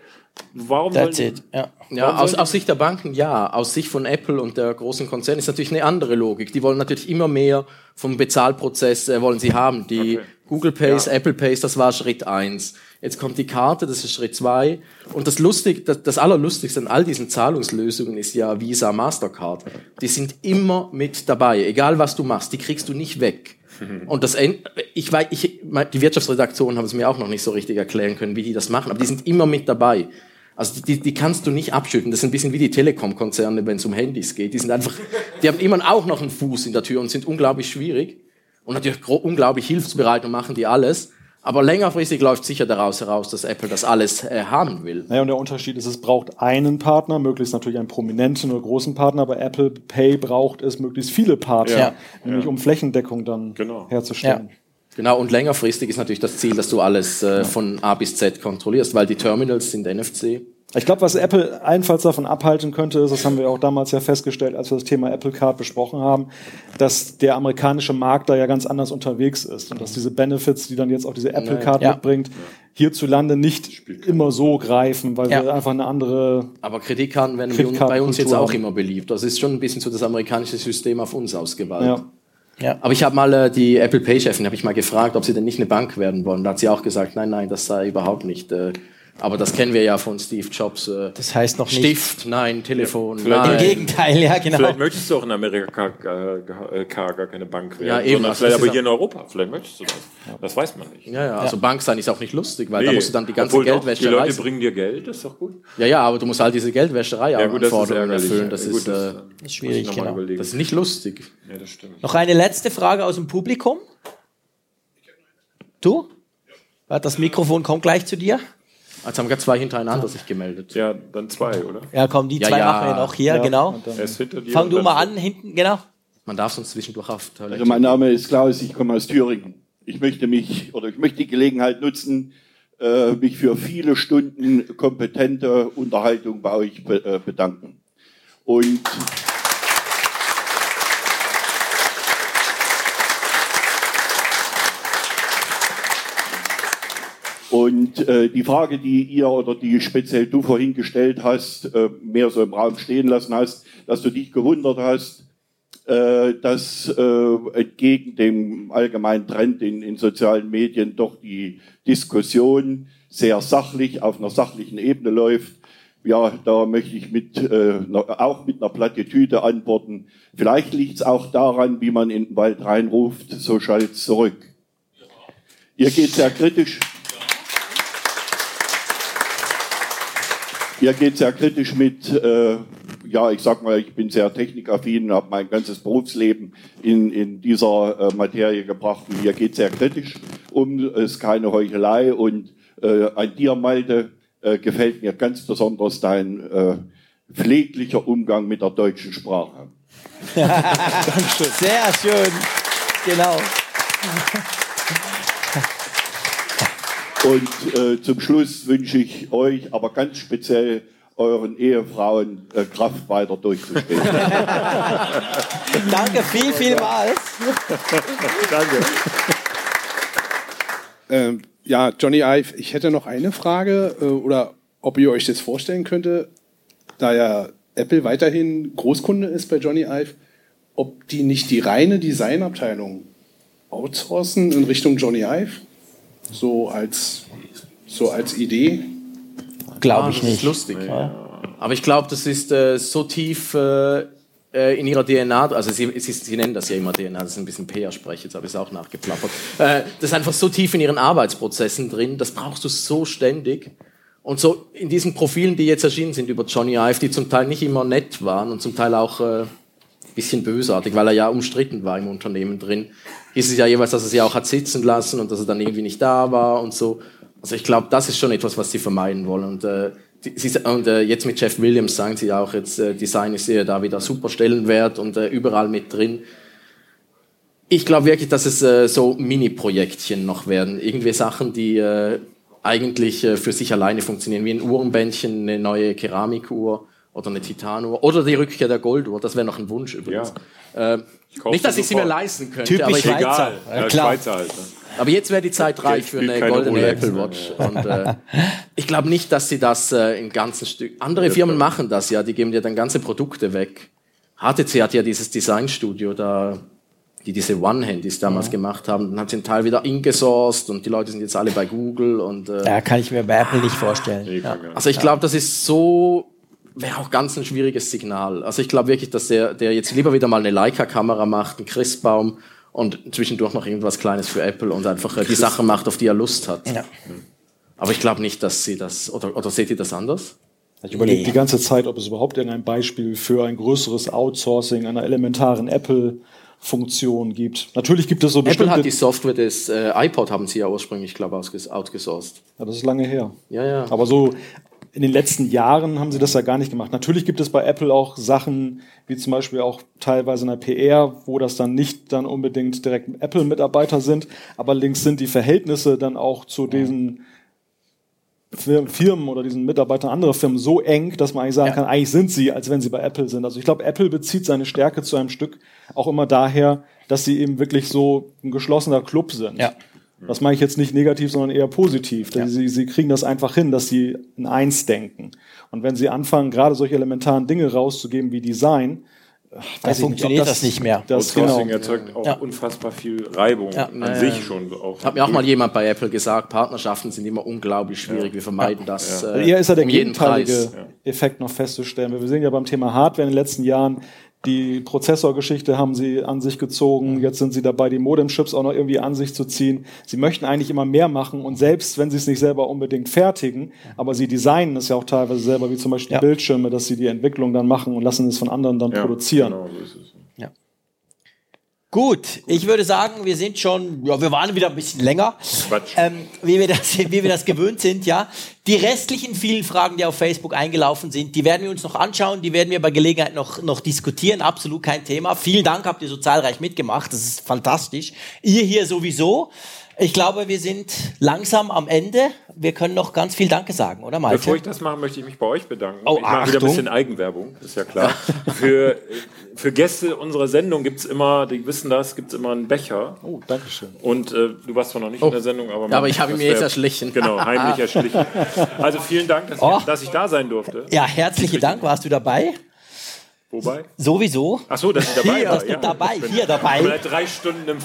Warum That's sollen it. Ja. Ja, aus, aus Sicht der Banken ja. Aus Sicht von Apple und der großen Konzerne ist natürlich eine andere Logik. Die wollen natürlich immer mehr vom Bezahlprozess äh, wollen sie haben. Die Okay. Google Pays, Apple Pays, das war Schritt eins. Jetzt kommt die Karte, das ist Schritt zwei. Und das lustig, das, das allerlustigste an all diesen Zahlungslösungen ist ja Visa, Mastercard. Die sind immer mit dabei, egal was du machst, die kriegst du nicht weg. Und das, ich weiß, ich, die Wirtschaftsredaktionen haben es mir auch noch nicht so richtig erklären können, wie die das machen, aber die sind immer mit dabei. Also die, die kannst du nicht abschütten. Das ist ein bisschen wie die Telekom-Konzerne, wenn es um Handys geht. Die sind einfach, die haben immer auch noch einen Fuß in der Tür und sind unglaublich schwierig und natürlich unglaublich hilfsbereit und machen die alles. Aber längerfristig läuft sicher daraus heraus, dass Apple das alles äh, haben will. Naja, und der Unterschied ist, es braucht einen Partner, möglichst natürlich einen prominenten oder großen Partner, aber Apple Pay braucht es möglichst viele Partner, Ja. nämlich um Flächendeckung dann herzustellen. Genau, und längerfristig ist natürlich das Ziel, dass du alles äh, von A bis Z kontrollierst, weil die Terminals sind NFC. Ich glaube, was Apple allenfalls davon abhalten könnte, ist, das haben wir auch damals ja festgestellt, als wir das Thema Apple Card besprochen haben, dass der amerikanische Markt da ja ganz anders unterwegs ist und dass diese Benefits, die dann jetzt auch diese Apple Card Ja. mitbringt, hierzulande nicht immer so greifen, weil Ja. wir einfach eine andere Aber Kreditkarten werden bei uns- bei uns jetzt auch immer beliebt. Das ist schon ein bisschen so das amerikanische System auf uns ausgeweitet. Ja. Ja. Aber ich habe mal äh, die Apple Pay-Chefin habe ich mal gefragt, ob sie denn nicht eine Bank werden wollen. Da hat sie auch gesagt, nein, nein, das sei überhaupt nicht. Äh, aber das kennen wir ja von Steve Jobs. Äh, das heißt noch nicht- Stift, nein, Telefon, Vielleicht- nein. Im Gegenteil, ja, genau. Vielleicht möchtest du auch in Amerika gar, gar, keine Bank werden. Ja, eben, sondern also vielleicht das aber ist hier in Europa. Vielleicht möchtest du das. Das weiß man nicht. Ja, ja, also Bank sein ist auch nicht lustig, weil da Nee, musst du dann die ganze obwohl doch, Geldwäscherei. Die Leute bringen dir Geld, das ist doch gut. ja, ja, aber du musst halt diese Geldwäscherei Ja, gut, das ist Anforderungen ärgerlich. erfüllen. Das Ja, ist, gut, das, äh, äh, Das ist schwierig, genau. überlegen. das ist nicht lustig. Ja, das stimmt. Noch eine letzte Frage aus dem Publikum. Du? Ja, Das Mikrofon kommt gleich zu dir. Jetzt haben wir zwei hintereinander sich gemeldet. Ja, dann zwei, oder? Ja, komm, die Ja, zwei ja. machen wir noch hier, Ja, genau. Fang du mal an, hinten, genau. Man darf sonst zwischendurch auf Toilette. Also mein Name ist Klaus, ich komme aus Thüringen. Ich möchte mich oder ich möchte die Gelegenheit nutzen, äh, mich für viele Stunden kompetente Unterhaltung bei euch be äh, bedanken. Und Und äh, die Frage, die ihr oder die speziell du vorhin gestellt hast, äh, mehr so im Raum stehen lassen hast, dass du dich gewundert hast, äh, dass äh, entgegen dem allgemeinen Trend in, in sozialen Medien doch die Diskussion sehr sachlich auf einer sachlichen Ebene läuft. Ja, da möchte ich mit, äh, auch mit einer Plattitüde antworten. Vielleicht liegt es auch daran, wie man in den Wald reinruft, so schallt zurück. Ihr geht sehr kritisch. Ihr geht sehr kritisch mit, äh, ja, ich sag mal, ich bin sehr technikaffin, habe mein ganzes Berufsleben in, in dieser äh, Materie gebracht und ihr geht sehr kritisch um, es ist keine Heuchelei und äh, an dir, Malte, äh, gefällt mir ganz besonders dein äh, pfleglicher Umgang mit der deutschen Sprache. Sehr schön. Genau. Und äh, zum Schluss wünsche ich euch, aber ganz speziell euren Ehefrauen äh, Kraft weiter durchzustehen. Danke viel, vielmals. Danke. Ähm, ja, Johnny Ive, ich hätte noch eine Frage äh, oder ob ihr euch das vorstellen könnte, da ja Apple weiterhin Großkunde ist bei Johnny Ive, ob die nicht die reine Designabteilung outsourcen in Richtung Johnny Ive, so als so als Idee. Glaube Ah, ich das nicht. Ist lustig. Aber ich glaube, das ist äh, so tief äh, äh, in ihrer DNA, also sie, sie, sie nennen das ja immer DNA, das ist ein bisschen PR-Sprech, jetzt habe ich es auch nachgeplappert. Äh, das ist einfach so tief in ihren Arbeitsprozessen drin, das brauchst du so ständig. Und so in diesen Profilen, die jetzt erschienen sind über Johnny Ive, die zum Teil nicht immer nett waren und zum Teil auch äh, bisschen bösartig, weil er ja umstritten war im Unternehmen drin, hieß es ja jeweils, dass er sie auch hat sitzen lassen und dass er dann irgendwie nicht da war und so. Also ich glaube, das ist schon etwas, was sie vermeiden wollen. Und, äh, die, sie, und äh, jetzt mit Jeff Williams sagen sie ja auch, jetzt äh, Design ist ja da wieder super Stellenwert und äh, überall mit drin. Ich glaube wirklich, dass es äh, so Mini-Projektchen noch werden. Irgendwie Sachen, die äh, eigentlich äh, für sich alleine funktionieren, wie ein Uhrenbändchen, eine neue Keramikuhr oder eine Titanuhr oder die Rückkehr der Golduhr. Das wäre noch ein Wunsch übrigens. Äh, kauf nicht, dass sie ich sie mir leisten könnte. Typisch aber ich Schweizer. Egal. Ja, Ja, klar. Schweizer halt. Ne? aber jetzt wäre die Zeit reich für eine goldene Rolex Apple. Watch. Und, äh, ich glaube nicht, dass sie das äh, im ganzen Stück. Andere Firmen machen das ja, die geben dir dann ganze Produkte weg. HTC hat ja dieses Designstudio da, die diese One-Handys damals gemacht haben. Dann haben sie einen Teil wieder ingesourced und die Leute sind jetzt alle bei Google und äh, Ja, kann ich mir bei Apple nicht vorstellen. Ja. also ich glaube, das ist so, wäre auch ganz ein schwieriges Signal. Also ich glaube wirklich, dass der, der jetzt lieber wieder mal eine Leica-Kamera macht, ein Christbaum, und zwischendurch noch irgendwas Kleines für Apple und einfach äh, die Sachen macht, auf die er Lust hat. Ja. Aber ich glaube nicht, dass sie das, oder, oder seht ihr das anders? Ich überlege Nee. die ganze Zeit, ob es überhaupt irgendein Beispiel für ein größeres Outsourcing einer elementaren Apple-Funktion gibt. Natürlich gibt es so Apple bestimmte... hat die Software des äh, iPod, haben sie ja ursprünglich, glaube ich, ausges- outgesourced. Ja, das ist lange her. Ja, ja. Aber so in den letzten Jahren haben sie das ja gar nicht gemacht. Natürlich gibt es bei Apple auch Sachen, wie zum Beispiel auch teilweise in der PR, wo das dann nicht dann unbedingt direkt Apple-Mitarbeiter sind. Aber allerdings sind die Verhältnisse dann auch zu diesen Fir- Firmen oder diesen Mitarbeitern anderer Firmen so eng, dass man eigentlich sagen kann, eigentlich sind sie, als wenn sie bei Apple sind. Also ich glaube, Apple bezieht seine Stärke zu einem Stück auch immer daher, dass sie eben wirklich so ein geschlossener Club sind. Ja. Das meine ich jetzt nicht negativ, sondern eher positiv. Ja. Sie, sie kriegen das einfach hin, dass sie in eins denken. Und wenn sie anfangen, gerade solche elementaren Dinge rauszugeben wie Design, äh, Da funktioniert ob das nicht mehr. Das, genau. Outsourcing erzeugt auch Ja. unfassbar viel Reibung Ja. an Ja, sich ja. schon. Auch Hat mir auch mal jemand bei Apple gesagt, Partnerschaften sind immer unglaublich schwierig. Wir vermeiden das Also äh, eher ist ja der um gegenteilige. Effekt noch festzustellen. Wir sehen ja beim Thema Hardware in den letzten Jahren, die Prozessorgeschichte haben sie an sich gezogen. Jetzt sind sie dabei, die Modem-Chips auch noch irgendwie an sich zu ziehen. Sie möchten eigentlich immer mehr machen und selbst wenn sie es nicht selber unbedingt fertigen, aber sie designen es ja auch teilweise selber, wie zum Beispiel Ja. die Bildschirme, dass sie die Entwicklung dann machen und lassen es von anderen dann produzieren. Genau, so ist es. Gut, ich würde sagen, wir sind schon, ja, wir waren wieder ein bisschen länger, ähm, wie, wir das, wie wir das gewöhnt sind, ja. Die restlichen vielen Fragen, die auf Facebook eingelaufen sind, die werden wir uns noch anschauen, die werden wir bei Gelegenheit noch, noch diskutieren, absolut kein Thema. Vielen Dank, habt ihr so zahlreich mitgemacht, das ist fantastisch. Ihr hier sowieso. Ich glaube, wir sind langsam am Ende. Wir können noch ganz viel Danke sagen, oder Malte? Bevor ich das mache, möchte ich mich bei euch bedanken. Oh, ich mache wieder ein bisschen Eigenwerbung, ist ja klar. für, für Gäste unserer Sendung gibt es immer, die wissen das, gibt es immer einen Becher. Oh, danke schön. Und äh, du warst zwar noch nicht Oh. in der Sendung, aber... Ja, aber ich habe ihn mir jetzt erschlichen. Genau, heimlich erschlichen. Also vielen Dank, dass, Oh. ich, dass ich da sein durfte. Ja, herzlichen Dank, warst du dabei? Wobei? Sowieso. Ach so, dass ich dabei Hier, war. dass du dabei, hier dabei. Aber drei Stunden im,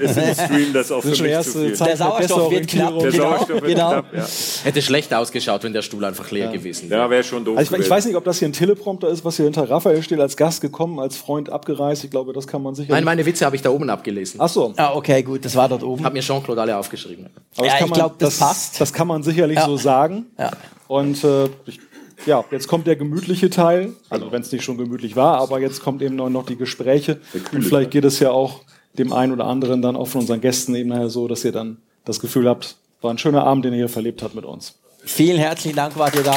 ist im Stream, das auch Das für mich erste zu viel. Zeit Der Sauerstoff wird knapp. Der Genau, Sauerstoff wird genau. knapp, ja. Hätte schlecht ausgeschaut, wenn der Stuhl einfach leer gewesen wäre. Ja, wäre schon doof Also ich, ich weiß nicht, ob das hier ein Teleprompter ist, was hier hinter Raphael steht, als Gast gekommen, als Freund abgereist. Ich glaube, das kann man sicher. Nein, meine Witze habe ich da oben abgelesen. Ach so. Ah, okay, gut, das war dort oben. Hat mir Jean-Claude alle aufgeschrieben. Aber Ja, ich man- glaub, das passt. Das kann man sicherlich Ja. so sagen. Ja. Und äh, ich, ja, jetzt kommt der gemütliche Teil. Also wenn es nicht schon gemütlich war, aber jetzt kommt eben noch, noch die Gespräche. Und vielleicht geht es ja auch dem einen oder anderen dann auch von unseren Gästen eben nachher so, dass ihr dann das Gefühl habt, war ein schöner Abend, den ihr hier verlebt habt mit uns. Vielen herzlichen Dank, wart ihr da.